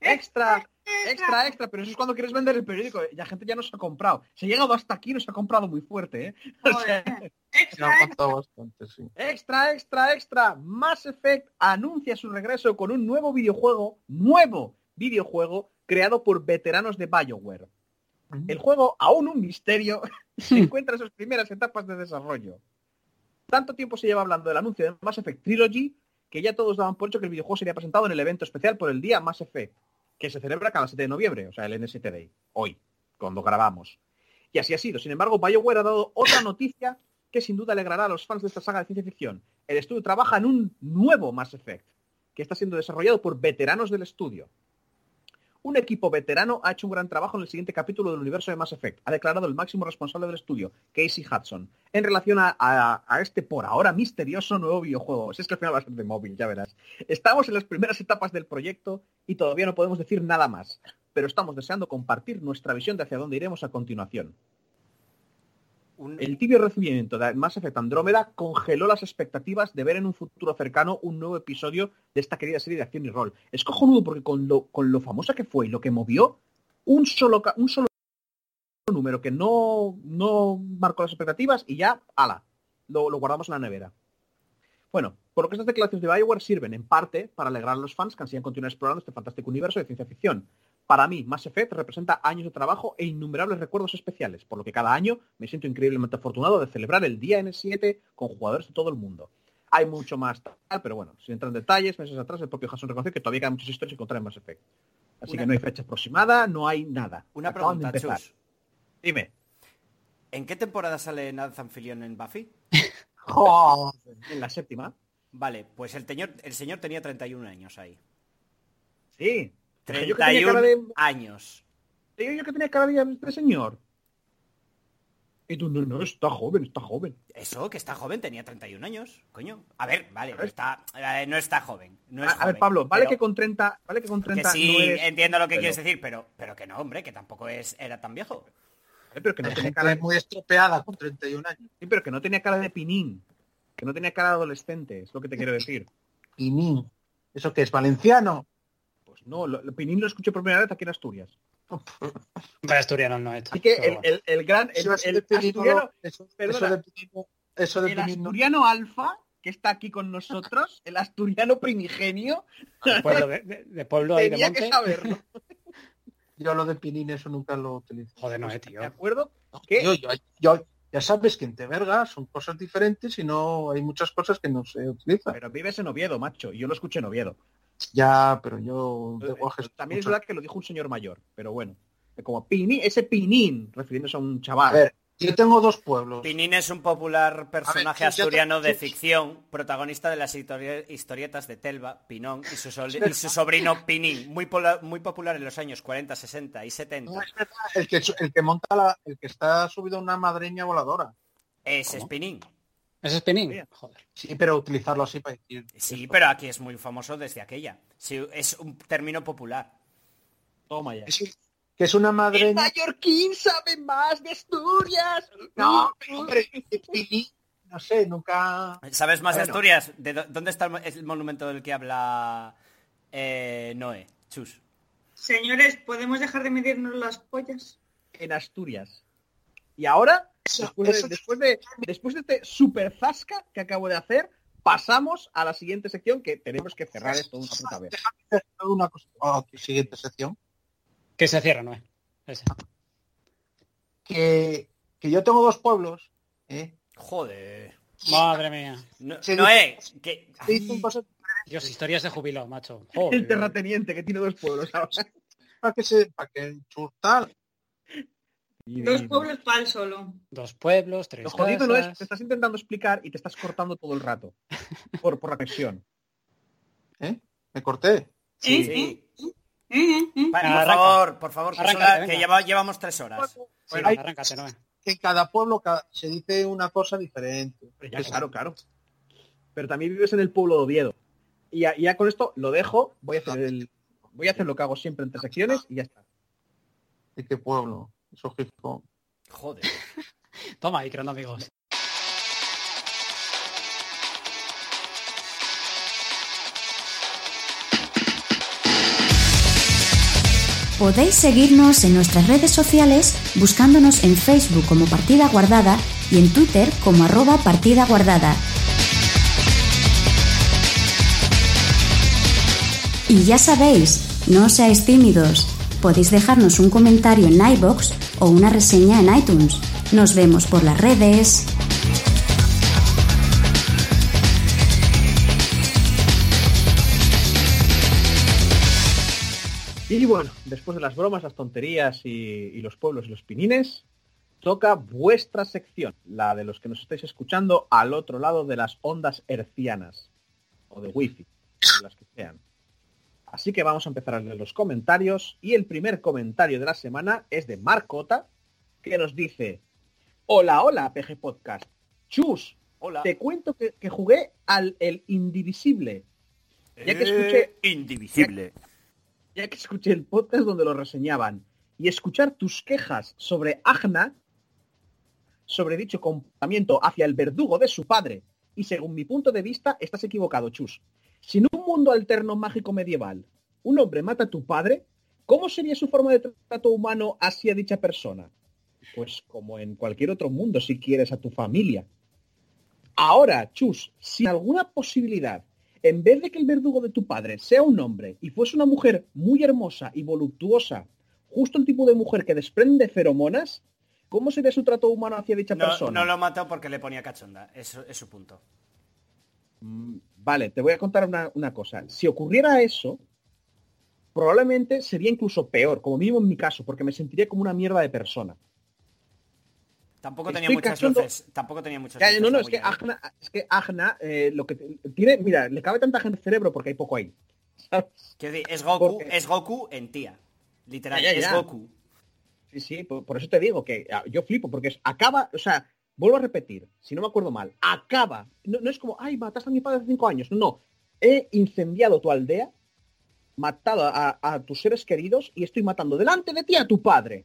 Extra, extra, extra, pero eso es cuando quieres vender el periódico. La gente ya nos ha comprado. Se ha llegado hasta aquí, nos ha comprado muy fuerte, ¿eh? O sea, Joder. Me Extra, ha contado bastante, sí. extra, extra, extra. Mass Effect anuncia su regreso con un nuevo videojuego, nuevo videojuego, creado por veteranos de BioWare. El juego, aún un misterio, se encuentra en sus primeras etapas de desarrollo. Tanto tiempo se lleva hablando del anuncio de Mass Effect Trilogy que ya todos daban por hecho que el videojuego sería presentado en el evento especial por el día Mass Effect, que se celebra cada 7 de noviembre, o sea, el NST Day, hoy, cuando grabamos. Y así ha sido. Sin embargo, BioWare ha dado otra noticia que sin duda alegrará a los fans de esta saga de ciencia ficción. El estudio trabaja en un nuevo Mass Effect, que está siendo desarrollado por veteranos del estudio. Un equipo veterano ha hecho un gran trabajo en el siguiente capítulo del universo de Mass Effect, ha declarado el máximo responsable del estudio, Casey Hudson, en relación a, este por ahora misterioso nuevo videojuego. Si es que al final va a ser de móvil, ya verás. Estamos en las primeras etapas del proyecto y todavía no podemos decir nada más, pero estamos deseando compartir nuestra visión de hacia dónde iremos a continuación. El tibio recibimiento de Mass Effect Andrómeda congeló las expectativas de ver en un futuro cercano un nuevo episodio de esta querida serie de acción y rol. Es cojonudo porque con lo, con lo famosa que fue y lo que movió, un solo, un solo número que no, no marcó las expectativas y ya, ala, lo, lo guardamos en la nevera. Bueno, por lo que estas declaraciones de Bioware sirven en parte para alegrar a los fans que ansían continuar explorando este fantástico universo de ciencia ficción. Para mí, Mass Effect representa años de trabajo e innumerables recuerdos especiales, por lo que cada año me siento increíblemente afortunado de celebrar el día N7 con jugadores de todo el mundo. Hay mucho más tal, pero bueno, sin entrar en detalles, meses atrás el propio Jason reconoció que todavía quedan muchas historias que contar en Mass Effect. Así Una- que no hay fecha aproximada, no hay nada. Una Acaban de pregunta, empezar. Chus. Dime. ¿En qué temporada sale Nathan Fillion en Buffy? En la séptima. Vale, pues el, teñor- el señor tenía 31 años ahí. Sí. Dije yo que tenía cara 31 de... años. Digo yo que tenía cara de este señor. Y tú, no, no, está joven, está joven. Eso, que está joven, tenía 31 años. Coño. A ver, vale, no está, eh, no está joven. No es a, a ver, Pablo, vale pero- que con 30, vale que con que 30 sí, no eres- entiendo lo que pero- quieres decir, pero, pero que no, hombre, que tampoco es, era tan viejo. Pero que no tenía cara de, muy estropeada con 31 años. sí, pero que no tenía cara de pinín. Que no tenía cara de adolescente, es lo que te quiero decir. Pinín. ¿Eso qué es? ¿Valenciano? No, lo, lo- pinín lo escuché por primera vez aquí en Asturias. Vaya asturiano no hecho. Así que el, el- el gran, el, Eso, de asturiano, eso- eso perdona. de Pinín no- eso de el Pinín no- asturiano alfa, que está aquí con nosotros, el asturiano primigenio, De pueblo, de, de- de pueblo de que saberlo. Yo lo de Pinín eso nunca lo utilizo. Joder, no, eh, tío. ¿De acuerdo? ¿Qué? Yo, yo- yo- ya sabes que en Teverga son cosas diferentes y no hay muchas cosas que no se utilizan. Pero vives en Oviedo, macho, y yo lo escuché en Oviedo. Ya, pero yo de guajes Eh, También es verdad que lo dijo un señor mayor, pero bueno. Como pinín, ese pinín, refiriéndose a un chaval. A ver, yo tengo dos pueblos. Pinín es un popular personaje ver, te- asturiano de ficción, protagonista de las historie- historietas de Telva, Pinón y su, sol- y su sobrino Pinín, muy, pola- muy popular en los años 40, 60 y 70. No, es verdad, el que, el que monta la, el que está subido a una madreña voladora. Ese es Pinín. ¿Ese es? Bien. Joder. Sí, pero utilizarlo así para decir. Sí, esto. pero aquí es muy famoso desde aquella. Sí, es un término popular. Toma ya. Es- que es una El madreña. mallorquín sabe más de Asturias. No, hombre, no sé, nunca. ¿Sabes más de Bueno. Asturias? ¿De dó- ¿Dónde está el mo- el monumento del que habla eh, Noé? Chus. Señores, ¿podemos dejar de medirnos las pollas? En Asturias. Y ahora, después de, después de, después de este super zasca que acabo de hacer, pasamos a la siguiente sección que tenemos que cerrar esto una puta vez. Una cosa. Ah, siguiente sección. Que se cierra, no es. Ese. Que, que yo tengo dos pueblos. ¿eh? Joder. Madre mía. No- Sí, Noé, que... Dios, historias de jubilado, macho. El terrateniente que tiene dos pueblos ahora. para que se, para que churtal. Dos pueblos para el solo. Dos pueblos, tres Lo jodido no es, casas. te estás intentando explicar y te estás cortando todo el rato. Por, por la conexión. ¿eh? Me corté. Sí, sí. Por Arranca. favor, por favor, que, Arráncate, que lleva- llevamos tres horas. Sí, Bueno, hay- arráncate, no En cada pueblo se dice una cosa diferente. Ya, claro, claro. Pero también vives en el pueblo de Oviedo. Y ya, con esto lo dejo. Voy a hacer el, voy a hacer lo que hago siempre entre secciones y ya está. ¿Y qué pueblo? Eso Gijón. Joder. Toma ahí, creando amigos. Podéis seguirnos en nuestras redes sociales buscándonos en Facebook como Partida Guardada y en Twitter como arroba Partida Guardada. Y ya sabéis, no seáis tímidos. Podéis dejarnos un comentario en iBox o una reseña en iTunes. Nos vemos por las redes. Y bueno, después de las bromas, las tonterías y, los pueblos y los pinines, toca vuestra sección, la de los que nos estáis escuchando al otro lado de las ondas hercianas o de wifi, las que sean. Así que vamos a empezar a leer los comentarios y el primer comentario de la semana es de Marcota que nos dice Hola, hola, PG Podcast. Chus, Hola. te cuento que, que jugué al el Indivisible. Ya que escuché Eh, Indivisible. ya que escuché el podcast donde lo reseñaban y escuchar tus quejas sobre Agna, sobre dicho comportamiento hacia el verdugo de su padre, y según mi punto de vista, estás equivocado, Chus. Si en un mundo alterno mágico medieval un hombre mata a tu padre, ¿cómo sería su forma de trato humano hacia dicha persona? Pues como en cualquier otro mundo, si quieres a tu familia. Ahora, Chus, si alguna posibilidad en vez de que el verdugo de tu padre sea un hombre y fuese una mujer muy hermosa y voluptuosa, justo el tipo de mujer que desprende feromonas, ¿cómo sería su trato humano hacia dicha No, persona? no lo mató porque le ponía cachonda. Eso es su punto. Mm, Vale, te voy a contar una, una cosa. Si ocurriera eso, probablemente sería incluso peor, como mínimo en mi caso, porque me sentiría como una mierda de persona. Tampoco tenía muchas luces. Tampoco tenía muchas luces. no, no, es que. Agna, es que Agna eh, lo que tiene, mira, le cabe tanta gente en el cerebro porque hay poco ahí. ¿sabes? Quiero decir, es Goku, Porque- es Goku en tía. Literal, Ya, ya, es. Goku. Sí, sí, por, por eso te digo que ah, yo flipo, porque acaba, o sea, vuelvo a repetir, si no me acuerdo mal, acaba, no, es como, ay, mataste a mi padre hace cinco años, no, he incendiado tu aldea, matado a, tus seres queridos y estoy matando delante de ti a tu padre.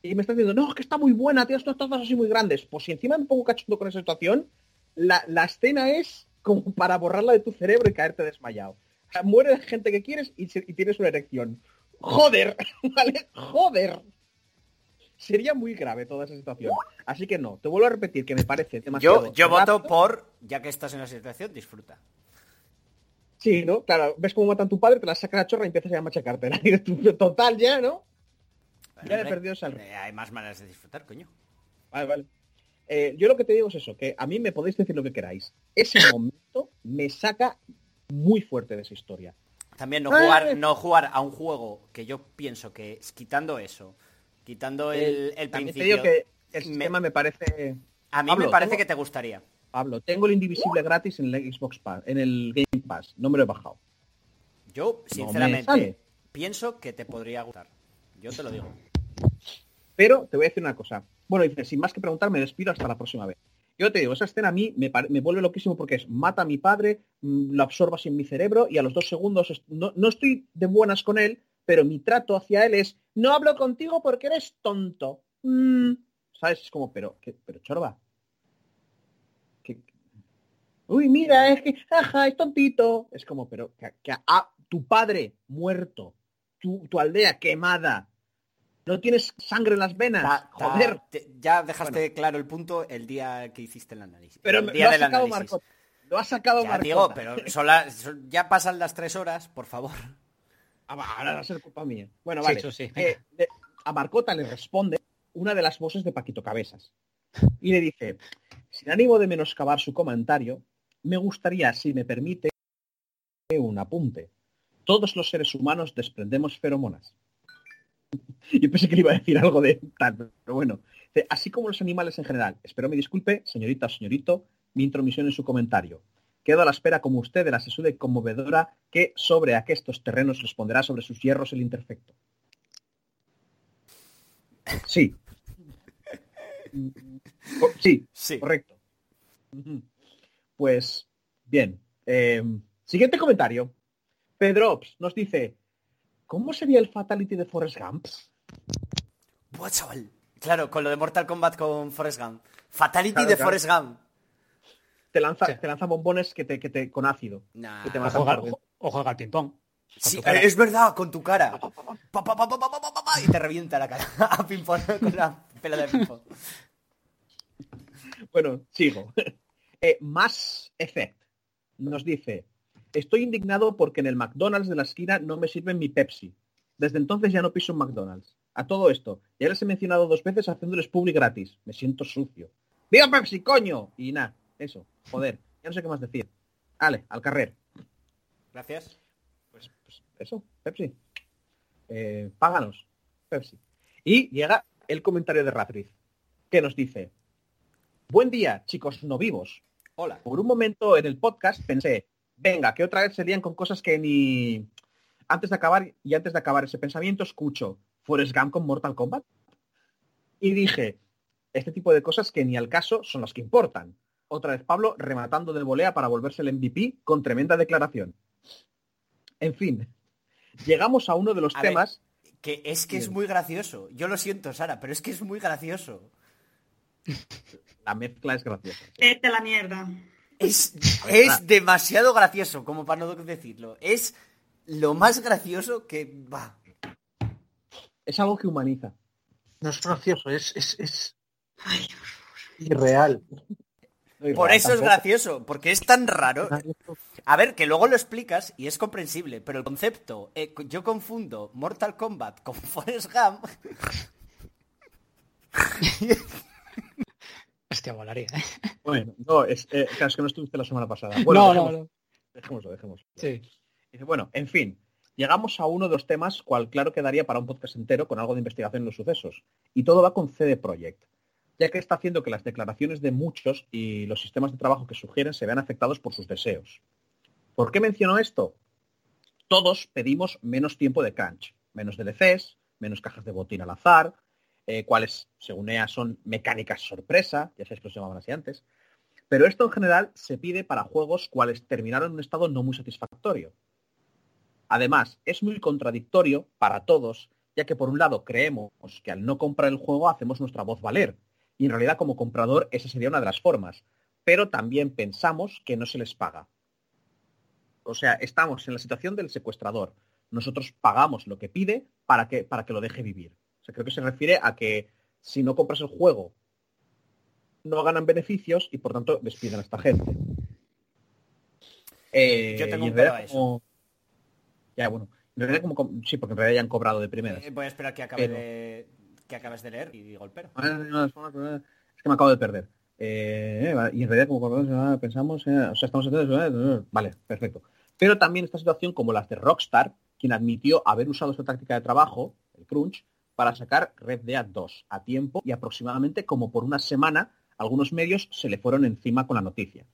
Y me estás diciendo, no, es que está muy buena, tienes unas tazas así muy grandes. Pues si encima me pongo cachondo con esa situación, la, la escena es como para borrarla de tu cerebro y caerte desmayado. Muere gente que quieres y, y tienes una erección. Joder, ¿vale? Joder. Sería muy grave toda esa situación. Así que no, te vuelvo a repetir que me parece demasiado. Yo, yo voto por, ya que estás en la situación, disfruta. Sí, ¿no? Claro, ves cómo matan a tu padre, te la saca la chorra y empiezas a machacarte. Total ya, ¿no? Ya le Hombre, perdió esa- eh, Hay más maneras de disfrutar, coño. Vale, vale. Eh, yo lo que te digo es eso, que a mí me podéis decir lo que queráis. Ese momento me saca muy fuerte de esa historia. También no jugar, eh. no jugar a un juego que yo pienso que quitando eso, quitando el, el También te principio, digo que el me- sistema me parece... a mí Pablo, me parece tengo- que te gustaría. Pablo, tengo el Indivisible gratis en el Xbox Pass, en el Game Pass. No me lo he bajado. Yo, me sinceramente, pienso que te podría gustar. Yo te lo digo. Pero te voy a decir una cosa. Bueno, dice, sin más que preguntar, me despido hasta la próxima vez. Yo te digo, esa escena a mí me, pare- me vuelve loquísimo porque es mata a mi padre, mm, lo absorbo así en mi cerebro y a los dos segundos no, no estoy de buenas con él, pero mi trato hacia él es no hablo contigo porque eres tonto. Mm, ¿Sabes? Es como, pero, ¿qué? pero chorba. ¿Qué- Uy, mira, es que, jaja, es tontito. Es como, pero que, que a tu padre muerto, tu, tu aldea quemada, no tienes sangre en las venas. Ta- ta- Joder. te- ya dejaste claro el punto el día que hiciste el análisis. Pero el día lo ha del sacado análisis. Marco. Lo ha sacado Ya Marcota. digo, pero son las- son- ya pasan las tres horas, por favor. Ah, ahora va a ser culpa mía. Bueno, Sí, vale. eso sí. Eh, de- a Marcota le responde una de las voces de Paquito Cabezas. Y le dice, sin ánimo de menoscabar su comentario, me gustaría, si me permite, un apunte. Todos los seres humanos desprendemos feromonas. Yo pensé que le iba a decir algo de tal, pero bueno. Así como los animales en general. Espero me disculpe, señorita o señorito, mi intromisión en su comentario. Quedo a la espera como usted de la sesión conmovedora que sobre aquestos terrenos responderá sobre sus hierros el imperfecto. Sí. Sí, Sí. correcto. Pues, bien. Eh, siguiente comentario. Pedrops nos dice, ¿cómo sería el Fatality de Forrest Gump? Buah, chaval. Claro, con lo de Mortal Kombat con Forrest Gump. Fatality Claro, de claro. Forrest Gump. Te lanza, Sí. te lanza bombones que te, que te, con ácido. Nah. Que te O matan juega, por dentro. o juega al ping-pong. Sí, es verdad, con tu cara. Pa, pa, pa, pa, pa, pa, pa, pa, y te revienta la cara a ping-pong con la pelota de ping-pong. Bueno, sigo. Eh, Mass Effect nos dice, estoy indignado porque en el McDonald's de la esquina no me sirven mi Pepsi. Desde entonces ya no piso un McDonald's. A todo esto, ya les he mencionado dos veces haciéndoles public gratis. Me siento sucio. ¡Viva Pepsi, coño! Y nada, eso, joder, ya no sé qué más decir. Ale, al carrer. Gracias. Pues, pues eso, Pepsi. Eh, páganos, Pepsi. Y llega el comentario de Ratriz, que nos dice, buen día, chicos no vivos. Hola. Por un momento en el podcast pensé, venga, que otra vez se lían con cosas que ni... Antes de acabar, y antes de acabar ese pensamiento, escucho Forrest Gump con Mortal Kombat. Y dije, este tipo de cosas que ni al caso son las que importan. Otra vez Pablo rematando de volea para volverse el MVP con tremenda declaración. En fin, llegamos a uno de los A ver, temas... Que es que es muy gracioso. Yo lo siento, Sara, pero es que es muy gracioso. La mezcla es graciosa. Vete la mierda. Es, es demasiado gracioso, como para no decirlo. Es lo más gracioso que va. Es algo que humaniza. No es gracioso, es, es, es Ay, irreal. No, Por eso es gracioso, porque es tan raro. A ver, que luego lo explicas y es comprensible, pero el concepto, eh, yo confundo Mortal Kombat con Forrest Gump. Hostia, volaría. ¿eh? Bueno, no, es, eh, claro, es que no estuviste la semana pasada. no, Bueno, no, dejemos- no. Dejémoslo, dejémoslo. Sí. Dice, bueno, en fin, llegamos a uno de los temas cual claro quedaría para un podcast entero con algo de investigación en los sucesos. Y todo va con CD Projekt, ya que está haciendo que las declaraciones de muchos y los sistemas de trabajo que sugieren se vean afectados por sus deseos. ¿Por qué menciono esto? Todos pedimos menos tiempo de crunch, menos DLCs, menos cajas de botín al azar, eh, cuales, según EA, son mecánicas sorpresa, ya sabéis que los llamaban así antes, pero esto en general se pide para juegos cuales terminaron en un estado no muy satisfactorio. Además, es muy contradictorio para todos, ya que por un lado creemos que al no comprar el juego hacemos nuestra voz valer, y en realidad como comprador esa sería una de las formas, pero también pensamos que no se les paga. O sea, estamos en la situación del secuestrador. Nosotros pagamos lo que pide para que, para que lo deje vivir. O sea, creo que se refiere a que si no compras el juego no ganan beneficios y por tanto despiden a esta gente. Eh, Yo tengo y en un a eso. como- Ya, bueno. En realidad como, com- sí, porque en realidad ya han cobrado de primeras. Eh, voy a esperar que acabe Pero- de que acabes de leer y digo el. Es que me acabo de perder. Eh, y en realidad como pensamos, eh, o sea, estamos atentos, eh, vale, perfecto. Pero también esta situación como las de Rockstar, quien admitió haber usado esta táctica de trabajo, el crunch, para sacar Red Dead 2 a tiempo y aproximadamente como por una semana algunos medios se le fueron encima con la noticia.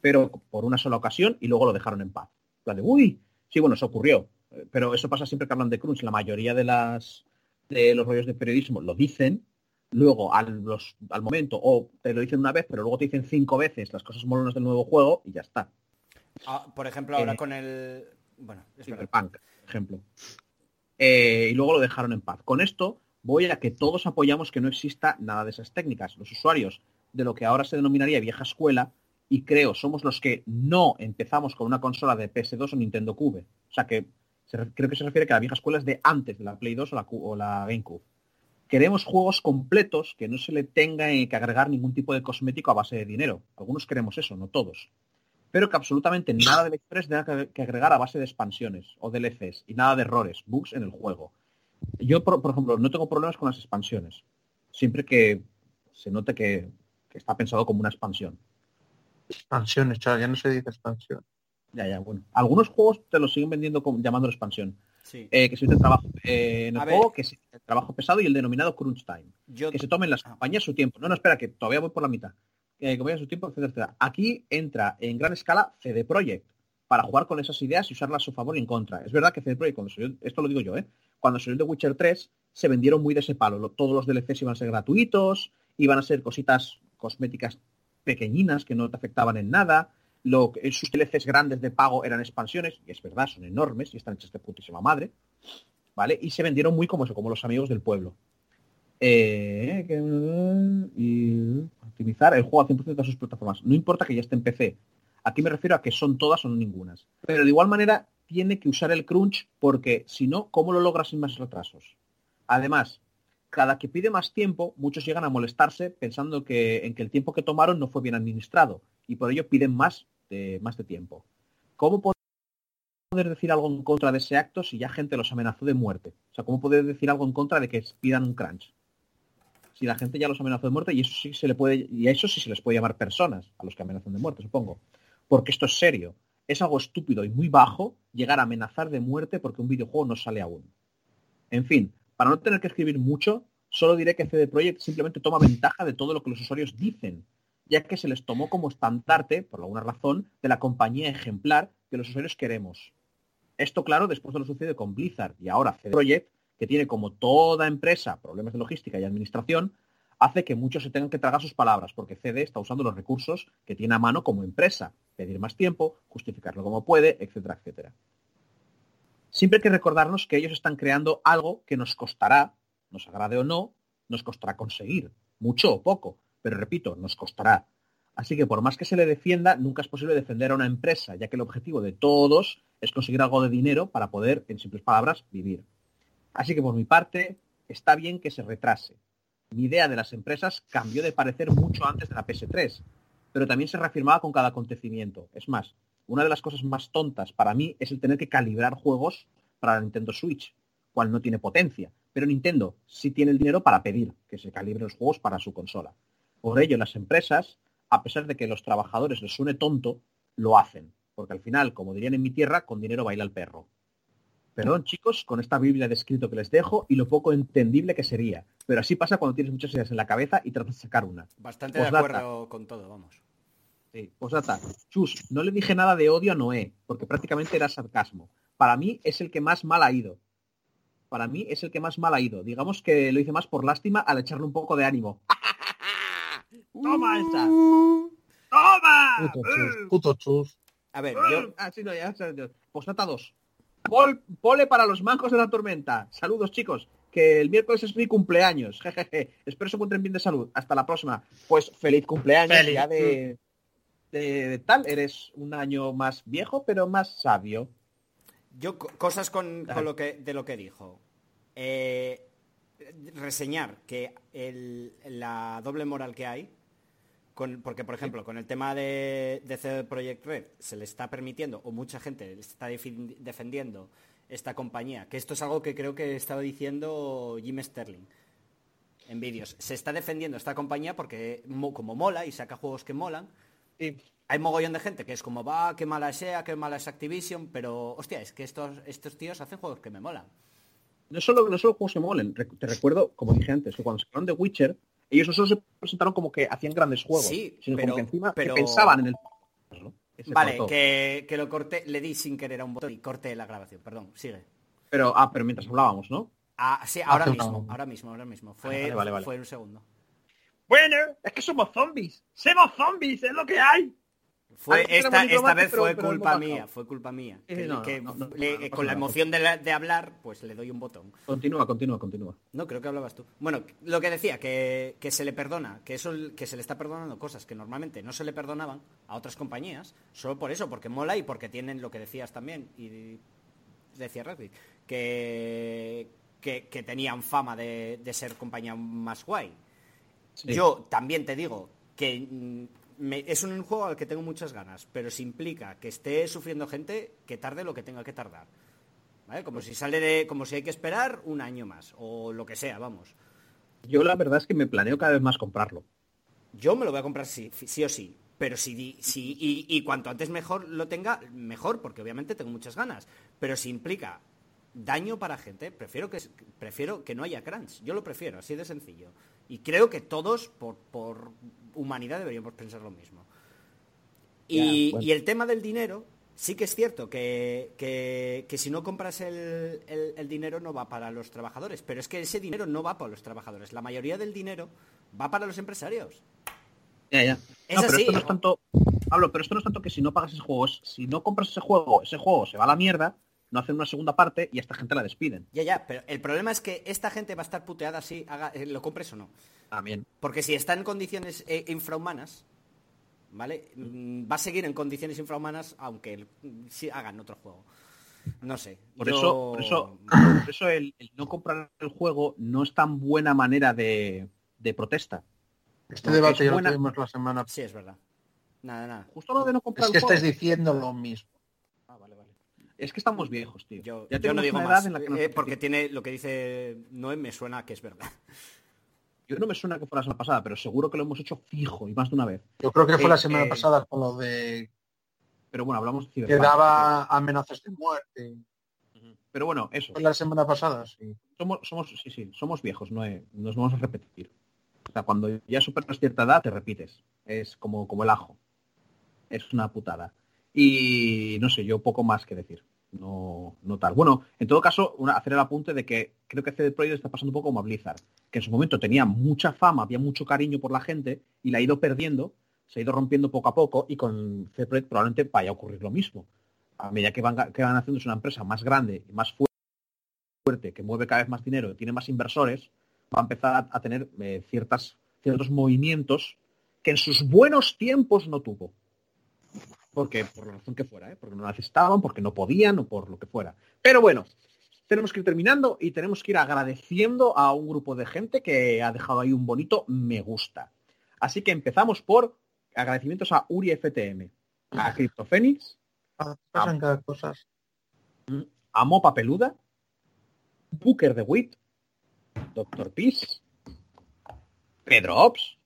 Pero por una sola ocasión y luego lo dejaron en paz. Plan de, uy, sí, bueno, eso ocurrió. Pero eso pasa siempre que hablan de crunch. La mayoría de las de los rollos de periodismo lo dicen, luego al, los- al momento, o te lo dicen una vez, pero luego te dicen cinco veces las cosas molonas del nuevo juego y ya está. Ah, por ejemplo, ahora Eh, con el. Bueno. Cyberpunk, por ejemplo. Eh, y luego lo dejaron en paz. Con esto voy a que todos apoyamos que no exista nada de esas técnicas. Los usuarios de lo que ahora se denominaría vieja escuela, y creo somos los que no empezamos con una consola de PS2 o Nintendo Cube. O sea que creo que se refiere que la vieja escuela es de antes de la Play 2 o la, o la GameCube. Queremos juegos completos que no se le tenga que agregar ningún tipo de cosmético a base de dinero. Algunos queremos eso, no todos pero que absolutamente nada de la historia se tenga que- agregar a base de expansiones o DLCs y nada de errores, bugs en el juego. Yo, por, ejemplo, no tengo problemas con las expansiones, siempre que se note que, está pensado como una expansión. Expansiones, ya no se dice expansión. Ya, ya, bueno. Algunos juegos te los siguen vendiendo como, llamándolo expansión. Sí. Eh, que se dice trabajo eh, en el A ver. juego, que es el trabajo pesado y el denominado crunch time. Yo que se tomen las Ah. compañías su tiempo. No, no, espera, que todavía voy por la mitad. Eh, que vayan su tiempo, etcétera, etcétera. Aquí entra en gran escala CD Projekt para jugar con esas ideas y usarlas a su favor y en contra. Es verdad que CD Projekt, cuando salió, esto lo digo yo, ¿eh? cuando salió The Witcher 3, se vendieron muy de ese palo. Lo- Todos los DLCs iban a ser gratuitos, iban a ser cositas cosméticas pequeñinas que no te afectaban en nada. Lo, que- sus DLCs grandes de pago eran expansiones, y es verdad, son enormes y están hechas de putísima madre. ¿Vale? Y se vendieron muy como eso, como los amigos del pueblo. eh, que- y optimizar el juego al 100% de sus plataformas. No importa que ya esté en PC. Aquí me refiero a que son todas o ningunas. Pero de igual manera tiene que usar el crunch porque si no, ¿cómo lo logra sin más retrasos? Además, cada que pide más tiempo, muchos llegan a molestarse pensando que en que el tiempo que tomaron no fue bien administrado y por ello piden más de, más de tiempo. ¿Cómo poder decir algo en contra de ese acto si ya gente los amenazó de muerte? O sea, ¿cómo poder decir algo en contra de que pidan un crunch? Si la gente ya los amenazó de muerte y eso sí se le puede y a eso sí se les puede llamar personas a los que amenazan de muerte, supongo. Porque esto es serio. Es algo estúpido y muy bajo llegar a amenazar de muerte porque un videojuego no sale aún. En fin, para no tener que escribir mucho, solo diré que CD Projekt simplemente toma ventaja de todo lo que los usuarios dicen, ya que se les tomó como estandarte, por alguna razón, de la compañía ejemplar que los usuarios queremos. Esto, claro, después de lo sucede con Blizzard y ahora CD Projekt, que tiene como toda empresa problemas de logística y administración, hace que muchos se tengan que tragar sus palabras, porque CD está usando los recursos que tiene a mano como empresa, pedir más tiempo, justificarlo como puede, etcétera, etcétera. Siempre hay que recordarnos que ellos están creando algo que nos costará, nos agrade o no, nos costará conseguir, mucho o poco, pero repito, nos costará. Así que por más que se le defienda, nunca es posible defender a una empresa, ya que el objetivo de todos es conseguir algo de dinero para poder, en simples palabras, vivir. Así que por mi parte, está bien que se retrase. Mi idea de las empresas cambió de parecer mucho antes de la PS3, pero también se reafirmaba con cada acontecimiento. Es más, una de las cosas más tontas para mí es el tener que calibrar juegos para la Nintendo Switch, cual no tiene potencia. Pero Nintendo sí tiene el dinero para pedir que se calibren los juegos para su consola. Por ello, las empresas, a pesar de que a los trabajadores les suene tonto, lo hacen. Porque al final, como dirían en mi tierra, con dinero baila el perro. Perdón, chicos, con esta Biblia de escrito que les dejo y lo poco entendible que sería. Pero así pasa cuando tienes muchas ideas en la cabeza y tratas de sacar una. Bastante de acuerdo con todo, vamos. Sí, postdata. Chus, no le dije nada de odio a Noé, porque prácticamente era sarcasmo. Para mí es el que más mal ha ido. Para mí es el que más mal ha ido. Digamos que lo hice más por lástima al echarle un poco de ánimo. ¡Toma esa! ¡Toma! Puto chus, puto chus. A ver, yo, Ah, sí, no, ya. ya. Postdata 2. Pol- pole para los mancos de la tormenta. Saludos, chicos. Que el miércoles es mi cumpleaños. Jejeje. Espero se encuentren bien de salud. Hasta la próxima. Pues feliz cumpleaños. Feliz. Ya de, de, de tal. Eres un año más viejo, pero más sabio. yo co- cosas con, con lo que, de lo que dijo. Eh, reseñar que el- la doble moral que hay, con- porque por ejemplo, con el tema de, de CD Projekt Red se le está permitiendo, o mucha gente le está defendiendo esta compañía, que esto es algo que creo que estaba diciendo Jim Sterling en vídeos. Se está defendiendo esta compañía porque mo- como mola y saca juegos que molan, hay mogollón de gente que es como, va, qué mala sea, qué mala es Activision, pero, hostia, es que estos, estos tíos hacen juegos que me molan. No solo, no solo juegos que molen. Te recuerdo, como dije antes, que cuando sacaron The Witcher, ellos no solo se presentaron como que hacían grandes juegos, Sí, sino pero- como que encima que pensaban en el... se Vale, que, que lo corté, le di sin querer a un botón y corté la grabación, perdón, sigue. Pero, ah, pero mientras hablábamos, ¿no? Ah, sí, ahora Hace una- mismo, ahora mismo, ahora mismo. Fue, Vale, vale, vale. fue un segundo. Bueno, es que somos zombies. Somos zombies, es lo que hay. Fue, esta, esta vez pero- fue pero culpa mía, fue culpa mía. Sí, que, no, que no, no, le- no pasa con la emoción de, la- de hablar, pues le doy un botón. Continúa, continúa, continúa. No, creo que hablabas tú. Bueno, lo que decía, que, que se le perdona, que eso que se le está perdonando cosas que normalmente no se le perdonaban a otras compañías, solo por eso, porque mola y porque tienen lo que decías también, y decía Radcliffe, que, que, que tenían fama de, de ser compañía más guay. Sí. Yo también te digo que mm, me- es un juego al que tengo muchas ganas, pero si implica que esté sufriendo gente, que tarde lo que tenga que tardar. ¿Vale? Como si sale de. como si hay que esperar un año más. O lo que sea, vamos. Yo la verdad es que me planeo cada vez más comprarlo. Yo me lo voy a comprar sí, sí o sí. Pero si, si y, y cuanto antes mejor lo tenga, mejor, porque obviamente tengo muchas ganas. Pero si implica daño para gente, prefiero que, prefiero que no haya crunch. Yo lo prefiero, así de sencillo. Y creo que todos, por, por humanidad, deberíamos pensar lo mismo. Y, bueno. y el tema del dinero, sí que es cierto que, que- que si no compras el, el- el dinero no va para los trabajadores, pero es que ese dinero no va para los trabajadores. La mayoría del dinero va para los empresarios. Ya, ya. Es no, pero así, esto no es tanto. Pablo, pero esto no es tanto que si no pagas ese juego, si no compras ese juego, ese juego se va a la mierda no hacen una segunda parte y a esta gente la despiden. Ya, ya, pero el problema es que esta gente va a estar puteada si haga, eh, lo compres o no. También. Porque si está en condiciones eh, infrahumanas, ¿vale? Mm, Va a seguir en condiciones infrahumanas aunque el- si hagan otro juego. No sé. Por yo- eso, por eso, por eso el, el no comprar el juego no es tan buena manera de, de protesta. Este debate es ya lo tuvimos la semana Sí, es verdad. Nada, nada. Justo lo de no comprar Es que el juego. estáis diciendo lo mismo. Es que estamos viejos, tío. Yo, ya yo tenemos no digo más, edad en la que nos eh, porque tiene lo que dice Noé me suena que es verdad. Yo no me suena que fuera la semana pasada, pero seguro que lo hemos hecho fijo y más de una vez. Yo creo que fue Eh, la semana eh, pasada con lo de Pero bueno, hablamos de que daba amenazas de muerte. Pero bueno, eso. Fue la semana pasada, sí. Somos, somos, sí, sí, somos viejos, no eh, nos vamos a repetir. O sea, cuando ya superas cierta edad, te repites. Es como, como el ajo. Es una putada. Y no sé, yo poco más que decir. No, no tal. Bueno, en todo caso, hacer el apunte de que creo que CD Projekt está pasando un poco como a Blizzard, que en su momento tenía mucha fama, había mucho cariño por la gente y la ha ido perdiendo, se ha ido rompiendo poco a poco y con CD probablemente vaya a ocurrir lo mismo. A medida que van, que van haciendo una empresa más grande y más fuerte, que mueve cada vez más dinero, tiene más inversores, va a empezar a, a tener eh, ciertas, ciertos movimientos que en sus buenos tiempos no tuvo. Porque, por la razón que fuera, ¿eh? porque no necesitaban, porque no podían o por lo que fuera. Pero bueno, tenemos que ir terminando y tenemos que ir agradeciendo a un grupo de gente que ha dejado ahí un bonito me gusta. Así que empezamos por agradecimientos a Uri FTM, a CryptoPhoenix, Ah, Pasan cada cosa. a Mopa Peluda, Booker de Wit, Doctor Peace, Pedro Ops,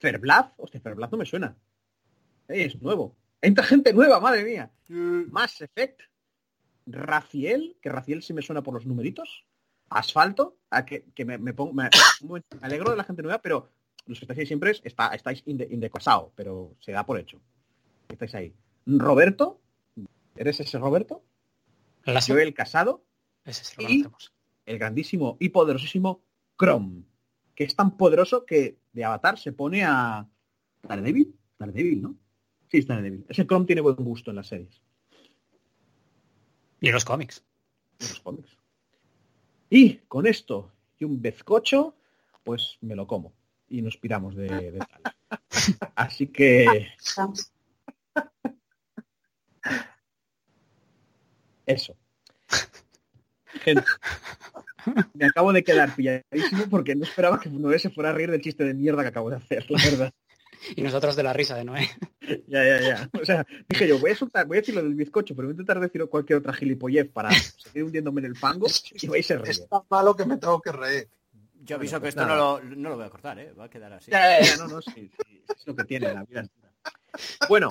Ferblad, hostia, Ferblad no me suena. Es nuevo. Entra gente nueva, madre mía. Mass Effect, Raciel, que Raciel sí me suena por los numeritos, Asfalto, a que, que me, me pongo, me, alegro de la gente nueva, pero los que estáis ahí siempre es- está, estáis inde- indecosado, pero se da por hecho. Estáis ahí. Roberto, ¿eres ese Roberto? La Joel Casado, Ese lo y- el grandísimo y poderosísimo Chrome, que es tan poderoso que de Avatar se pone a Daredevil, Daredevil, ¿no? Sí, es Daredevil. Ese Chrome tiene buen gusto en las series, Y en los cómics. en los cómics. Y con esto y un bezcocho, pues me lo como y nos piramos de, de tal. Así que eso. Gente, me acabo de quedar pilladísimo porque no esperaba que Noé se fuera a reír del chiste de mierda que acabo de hacer, la verdad. Y nosotros de la risa de Noé. Ya, ya, ya. O sea, dije yo, voy a soltar, voy a decir lo del bizcocho, pero voy a intentar decir cualquier otra gilipollez para seguir hundiéndome en el fango y vais a reír. Es tan malo que me tengo que reír. Yo aviso Bueno, pues que esto no lo, no lo voy a cortar, ¿eh? Va a quedar así. Ya, ya, ya, no, no, sí, sí, es lo que tiene la vida. Bueno,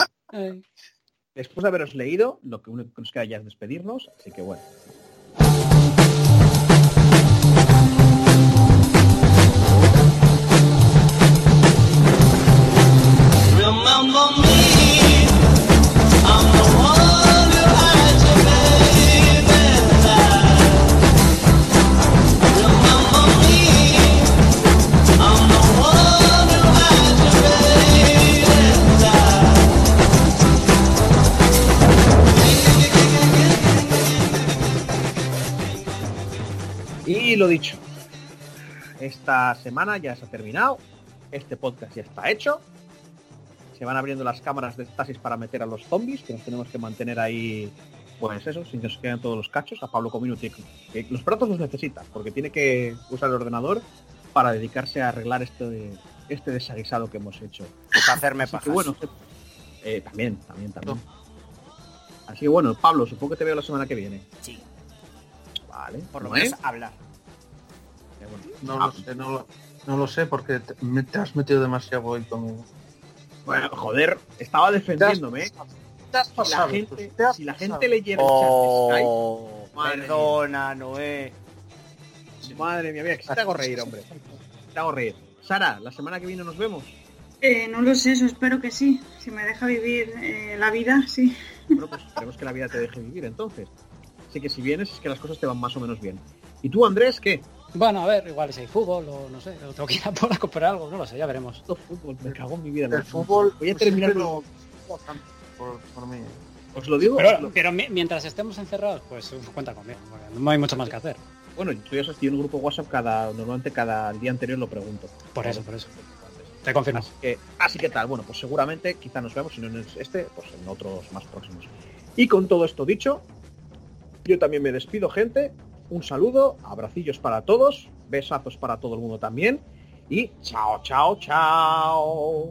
después de haberos leído, lo que único que nos queda ya es despedirnos, así que bueno. Y lo dicho, esta semana ya se ha terminado, este podcast ya está hecho, se van abriendo las cámaras de estasis para meter a los zombies, que nos tenemos que mantener ahí, pues eso, sin que nos queden todos los cachos, a Pablo Comino tiene que, que los platos los necesita, porque tiene que usar el ordenador para dedicarse a arreglar este, este desaguisado que hemos hecho. Para hacerme Así que pajas. bueno, eh, también, también, también. Así que bueno, Pablo, supongo que te veo la semana que viene. Sí, Vale, por lo ¿no, menos hablar. Eh, bueno. No Ah, lo sé, no lo, no lo sé porque te, me- te has metido demasiado hoy conmigo. Bueno, joder, estaba defendiéndome. ¿eh? Si la gente, si la gente leyera el chat de Oh, Madre perdona, Noé. Madre mía, mira, que te hago reír, hombre. Te hago reír. Sara, la semana que viene nos vemos. Eh, no lo sé, eso espero que sí. Si me deja vivir eh, la vida, sí. Bueno, pues esperemos que la vida te deje vivir entonces. Así que si vienes es que las cosas te van más o menos bien. ¿Y tú, Andrés, qué? Bueno, a ver, igual si hay fútbol o no sé, o tengo que ir a por a comprar algo, no lo sé, ya veremos. Esto fútbol, me cago en mi vida. El fútbol Voy a terminar con... lo- por, por mí. Os lo digo. os Pero, lo- pero mi- mientras estemos encerrados, pues cuenta conmigo. No hay mucho más que hacer. Bueno, tú ya sabes que yo en un grupo WhatsApp cada, normalmente cada día anterior lo pregunto. Por eso, por eso. Te confirmo. Así que, así que tal, bueno, pues seguramente quizá nos veamos, si no en este, pues en otros más próximos. Y con todo esto dicho, yo también me despido, gente. Un saludo, abracillos para todos, besazos para todo el mundo también. Y chao, chao, chao.